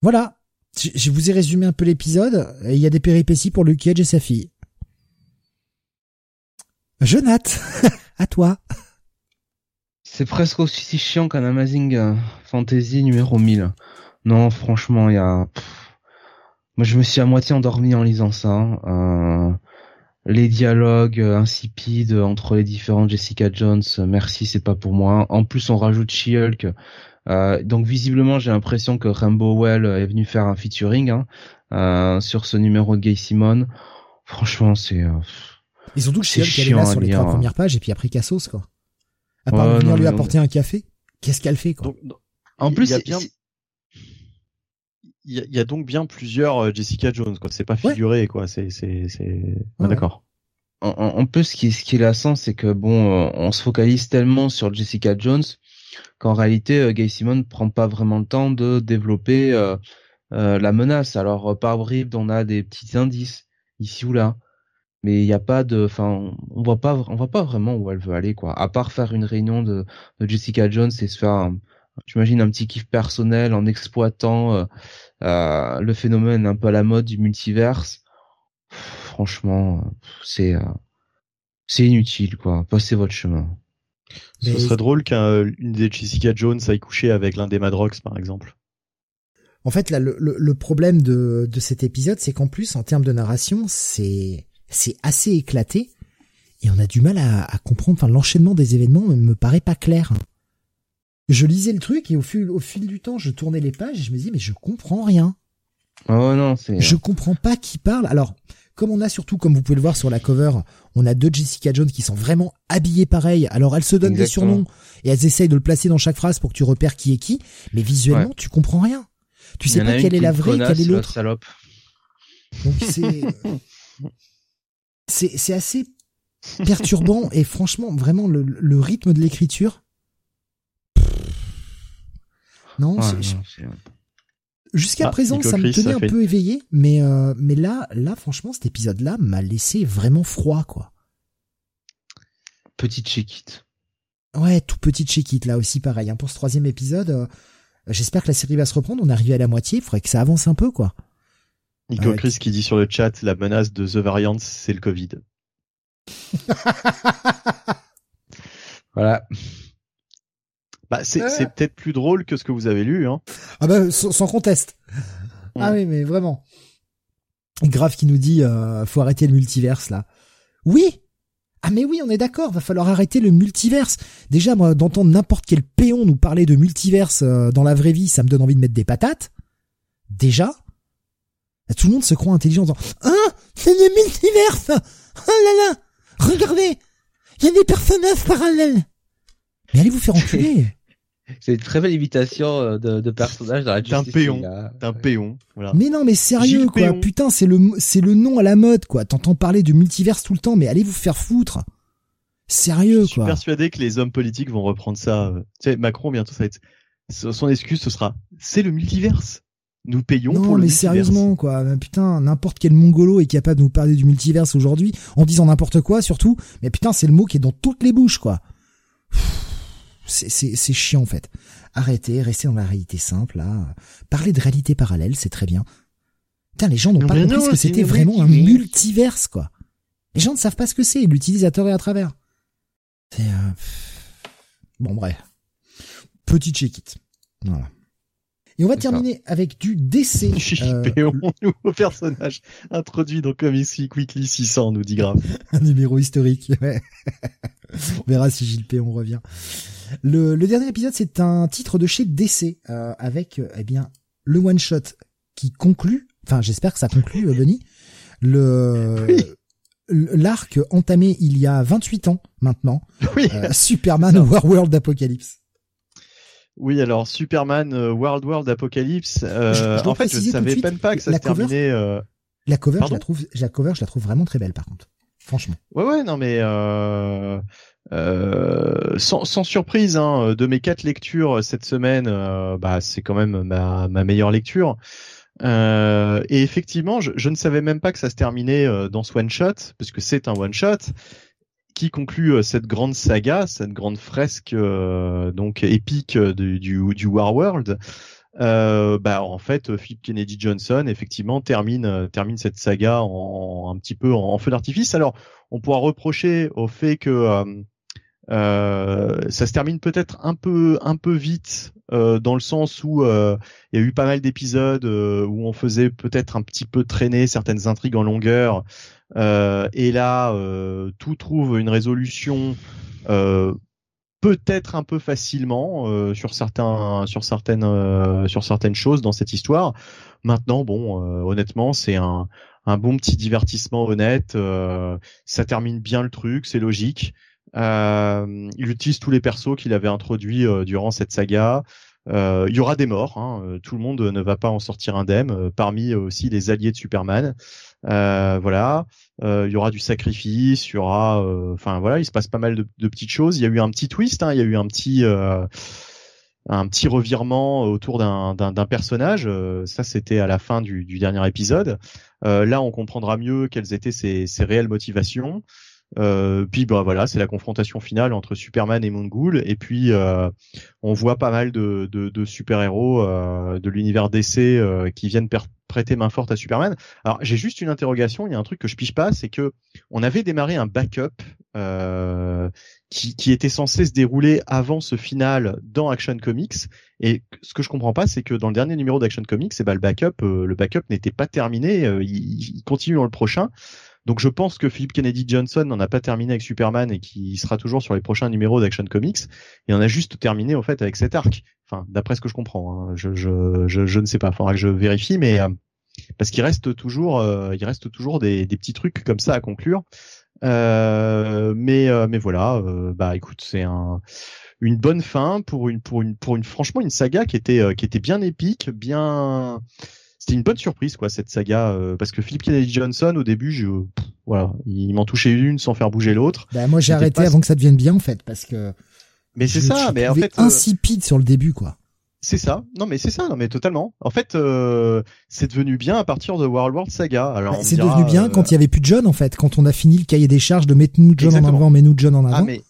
Voilà, je vous ai résumé un peu l'épisode. Il y a des péripéties pour Luke Cage et sa fille. Jonath, (laughs) à toi. C'est presque aussi chiant qu'un Amazing euh, Fantasy numéro 1000. Non, franchement, il y a... Moi, je me suis à moitié endormi en lisant ça. Euh... Les dialogues euh, insipides entre les différentes Jessica Jones, merci, c'est pas pour moi. En plus, on rajoute She-Hulk. Euh, donc visiblement, j'ai l'impression que Rainbow Well est venu faire un featuring hein, euh, sur ce numéro de Gay Simone. Franchement, c'est. Euh, et surtout que She-Hulk elle est là sur les trois premières pages et puis après Cassos quoi. À part venir lui apporter un café, qu'est-ce qu'elle fait quoi? En plus, il y, a donc bien plusieurs Jessica Jones, quoi. C'est pas figuré, quoi. C'est, c'est, c'est. D'accord. En, plus, ce qui, ce qui est lassant, c'est que bon, on se focalise tellement sur Jessica Jones qu'en réalité, Gay Simon prend pas vraiment le temps de développer la menace. Alors par bribes, on a des petits indices ici ou là mais il n'y a pas de enfin on voit pas on voit pas vraiment où elle veut aller quoi. À part faire une réunion de, de Jessica Jones et se faire j'imagine un petit kiff personnel en exploitant euh, euh, le phénomène un peu à la mode du multiverse. Franchement c'est euh, c'est inutile quoi. Passez votre chemin. Ce serait drôle qu'une des Jessica Jones aille coucher avec l'un des Madrox par exemple. En fait, là, le, le problème de, de cet épisode, c'est qu'en plus, en termes de narration, c'est c'est assez éclaté et on a du mal à, comprendre. Enfin, l'enchaînement des événements ne me paraît pas clair. Je lisais le truc et au fil, au fil du temps, je tournais les pages et je me disais mais je comprends rien. Oh non, c'est. Je comprends pas qui parle. Alors, comme on a surtout, comme vous pouvez le voir sur la cover, on a deux Jessica Jones qui sont vraiment habillées pareil. Alors elles se donnent des surnoms et elles essayent de le placer dans chaque phrase pour que tu repères qui est qui. Mais visuellement, tu comprends rien. Tu sais pas quelle est la vraie, quelle est l'autre. Donc c'est (laughs) c'est c'est assez (laughs) perturbant et franchement vraiment le, le rythme de l'écriture non, jusqu'à ah, présent ça me tenait un peu éveillé mais euh, mais là là franchement cet épisode là m'a laissé vraiment froid quoi. Petite chéquite ouais tout petite chéquite là aussi pareil hein, pour ce troisième épisode euh, j'espère que la série va se reprendre on est arrivé à la moitié il faudrait que ça avance un peu quoi Nico Chris qui dit sur le chat la menace de The Variants, c'est le Covid. (laughs) voilà. Bah, c'est, peut-être plus drôle que ce que vous avez lu. Hein. Ah bah sans, conteste. Ah oui mais vraiment. Grave qui nous dit euh, faut arrêter le multiverse là. Oui. Ah mais oui on est d'accord va falloir arrêter le multiverse. Déjà moi d'entendre n'importe quel péon nous parler de multiverse euh, dans la vraie vie ça me donne envie de mettre des patates. Déjà. Tout le monde se croit intelligent en disant Hein C'est le multiverse Oh là là Regardez Il y a des personnages parallèles Mais allez vous faire enculer (laughs) C'est une très belle imitation euh, de, de personnages dans la D'un péon. D'un péon. Voilà. Mais non, mais sérieux, quoi. Putain, c'est le, c'est le nom à la mode, quoi. T'entends parler du multiverse tout le temps, mais allez vous faire foutre. Sérieux, quoi. Je suis persuadé que les hommes politiques vont reprendre ça. Tu sais, Macron, bientôt, ça va être, son excuse, ce sera, c'est le multiverse nous payons non, pour le mais sérieusement quoi. Putain n'importe quel mongolo est capable de nous parler du multiverse aujourd'hui en disant n'importe quoi surtout. Mais putain c'est le mot qui est dans toutes les bouches quoi. C'est c'est c'est chiant en fait. Arrêtez restez dans la réalité simple là. Parler de réalité parallèle c'est très bien. Putain les gens n'ont pas compris ce que c'était vraiment un multiverse quoi. Les gens ne savent pas ce que c'est l'utilisateur est à travers. C'est euh... bon bref. Petit check it voilà et on va terminer avec du décès. (laughs) Euh, (laughs) nouveau personnage introduit dans Comics Weekly 600, nous dit Grave. (laughs) Un numéro historique. on verra si Gilles Péon revient. Le, le, dernier épisode, c'est un titre de chez DC euh, avec euh, eh bien le one shot qui conclut. Enfin, j'espère que ça conclut, euh, Denis. Le l'arc entamé il y a 28 ans maintenant. Oui. Superman War World Apocalypse. Oui, alors Superman euh, World World Apocalypse. Euh, en fait, je savais même pas que ça se terminait. Euh... La cover, je la trouve, la cover, je la trouve vraiment très belle, par contre. Franchement. Ouais, ouais, non, mais euh, euh, sans, sans, surprise, hein, de mes quatre lectures cette semaine, bah c'est quand même ma, ma meilleure lecture. et effectivement, je, je, ne savais même pas que ça se terminait dans ce one shot, parce que c'est un one shot qui conclut euh, cette grande saga, cette grande fresque euh, donc épique du, du, du War World. Euh, bah en fait Philip Kennedy Johnson effectivement termine euh, termine cette saga en, un petit peu en, feu d'artifice. Alors on pourra reprocher au fait que euh, ça se termine peut-être un peu un peu vite dans le sens où il y a eu pas mal d'épisodes où on faisait peut-être un petit peu traîner certaines intrigues en longueur euh, et là, euh, tout trouve une résolution euh, peut-être un peu facilement sur certains, sur certaines, sur certaines choses dans cette histoire. Maintenant, bon, honnêtement, c'est un, un bon petit divertissement honnête. ça termine bien le truc, c'est logique. il utilise tous les persos qu'il avait introduits durant cette saga. Il y aura des morts, hein, tout le monde ne va pas en sortir indemne, parmi aussi les alliés de Superman. voilà, il y aura du sacrifice, il y aura, enfin voilà, il se passe pas mal de, de, petites choses. Il y a eu un petit twist, hein, il y a eu un petit un petit revirement autour d'un personnage. Euh, ça, c'était à la fin du, du dernier épisode. Euh, là, on comprendra mieux quelles étaient ses, ses réelles motivations. Euh, puis bah voilà, c'est la confrontation finale entre Superman et Mongul. Et puis euh, on voit pas mal de, de, de super héros euh, de l'univers DC euh, qui viennent prêter main forte à Superman. Alors j'ai juste une interrogation. Il y a un truc que je pige pas, c'est que on avait démarré un backup qui, qui était censé se dérouler avant ce final dans Action Comics. Et ce que je comprends pas, c'est que dans le dernier numéro d'Action Comics, et eh ben, le backup, le backup n'était pas terminé. il, il continue dans le prochain. Donc je pense que Philip Kennedy Johnson n'en a pas terminé avec Superman et qui sera toujours sur les prochains numéros d'Action Comics. Il en a juste terminé en fait avec cet arc. Enfin, d'après ce que je comprends, hein. je, je, je, je, ne sais pas. Faudra que je vérifie, mais euh, parce qu'il reste toujours, euh, il reste toujours des, des, petits trucs comme ça à conclure. Euh, mais euh, mais voilà, bah écoute, c'est un une bonne fin pour une pour une pour une franchement une saga qui était qui était bien épique, bien c'était une bonne surprise quoi cette saga euh, parce que Philip Kennedy Johnson au début je voilà il m'en touchait une sans faire bouger l'autre. Bah moi j'ai arrêté avant que ça devienne bien en fait parce que. Mais c'est ça mais en fait. Euh, insipide sur le début quoi. C'est ça. Non mais c'est ça. Non mais totalement. En fait, euh, c'est devenu bien à partir de World War Saga. Alors bah, c'est devenu bien quand il y avait plus de John en fait, quand on a fini le cahier des charges de mettre nous John en avant, mais nous John en avant. Ah mais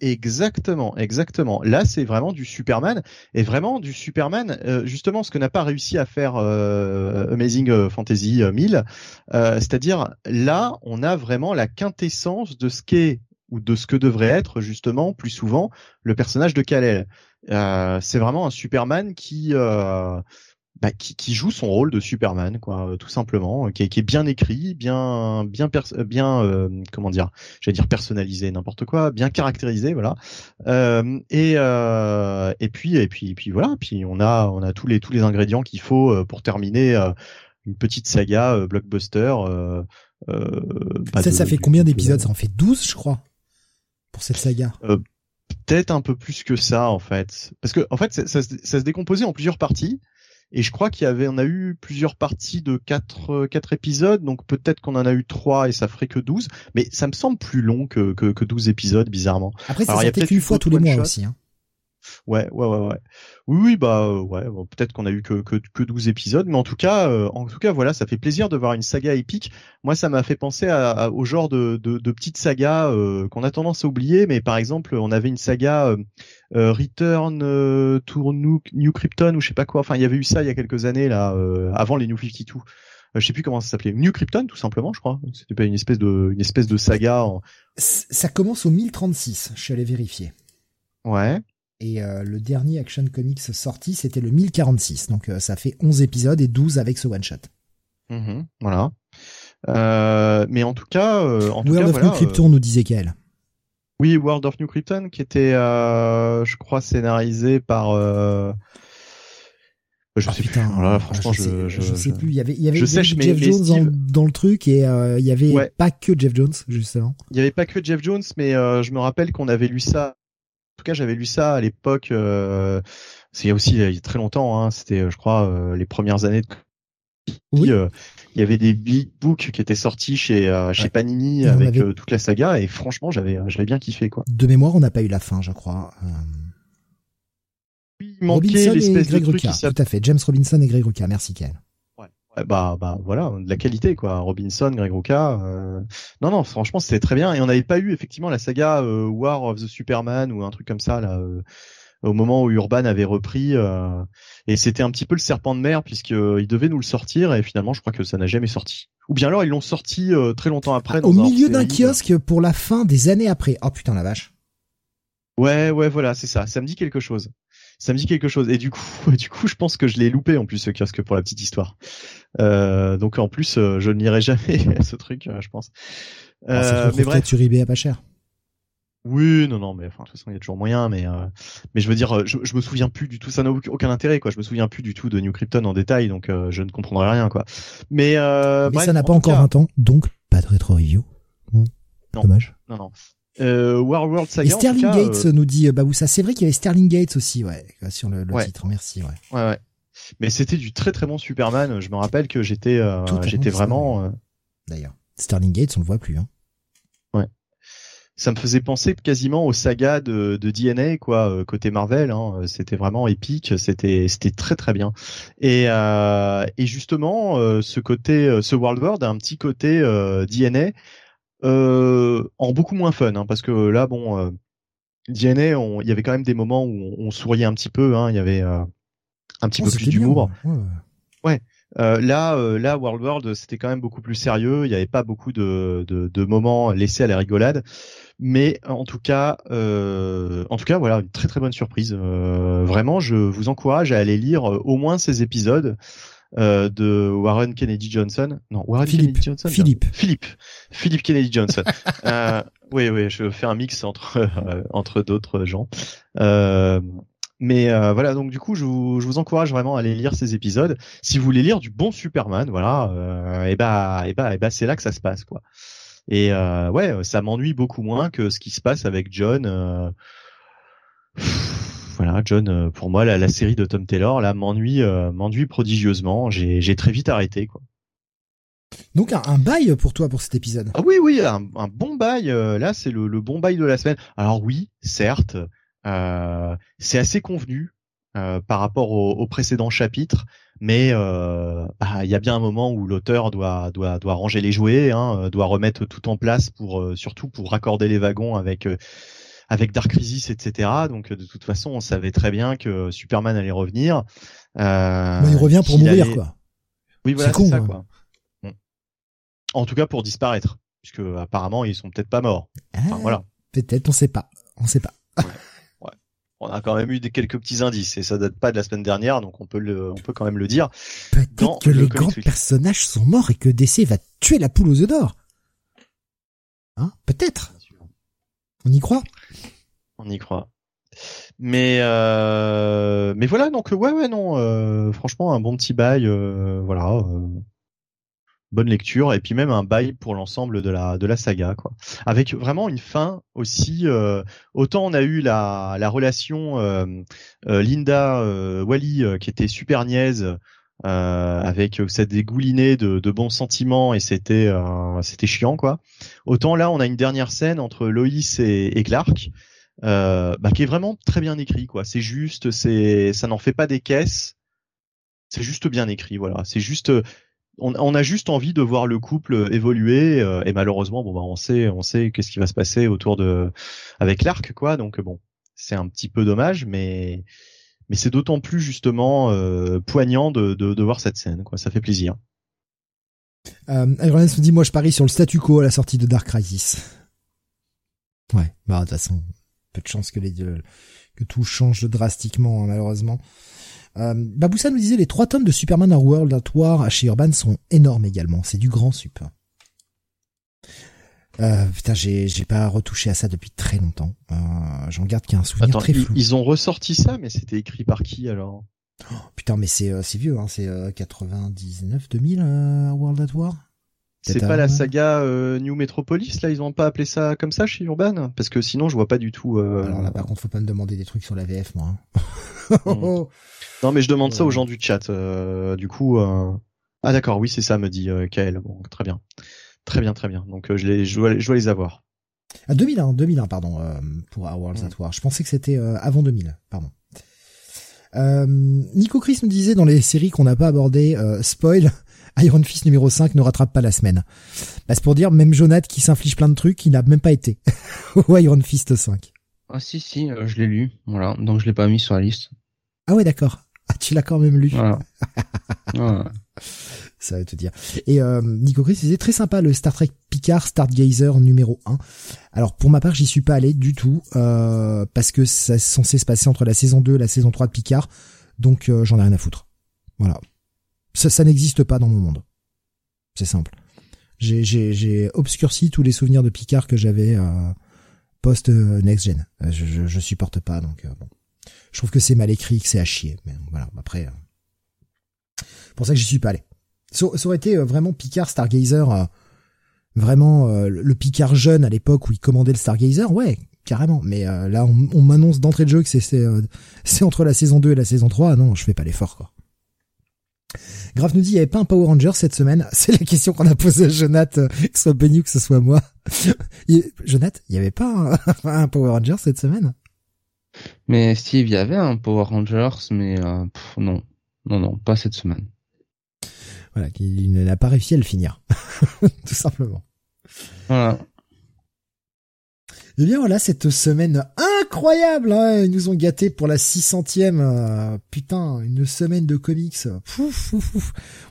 Exactement, exactement. Là, c'est vraiment du Superman et vraiment du Superman. Euh, justement, ce que n'a pas réussi à faire euh, Amazing euh, Fantasy 1000, c'est-à-dire là, on a vraiment la quintessence de ce qu'est ou de ce que devrait être justement plus souvent le personnage de Kal-El. c'est vraiment un Superman qui bah, qui, qui, joue son rôle de Superman, quoi, euh, tout simplement, euh, qui est, qui est bien écrit, bien, bien, euh, bien, euh, comment dire, j'allais dire personnalisé, n'importe quoi, bien caractérisé, voilà. Euh, et euh, et puis et puis et puis voilà, puis on a on a tous les tous les ingrédients qu'il faut pour terminer une petite saga blockbuster. Bah, ça, ça fait combien d'épisodes? Ça en fait 12, je crois, pour cette saga. Peut-être un peu plus que ça en fait, parce que en fait ça, ça, ça se décomposait en plusieurs parties. Et je crois qu'il y avait, on a eu plusieurs parties de quatre, euh, quatre épisodes, donc peut-être qu'on en a eu trois et ça ferait que 12, mais ça me semble plus long que, que, que 12 épisodes, bizarrement. Après, ça sortait qu'une fois tous les mois aussi. Hein. Ouais, ouais, ouais, ouais. Oui, oui, bah euh, ouais. peut-être qu'on a eu que, que que 12 épisodes, mais en tout cas, euh, en tout cas, voilà, ça fait plaisir de voir une saga épique. Moi, ça m'a fait penser à, au genre de, de, de petites sagas euh, qu'on a tendance à oublier. Mais par exemple, on avait une saga Return to New, Krypton ou je sais pas quoi. Enfin, il y avait eu ça il y a quelques années là, avant les New 52. je sais plus comment ça s'appelait. New Krypton, tout simplement, je crois. C'était pas une espèce de une espèce de saga. Ça commence au 1036. Je suis allé vérifier. Ouais. Et euh, le dernier Action Comics sorti, c'était le 1046. Donc euh, ça fait 11 épisodes et 12 avec ce one-shot. Mmh, voilà. Euh, mais en tout cas, en World of New Krypton nous disait qu'elle. Oui, World of New Krypton, qui était, je crois, scénarisé par. Je oh, sais putain, plus. Voilà, franchement, je, sais, je, je, sais plus. Il y avait, il y avait, Jeff Jones dans, le truc et il y avait pas que Jeff Jones justement. Il y avait pas que Jeff Jones, mais je me rappelle qu'on avait lu ça tout cas, j'avais lu ça à l'époque. Euh, c'est aussi il y a très longtemps. Hein, C'était, je crois, euh, les premières années. De... Oui. Euh, il y avait des big books qui étaient sortis chez euh, chez Panini avec toute la saga et franchement, j'avais j'avais bien kiffé quoi. De mémoire, on n'a pas eu la fin, je crois. Oui, il manquait l'espèce de truc qui Tout à fait. James Robinson et Greg Rucka. Merci, Ken bah, bah voilà, de la qualité quoi. Robinson, Greg Rucka. Euh... Non, non, franchement, c'était très bien. Et on n'avait pas eu effectivement la saga euh, War of the Superman ou un truc comme ça là. Euh, au moment où Urban avait repris, euh, et c'était un petit peu le serpent de mer puisqu'il devait nous le sortir et finalement je crois que ça n'a jamais sorti. Ou bien alors ils l'ont sorti très longtemps après. au milieu d'un kiosque pour la fin des années après. Oh putain la vache. Ouais ouais voilà c'est ça. Ça me dit quelque chose ça me dit quelque chose. Et du coup, (laughs) du coup, je pense que je l'ai loupé en plus ce kiosque pour la petite histoire. Euh, donc en plus, euh, je ne lirai jamais (laughs) ce truc, euh, je pense. Euh, mais bref, sur eBay à pas cher. Oui, non, non, mais enfin, de toute façon, il y a toujours moyen, mais mais je veux dire, je, je me souviens plus du tout, ça n'a aucun intérêt, quoi. Je me souviens plus du tout de New Krypton en détail, donc je ne comprendrai rien, quoi. Mais, mais ça n'a pas encore 20 ans, donc pas de rétro review. non, Dommage. Non, non. Euh, World Saga. Et Sterling Gates nous dit Baboussa. C'est vrai qu'il y avait Sterling Gates aussi, ouais, sur le, titre. Merci, ouais. Ouais, ouais. Mais c'était du très très bon Superman. Je me rappelle que j'étais, j'étais vraiment. D'ailleurs, Sterling Gates, on le voit plus. Hein ça me faisait penser quasiment aux sagas de, de DNA quoi euh, côté Marvel hein. c'était vraiment épique c'était c'était très très bien et euh, et justement euh, ce côté ce World World a un petit côté DNA en beaucoup moins fun hein, parce que là bon DNA il y avait quand même des moments où on, souriait un petit peu hein, il y avait un petit oh, peu plus d'humour ouais. ouais. Euh, là, euh, là, World World, c'était quand même beaucoup plus sérieux. Il n'y avait pas beaucoup de, de, de, moments laissés à la rigolade, mais en tout cas, euh, en tout cas, voilà, une très très bonne surprise. Euh, vraiment, je vous encourage à aller lire au moins ces épisodes. de Warren Kennedy Johnson. Non, Warren Kennedy Johnson. Philippe. Philippe. Philippe Kennedy Johnson. (laughs) oui, oui, je fais un mix entre (laughs) entre d'autres gens. Mais euh, voilà, donc du coup, je vous, je vous, encourage vraiment à aller lire ces épisodes. Si vous voulez lire du bon Superman, voilà, euh, et bah, et bah, et bah, c'est là que ça se passe, quoi. Et euh, ouais, ça m'ennuie beaucoup moins que ce qui se passe avec John. Euh, voilà, John, euh, pour moi, la, la, série de Tom Taylor, là, m'ennuie, m'ennuie prodigieusement. J'ai, j'ai très vite arrêté, quoi. Donc un, un, bail pour toi pour cet épisode. Ah oui, oui, un, un bon bail. là, c'est le, le bon bail de la semaine. Alors oui, certes. C'est assez convenu par rapport au, au, précédent chapitre, mais euh, bah, il y a bien un moment où l'auteur doit, doit, doit ranger les jouets, hein, doit remettre tout en place pour surtout pour raccorder les wagons avec avec Dark Crisis, etc. Donc de toute façon, on savait très bien que Superman allait revenir. Euh, il revient pour mourir, quoi. Oui, voilà, c'est ça, hein. quoi. En tout cas, pour disparaître, puisque apparemment, ils sont peut-être pas morts. Enfin, ah, voilà. Peut-être, on sait pas. On sait pas (laughs) on a quand même eu des, quelques petits indices et ça date pas de la semaine dernière, donc on peut le, on peut quand même le dire. Peut-être que les grands personnages sont morts et que DC va tuer la poule aux œufs d'or. Hein? Peut-être. On y croit? On y croit. Mais euh, mais voilà donc ouais ouais non euh, franchement un bon petit bail euh, voilà euh, bonne lecture et puis même un bail pour l'ensemble de la de la saga quoi. Avec vraiment une fin aussi euh, autant on a eu la la relation euh, euh, Linda Wally qui était super niaise avec cette dégoulinée de, de bons sentiments et c'était c'était chiant quoi. Autant là on a une dernière scène entre Loïs et, et Clark bah, qui est vraiment très bien écrit quoi. C'est juste c'est ça n'en fait pas des caisses. C'est juste bien écrit voilà. C'est juste on, a juste envie de voir le couple évoluer euh, et malheureusement bon bah on sait on sait qu'est-ce qui va se passer autour de avec l'arc quoi donc bon c'est un petit peu dommage mais mais c'est d'autant plus justement euh, poignant de, de, voir cette scène quoi ça fait plaisir. Euh, Iron se dit moi je parie sur le statu quo à la sortie de Dark Crisis. Ouais bah de toute façon peu de chance que les que tout change drastiquement hein, malheureusement. Euh, Baboussa nous disait les trois tomes de Superman à World at War chez Urban sont énormes également. C'est du grand super. Euh, putain, j'ai j'ai pas retouché à ça depuis très longtemps. Euh, J'en garde qu'un souvenir très flou. Ils, ont ressorti ça, mais c'était écrit par qui alors? Oh, Putain, mais c'est euh, c'est vieux, hein, c'est 99, 2000 euh, World at War? C'est pas la saga New Metropolis là Ils ont pas appelé ça comme ça chez Urban? Parce que sinon, je vois pas du tout. Alors là, par contre, faut pas me demander des trucs sur la VF, moi. Hein. (laughs) Mm. (laughs) Non, mais je demande ça aux gens du chat. Euh, du coup, euh... ah d'accord, oui, c'est ça, me dit euh, Kael. Bon, très bien, très bien, très bien. Donc euh, je les, je dois, je dois les avoir. Ah 2001, 2001, pardon, euh, pour Our Worlds at War. Je pensais que c'était avant 2000, pardon. Nico Chris nous disait dans les séries qu'on n'a pas abordées, spoil, (laughs) Iron Fist numéro 5 ne rattrape pas la semaine. Bah, c'est pour dire, même Jonath qui s'inflige plein de trucs, il n'a même pas été (laughs) au Iron Fist 5. Ah si, si, je l'ai lu, voilà, donc je l'ai pas mis sur la liste. Ah ouais, d'accord. Ah, tu l'as quand même lu. (laughs) Ça va te dire. Et euh, Nico Chris disait très sympa le Star Trek Picard Stargazer numéro 1. Alors pour ma part, j'y suis pas allé du tout euh, parce que ça censé se passer entre la saison 2 et la saison 3 de Picard. Donc euh, j'en ai rien à foutre. Voilà. Ça, ça n'existe pas dans mon monde. C'est simple. J'ai j'ai obscurci tous les souvenirs de Picard que j'avais euh, post euh, next gen. Je, je, je supporte pas donc bon. Je trouve que c'est mal écrit, que c'est à chier. Mais voilà, après, euh, pour ça que j'y suis pas allé. Ça, aurait été euh, vraiment Picard Stargazer, euh, Vraiment, euh, le Picard jeune à l'époque où il commandait le Stargazer, ouais, carrément. Mais là, on, m'annonce d'entrée de jeu que c'est c'est entre la saison 2 et la saison 3. Non, je fais pas l'effort, quoi. Graf nous dit, il n'y avait pas un Power Ranger cette semaine? (laughs) C'est la question qu'on a posée à Jonath, que ce soit Benny ou que ce soit moi. (laughs) Jonath, il n'y avait pas (laughs) un, Power Ranger cette semaine? Mais Steve, il y avait un Power Rangers, mais non. Non, non, pas cette semaine. Voilà, il n'a pas réussi à le finir. (laughs) Tout simplement. Voilà. Eh bien voilà, cette semaine incroyable, hein ils nous ont gâtés pour la 600e. Euh, putain, une semaine de comics.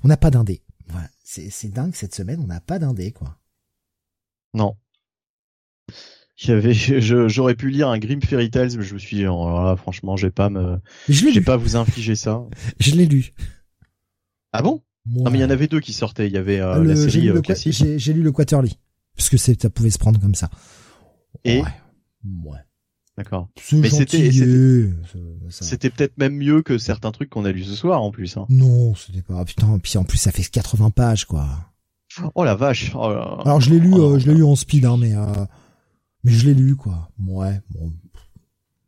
On n'a pas d'indé. Voilà, c'est dingue cette semaine, on n'a pas d'indé quoi. Non. (laughs) J'aurais pu lire un Grim Fairy Tales, mais je me suis dit, oh, franchement, j'ai pas me, je vais pas vous infliger ça. je l'ai lu. Ah bon? Non, mais il y en avait deux qui sortaient. Il y avait euh, la série euh, classique. J'ai lu le Quaterly. Parce que ça pouvait se prendre comme ça. Et? Ouais. D'accord. Mais c'était, c'était peut-être même mieux que certains trucs qu'on a lu ce soir, en plus, hein. Non, c'était pas, putain, puis en plus, ça fait 80 pages, quoi. Oh la vache. Oh Alors, je l'ai lu, oh euh, je l'ai lu en speed, hein, mais, euh, mais je l'ai lu, quoi. Ouais, bon,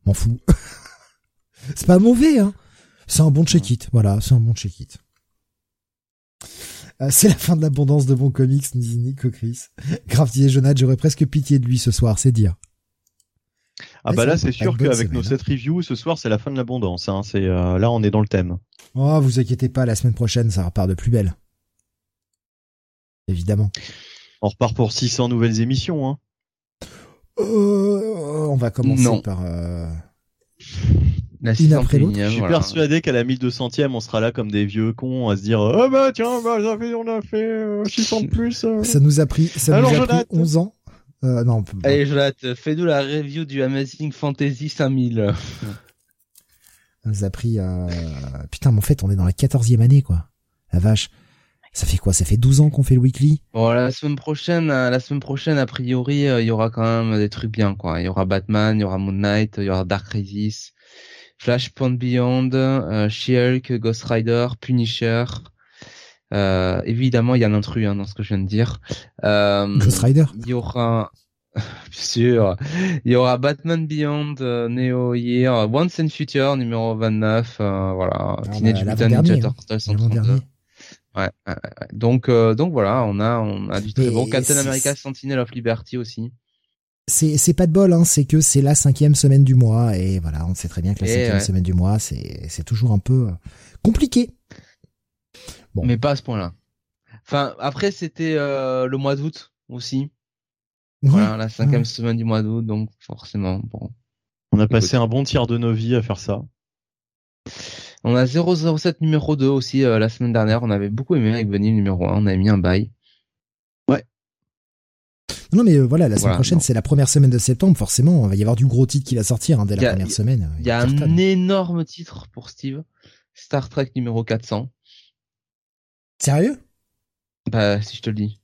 m'en fous. (laughs) c'est pas mauvais, hein. C'est un bon check-it. Voilà, c'est un bon check-it. Euh, c'est la fin de l'abondance de bons comics, nous dit Nico Chris. Et Jonathan, j'aurais presque pitié de lui ce soir, c'est dire. Ah bah là c'est sûr qu'avec nos 7 reviews ce soir c'est la fin de l'abondance. Hein. C'est euh, là on est dans le thème. Oh vous inquiétez pas, la semaine prochaine ça repart de plus belle. Évidemment. On repart pour 600 nouvelles émissions. Hein. Euh, on va commencer par. Euh... La Je suis persuadé qu'à la 1200e, on sera là comme des vieux cons à se dire oh bah tiens bah on a fait 600 euh, de plus. Euh. Ça nous a pris ça nous a pris 11 ans. Euh, non. Allez Jonathan, fais-nous la review du Amazing Fantasy 5000. Ça nous a pris euh... putain mais en fait on est dans la 14e année quoi. La vache. Ça fait quoi? Ça fait 12 ans qu'on fait le weekly? Bon, la semaine prochaine, la semaine prochaine, a priori, il y aura quand même des trucs bien, quoi. Il y aura Batman, il y aura Moon Knight, il y aura Dark Crisis, Flashpoint Beyond, euh, She-Hulk, Ghost Rider, Punisher. Euh, évidemment, il y a l'intrus hein, dans ce que je viens de dire. Euh, Ghost Rider? Il y aura, (laughs) bien sûr, il y aura Batman Beyond, euh, Neo Year, Once and Future numéro 29, euh, voilà, ah, Teenage bah, Mutant Ninja Turtles Ouais, ouais, ouais, Donc, euh, donc voilà, on a, on a du très bon. Captain America Sentinel of Liberty aussi c'est c'est pas de bol, hein, c'est que c'est la cinquième semaine du mois et voilà, on sait très bien que la cinquième semaine du mois, c'est c'est toujours un peu euh, compliqué. Bon. Mais pas à ce point-là. Enfin, après c'était euh, le mois d'août aussi. Voilà, la cinquième semaine du mois d'août, donc forcément, bon. On a passé un bon tiers de nos vies à faire ça. On a 007 numéro 2 aussi euh, la semaine dernière. On avait beaucoup aimé avec Benny numéro 1. On avait mis un bail. Non, mais euh, voilà, la semaine prochaine, c'est la première semaine de septembre. Forcément, il va y avoir du gros titre qui va sortir hein, dès la première semaine. Il y a un énorme titre pour Steve. Star Trek numéro 400. Sérieux? Bah, si je te le dis.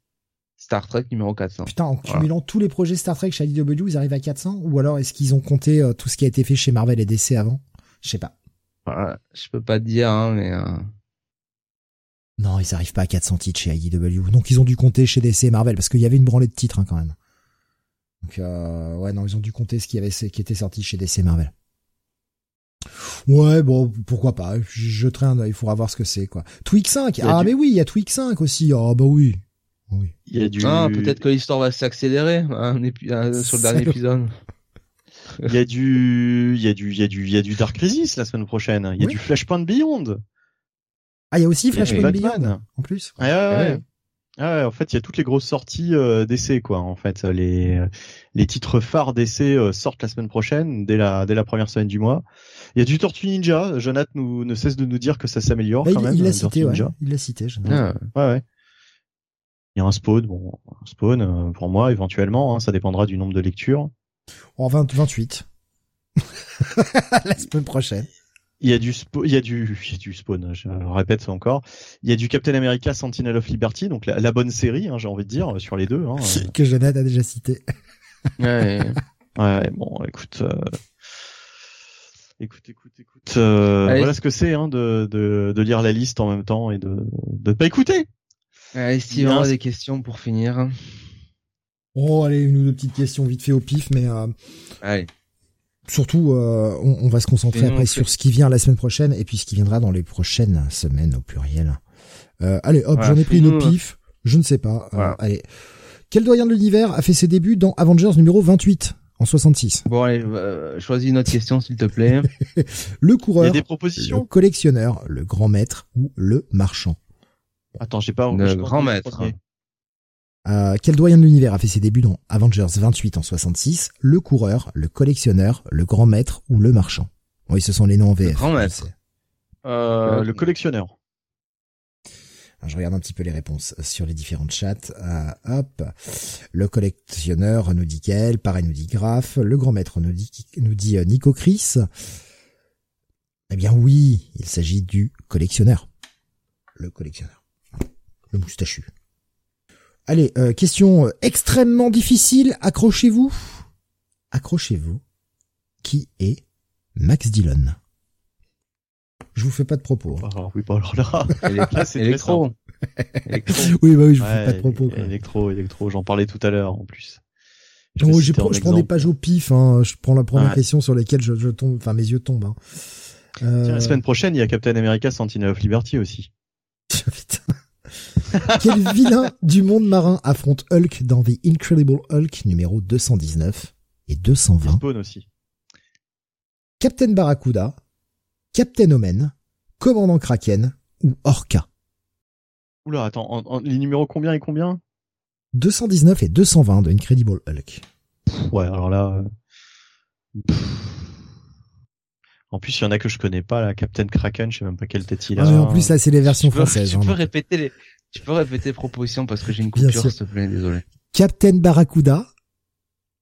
Star Trek numéro 400. Putain, en cumulant tous les projets Star Trek chez IDW, ils arrivent à 400 Ou alors est-ce qu'ils ont compté euh, tout ce qui a été fait chez Marvel et DC avant? Je sais pas. Voilà, je peux pas te dire, hein, mais... Euh, non, ils arrivent pas à 400 titres chez IDW. Donc ils ont dû compter chez DC et Marvel parce qu'il y avait une branlée de titres hein, quand même. Donc euh, ouais, non, ils ont dû compter ce qui avait qui était sorti chez DC et Marvel. Ouais, bon, pourquoi pas. Je jeterai un il faudra voir ce que c'est quoi. Tweak 5. Ah mais oui, il y a Tweak 5 aussi. Ah bah oui. Oui. Il y a du Ah, peut-être que l'histoire va s'accélérer hein, sur le dernier épisode. Il y a du il y a du il y a du il y a du Dark Crisis la semaine prochaine. Il y a du Flashpoint Beyond. Ah, il y a aussi Flashpoint Beyond en plus. Ouais, ouais, ouais. en fait, il y a toutes les grosses sorties euh, d'essai, quoi. En fait, les les titres phares d'essai euh, sortent la semaine prochaine, dès la dès la première semaine du mois. Il y a du Tortue Ninja. Jonathan nous ne cesse de nous dire que ça s'améliore bah, quand il, même. Il l'a cité, ouais. Il l'a cité. Ah, ouais, ouais. Il y a un spawn, bon, un spawn euh, pour moi éventuellement. Hein, ça dépendra du nombre de lectures. En 20, 28. (laughs) la semaine prochaine. Il y a du il y a du il y a du spawn, je répète ça encore. Il y a du Captain America Sentinel of Liberty, donc la, bonne série, hein, j'ai envie de dire, sur les deux. Hein, (laughs) que Jonathan a déjà cité. (laughs) ouais, ouais, bon, écoute, euh... écoute, écoute, écoute. Euh... Voilà ce que c'est hein, de, de, de lire la liste en même temps et de de pas écouter. Allez, Steve, on a des questions pour finir. Oh, allez, une ou deux petites questions vite fait au pif, mais euh, Allez. surtout, euh, on, on va se concentrer après sur ce qui vient la semaine prochaine et puis ce qui viendra dans les prochaines semaines au pluriel. Euh, allez, hop, Voilà, j'en ai pris une au pif. Je ne sais pas. Euh, Voilà. allez. Quel doyen de l'univers a fait ses débuts dans Avengers numéro 28 en 66 Bon, allez, euh, choisis une autre question, s'il te plaît. (laughs) Le Il y coureur, a des le propositions. collectionneur, le grand maître ou le marchand? Attends, j'ai pas. Le grand le maître. Euh, quel doyen de l'univers a fait ses débuts dans Avengers 28 en 66 Le coureur, le collectionneur, le grand maître ou le marchand? Oui, ce sont les noms en VF. grand je maître. Euh, Euh, le collectionneur. Alors, je regarde un petit peu les réponses sur les différents chats. Euh, hop. Le collectionneur nous dit Gaël, pareil nous dit Graf. Le grand maître nous dit, nous dit euh, Nico Chris. Eh bien oui, il s'agit du collectionneur. Le collectionneur. Le moustachu. Allez, euh, question euh, extrêmement difficile. Accrochez-vous. Accrochez-vous. Qui est Max Dillon? Je vous fais pas de propos. hein. Ah, oui, bah alors là. (laughs) C'est Électro. (laughs) Électro. Oui, bah oui, je vous fais pas de propos. quoi. électro, électro. J'en parlais tout à l'heure en plus. Je Non, prends- en je prends des pages au pif. Hein. Je prends la première Ouais. question sur laquelle je, je tombe, enfin mes yeux tombent. Hein. Euh... Tiens, la semaine prochaine, il y a Captain America Sentinel of Liberty aussi. (laughs) putain. (laughs) Quel vilain du monde marin affronte Hulk dans The Incredible Hulk numéro 219 et Il 220 Spawn aussi. Captain Barracuda, Captain Omen, Commandant Kraken ou Orca? Oula, attends, en, en- les numéros combien et combien? 219 et 220 de Incredible Hulk. Pff, Ouais, alors là. euh, pff. En plus, il y en a que je connais pas, la Captain Kraken, je sais même pas quelle tête il a. Ah, mais en plus là c'est les versions Tu peux, françaises. tu hein, peux donc. répéter les, tu peux répéter les propositions parce que j'ai une Bien coupure, sûr. s'il te plaît, désolé. Captain Barracuda,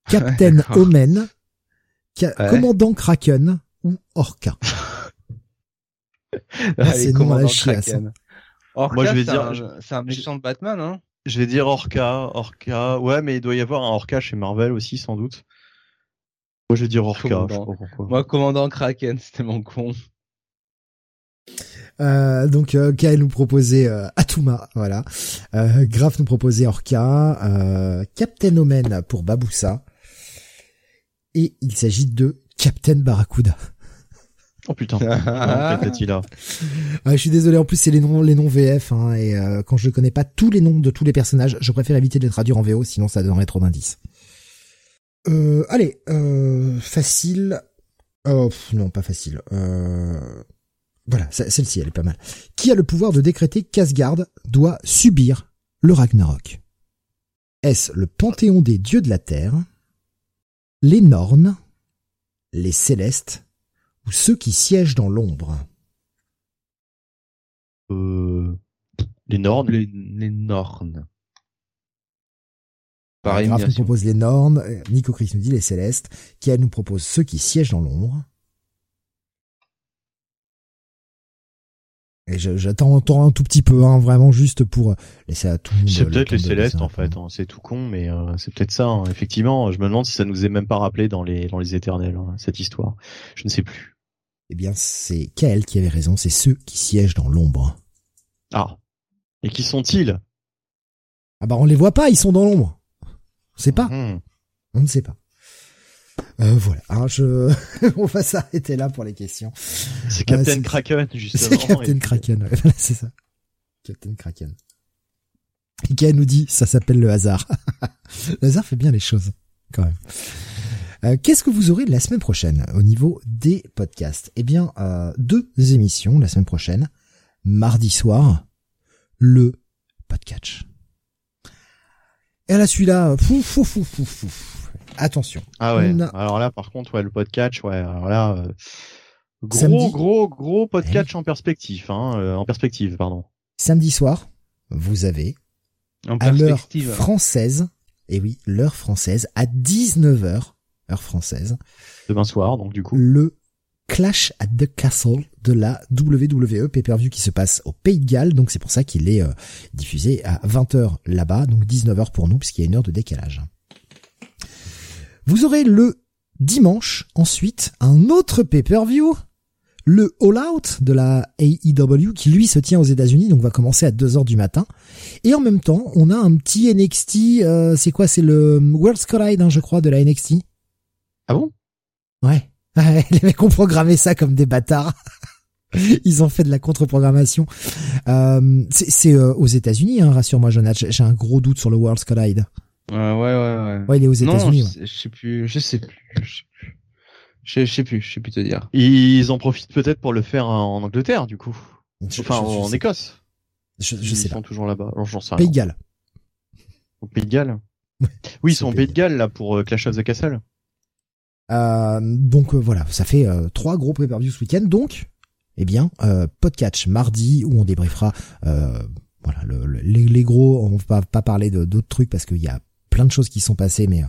Captain. Omen, Ca- Ouais. Commandant Kraken ou Orca. (laughs) Ah, c'est la chiasse, Kraken. Orca, Moi, je vais c'est dire- c'est un méchant de Batman, hein. Je vais dire Orca, Orca. Ouais, mais il doit y avoir un Orca chez Marvel aussi, sans doute. Moi, je vais dire Orca, je sais Commandant. pas pourquoi. Moi, commandant Kraken, c'était mon con. Euh, donc euh, Kael nous proposait euh, Atuma, voilà. Euh, Graf nous proposait Orca, euh, Captain Omen pour Baboussa. Et il s'agit de Captain Barracuda. Oh putain. (laughs) Ah. Ah, je suis désolé, en plus c'est les noms les noms VF hein, et euh, quand je connais pas tous les noms de tous les personnages, je préfère éviter de les traduire en VO sinon ça donnerait trop d'indices. Euh, allez, euh, facile. Oh, pff, non, pas facile. Euh, voilà, ce- celle-ci, elle est pas mal. Qui a le pouvoir de décréter qu'Asgard doit subir le Ragnarok? Est-ce le panthéon des dieux de la Terre, les Nornes, les Célestes ou ceux qui siègent dans l'ombre? Euh, les Nornes. Les, les Nornes. Par nous propose les Nornes, euh, Nico Chris nous dit les Célestes, qui elle nous propose ceux qui siègent dans l'ombre. Et je- j'attends encore un tout petit peu, hein, vraiment juste pour laisser à tout le monde. C'est peut-être les Célestes en fait. hein. C'est tout con, mais euh, c'est peut-être ça. hein. Effectivement, je me demande si ça nous est même pas rappelé dans les dans les Éternels hein, cette histoire. Je ne sais plus. Eh bien, c'est Kael qui avait raison, c'est ceux qui siègent dans l'ombre. Ah. Et qui sont-ils? Ah bah on les voit pas, ils sont dans l'ombre. On sait pas, Mhm. on ne sait pas. Euh, voilà, hein, je... (laughs) on va s'arrêter là pour les questions. C'est Captain c'est- Kraken (laughs) justement. C'est Captain et puis- Kraken, ouais, (laughs) voilà, c'est ça. Captain Kraken. Kael nous dit, ça s'appelle le hasard. le hasard fait bien les choses, quand même. Euh, Qu'est-ce que vous aurez la semaine prochaine au niveau des podcasts? Eh bien, euh, deux émissions la semaine prochaine. Mardi soir, le podcast. Et à la celui-là, fouf, fouf, fouf, fouf, fouf. Attention. Ah ouais. A- Alors là, par contre, ouais, le podcast, ouais. Alors là, euh, gros, Samedi. gros, gros podcast en perspective, hein, euh, en perspective, pardon. Samedi soir, vous avez En à l'heure perspective. française, et oui, l'heure française, à 19h, heure française, Demain soir, donc du coup. le Clash at the Castle de la WWE pay-per-view qui se passe au Pays de Galles, donc c'est pour ça qu'il est euh, diffusé à 20h là-bas, donc 19h pour nous, puisqu'il y a une heure de décalage. Vous aurez le dimanche, ensuite, un autre pay-per-view, le All Out de la AEW qui lui se tient aux États-Unis, donc va commencer à 2 heures du matin. Et en même temps, on a un petit NXT, euh, c'est quoi C'est le World's Collide, hein, je crois, de la NXT. Ah bon? (laughs) Ouais. Les mecs ont programmé ça comme des bâtards. (laughs) Ils ont fait de la contre-programmation. Euh, c'est euh, aux États-Unis, hein, rassure-moi, Jonathan. J'ai un gros doute sur le World's Collide. Ouais, ouais, ouais. Ouais, il est aux États-Unis. Je, sais plus, je sais plus. Je sais plus, je sais plus te dire. Ils en profitent peut-être pour le faire en Angleterre, du coup. enfin, en Écosse. Je, je sais ils sont toujours là-bas. J'en sais Pays de Galles. Au Pays de Galles. oui, ils sont au Pays de Galles là pour euh, Clash of the Castle. Euh, donc euh, voilà, ça fait euh, trois gros pay-per-view ce week-end. Donc, eh bien, euh, podcast mardi où on débriefera voilà le, les, les, gros. On va pas parler de d'autres trucs parce qu'il y a plein de choses qui sont passées, mais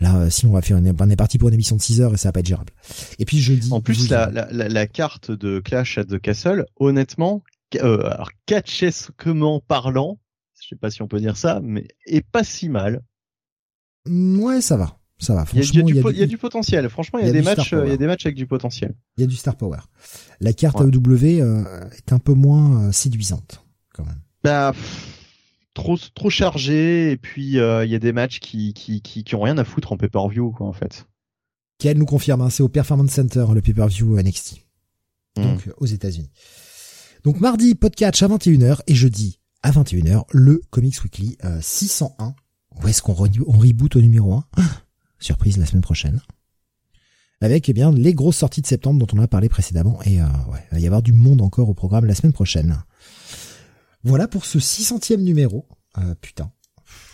Là, sinon on va faire, une, on est parti pour une émission de 6 heures et ça va pas être gérable. Et puis jeudi. En plus, la, la, la, carte de Clash at the Castle, honnêtement, euh, alors catchesquement parlant, je sais pas si on peut dire ça, mais est pas si mal. Ouais, ça va. Ça va. Franchement, il y a, du, il y a du, potentiel. Franchement, il y, a, des matchs, il y a des matchs avec du potentiel. Il y a du star power. La carte AEW euh, est un peu moins euh, séduisante, quand même. Bah, trop trop chargé et puis euh, il y a des matchs qui qui qui, qui ont rien à foutre en pay-per-view quoi en fait. Qu'elle nous confirme, hein, c'est au Performance Center le pay-per-view NXT. Hmm. Donc aux États-Unis. Donc mardi podcast à 21h et jeudi à 21h le Comics Weekly 601. Où est-ce qu'on on reboot au numéro 1 (gasps) Surprise la semaine prochaine. Avec eh bien les grosses sorties de septembre dont on a parlé précédemment et euh, ouais, il va y avoir du monde encore au programme la semaine prochaine. Voilà pour ce 600e numéro. Euh, putain.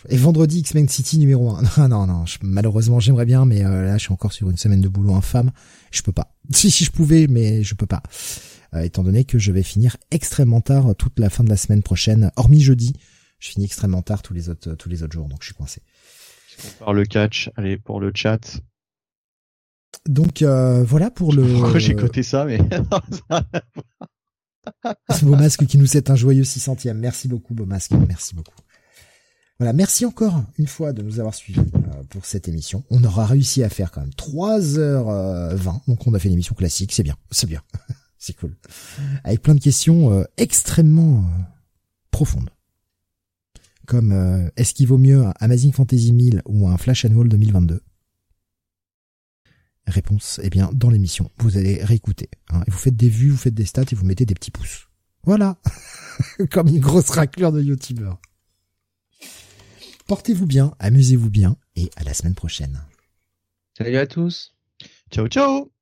Et vendredi X-Men City numéro 1. (laughs) Ah non, non, malheureusement j'aimerais bien, mais euh, là je suis encore sur une semaine de boulot infâme. Je peux pas. (laughs) Si, si je pouvais, mais je peux pas. Euh, étant donné que je vais finir extrêmement tard toute la fin de la semaine prochaine, hormis jeudi. Je finis extrêmement tard tous les autres, tous les autres jours, donc je suis coincé. Par le catch, allez, pour le chat. Donc voilà pour le. (laughs) Pourquoi j'ai coté ça, mais Beau masque qui nous souhaite un joyeux 600e. Merci beaucoup, Beau masque. Merci beaucoup. Voilà, merci encore une fois de nous avoir suivis euh, pour cette émission. On aura réussi à faire quand même 3h20, euh, donc on a fait une émission classique, c'est bien, c'est bien, (laughs) c'est cool. Avec plein de questions euh, extrêmement profondes. Comme est-ce qu'il vaut mieux un Amazing Fantasy 1000 ou un Flash Annual 2022 Réponse, eh bien, dans l'émission, vous allez réécouter. Hein, et vous faites des vues, vous faites des stats et vous mettez des petits pouces. Voilà. (laughs) Comme une grosse raclure de youtubeur. Portez-vous bien, amusez-vous bien et à la semaine prochaine. Salut à tous. Ciao ciao.